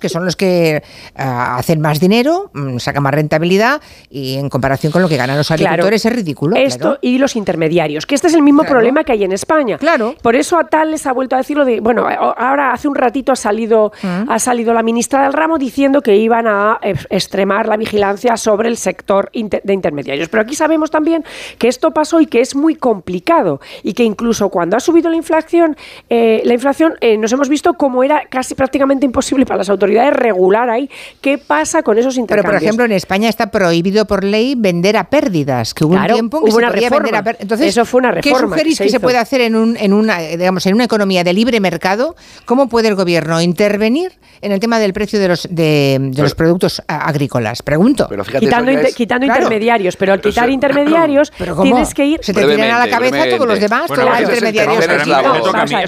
Speaker 129: que son los que ah, hacen más dinero, mm, sacan más rentabilidad, y en comparación con lo que ganan los
Speaker 126: Claro.
Speaker 129: agricultores es ridículo.
Speaker 126: Esto
Speaker 129: claro.
Speaker 126: y los intermediarios, que este es el mismo problema que hay en España. Claro. Por eso a tal les ha vuelto a decirlo de, bueno, ahora hace un ratito ha salido,
Speaker 129: Mm.
Speaker 126: ha salido la ministra del ramo diciendo que iban a eh, extremar la vigilancia sobre el sector inter- de intermediarios. Pero aquí sabemos también que esto pasó y que es muy complicado y que incluso cuando ha subido la inflación, eh, la inflación eh, nos hemos visto como era casi prácticamente imposible para las autoridades regular ahí qué pasa con esos
Speaker 129: Pero,
Speaker 126: intercambios.
Speaker 129: por ejemplo, en España está prohibido por ley vender a pérdidas, que hubo
Speaker 126: Claro,
Speaker 129: un tiempo en que
Speaker 126: hubo
Speaker 129: se
Speaker 126: una
Speaker 129: podía
Speaker 126: reforma.
Speaker 129: vender a pérdidas. Entonces,
Speaker 126: Eso fue una
Speaker 129: ¿qué
Speaker 126: reforma que
Speaker 129: sugerís
Speaker 126: se
Speaker 129: que se puede hacer en, un, en, una, digamos, en una economía de libre mercado? ¿Cómo puede el gobierno intervenir en el tema del precio de los, de, de los productos agrícolas? Pregunto.
Speaker 125: Pero fíjate,
Speaker 126: quitando, inter-
Speaker 125: es-
Speaker 126: quitando
Speaker 129: Claro.
Speaker 126: intermediarios, pero al
Speaker 125: Pero
Speaker 126: quitar intermediarios [clears throat]
Speaker 129: ¿Pero cómo?
Speaker 126: tienes que ir
Speaker 129: Se te tiran a la
Speaker 125: Brevemente,
Speaker 129: cabeza todos los demás,
Speaker 125: brevemente.
Speaker 129: todos los
Speaker 125: Bueno, ese es el
Speaker 129: intermediarios.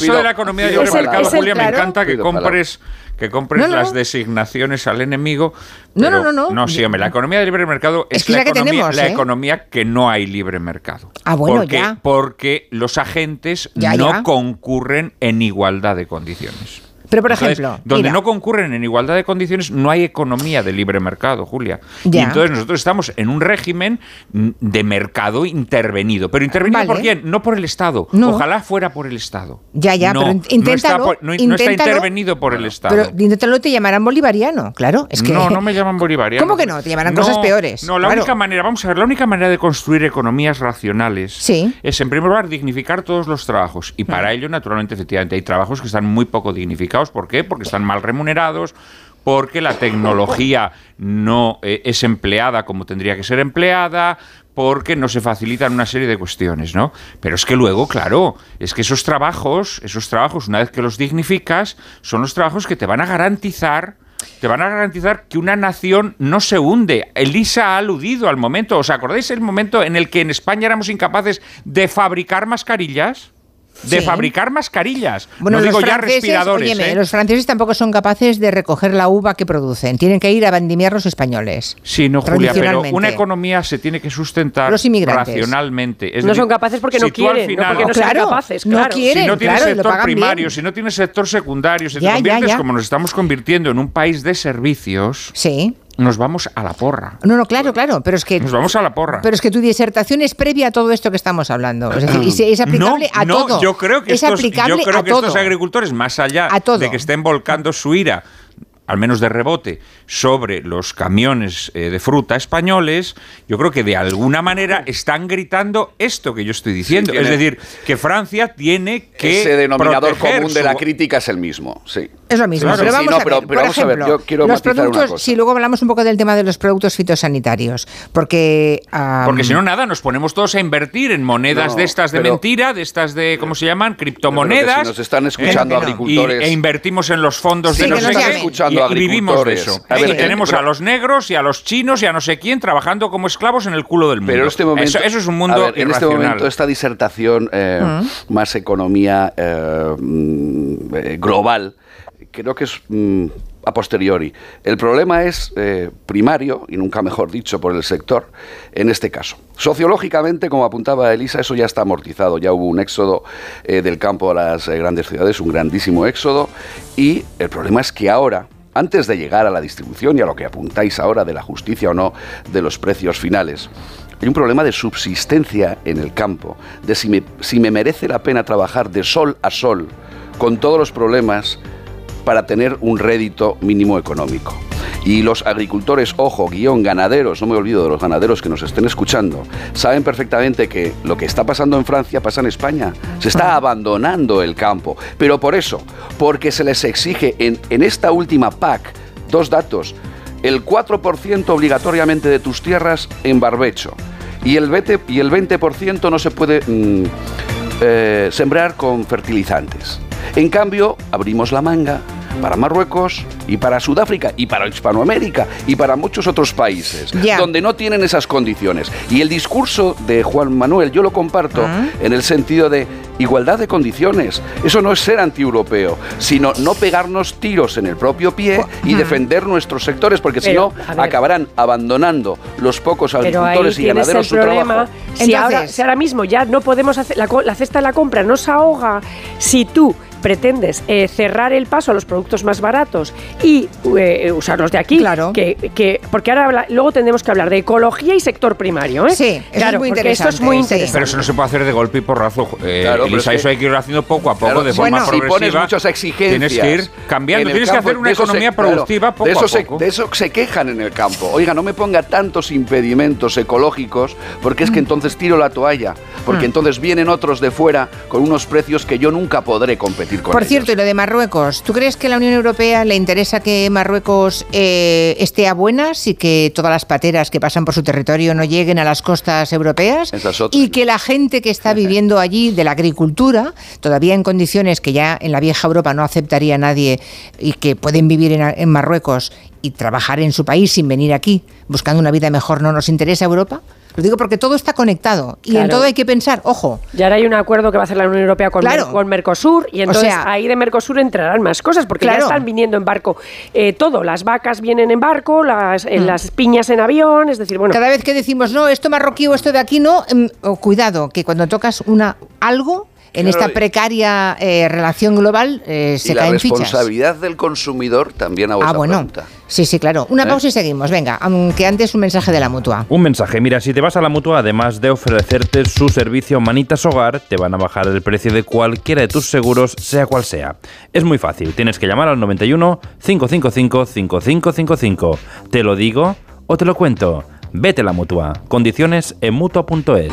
Speaker 127: Eso de la economía de libre mercado, Julia, me encanta que compres que compres
Speaker 129: No, no.
Speaker 127: las designaciones al enemigo.
Speaker 129: No,
Speaker 127: pero-
Speaker 129: no, no, no.
Speaker 127: sí, hombre, la economía de libre mercado es,
Speaker 129: Es que es
Speaker 127: la,
Speaker 129: la que
Speaker 127: economía,
Speaker 129: tenemos,
Speaker 127: la
Speaker 129: ¿eh?
Speaker 127: economía que no hay libre mercado.
Speaker 129: Ah, bueno,
Speaker 127: porque,
Speaker 129: ya.
Speaker 127: Porque los agentes
Speaker 129: Ya,
Speaker 127: no
Speaker 129: ya.
Speaker 127: concurren en igualdad de condiciones.
Speaker 129: Pero, por
Speaker 127: Entonces,
Speaker 129: ejemplo,
Speaker 127: donde
Speaker 129: mira.
Speaker 127: no concurren en igualdad de condiciones, no hay economía de libre mercado, Julia. Y entonces nosotros estamos en un régimen mm, de mercado intervenido. ¿Pero intervenido
Speaker 129: Vale.
Speaker 127: por quién? No por el Estado.
Speaker 129: No.
Speaker 127: Ojalá fuera por el Estado.
Speaker 129: Ya, ya,
Speaker 127: no,
Speaker 129: pero
Speaker 127: no
Speaker 129: inténtalo,
Speaker 127: está, por- no- no está intervenido por el Estado.
Speaker 129: Pero inténtalo, te llamarán bolivariano, claro. Es que,
Speaker 127: No, no me llaman bolivariano.
Speaker 129: ¿Cómo que no? Te llamarán cosas peores.
Speaker 127: No, la
Speaker 129: Claro.
Speaker 127: única manera, vamos a ver, la única manera de construir economías racionales
Speaker 129: Sí.
Speaker 127: es, en primer lugar, dignificar todos los trabajos. Y para ello, naturalmente, efectivamente, hay trabajos que están muy poco dignificados. ¿Por qué? Porque están mal remunerados, porque la tecnología no eh, es empleada como tendría que ser empleada, porque no se facilitan una serie de cuestiones, ¿no? Pero es que luego, claro, es que esos trabajos, esos trabajos, una vez que los dignificas, son los trabajos que te van a garantizar te van a garantizar que una nación no se hunde. Elisa ha aludido al momento. ¿Os acordáis el momento en el que en España éramos incapaces de fabricar mascarillas? De
Speaker 129: Sí.
Speaker 127: fabricar mascarillas.
Speaker 129: Bueno,
Speaker 127: no
Speaker 129: los
Speaker 127: digo ya
Speaker 129: franceses,
Speaker 127: respiradores.
Speaker 129: óyeme,
Speaker 127: ¿eh?
Speaker 129: los franceses tampoco son capaces de recoger la uva que producen. Tienen que ir a vendimiar los españoles.
Speaker 127: Sí, no, Julia, pero una economía se tiene que sustentar
Speaker 129: Los inmigrantes.
Speaker 127: racionalmente. Es
Speaker 126: no
Speaker 127: decir,
Speaker 126: son capaces porque no
Speaker 127: si
Speaker 126: quieren, no porque no
Speaker 129: Claro,
Speaker 126: sean capaces,
Speaker 129: no quieren.
Speaker 127: si no tienes
Speaker 129: claro,
Speaker 127: sector primario,
Speaker 129: bien.
Speaker 127: si no tienes sector secundario, si
Speaker 129: Ya,
Speaker 127: te conviertes
Speaker 129: ya.
Speaker 127: como nos estamos convirtiendo en un país de servicios,
Speaker 129: Sí.
Speaker 127: Nos vamos a la porra.
Speaker 129: No, no, claro, claro, pero es que
Speaker 127: Nos vamos a la porra.
Speaker 129: pero es que tu disertación es previa a todo esto que estamos hablando. Es decir, y es aplicable
Speaker 127: no,
Speaker 129: a
Speaker 127: no,
Speaker 129: todo.
Speaker 127: Yo creo que,
Speaker 129: es
Speaker 127: estos,
Speaker 129: aplicable
Speaker 127: yo creo
Speaker 129: a
Speaker 127: que
Speaker 129: todo.
Speaker 127: estos agricultores, más allá
Speaker 129: A todo.
Speaker 127: de que estén volcando su ira al menos de rebote, sobre los camiones eh, de fruta españoles, yo creo que de alguna manera están gritando esto que yo estoy diciendo.
Speaker 125: tiene-
Speaker 127: es decir, que Francia tiene que.
Speaker 125: Ese denominador común de
Speaker 127: su-
Speaker 125: la crítica es el mismo, sí.
Speaker 129: Es lo mismo,
Speaker 125: Sí,
Speaker 129: pero
Speaker 125: sí,
Speaker 129: vamos
Speaker 125: no,
Speaker 129: a
Speaker 125: pero-
Speaker 129: ver,
Speaker 125: pero
Speaker 129: por
Speaker 125: vamos a ver,
Speaker 129: ejemplo,
Speaker 125: yo quiero
Speaker 129: los
Speaker 125: matizar una
Speaker 129: productos,
Speaker 125: cosa.
Speaker 129: si luego hablamos un poco del tema de los productos fitosanitarios, porque...
Speaker 127: Porque si no, nada, nos ponemos todos a invertir en monedas
Speaker 125: No,
Speaker 127: de estas de
Speaker 125: pero-
Speaker 127: mentira, de estas de, ¿cómo se llaman? Criptomonedas.
Speaker 125: Si nos están escuchando
Speaker 127: ¿eh?
Speaker 125: agricultores-
Speaker 127: Y- e invertimos en los fondos
Speaker 125: Sí,
Speaker 127: de no
Speaker 125: que
Speaker 127: sé
Speaker 125: nos
Speaker 127: y, vivimos de eso.
Speaker 125: A ver,
Speaker 127: y tenemos
Speaker 125: pero-
Speaker 127: a los negros y a los chinos y a no sé quién trabajando como esclavos en el culo del mundo.
Speaker 125: Pero este momento,
Speaker 127: eso, eso es un mundo
Speaker 125: a ver, en este momento esta disertación eh,
Speaker 127: Mm.
Speaker 125: más economía eh, mm, eh, global creo que es mm, a posteriori. El problema es eh, primario y nunca mejor dicho por el sector en este caso. Sociológicamente, como apuntaba Elisa, eso ya está amortizado. Ya hubo un éxodo eh, del campo a las eh, grandes ciudades, un grandísimo éxodo y el problema es que ahora antes de llegar a la distribución y a lo que apuntáis ahora de la justicia o no de los precios finales, hay un problema de subsistencia en el campo, de si me, si me merece la pena trabajar de sol a sol con todos los problemas para tener un rédito mínimo económico. Y los agricultores, ojo, guion, ganaderos, no me olvido de los ganaderos que nos estén escuchando, saben perfectamente que lo que está pasando en Francia pasa en España. Se está abandonando el campo. Pero por eso, porque se les exige en, en esta última PAC, dos datos, el 4% obligatoriamente de tus tierras en barbecho y el 20%, y el 20 no se puede mm, eh, sembrar con fertilizantes. En cambio, abrimos la manga para Marruecos y para Sudáfrica y para Hispanoamérica y para muchos otros países donde no tienen esas condiciones. Y el discurso de Juan Manuel yo lo comparto en el sentido de igualdad de condiciones. Eso no es ser antieuropeo, sino no pegarnos tiros en el propio pie y defender nuestros sectores, porque si no acabarán abandonando los pocos agricultores y ganaderos su
Speaker 126: problema.
Speaker 125: trabajo.
Speaker 126: Si ahora, si ahora mismo ya no podemos hacer la, co- la cesta de la compra, no se ahoga. Si tú pretendes eh, cerrar el paso a los productos más baratos y eh, usarlos de aquí,
Speaker 129: Claro.
Speaker 126: que, que- porque ahora habla- luego tendremos que hablar de ecología y sector primario, ¿eh?
Speaker 129: Sí, eso es muy
Speaker 126: porque esto es
Speaker 129: interesante,
Speaker 126: muy
Speaker 129: sí.
Speaker 126: interesante.
Speaker 127: Pero eso no se puede hacer de golpe y porrazo. Eh,
Speaker 125: Claro, pero
Speaker 127: Elisa,
Speaker 125: es que-
Speaker 127: eso hay que ir haciendo poco a poco,
Speaker 125: Claro,
Speaker 127: de forma
Speaker 125: bueno, si pones
Speaker 127: progresiva.
Speaker 125: muchas exigencias.
Speaker 127: Tienes que ir cambiando, tienes que hacer una
Speaker 125: se-
Speaker 127: economía
Speaker 125: claro,
Speaker 127: productiva poco
Speaker 125: de eso
Speaker 127: a
Speaker 125: se-
Speaker 127: poco.
Speaker 125: de eso se quejan en el campo. Oiga, no me ponga tantos impedimentos ecológicos, porque
Speaker 127: Mm.
Speaker 125: es que entonces tiro la toalla. Porque entonces vienen otros de fuera con unos precios que yo nunca podré competir. Competir con
Speaker 1: Por
Speaker 125: ellos.
Speaker 1: cierto, y lo de Marruecos, ¿tú crees que a la Unión Europea le interesa que Marruecos eh, esté a buenas y que todas las pateras que pasan por su territorio no lleguen a las costas europeas?
Speaker 125: Es.
Speaker 1: Y que la gente que está viviendo allí de la agricultura, todavía en condiciones que ya en la vieja Europa no aceptaría nadie y que pueden vivir en, en Marruecos y trabajar en su país sin venir aquí, buscando una vida mejor, ¿no nos interesa Europa? Lo digo porque todo está conectado y en todo hay que pensar, ojo,
Speaker 126: Y ahora hay un acuerdo que va a hacer la Unión Europea con,
Speaker 1: Claro.
Speaker 126: Mer- con Mercosur y entonces
Speaker 1: sea-
Speaker 126: ahí de Mercosur entrarán más cosas porque
Speaker 1: Claro.
Speaker 126: ya están viniendo en barco eh, todo. Las vacas vienen en barco, las, eh, las piñas en avión, es decir, bueno.
Speaker 1: Cada vez que decimos, no, esto marroquí o esto de aquí no, em, oh, cuidado, que cuando tocas una algo, en
Speaker 125: Claro,
Speaker 1: esta precaria eh, relación global, eh, se
Speaker 125: y la
Speaker 1: caen fichas.
Speaker 125: responsabilidad del consumidor también a
Speaker 1: Ah, bueno.
Speaker 125: pregunta.
Speaker 1: Sí, sí, claro. Una
Speaker 125: ¿Eh?
Speaker 1: pausa y seguimos. Venga, aunque antes un mensaje de la mutua.
Speaker 7: Un mensaje, mira, si te vas a la mutua, además de ofrecerte su servicio Manitas Hogar, te van a bajar el precio de cualquiera de tus seguros, sea cual sea. Es muy fácil, tienes que llamar al 91 555 5555. ¿Te lo digo o te lo cuento? Vete a la mutua. Condiciones en mutua.es.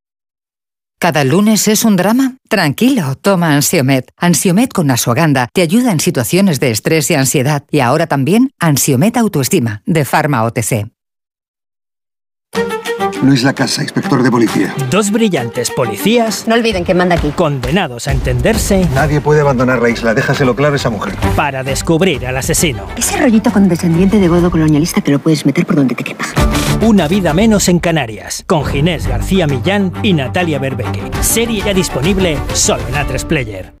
Speaker 131: ¿Cada lunes es un drama? Tranquilo, toma Ansiomet. Ansiomet con Asuaganda te ayuda en situaciones de estrés y ansiedad. Y ahora también Ansiomet Autoestima, de Pharma OTC.
Speaker 132: Luis Lacasa, inspector de policía.
Speaker 133: Dos brillantes policías.
Speaker 72: No olviden que manda aquí.
Speaker 133: Condenados a entenderse.
Speaker 132: Nadie puede abandonar la isla, déjaselo claro a esa mujer.
Speaker 133: Para descubrir al asesino.
Speaker 72: Ese rollito con descendiente de godo colonialista te lo puedes meter por donde te quepa.
Speaker 133: Una vida menos en Canarias. Con Ginés García Millán y Natalia Berbeque. Serie ya disponible solo en A3 Player.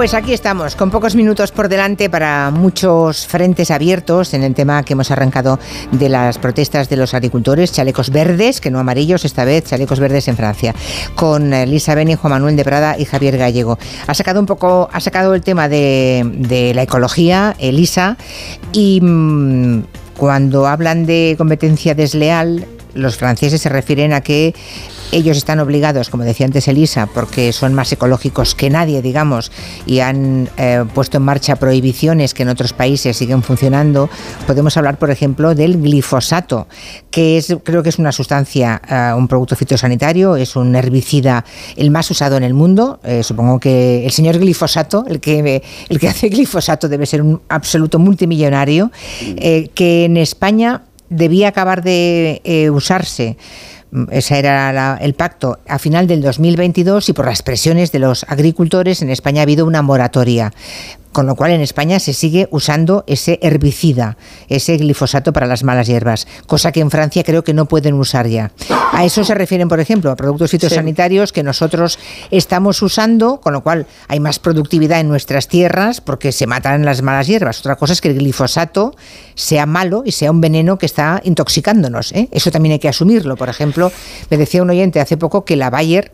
Speaker 1: Pues aquí estamos, con pocos minutos por delante para muchos frentes abiertos en el tema que hemos arrancado de las protestas de los agricultores, chalecos verdes, que no amarillos esta vez, chalecos verdes en Francia, con eh, Lisa Beni, Juan Manuel de Prada y Javier Gallego. Ha sacado un poco, ha sacado el tema de, la ecología, Elisa, y mm, cuando hablan de competencia desleal, los franceses se refieren a que ellos están obligados, como decía antes Elisa, porque son más ecológicos que nadie, digamos, y han eh, puesto en marcha prohibiciones que en otros países siguen funcionando. Podemos hablar, por ejemplo, del glifosato, que es, creo que es una sustancia, eh, un producto fitosanitario, es un herbicida el más usado en el mundo. Eh, supongo que el señor glifosato, el que, el que [laughs] hace glifosato, debe ser un absoluto multimillonario, que en España debía acabar de usarse ese era la, el pacto a final del 2022 y por las presiones de los agricultores en España ha habido una moratoria. Con lo cual en España se sigue usando ese herbicida, ese glifosato para las malas hierbas, cosa que en Francia creo que no pueden usar ya. A eso se refieren, por ejemplo, a productos fitosanitarios que nosotros estamos usando, con lo cual hay más productividad en nuestras tierras porque se matan las malas hierbas. Otra cosa es que el glifosato sea malo y sea un veneno que está intoxicándonos. ¿eh? Eso también hay que asumirlo. Por ejemplo, me decía un oyente hace poco que la Bayer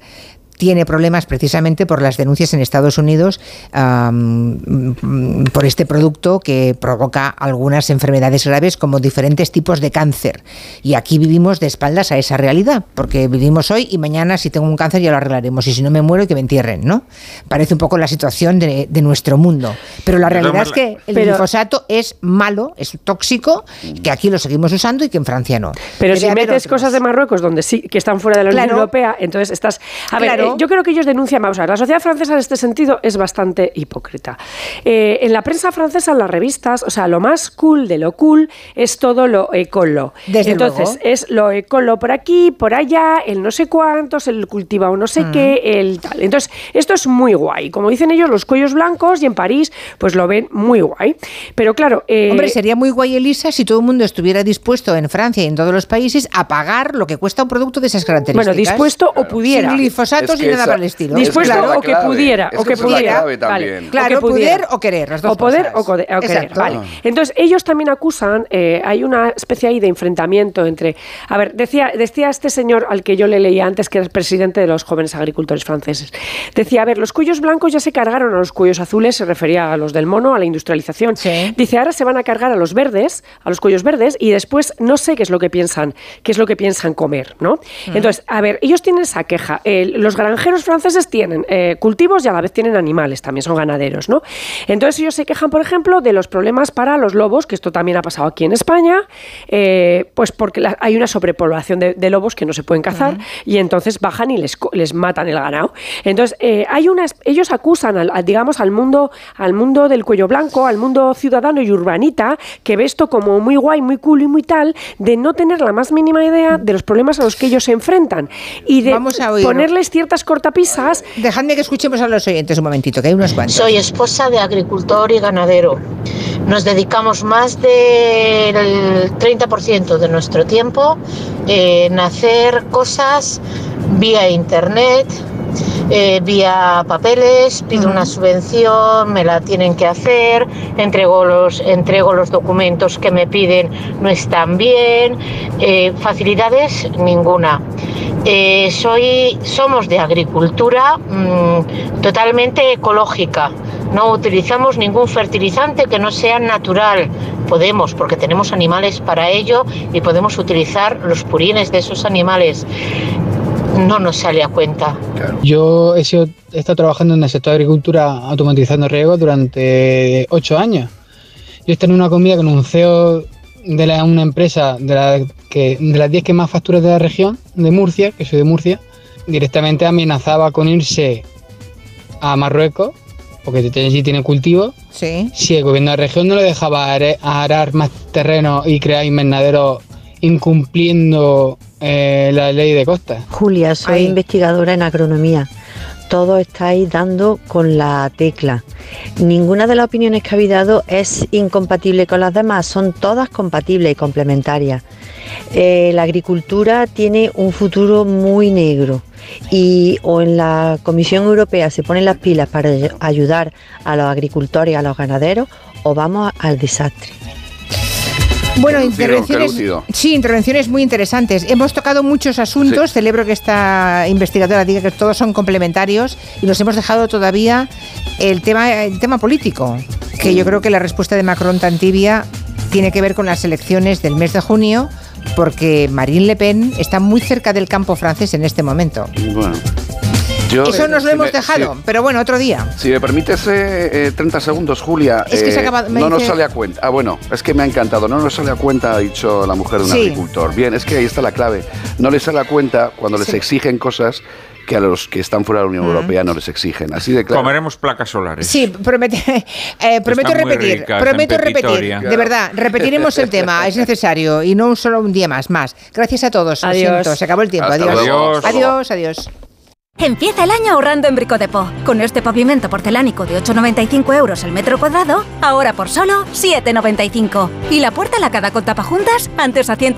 Speaker 1: tiene problemas precisamente por las denuncias en Estados Unidos um, por este producto que provoca algunas enfermedades graves como diferentes tipos de cáncer. Y aquí vivimos de espaldas a esa realidad, porque vivimos hoy y mañana si tengo un cáncer ya lo arreglaremos y si no me muero que me entierren, ¿no? Parece un poco la situación de, de nuestro mundo. Pero la realidad es que el
Speaker 126: Pero-
Speaker 1: glifosato es malo, es tóxico, que aquí lo seguimos usando y que en Francia no.
Speaker 126: Pero
Speaker 1: Debe
Speaker 126: si metes
Speaker 1: otros.
Speaker 126: cosas de Marruecos donde sí que están fuera de la Unión. Europea, entonces estás. A ver, Yo creo que ellos denuncian. Vamos a ver, la sociedad francesa en este sentido es bastante hipócrita. Eh, en la prensa francesa, en las revistas, o sea, lo más cool de lo cool es todo lo ecolo.
Speaker 1: Desde
Speaker 126: entonces,
Speaker 1: luego.
Speaker 126: es lo ecolo por aquí, por allá, el no sé cuántos, el cultivado no sé
Speaker 1: Mm.
Speaker 126: qué, el tal. Entonces, esto es muy guay. Como dicen ellos, los cuellos blancos y en París, pues lo ven muy guay. Pero claro. eh,
Speaker 1: Hombre, sería muy guay, Elisa, si todo el mundo estuviera dispuesto en Francia y en todos los países a pagar lo que cuesta un producto de esas características.
Speaker 126: Bueno, dispuesto o pudiera.
Speaker 1: Sin
Speaker 125: que
Speaker 1: ni nada
Speaker 125: esa-
Speaker 1: por el estilo.
Speaker 126: Dispuesto
Speaker 125: es
Speaker 126: o que
Speaker 125: clave.
Speaker 126: pudiera,
Speaker 125: Es
Speaker 126: o
Speaker 125: que
Speaker 126: pudiera.
Speaker 125: también.
Speaker 1: Claro,
Speaker 126: o que pudiera.
Speaker 1: poder o querer, las dos
Speaker 126: o poder
Speaker 1: cosas.
Speaker 126: o, code- o querer.
Speaker 1: Exacto.
Speaker 126: Vale. Entonces, ellos también acusan, eh, hay una especie ahí de enfrentamiento entre. A ver, decía, decía este señor al que yo le leía antes, que era el presidente de los jóvenes agricultores franceses. Decía, a ver, los cuellos blancos ya se cargaron a los cuellos azules, se refería a los del mono, a la industrialización. Dice, ahora se van a cargar a los verdes, a los cuellos verdes, y después no sé qué es lo que piensan, qué es lo que piensan comer, ¿no? Entonces, a ver, ellos tienen esa queja. Eh, los granjeros franceses tienen eh, cultivos y a la vez tienen animales, también son ganaderos, ¿no? Entonces ellos se quejan, por ejemplo, de los problemas para los lobos, que esto también ha pasado aquí en España, eh, pues porque la- hay una sobrepoblación de, de lobos que no se pueden cazar y entonces bajan y les, matan el ganado. Entonces eh, hay unas, ellos acusan, al, digamos, al mundo, al mundo del cuello blanco, al mundo ciudadano y urbanita, que ve esto como muy guay, muy cool y muy tal, de no tener la más mínima idea de los problemas a los que ellos se enfrentan y de
Speaker 1: Vamos a oír.
Speaker 126: ponerles ciertas cortapisas.
Speaker 1: Dejadme que escuchemos a los oyentes un momentito, que hay unos cuantos.
Speaker 134: Soy esposa de agricultor y ganadero. Nos dedicamos más del 30% de nuestro tiempo en hacer cosas vía internet, eh, vía papeles, pido una subvención, me la tienen que hacer, entrego los, entrego los documentos que me piden, no están bien, eh, facilidades ninguna. Eh, soy, somos de agricultura mm, totalmente ecológica. No utilizamos ningún fertilizante que no sea natural. Podemos, porque tenemos animales para ello y podemos utilizar los purines de esos animales. No nos sale a cuenta.
Speaker 135: Yo he, sido, he estado trabajando en el sector de agricultura automatizando riego durante ocho años. Yo estaba en una comida con un CEO de la- una empresa de, la que, de las 10 que más facturas de la región, de Murcia, que soy de Murcia, directamente amenazaba con irse a Marruecos, porque allí tiene cultivo,
Speaker 1: Sí.
Speaker 135: si el gobierno de la región no le dejaba arar más terreno y crear invernaderos incumpliendo eh, la ley de costas.
Speaker 136: Julia, soy investigadora en agronomía. Todos estáis dando con la tecla. Ninguna de las opiniones que habéis dado es incompatible con las demás, son todas compatibles y complementarias. Eh, la agricultura tiene un futuro muy negro y o en la Comisión Europea se ponen las pilas para ay- ayudar a los agricultores y a los ganaderos o vamos al desastre.
Speaker 1: Bueno,
Speaker 125: Qué lúcido,
Speaker 1: intervenciones, sí, intervenciones muy interesantes. Hemos tocado muchos asuntos. Celebro que esta investigadora diga que todos son complementarios y nos hemos dejado todavía el tema, el tema político, que yo creo que la respuesta de Macron tan tibia tiene que ver con las elecciones del mes de junio, porque Marine Le Pen está muy cerca del campo francés en este momento.
Speaker 125: Yo,
Speaker 1: Eso
Speaker 125: eh,
Speaker 1: nos lo
Speaker 125: si
Speaker 1: hemos
Speaker 125: me-
Speaker 1: dejado,
Speaker 125: si-
Speaker 1: pero bueno, otro día.
Speaker 125: Si me permites eh, eh, 30 segundos, Julia.
Speaker 1: Es que se
Speaker 125: eh,
Speaker 1: acaba- me
Speaker 125: no nos sale a cuenta. Ah, bueno, es que me ha encantado. No nos sale a cuenta, ha dicho la mujer de un
Speaker 1: Sí.
Speaker 125: agricultor. Bien, es que ahí está la clave. No les sale a cuenta cuando les
Speaker 1: Sí.
Speaker 125: exigen cosas que a los que están fuera de la Unión
Speaker 1: Mm.
Speaker 125: Europea no les exigen. Así de claro.
Speaker 127: Comeremos placas solares.
Speaker 1: Sí, promete, [laughs] eh, prometo
Speaker 127: Está muy
Speaker 1: repetir,
Speaker 127: rica,
Speaker 1: prometo repetir, de verdad, repetiremos el tema, es necesario y no un solo un día más, más. Gracias a todos, lo
Speaker 126: Adiós.
Speaker 1: siento, se acabó el tiempo,
Speaker 125: Hasta
Speaker 1: adiós.
Speaker 125: luego.
Speaker 1: Adiós, adiós.
Speaker 137: Empieza el año ahorrando en Bricodepo. Con este pavimento porcelánico de 8,95 euros el metro cuadrado, ahora por solo 7,95. Y la puerta lacada con tapajuntas, antes a 100